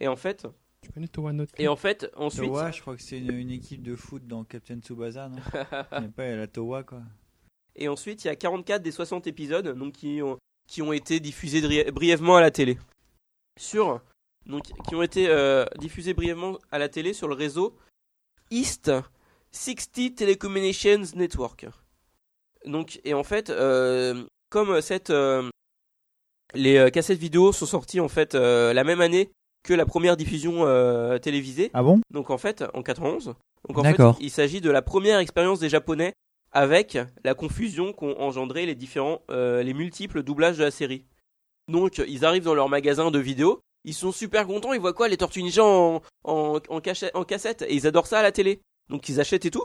Et en fait, Tu connais Towa Note et en fait, ensuite, Towa, je crois que c'est une, une équipe de foot dans Captain Tsubasa, non a pas la Towa, quoi. et ensuite, il y a 44 des 60 épisodes, donc qui ont, qui ont été diffusés brièvement à la télé. Sur, donc, qui ont été euh, diffusés brièvement à la télé sur le réseau East 60 Telecommunications Network. Donc, et en fait, euh, comme cette, euh, les euh, cassettes vidéo sont sorties en fait euh, la même année que la première diffusion euh, télévisée. Ah bon? Donc en fait, en 91. Donc en fait, il s'agit de la première expérience des Japonais avec la confusion qu'ont engendré les différents, euh, les multiples doublages de la série. Donc ils arrivent dans leur magasin de vidéos, ils sont super contents, ils voient quoi? Les Tortues Ninja en, en, en, cachette- en cassette et ils adorent ça à la télé. Donc ils achètent et tout.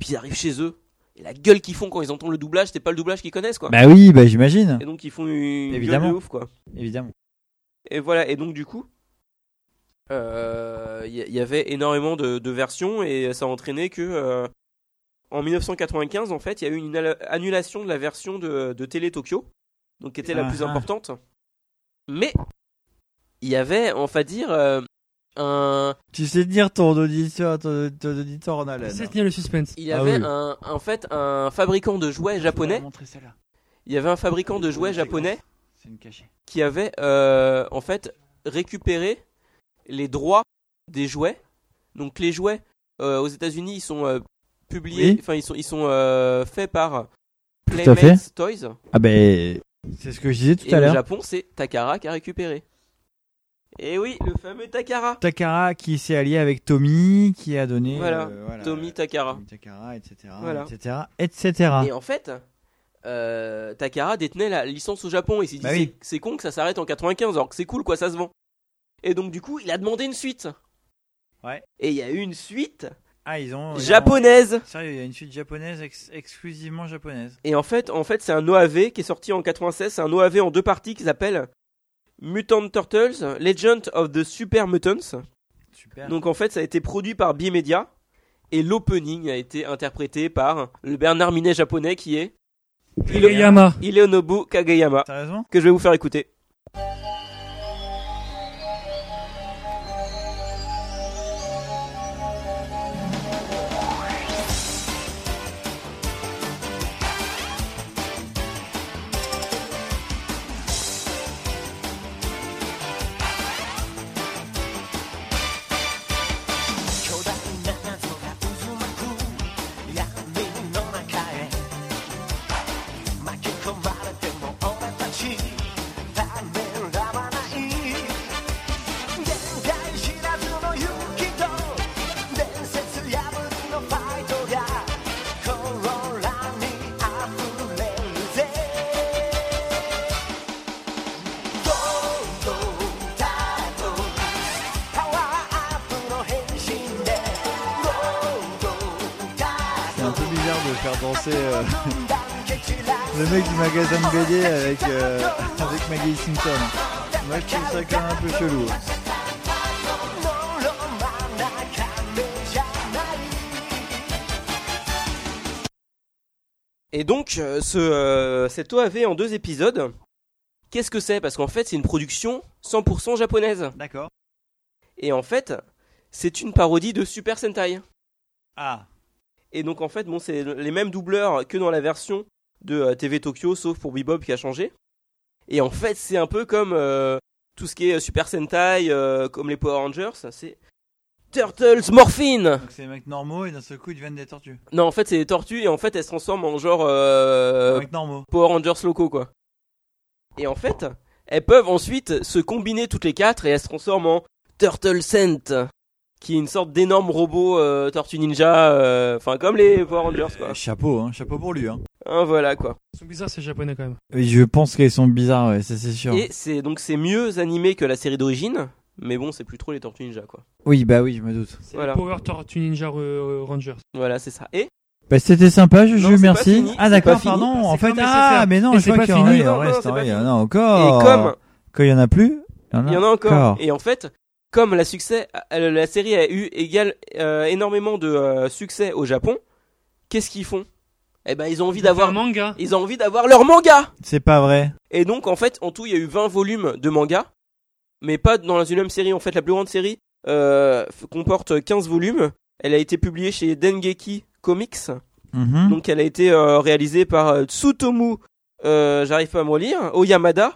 Puis ils arrivent chez eux. Et la gueule qu'ils font quand ils entendent le doublage, c'est pas le doublage qu'ils connaissent quoi. Bah oui, bah j'imagine. Et donc ils font une Évidemment. gueule de ouf quoi. Évidemment. Et voilà, et donc du coup, euh, il y, y avait énormément de, de versions et ça a entraîné que euh, en 1995, en fait, il y a eu une annu- annulation de la version de, de Télé Tokyo, donc qui était la Ah, plus ah. importante. Mais il y avait, on va dire, euh, un, Tu sais dire ton auditeur, ton, ton auditeur en haleine. C'est tenir le suspense. il y Ah avait oui. un, en fait, un fabricant de jouets japonais. Il y avait un fabricant de jouets japonais qui avait euh, en fait récupéré les droits des jouets. Donc les jouets euh, aux États-Unis, ils sont euh, publiés, Oui. enfin ils sont ils sont euh, faits par. Playmates Toys. Ah ben, c'est ce que je disais tout Et à au l'heure. Japon, c'est Takara qui a récupéré. Et oui, le fameux Takara. Takara qui s'est allié avec Tommy, qui a donné. Voilà, Tommy Takara. Tommy Takara, etc. Voilà. etc. etc. Et en fait, Takara détenait la licence au Japon et s'est dit Bah oui. c'est con que ça s'arrête en 95 alors que c'est cool quoi, ça se vend. Et donc du coup, il a demandé une suite. Ouais. Et il y a eu une suite Ah, ils ont. japonaise. Sérieux, il y a une suite japonaise, ex- exclusivement japonaise. Et en fait, en fait, c'est un OAV qui est sorti en 96. C'est un OAV en deux parties qui s'appelle Mutant Turtles, Legend of the Super Mutants. Super. Donc en fait, ça a été produit par Bimedia et l'opening a été interprété par le Bernard Minet japonais qui est Kageyama. Hironobu Kageyama que je vais vous faire écouter. Avec Maggie Simpson. Moi je trouve ça quand même un peu chelou. Et donc, euh, ce, euh, cet OAV en deux épisodes, qu'est-ce que c'est? Parce qu'en fait, c'est une production 100% japonaise. D'accord. Et en fait, c'est une parodie de Super Sentai. Ah, Et donc, en fait, bon, c'est les mêmes doubleurs que dans la version de euh, TV Tokyo, sauf pour Bebop qui a changé. Et en fait, c'est un peu comme euh, tout ce qui est Super Sentai, euh, comme les Power Rangers, ça, c'est Turtles Morphine donc c'est des mecs normaux et d'un seul coup ils deviennent des tortues. Non, en fait, c'est des tortues et en fait, elles se transforment en genre euh, mecs normaux. Power Rangers locaux, quoi. Et en fait, elles peuvent ensuite se combiner toutes les quatre et elles se transforment en Turtle Scent, qui est une sorte d'énorme robot euh, Tortue Ninja, euh, enfin comme les Power Rangers, quoi. Chapeau, hein, chapeau pour lui. Hein. Hein, voilà, quoi. Ils sont bizarres ces japonais quand même. Oui, je pense qu'ils sont bizarres, ouais, ça c'est sûr. Et c'est donc c'est mieux animé que la série d'origine, mais bon, c'est plus trop les Tortues Ninja, quoi. Oui, bah oui, je me doute. C'est Voilà. Power Tortue Ninja euh, Rangers. Voilà, c'est ça. Et Bah c'était sympa, Non, pas merci. fini, ah d'accord, fini. pardon. En fait, ah, mais non, Et je c'est crois pas qu'il y en a, fini. il en Non, non, reste, c'est pas il y en fini. a encore. Et comme Quand il y en a plus, il y en a encore. Et en fait, comme la succès, euh, la série a eu égal euh, énormément de euh, succès au Japon, qu'est-ce qu'ils font? Eh ben, ils ont envie d'avoir, manga. ils ont envie d'avoir leur manga. C'est pas vrai. Et donc, en fait, en tout, il y a eu 20 volumes de manga, mais pas dans une même série. En fait, la plus grande série euh, comporte 15 volumes. Elle a été publiée chez Dengeki Comics. Mhm. Donc, elle a été euh, réalisée par euh, Tsutomu, euh, j'arrive pas à me relire, Oyamada,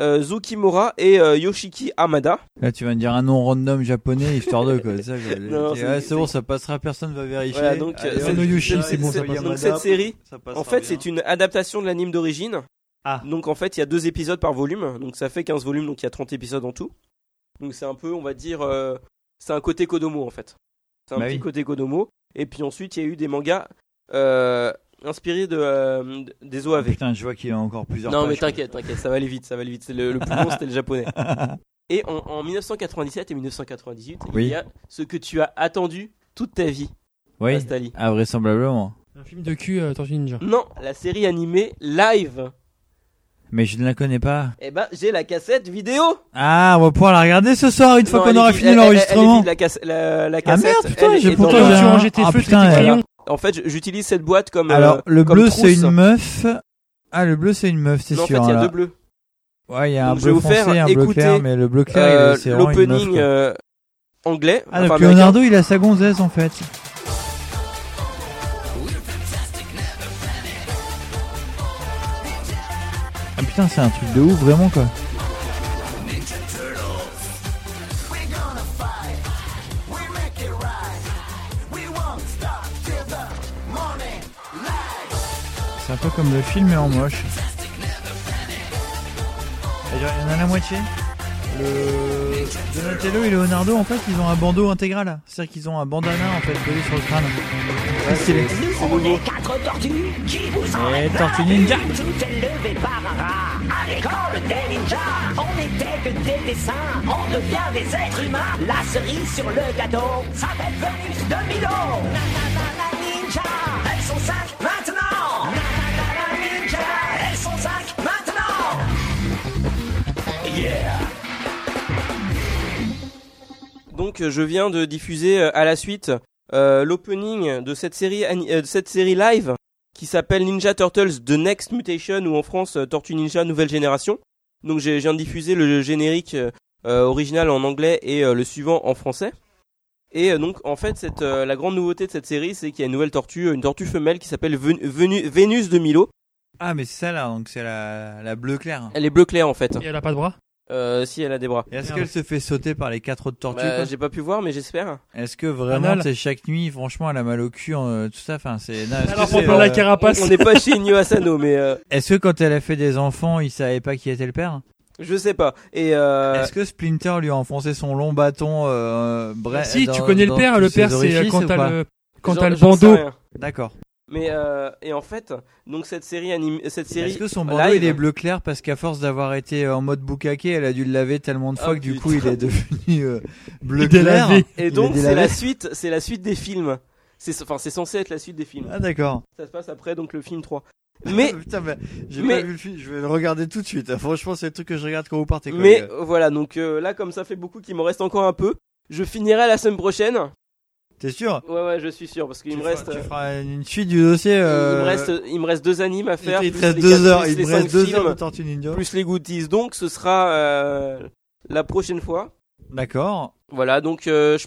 euh, Zukimura et euh, Yoshiki Hamada. Là, tu vas me dire un nom random japonais, histoire de quoi. C'est Ok, c'est- bon, ça passera, personne va vérifier. Voilà, donc, Allez, euh, c'est- bon, ça c'est passe. Yamada, Donc, cette série, passera En fait, c'est une adaptation de l'anime d'origine. Ah. Donc en fait, il y a deux épisodes par volume, donc ça fait 15 volumes, donc il y a 30 épisodes en tout. Donc c'est un peu, on va dire, euh, c'est un côté Kodomo en fait. C'est un Bah petit oui. côté Kodomo. Et puis ensuite, il y a eu des mangas euh, inspirés de, euh, des OAV. Putain, je vois qu'il y a encore plusieurs non mais pages, t'inquiète, t'inquiète, ça va aller vite, ça va aller vite. Le, le plus long, c'était le japonais. Et en, en 1997 et 1998, Oui. il y a ce que tu as attendu toute ta vie, Oui, Astali. ah, vraisemblablement. Un film de cul euh, Tortue Ninja. Non, la série animée live. Mais je ne la connais pas. Eh ben, j'ai la cassette vidéo. Ah, on va pouvoir la regarder ce soir, une fois qu'on aura fini l'enregistrement. la, casse- la- la Ah cassette. merde, putain, j'ai pourtant j'ai rangeais tes putain, tes crayons. En fait, j'utilise cette boîte comme. Alors, euh, le comme bleu, c'est une meuf. Ah, le bleu, c'est une meuf, c'est Non, en fait, sûr. il y a deux bleus. Ouais, il y a un Donc, bleu vous faire foncé, un bleu clair, mais le bleu clair, Euh, c'est L'opening euh, anglais. Ah, enfin, donc. Leonardo, il a sa gonzesse, en fait. Ah putain, c'est un truc de ouf, vraiment, quoi. Un peu comme le film, mais en moche. Il y en a la moitié. Le Donatello et Leonardo, en fait, ils ont un bandeau intégral. C'est-à-dire qu'ils ont un bandana, en fait, collé sur le crâne. Très stylé. On est quatre tortues qui vous Et Tortue Ninja. Tout est levé par un rat. À l'école des ninjas, on n'était que des dessins. On devient des êtres humains. La cerise sur le gâteau s'appelle Vénus de Milo. Nanana ninja, elles sont cinq Donc, euh, je viens de diffuser euh, à la suite euh, l'opening de cette série, ani- euh, de cette série live qui s'appelle Ninja Turtles The Next Mutation ou en France Tortue Ninja Nouvelle Génération. Donc, j'ai- je viens de diffuser le générique euh, original en anglais et euh, le suivant en français. Et donc, en fait, cette, euh, la grande nouveauté de cette série, c'est qu'il y a une nouvelle tortue, une tortue femelle qui s'appelle Ven- Vénus de Milo. Ah, mais c'est ça là, donc c'est la, la bleue claire. Elle est bleu clair en fait. Et elle a pas de bras? Euh, si elle a des bras. Est-ce qu'elle se fait sauter par les quatre autres tortues Bah, quoi j'ai pas pu voir, mais j'espère. Est-ce que vraiment, Anal. c'est chaque nuit, franchement, elle a mal au cul, euh, tout ça, enfin, c'est. non, Est-ce Alors que, pour c'est, la euh, carapace. On n'est pas chez Inyo Asano, mais euh, est-ce que quand elle a fait des enfants, il savait pas qui était le père? je sais pas. Et euh, Est-ce que Splinter lui a enfoncé son long bâton euh, bref si, dans- tu connais le dans père. tous Le ses père, c'est euh, quand ou t'as pas le quand j'en- t'as le j'en sais bandeau. rien. D'accord. Mais euh, et en fait, donc cette série anime, cette série. Est-ce que son bandeau live- il est bleu clair parce qu'à force d'avoir été en mode bukake, elle a dû le laver tellement de fois Ah, que du putain. coup il est devenu euh, bleu clair délavé. Et donc est c'est la suite, c'est la suite des films. c'est enfin c'est censé être la suite des films. Ah d'accord. Ça se passe après donc le film 3. Mais Putain, mais j'ai mais- pas vu le film, je vais le regarder tout de suite. Franchement, c'est le truc que je regarde quand vous partez. quoi, mais gars. euh, voilà donc euh, là comme ça fait beaucoup qu'il me reste encore un peu, je finirai la semaine prochaine. T'es sûr? Ouais ouais je suis sûr parce qu'il me feras- reste Tu euh, feras une suite du dossier. il euh, me reste il me reste deux animes à faire. Il te reste deux heures. Il me reste deux heures de Tortue Ninja. plus les goodies donc ce sera euh, la prochaine fois. D'accord. Voilà donc euh, je-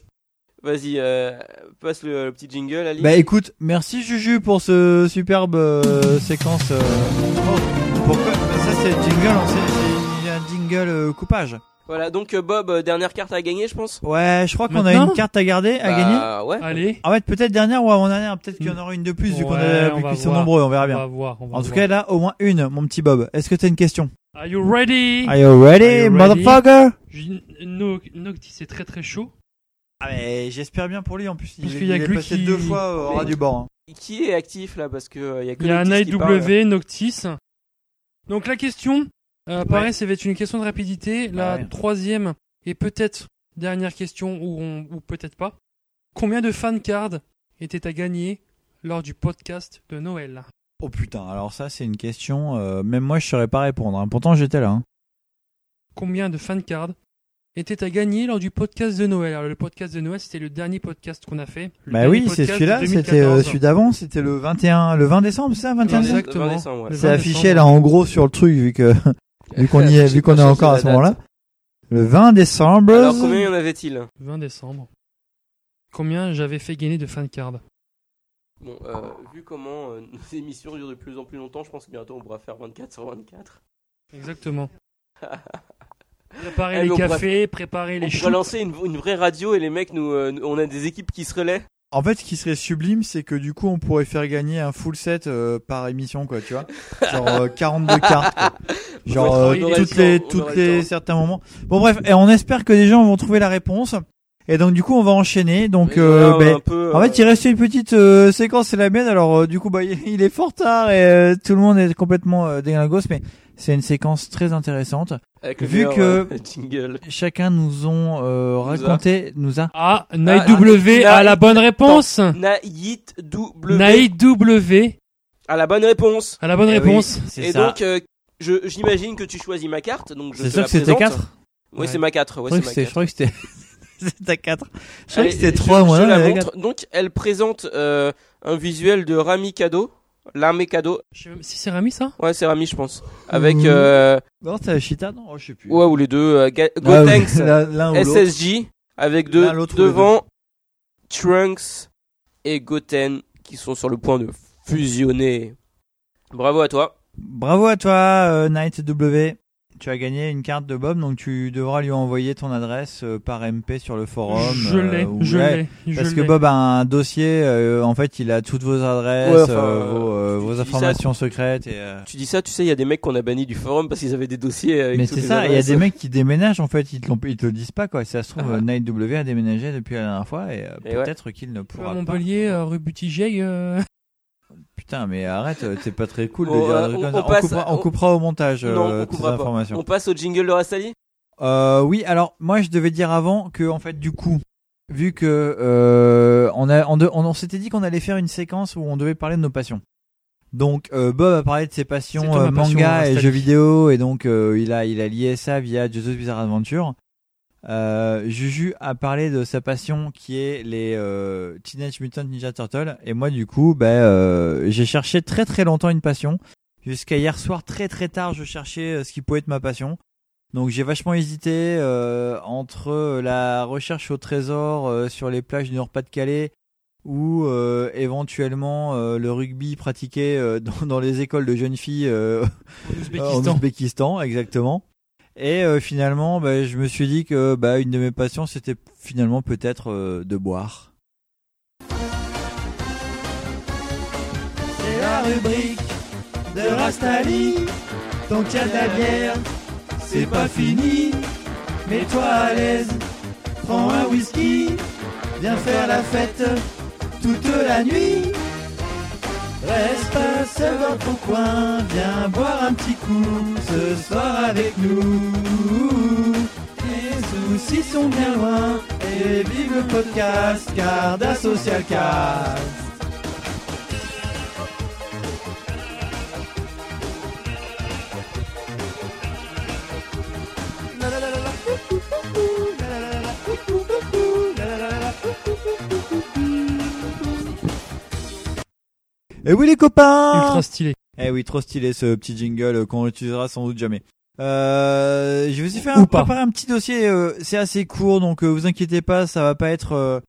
vas-y euh, passe le, le petit jingle Ali. Bah écoute, merci Juju pour ce superbe euh, séquence. euh, oh, pourquoi Ça c'est le jingle, hein, c'est c'est un jingle euh, coupage. Voilà donc euh, Bob euh, dernière carte à gagner je pense. Ouais, je crois qu'on a Maintenant une carte à garder, à Bah, gagner. ouais. Allez. En fait, peut-être dernière ou avant-dernière, peut-être qu'il y en aura une de plus vu qu'on Ouais, a on vu va qu'ils sont voir. nombreux, on verra On bien. va voir. on va En tout voir. cas, là, au moins une, mon petit Bob. Est-ce que t'as une question? Are you ready? Are you ready, motherfucker? J- No- Noctis c'est très très chaud. Ah mais j'espère bien pour lui en plus. Il, Parce qu'il y a il que lui passé qui- deux fois au Mais- ras du bord. hein. Qui est actif là parce que euh, il y a que Il y a un Noctis qui parle. IW, Noctis. Donc la question, euh, pareil, ça va être une question de rapidité. La ouais. troisième et peut-être dernière question ou, on- ou peut-être pas. Combien de fan cards étaient à gagner lors du podcast de Noël? Oh putain, alors ça c'est une question, euh, même moi je saurais pas répondre. hein. Pourtant j'étais là. hein. Combien de fan cards étaient à gagner lors du podcast de Noël? Alors le podcast de Noël, c'était le dernier podcast qu'on a fait. Le Bah oui, c'est celui-là, c'était euh, 2014. celui d'avant, c'était le 21, le 20 décembre, c'est ça, 21 décembre? Exactement. 20 décembre, ouais. Le C'est 20 affiché là en gros sur le truc vu que vu qu'on y est, vu qu'on est encore à ce moment-là. Le 20 décembre. Alors combien y en avait-il 20 décembre. Combien j'avais fait gagner de fan cards Bon, euh, vu comment euh, nos émissions durent de plus en plus longtemps, je pense que bientôt on pourra faire 24 sur 24. Exactement. Préparer Eh, les on cafés, préparer On les pourrait choux. lancer une, une vraie radio et les mecs, nous, euh, nous- on a des équipes qui se relaient. En fait, ce qui serait sublime, c'est que du coup, on pourrait faire gagner un full set euh, par émission, quoi, tu vois. Genre euh, 42 cartes. quoi. Genre euh, toutes les, toutes les certains moments. Bon bref, et on espère que les gens vont trouver la réponse. Et donc du coup, on va enchaîner. Donc, euh, ben, peu, en euh, fait, il reste une petite euh, séquence, c'est la mienne. Alors euh, du coup, bah, il est fort tard et euh, tout le monde est complètement euh, déglingosse, mais c'est une séquence très intéressante. avec le vu meilleur, que- euh. Chacun nous ont euh, Nous a- raconté, nous a. Ah, Night W ah, à la bonne réponse. Naït W. Night W À la bonne réponse. à la bonne Eh oui, réponse. c'est Et ça. donc, euh, je- j'imagine que tu choisis ma carte. donc je C'est sûr la que c'était présente. 4 Oui, Ouais. c'est ma 4. Ouais, Je crois c'est que ma c'était- je 4. crois que c'était c'était à 4. Je crois que c'était je- 3 moi. je la montre. Donc, elle présente euh, un visuel de Rami Kado. L'armée même si c'est Rami ça Ouais, c'est Rami, je pense. Avec. Mmh. euh, Non, Cheetah, non, oh, je sais plus. ouais, ou les deux. euh, Ga- Ah, Gotenks. oui. SSJ avec deux devant Trunks et Goten qui sont sur le point de fusionner. Bravo à toi. Bravo à toi, euh, Night W. Tu as gagné une carte de Bob, donc tu devras lui envoyer ton adresse euh, par MP sur le forum. Je euh, l'ai, je ouais, l'ai. je Parce que. Bob a un dossier, euh, en fait, il a toutes vos adresses, Ouais, enfin, euh, vos, euh, vos ça, informations secrètes. Et, euh, Tu dis ça, tu sais, il y a des mecs qu'on a bannis du forum parce qu'ils avaient des dossiers avec Mais c'est ça, il y a des mecs qui déménagent, en fait, ils te, ils te le disent pas, quoi. Si ça se trouve, Ah. Night W a déménagé depuis la dernière fois, et, euh, Et ouais. peut-être qu'il ne pourra pas. Montpellier, euh, rue Butigeil. Euh, Putain, mais arrête, euh, c'est pas très cool Bon, de dire euh, on- comme ça. on passe- coupera, on on- coupera au montage Non, euh, on toutes ces coupera pas. informations. On passe au jingle de Rastali Euh, oui, alors moi je devais dire avant que en fait du coup, vu que euh, on a on, de- on, on s'était dit qu'on allait faire une séquence où on devait parler de nos passions. Donc euh, Bob a parlé de ses C'est passions toi ma euh, passion, manga et Rastali. jeux vidéo et donc euh, il a il a lié ça via JoJo's Bizarre Adventure. Euh, Juju a parlé de sa passion qui est les euh, Teenage Mutant Ninja Turtle et moi du coup ben euh, j'ai cherché très très longtemps une passion jusqu'à hier soir très très tard je cherchais euh, ce qui pouvait être ma passion donc j'ai vachement hésité euh, entre la recherche au trésor euh, sur les plages du Nord-Pas-de-Calais ou euh, éventuellement euh, le rugby pratiqué euh, dans, dans les écoles de jeunes filles euh, en. Ouzbékistan, exactement. Et euh, finalement, bah, je me suis dit que bah, une de mes passions, c'était finalement peut-être euh, de boire. C'est la rubrique de Rastali. Tant qu'il y a de la bière, c'est pas fini. Mets-toi à l'aise, prends un whisky. Viens faire la fête toute la nuit. Reste pas seul dans ton coin, viens boire un petit coup ce soir avec nous. Ou s'ils sont bien loin. Et vive le podcast Carda Social Cast. Et oui les copains Ultra stylé. Eh oui, trop stylé ce petit jingle euh, qu'on utilisera sans doute jamais. Euh, je vais aussi faire Ou un, préparer un petit dossier. euh, c'est assez court, donc euh, vous inquiétez pas, ça va pas être, euh,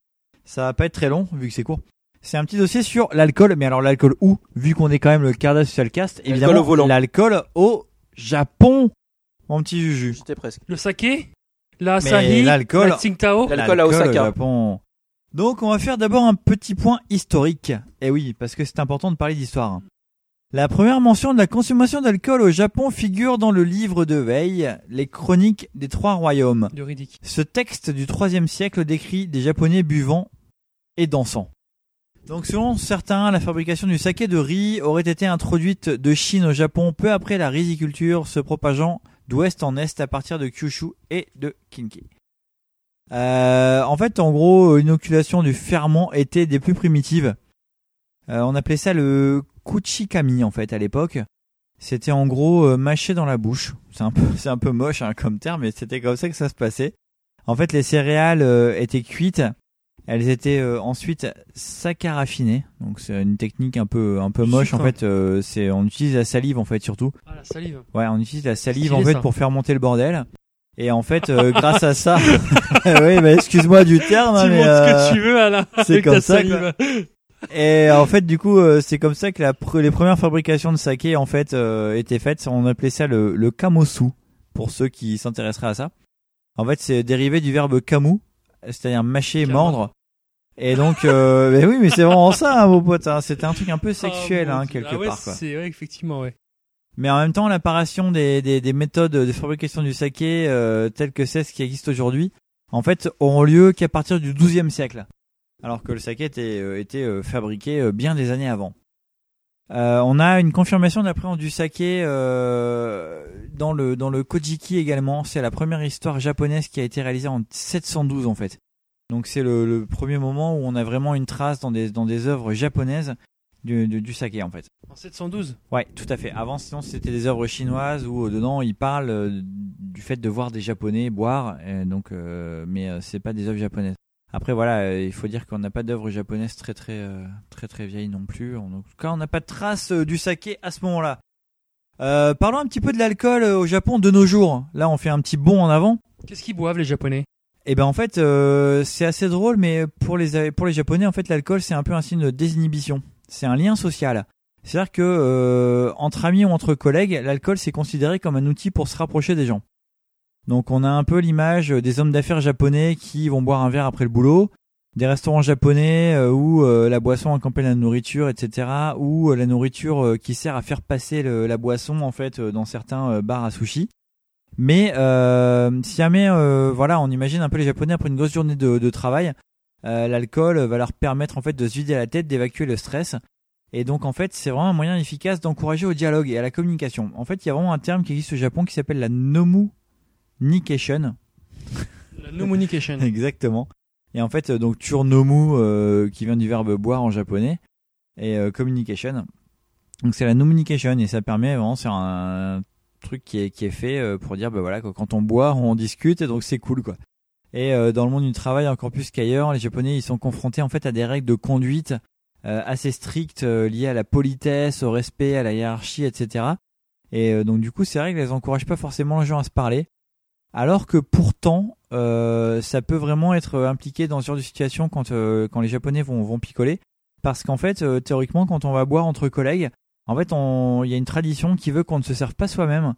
ça va pas être très long vu que c'est court. C'est un petit dossier sur l'alcool, mais alors l'alcool où Vu qu'on est quand même le Carda Social Cast, évidemment au volant. l'alcool au Japon, mon petit Juju. J'étais presque. Le saké, la Mais Asahi, l'alcool- la Tsingtao. L'alcool à Osaka. au Japon. Donc on va faire d'abord un petit point historique. Eh oui, parce que c'est important de parler d'histoire. La première mention de la consommation d'alcool au Japon figure dans le livre de Veille, les chroniques des trois royaumes. De Riddick. Ce texte du IIIe siècle décrit des Japonais buvant et dansant. Donc selon certains, la fabrication du saké de riz aurait été introduite de Chine au Japon peu après la riziculture se propageant d'ouest en est à partir de Kyushu et de Kinki. Euh, en fait, en gros, l'inoculation du ferment était des plus primitives. Euh, on appelait ça le kuchikami en fait à l'époque. C'était en gros euh, mâché dans la bouche. C'est un peu, c'est un peu moche hein, comme terme, mais c'était comme ça que ça se passait. En fait, les céréales euh, étaient cuites. Elles étaient euh, ensuite saccaraffinées. Donc c'est une technique un peu, un peu moche. En fait, euh, c'est, on utilise la salive en fait surtout. Ah, la salive. Ouais, on utilise la salive en fait ça. pour faire monter le bordel. Et en fait, euh, grâce à ça, oui, bah, excuse-moi du terme, tu mais ce euh, que tu veux, Alain. c'est comme ça, salive. et en fait, du coup, euh, c'est comme ça que la pre- les premières fabrications de saké en fait euh, étaient faites. On appelait ça le, le kamosu pour ceux qui s'intéresseraient à ça. En fait, c'est dérivé du verbe kamu, c'est-à-dire mâcher, mordre. Et donc, euh, mais oui, mais c'est vraiment ça, hein, vos potes. hein. C'était un truc un peu sexuel, Ah, mon hein, quelque Ah ouais, part. Quoi. C'est ouais, effectivement, ouais. Mais en même temps, l'apparition des, des, des méthodes de fabrication du saké euh, telles que c'est ce qui existe aujourd'hui, en fait, auront lieu qu'à partir du XIIe siècle, alors que le saké était, euh, était euh, fabriqué euh, bien des années avant. Euh, on a une confirmation de la du saké euh, dans le dans le Kojiki également. C'est la première histoire japonaise qui a été réalisée en 712 en fait. Donc c'est le, le premier moment où on a vraiment une trace dans des dans des œuvres japonaises du, du, du saké en fait. En 712. Ouais, tout à fait. Avant, sinon, c'était des œuvres chinoises où euh, dedans, ils parlent euh, du fait de voir des Japonais boire, euh, donc, euh, mais euh, c'est pas des œuvres japonaises. Après, voilà, il faut dire qu'on n'a pas d'œuvres japonaises très très très très vieilles non plus. En tout cas, on n'a pas de trace euh, du saké à ce moment-là. Parlons un petit peu de l'alcool au Japon de nos jours. Là, on fait un petit bond en avant. Qu'est-ce qu'ils boivent, les Japonais? Et ben en fait, euh, c'est assez drôle, mais pour les pour les Japonais, en fait, l'alcool c'est un peu un signe de désinhibition. C'est un lien social. C'est-à-dire que euh, entre amis ou entre collègues, l'alcool c'est considéré comme un outil pour se rapprocher des gens. Donc on a un peu l'image des hommes d'affaires japonais qui vont boire un verre après le boulot, des restaurants japonais euh, où euh, la boisson accompagne la nourriture, etc. Ou la nourriture qui sert à faire passer la boisson en fait dans certains bars à sushi. Mais si jamais, voilà, on imagine un peu les Japonais après une grosse journée de travail, euh, l'alcool va leur permettre en fait de se vider la tête, d'évacuer le stress. Et donc en fait, c'est vraiment un moyen efficace d'encourager au dialogue et à la communication. En fait, il y a vraiment un terme qui existe au Japon qui s'appelle la nomunication. La communication. Exactement. Et en fait, euh, donc turnomu euh, qui vient du verbe boire en japonais et euh, communication. Donc c'est la communication et ça permet vraiment c'est un truc qui est qui est fait euh, pour dire bah voilà quand on boit on discute et donc c'est cool quoi. Et euh, dans le monde du travail encore plus qu'ailleurs, les japonais ils sont confrontés en fait à des règles de conduite euh, assez strictes euh, liées à la politesse, au respect, à la hiérarchie, etc. Et donc du coup ces règles elles encouragent pas forcément les gens à se parler. Alors que pourtant, ça peut vraiment être impliqué dans ce genre de situation quand, euh, quand les Japonais vont, vont picoler. Parce qu'en fait, théoriquement, quand on va boire entre collègues, en fait, il y a une tradition qui veut qu'on ne se serve pas soi-même.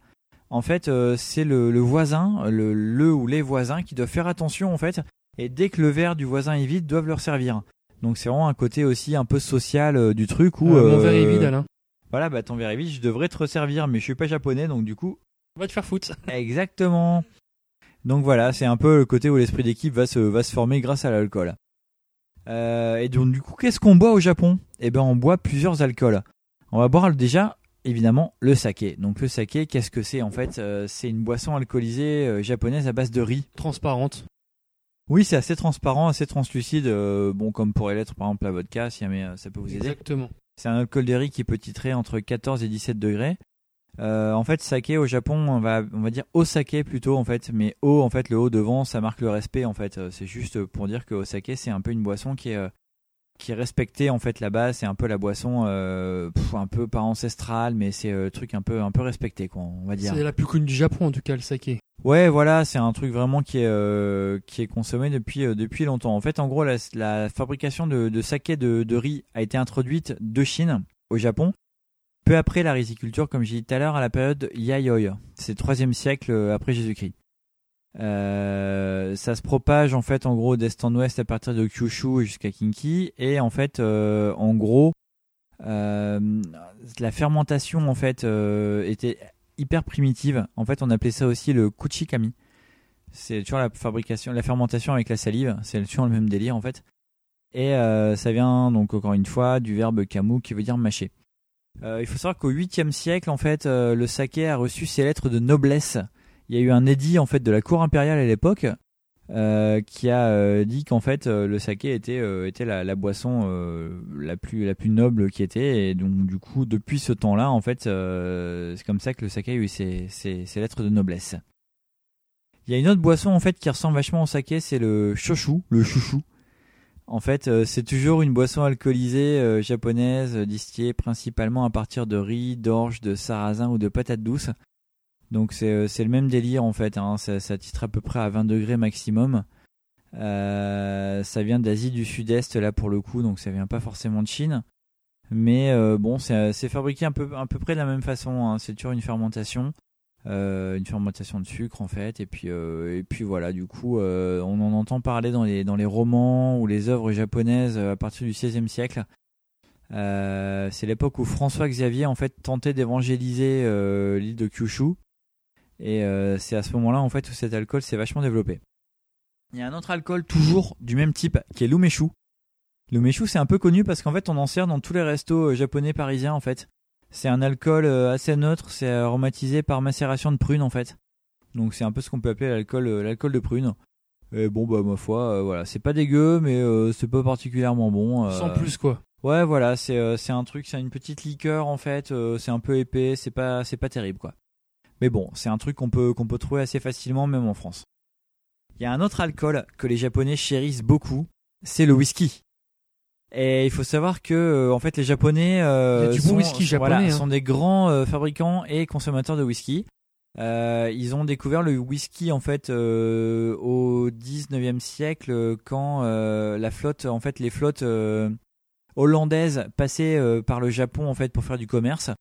En fait, euh, c'est le, le voisin, le, le ou les voisins qui doivent faire attention, en fait. Et dès que le verre du voisin est vide, doivent leur servir. Donc c'est vraiment un côté aussi un peu social euh, du truc où... Mon euh, verre est vide, Alain. Voilà, bah ton verre est vide, je devrais te resservir, mais je suis pas japonais, donc du coup, Va te faire foutre. Exactement. Donc voilà, c'est un peu le côté où l'esprit d'équipe va se, va se former grâce à l'alcool. Euh, et donc du coup, qu'est-ce qu'on boit au Japon? Eh ben, on boit plusieurs alcools. On va boire déjà évidemment le saké. Donc le saké, qu'est-ce que c'est en fait Euh, C'est une boisson alcoolisée euh, japonaise à base de riz. Transparente. Oui, c'est assez transparent, assez translucide, euh, bon comme pourrait l'être par exemple la vodka, si jamais ça peut vous aider. Exactement. C'est un alcool de riz qui peut titrer entre 14 et 17 degrés. En fait, saké au Japon, on va, on va dire au saké plutôt en fait, mais au en fait le haut devant, ça marque le respect en fait. C'est juste pour dire que au saké, c'est un peu une boisson qui est qui est respectée en fait là-bas. C'est un peu la boisson euh, pff, un peu pas ancestrale, mais c'est euh, le truc un peu un peu respecté quoi, on va dire. C'est la plus connue du Japon en tout cas, le saké. Ouais, voilà, c'est un truc vraiment qui est euh, qui est consommé depuis euh, depuis longtemps. En fait, en gros, la, la fabrication de, de saké de, de riz a été introduite de Chine au Japon peu après la riziculture, comme j'ai dit tout à l'heure, à la période Yayoi. C'est le troisième siècle euh, après Jésus-Christ. Euh, ça se propage en fait en gros d'est en ouest à partir de Kyushu jusqu'à Kinki et en fait euh, en gros euh, la fermentation en fait était hyper primitive. En fait, on appelait ça aussi le kuchikami. C'est toujours la fabrication, la fermentation avec la salive. C'est toujours le même délire en fait. Et ça vient donc encore une fois du verbe kamu qui veut dire mâcher. Il faut savoir qu'au 8e siècle, en fait, le saké a reçu ses lettres de noblesse. Il y a eu un édit en fait de la cour impériale à l'époque euh, qui a euh, dit qu'en fait euh, le saké était la, boisson la plus la plus noble qui était et donc du coup depuis ce temps-là en fait c'est comme ça que le saké a eu ses, lettres de noblesse. Il y a une autre boisson en fait qui ressemble vachement au saké, c'est le shoshu, le chouchou. En fait, c'est toujours une boisson alcoolisée japonaise distillée principalement à partir de riz, d'orge, de sarrasin ou de patates douces. Donc c'est euh, c'est le même délire en fait, hein. ça, titre à peu près à 20 degrés maximum. Euh, ça vient d'Asie du Sud-Est là pour le coup, donc ça vient pas forcément de Chine. Mais euh, bon, c'est fabriqué un peu à peu près de la même façon. hein. C'est toujours une fermentation, une fermentation de sucre en fait. Et puis et puis voilà, du coup, on en entend parler dans les dans les romans ou les œuvres japonaises à partir du XVIe siècle. C'est l'époque où François Xavier en fait tentait d'évangéliser l'île de Kyushu. Et euh, c'est à ce moment-là en fait où cet alcool s'est vachement développé. Il y a un autre alcool toujours du même type qui est l'umeshu. L'umeshu c'est un peu connu parce qu'en fait on en sert dans tous les restos euh, japonais parisiens en fait. C'est un alcool euh, assez neutre, c'est aromatisé par macération de prunes en fait. Donc c'est un peu ce qu'on peut appeler l'alcool l'alcool de prune. Et bon bah ma foi euh, voilà, c'est pas dégueu mais euh, c'est pas particulièrement bon. Sans plus quoi. Ouais, voilà, c'est un truc, c'est une petite liqueur en fait, c'est un peu épais, c'est pas c'est pas terrible quoi. Mais bon, c'est un truc qu'on peut qu'on peut trouver assez facilement même en France. Il y a un autre alcool que les Japonais chérissent beaucoup, c'est le whisky. Et il faut savoir que euh, en fait les Japonais euh, du bon sont, whisky sont- voilà, japonais, hein. sont des grands euh, fabricants et consommateurs de whisky. Euh, ils ont découvert le whisky en fait au 19e siècle quand la flotte en fait les flottes hollandaises passaient par le Japon en fait pour faire du commerce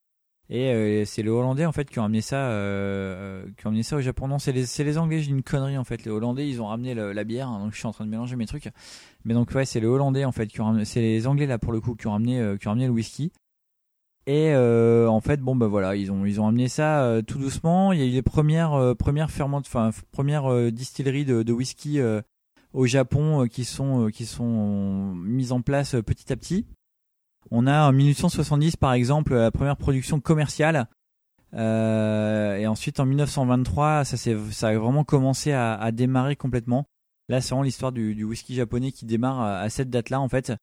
et euh, c'est les Hollandais en fait qui ont amené ça euh, euh, qui ont amené ça au Japon non c'est les c'est les Anglais j'ai une connerie en fait les Hollandais ils ont ramené la bière hein, donc je suis en train de mélanger mes trucs mais donc ouais c'est les Hollandais en fait qui ont ramené c'est les Anglais là pour le coup qui ont ramené euh, qui ont ramené le whisky et euh, en fait, bon bah voilà, ils ont ils ont amené ça euh, tout doucement. Il y a eu les premières premières fermentes, enfin premières distilleries de, de whisky au Japon qui sont qui sont mises en place petit à petit. On a en 1870 par exemple la première production commerciale. Euh, et ensuite en 1923, ça ça a vraiment commencé à, démarrer complètement. Là, c'est vraiment l'histoire du, whisky japonais qui démarre à, cette date-là en fait.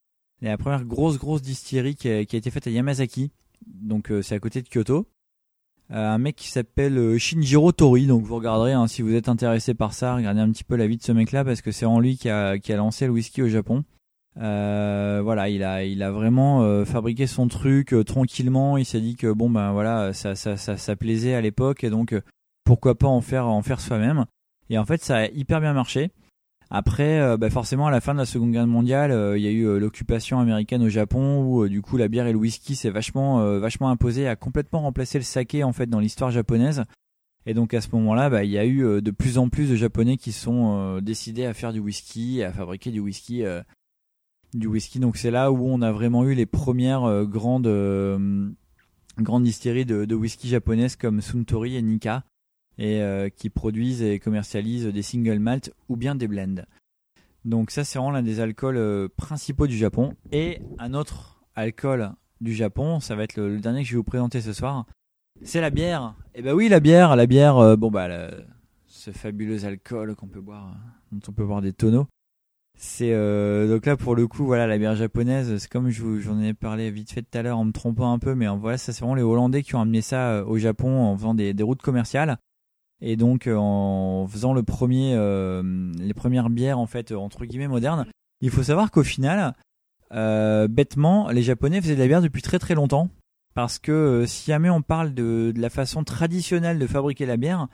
La première grosse grosse distillerie qui a, été faite à Yamazaki, donc euh, c'est à côté de Kyoto. Euh, un mec qui s'appelle Shinjiro Tori, donc vous regarderez hein, si vous êtes intéressé par ça, regardez un petit peu la vie de ce mec-là parce que c'est en lui qui a lancé le whisky au Japon. Euh, voilà, il a, il a vraiment euh, fabriqué son truc euh, tranquillement. Il s'est dit que bon ben voilà, ça, ça, ça, ça plaisait à l'époque et donc euh, pourquoi pas en faire, en faire soi-même. Et en fait, ça a hyper bien marché. Après, euh, bah, forcément, à la fin de la Seconde Guerre mondiale, euh, il y a eu l'occupation américaine au Japon, où du coup la bière et le whisky s'est vachement, vachement imposé, a complètement remplacé le saké en fait dans l'histoire japonaise. Et donc à ce moment-là, bah, il y a eu de plus en plus de Japonais qui sont euh, décidés à faire du whisky, à fabriquer du whisky, euh, du whisky. Donc c'est là où on a vraiment eu les premières euh, grandes, euh, grandes distilleries de, whisky japonaises comme Suntory et Nikka et euh, qui produisent et commercialisent des single malt ou bien des blends. Donc ça c'est vraiment l'un des alcools principaux du Japon. Et un autre alcool du Japon. Ça va être le, dernier que je vais vous présenter ce soir. C'est la bière. Et ben oui, la bière, la bière. bon bah, le- ce fabuleux alcool qu'on peut boire, euh, dont on peut boire des tonneaux. C'est euh, donc là pour le coup, voilà, la bière japonaise. C'est comme j'en ai parlé vite fait tout à l'heure en me trompant un peu, mais voilà, ça c'est vraiment les Hollandais qui ont amené ça euh, au Japon en faisant des, des routes commerciales. Et donc euh, en faisant le premier, euh, les premières bières en fait euh, entre guillemets modernes. Il faut savoir qu'au final, euh, bêtement, les Japonais faisaient de la bière depuis très très longtemps. Parce que si jamais on parle de, de la façon traditionnelle de fabriquer la bière,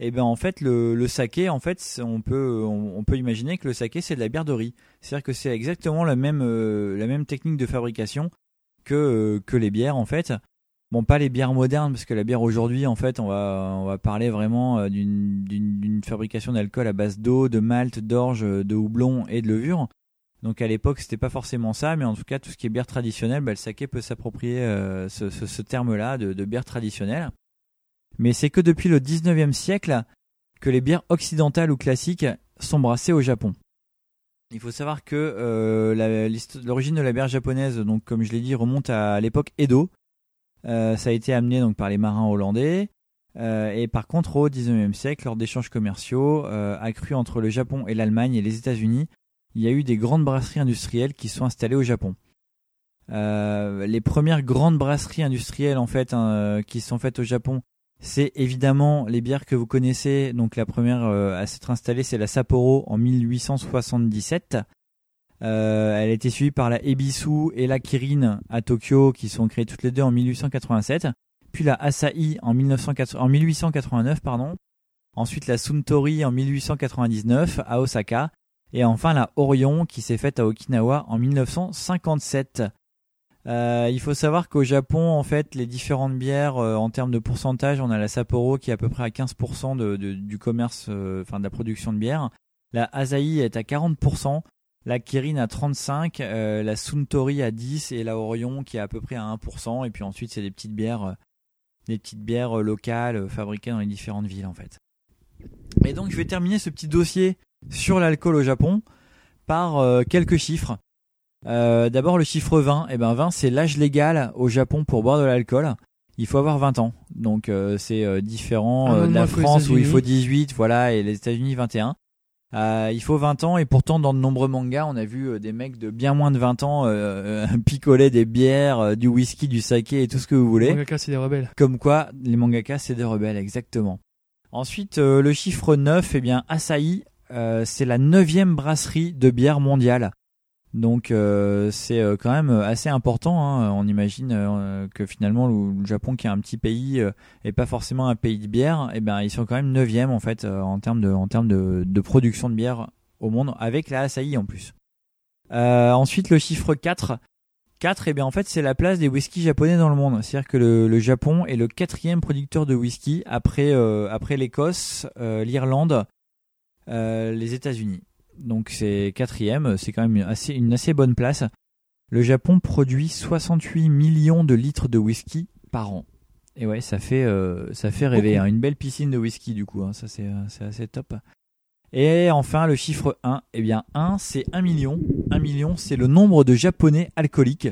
et ben en fait le, le saké, en fait, on peut on, peut imaginer que le saké c'est de la bière de riz. C'est-à-dire que c'est exactement la même euh, la même technique de fabrication que euh, que les bières en fait. Bon, pas les bières modernes, parce que la bière aujourd'hui, en fait, on va, on va parler vraiment euh, d'une, d'une, fabrication d'alcool à base d'eau, de malt, d'orge, de houblon et de levure. Donc à l'époque, c'était pas forcément ça, mais en tout cas, tout ce qui est bière traditionnelle, bah, le saké peut s'approprier ce, ce, ce terme-là de, de bière traditionnelle. Mais c'est que depuis le 19e siècle que les bières occidentales ou classiques sont brassées au Japon. Il faut savoir que euh, l'origine de la bière japonaise, donc comme je l'ai dit, remonte à l'époque Edo. Euh, ça a été amené donc par les marins hollandais. Euh, et par contre, au 19e siècle, lors d'échanges commerciaux accrus entre le Japon et l'Allemagne et les États-Unis, il y a eu des grandes brasseries industrielles qui sont installées au Japon. Les premières grandes brasseries industrielles en fait hein, qui sont faites au Japon, c'est évidemment les bières que vous connaissez. Donc la première euh, à s'être installée, c'est la Sapporo en 1877. Euh, elle a été suivie par la Ebisu et la Kirin à Tokyo, qui sont créées toutes les deux en 1887. Puis la Asahi en, 1980 en 1889, pardon. Ensuite la Suntory en 1899 à Osaka. Et enfin la Orion qui s'est faite à Okinawa en 1957. Euh, il faut savoir qu'au Japon, en fait, les différentes bières, euh, en termes de pourcentage, on a la Sapporo qui est à peu près à 15% de, du commerce, euh, enfin de la production de bière. La Asahi est à 40%, la Kirin à 35%, euh, la Suntory à 10% et la Orion qui est à peu près à 1%. Et puis ensuite, c'est des petites bières, des petites bières locales fabriquées dans les différentes villes, en fait. Et donc, je vais terminer ce petit dossier sur l'alcool au Japon par quelques chiffres. Euh, D'abord le chiffre 20, et ben 20 c'est l'âge légal au Japon pour boire de l'alcool. Il faut avoir 20 ans, donc euh, c'est euh, différent Un euh, de la France où il faut 18, voilà, et les États-Unis 21. Euh, il faut 20 ans et pourtant dans de nombreux mangas on a vu euh, des mecs de bien moins de 20 ans picoler des bières, du whisky, du saké et tout ce que vous voulez. Mangaka, c'est des rebelles. Comme quoi, les mangakas, c'est des rebelles, exactement. Ensuite, euh, le chiffre 9, eh bien, Asahi, euh, c'est la neuvième brasserie de bière mondiale. Donc, euh, c'est euh, quand même assez important. hein. On imagine euh, que finalement, le, Japon, qui est un petit pays, euh, et pas forcément un pays de bière, eh ben, ils sont quand même neuvième en fait euh, en termes de, en termes de, production de bière au monde, avec la Asahi en plus. Euh, ensuite, le chiffre 4, 4, eh bien en fait c'est la place des whiskies japonais dans le monde. C'est-à-dire que le, le Japon est le quatrième producteur de whisky après, euh, après l'Écosse, euh, l'Irlande, euh, les États-Unis. Donc c'est quatrième, c'est quand même une assez, une assez bonne place. Le Japon produit 68 millions de litres de whisky par an. Et ouais, ça fait, euh, ça fait rêver. Hein. Une belle piscine de whisky du coup, hein. ça c'est euh, c'est assez top. Et enfin, le chiffre 1, eh bien 1, c'est 1 million. 1 million, c'est le nombre de Japonais alcooliques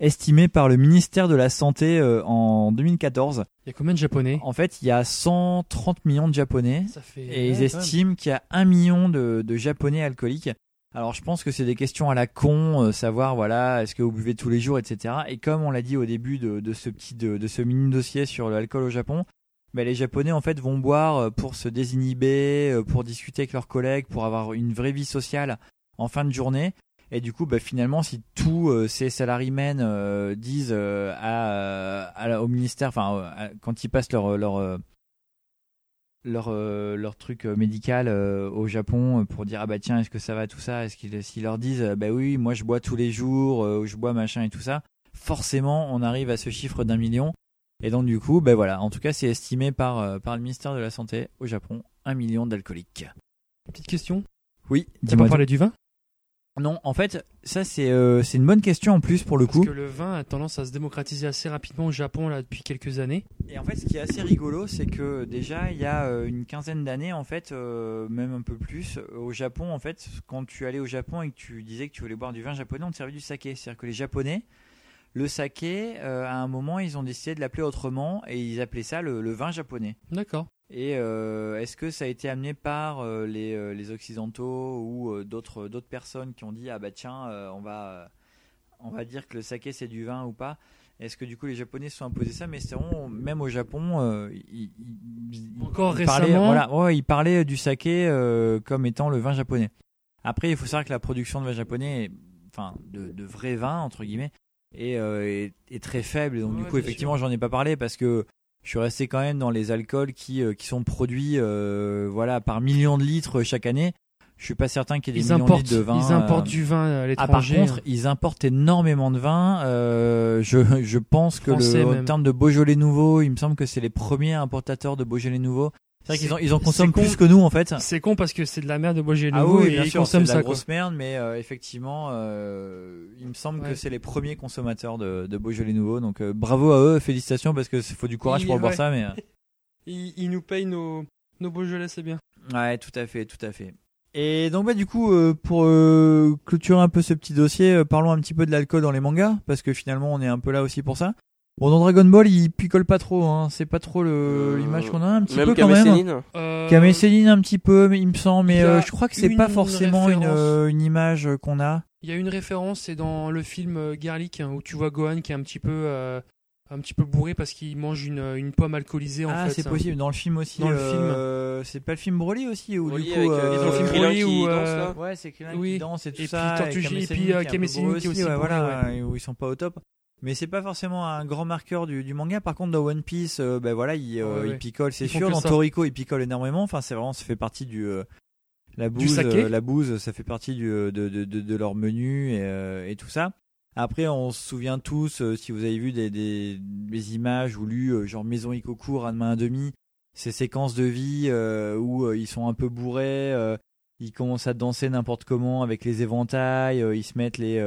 estimé par le ministère de la Santé euh, en 2014. Il y a combien de japonais? En fait, il y a 130 millions de Japonais Ça fait. et ils ouais, estiment qu'il y a 1 million de, de Japonais alcooliques. Alors je pense que c'est des questions à la con, euh, savoir voilà, est-ce que vous buvez tous les jours, etc. Et comme on l'a dit au début de, de ce petit de, de ce mini dossier sur l'alcool au Japon, bah, les Japonais en fait vont boire euh, pour se désinhiber, pour discuter avec leurs collègues, pour avoir une vraie vie sociale en fin de journée. Et du coup, bah, finalement, si tous euh, ces salarymen euh, disent euh, à, à la- au ministère, enfin, euh, quand ils passent leur leur euh, leur, euh, leur truc euh, médical euh, au Japon euh, pour dire ah bah tiens est-ce que ça va tout ça? Est-ce qu'ils s'ils leur disent euh, bah oui moi je bois tous les jours euh, je bois machin et tout ça. Forcément on arrive à ce chiffre d'un million. Et donc du coup bah voilà. En tout cas c'est estimé par euh, par le ministère de la santé au Japon un million d'alcooliques. Petite question. oui dis-moi pas parlé du vin? Non en fait ça c'est euh, c'est une bonne question en plus pour le Parce coup que le vin a tendance à se démocratiser assez rapidement au Japon là depuis quelques années. Et en fait, ce qui est assez rigolo, c'est que déjà, il y a euh, une quinzaine d'années, en fait, euh, même un peu plus, au Japon, en fait, quand tu allais au Japon et que tu disais que tu voulais boire du vin japonais, on te servait du saké. C'est-à-dire que les Japonais le saké, à un moment, ils ont décidé de l'appeler autrement et ils appelaient ça le, le vin japonais. D'accord. Et euh, est-ce que ça a été amené par euh, les, euh, les occidentaux ou d'autres d'autres personnes qui ont dit ah bah tiens on va on va dire que le saké c'est du vin ou pas? Est-ce que du coup les japonais se sont imposés ça? Mais c'est même au Japon ils, Encore ils parlaient, récemment. voilà, ouais, ils parlaient du saké comme étant le vin japonais. Après il faut savoir que la production de vin japonais, enfin de, de vrai vin entre guillemets, est, est, est très faible. Donc du coup effectivement j'en ai pas parlé parce que je suis resté quand même dans les alcools qui, euh, qui sont produits euh, voilà, par millions de litres chaque année. Je suis pas certain qu'il y ait des Ils millions importent, de litres de vin. ils importent euh, du vin à ah, par l'étranger. contre, ils importent énormément de vin. Euh, je, je pense que Français le, en termes de Beaujolais nouveau, il me semble que c'est les premiers importateurs de Beaujolais nouveau. C'est vrai qu'ils en, ils en consomment con. plus que nous en fait. c'est con parce que c'est de la merde de Beaujolais Ah nouveau oui, et bien ils sûr, c'est consomment de la ça. quoi. grosse merde, mais euh, effectivement, euh, il me semble Ouais. que c'est les premiers consommateurs de, de Beaujolais nouveau. Donc euh, bravo à eux, félicitations parce que faut du courage Il- pour boire ouais. ça, mais. euh, Ils, ils nous payent nos, nos Beaujolais, c'est bien. Ouais, tout à fait, tout à fait. Et donc bah du coup euh, pour euh, clôturer un peu ce petit dossier, euh, parlons un petit peu de l'alcool dans les mangas parce que finalement on est un peu là aussi pour ça. Bon dans Dragon Ball il picole pas trop, hein. c'est pas trop le- Euh, l'image qu'on a un petit Même peu quand même. Céline. Euh, Céline un petit peu, mais il me semble, mais euh, je crois que c'est pas forcément une, euh, une image qu'on a. Il y a une référence, c'est dans le film euh, Garlic, hein, où tu vois Gohan qui est un petit peu, euh, un petit peu bourré parce qu'il mange une, une pomme alcoolisée en ah fait. c'est hein. possible dans le film aussi. Dans le euh, c'est pas le film Broly aussi ou Broly du coup avec, euh, les dans le film Broly qui où, danse, euh, là. Ouais, c'est Krillin Oui. qui danse et tout Et ça. puis Tortue Kame G, et puis, euh, qui qui aussi ouais, bourré, voilà, et où ils sont pas au top. Mais c'est pas forcément un grand marqueur du, du manga. Par contre, dans One Piece, euh, ben voilà, il, euh, Ouais, il ouais. picole, c'est sûr. Dans ça. Toriko, il picole énormément. Enfin, c'est vraiment, ça fait partie du euh, la bouse. euh, la bouse, ça fait partie du, de, de, de, de leur menu et, et tout ça. Après, on se souvient tous, si vous avez vu des, des, des images ou lu, genre Maison Ikoku, Ranma 1,5, ces séquences de vie où ils sont un peu bourrés, ils commencent à danser n'importe comment avec les éventails, ils se mettent les,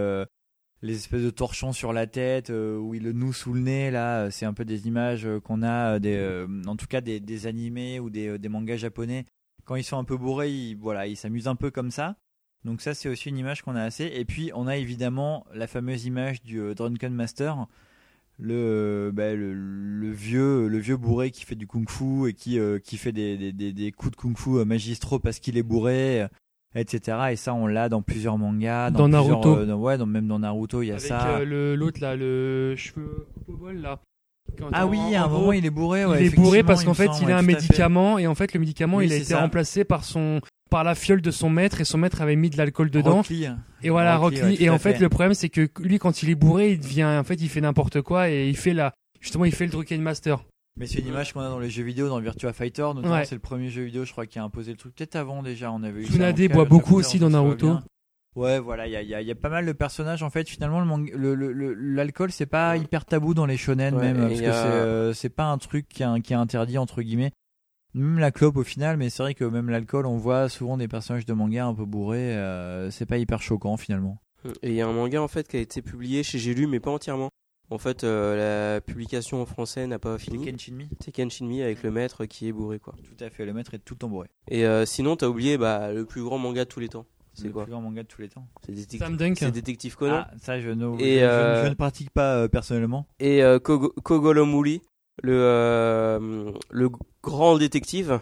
les espèces de torchons sur la tête, euh, où ils le nouent sous le nez, là, euh, c'est un peu des images euh, qu'on a, euh, des, en tout cas des, des animés ou des, mangas japonais. Quand ils sont un peu bourrés, ils, voilà, ils s'amusent un peu comme ça. Donc ça, c'est aussi une image qu'on a assez. Et puis, on a évidemment la fameuse image du Drunken Master, le, bah, le, vieux, le vieux bourré qui fait du kung-fu et qui, fait des, des, coups de kung-fu euh, magistraux parce qu'il est bourré, etc. Et ça, on l'a dans plusieurs mangas. Dans Naruto. euh, dans- ouais, dans- même dans Naruto, il y a Avec ça. euh, le- l'autre là, le cheveu coupe au bol là. Quand Ah oui, à un gros, moment, il est bourré. ouais, il est bourré parce qu'en fait il ouais, a un fait. médicament et en fait le médicament Oui, il a été ça. remplacé par son par la fiole de son maître et son maître avait mis de l'alcool dedans et voilà Rock Rock Lee, Lee. ouais, tout et en fait, fait. le problème c'est que lui quand il est bourré il devient en fait il fait n'importe quoi et il fait la justement il fait le Drunken Master Mais c'est une image qu'on a dans les jeux vidéo, dans Virtua Fighter, notamment Ouais. c'est le premier jeu vidéo, je crois, qui a imposé le truc. Peut-être avant déjà, on avait eu. ça. Tsunade boit beaucoup aussi dans Naruto. Ouais, voilà, il y a, il y a- il y a pas mal de personnages en fait. Finalement, le mang- le- le- le- l'alcool, c'est pas hyper tabou dans les shonen Ouais, même, parce que c'est euh, c'est pas un truc qui est, qui est interdit entre guillemets. Même la clope au final, mais c'est vrai que même l'alcool, on voit souvent des personnages de manga un peu bourrés. euh, c'est pas hyper choquant finalement. Et il y a un manga en fait qui a été publié chez J'ai lu, mais pas entièrement. En fait, euh, la publication en français n'a pas fini. Kenshinmi. C'est Kenshinmi avec le maître qui est bourré quoi. Tout à fait, le maître est tout le temps bourré. Et euh, sinon, t'as oublié bah, le plus grand manga de tous les temps. C'est le quoi plus grand manga de tous les temps. C'est c'est Détective Conan. Ah, ça, je ne, Et, je- je- euh, je ne pratique pas euh, personnellement. Et euh, Kogo- Kogolomuli, le, euh, le grand détective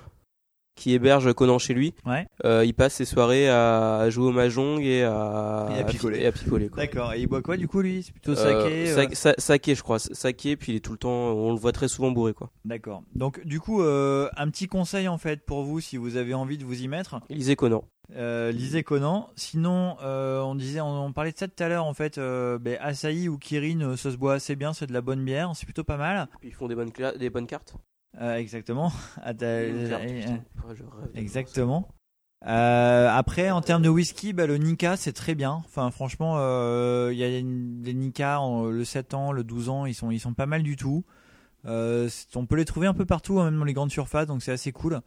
qui héberge Conan chez lui. Ouais. Euh, il passe ses soirées à jouer au mahjong et à, Et à picoler. À. D'accord. Et il boit quoi du coup lui? C'est plutôt Euh, saké. euh, sa- saké, je crois. Saké, puis il est tout le temps. On le voit très souvent bourré quoi. D'accord. Donc du coup, euh, un petit conseil en fait pour vous si vous avez envie de vous y mettre. Lisez Conan. Euh, lisez Conan. Sinon, euh, on disait, on, on parlait de ça tout à l'heure en fait. Euh, ben, Asahi ou Kirin, euh, ça se boit assez bien, c'est de la bonne bière, c'est plutôt pas mal. Ils font des bonnes, des bonnes cartes. Euh, exactement. Ah, euh, putain. Rêve de Exactement. Euh, après, en termes de whisky, bah, le Nika c'est très bien. Enfin, franchement, euh, il y a une- des Nika, en- le 7 ans, le 12 ans, ils sont, ils sont pas mal du tout. Euh, on peut les trouver un peu partout, hein, même dans les grandes surfaces, donc c'est assez cool.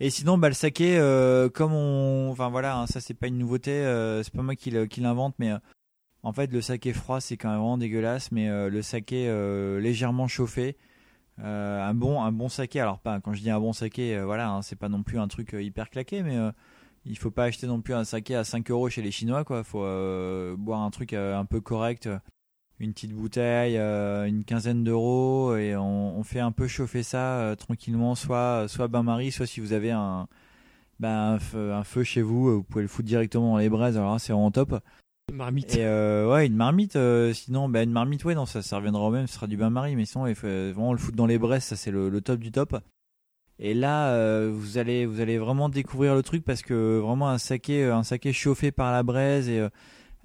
Et sinon, bah, le saké, euh, comme on, enfin voilà, hein, ça c'est pas une nouveauté, euh, c'est pas moi qui qui l'invente, mais euh, en fait le saké froid c'est quand même vraiment dégueulasse, mais euh, le saké euh, légèrement chauffé, euh, un bon un saké. Alors pas quand je dis un bon saké, euh, voilà, hein, c'est pas non plus un truc euh, hyper claqué, mais il faut pas acheter non plus un saké à 5 euros chez les Chinois, quoi. Faut boire un truc un peu correct, une petite bouteille, une quinzaine d'euros, et on, fait un peu chauffer ça tranquillement, soit soit bain-marie, soit si vous avez un, ben, un, feu, un feu chez vous, vous pouvez le foutre directement dans les braises, alors c'est vraiment top. Marmite. Et euh, ouais, une marmite, euh, sinon, ben, une marmite, ouais, non, ça, ça reviendra au même, ce sera du bain-marie, mais sinon, il faut euh, vraiment le foutre dans les braises, ça c'est le, top du top. Et là, vous allez, vous allez vraiment découvrir le truc parce que vraiment un saké, un saké chauffé par la braise et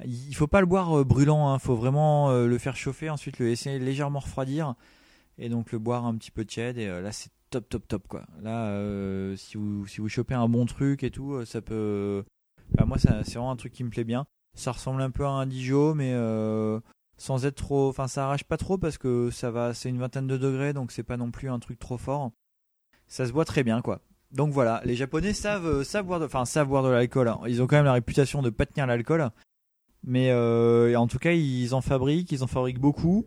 il faut pas le boire brûlant, hein, faut vraiment le faire chauffer, ensuite le laisser légèrement refroidir et donc le boire un petit peu tiède et là c'est top top top quoi. Là, si vous si chopez un bon truc et tout, ça peut. bah, moi, c'est vraiment un truc qui me plaît bien. Ça ressemble un peu à un Dijon, mais euh, sans être trop. Enfin, ça arrache pas trop parce que ça va. C'est une vingtaine de degrés, donc c'est pas non plus un truc trop fort. Ça se boit très bien, quoi. Donc voilà, les Japonais savent, euh, savent boire de, enfin savent boire de l'alcool. hein. Ils ont quand même la réputation de pas tenir l'alcool, mais euh, en tout cas ils en fabriquent, ils en fabriquent beaucoup,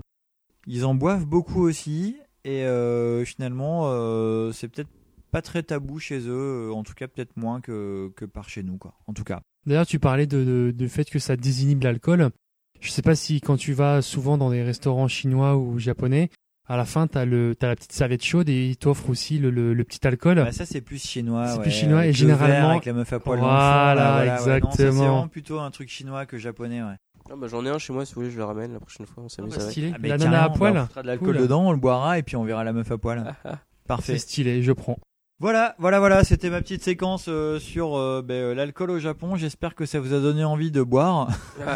ils en boivent beaucoup aussi, et euh, finalement c'est peut-être pas très tabou chez eux, en tout cas peut-être moins que, que par chez nous, quoi. En tout cas. D'ailleurs, tu parlais de, fait que ça désinhibe l'alcool. Je sais pas si quand tu vas souvent dans des restaurants chinois ou japonais, à la fin, t'as le, t'as la petite serviette chaude et ils t'offrent aussi le, le, le petit alcool. Bah, ça c'est plus chinois. C'est ouais, plus chinois, avec et généralement- avec la meuf à poil Voilà, ouais. Ça, c'est exactement. vraiment plutôt un truc chinois que japonais, ouais. Ah bah, J'en ai un chez moi, si vous voulez, je le ramène la prochaine fois, on s'amuse Ah bah, avec. Ah, mais la nana à carrément, poil. bah, on fera de l'alcool Cool. dedans, on le boira et puis on verra la meuf à poil. Parfait. C'est stylé, je prends. Voilà, voilà, voilà, c'était ma petite séquence euh, sur euh, ben, euh, l'alcool au Japon. J'espère que ça vous a donné envie de boire. Moi,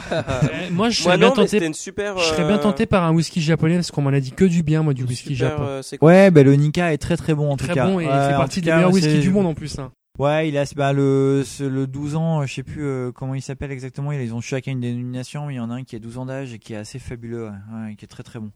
je Moi serais bien non, mais tenté. c'était une super. Je serais bien euh, tenté par un whisky japonais parce qu'on m'en a dit que du bien, moi, du whisky super, japonais. euh, Ouais, ben le Nika est très très bon en Très tout cas. bon et il Ouais, fait en partie tout des cas, meilleurs c'est- whiskies du monde en plus. hein. Ouais, il a bah, le ce- le 12 ans, euh, je sais plus euh, comment il s'appelle exactement. Ils ont chacun une dénomination, mais il y en a un qui a 12 ans d'âge et qui est assez fabuleux, ouais, ouais, qui est très très bon.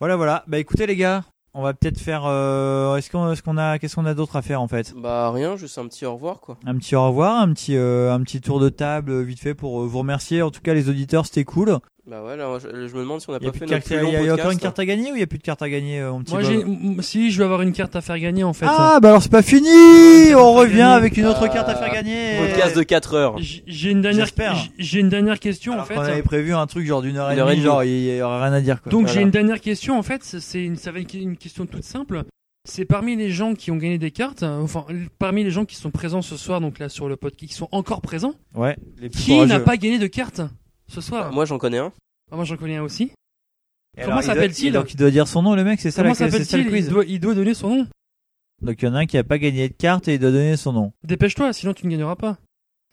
Voilà, voilà. Bah écoutez les gars, on va peut-être faire. euh, est-ce qu'on, est-ce qu'on a, qu'est-ce qu'on a d'autre à faire en fait? Bah rien, juste un petit au revoir quoi. Un petit au revoir, un petit euh, un petit tour de table euh, vite fait pour euh, vous remercier. En tout cas, les auditeurs, c'était cool. Bah ouais, là, je, je me demande si on n'a pas plus fait de notre carte- plus il y a- long il y a encore une carte à gagner ou il y a plus de carte à gagner, euh, mon petit Moi, j'ai, m- si je vais avoir une carte à faire gagner en fait. Ah bah alors c'est pas fini. On revient gagner. avec une autre Ah, carte à faire gagner. Podcast de 4 heures. J- J'ai une dernière, j'ai une dernière question Alors en fait. qu'on avait prévu un truc genre d'une heure et Une heure et demie, genre il y aurait rien à dire quoi. Donc Voilà. j'ai une dernière question en fait, c'est- c'est une, ça va être une question toute simple. C'est parmi les gens qui ont gagné des cartes, enfin parmi les gens qui sont présents ce soir, donc là sur le podcast, qui sont encore présents, Ouais. Les plus qui n'a pas gagné de carte ce soir Moi j'en connais un. Ah, Moi j'en connais un aussi. Et Comment alors, il doit- s'appelle-t-il Donc il doit dire son nom le mec, c'est ça Comment la- c'est ça le s'appelle-t-il quiz. il doit, il doit donner son nom. Donc il y en a un qui a pas gagné de carte et il doit donner son nom. Dépêche-toi, sinon tu ne gagneras pas.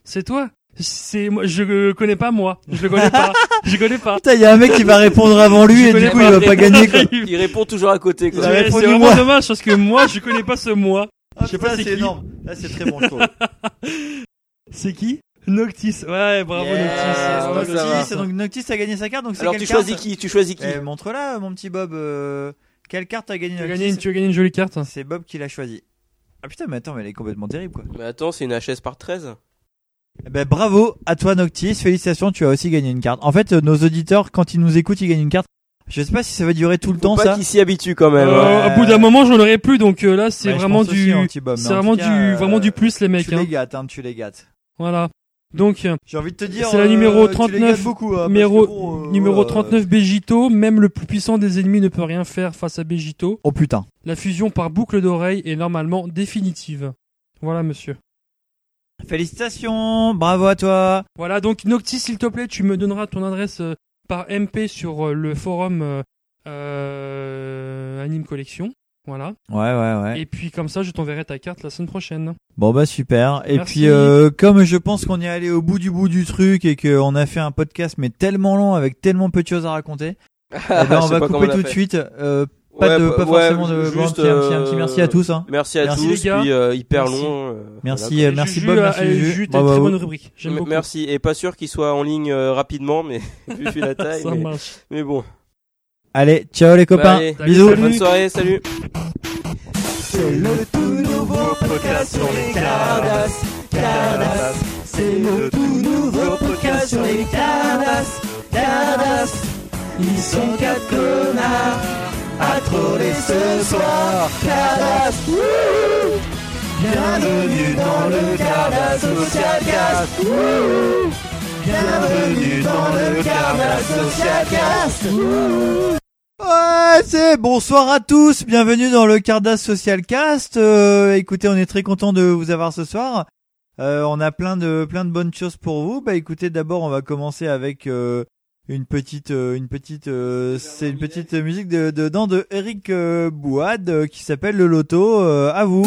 C'est toi. C'est moi, je le connais pas moi. Je le connais pas. je connais pas. Putain, il y a un mec qui va répondre avant lui Je et connais du coup pas. il va pas gagner quoi. Il répond toujours à côté quoi. C'est répondu c'est vraiment moi. dommage parce que moi je connais pas ce moi. Ah, Je sais pas putain, c'est c'est qui. énorme. Là c'est très bon je trouve. C'est qui? Noctis. Ouais, bravo Noctis. ouais, ça va. Noctis, donc Noctis a gagné sa carte donc c'est Alors quelle tu carte choisis qui Tu choisis qui Eh, Montre-la mon petit Bob. euh, Quelle carte a gagné Tu as Noctis gagné, une, tu as gagné une jolie carte. C'est Bob qui l'a choisi. Ah putain mais attends mais elle est complètement terrible quoi. Mais attends, c'est une HS par 13. Eh ben bravo à toi Noctis, félicitations, tu as aussi gagné une carte. En fait, euh, nos auditeurs, quand ils nous écoutent, ils gagnent une carte. Je sais pas si ça va durer tout le temps pas ça. qu'il s'y habitue quand même. Euh, hein. Au bout d'un moment, j'en aurais plus, donc euh, là, c'est je vraiment pense aussi, du, hein, petit Bob, mais c'est en vraiment cas, du, euh, vraiment du plus les mecs. Tu Hein. les gâtes, hein, tu les gâtes. Voilà. Donc euh, J'ai envie de te dire. C'est la euh, numéro tu les 39, gâtes beaucoup, hein, numéro, que bon, euh, numéro euh, 39 Begito, même le plus puissant des ennemis ne peut rien faire face à Begito. Oh putain. La fusion par boucle d'oreille est normalement définitive. Voilà, monsieur. Félicitations, bravo à toi. Voilà, donc Noctis, s'il te plaît, tu me donneras ton adresse euh, par MP sur euh, le forum euh, euh, Anime Collection. Voilà. Ouais, ouais, ouais. Et puis comme ça, je t'enverrai ta carte la semaine prochaine. Bon bah super. Et Merci. puis euh, comme je pense qu'on est allé au bout du bout du truc et qu'on a fait un podcast mais tellement long avec tellement peu de choses à raconter, eh ben, on va couper on tout de suite. Euh, pas Ouais, de, bah, pas ouais, forcément de. juste, bon, un, petit, un petit- un petit euh, merci à tous. Hein. Merci à Merci, tous, les gars. puis euh, hyper Merci. long. euh, Merci, voilà, euh, merci Juju Bob, merci euh, Juju. T'as une très vous. bonne rubrique. J'aime beaucoup. Merci, et pas sûr qu'il soit en ligne euh, rapidement, mais vu vu la taille. Ça mais, marche. mais bon. Allez, ciao les Bah, copains. allez, Bisous. salut. Bonne soirée, salut. C'est le tout nouveau podcast sur les Cardass. Cardass. C'est le tout nouveau podcast sur les Cardass. Cardass. Ils sont quatre connards à troller ce soir. Cardass. Wouhou. Bienvenue dans le Cardass Social Cast. Wouhou. Bienvenue dans le Cardas Social Cast. Ouais, c'est bonsoir à tous, bienvenue dans le Cardas Social Cast. Euh, écoutez, on est très content de vous avoir ce soir. Euh, on a plein de plein de bonnes choses pour vous. Bah écoutez, d'abord on va commencer avec euh, une petite une petite c'est une petite musique de dedans de Eric Bouad qui s'appelle le Loto. À vous.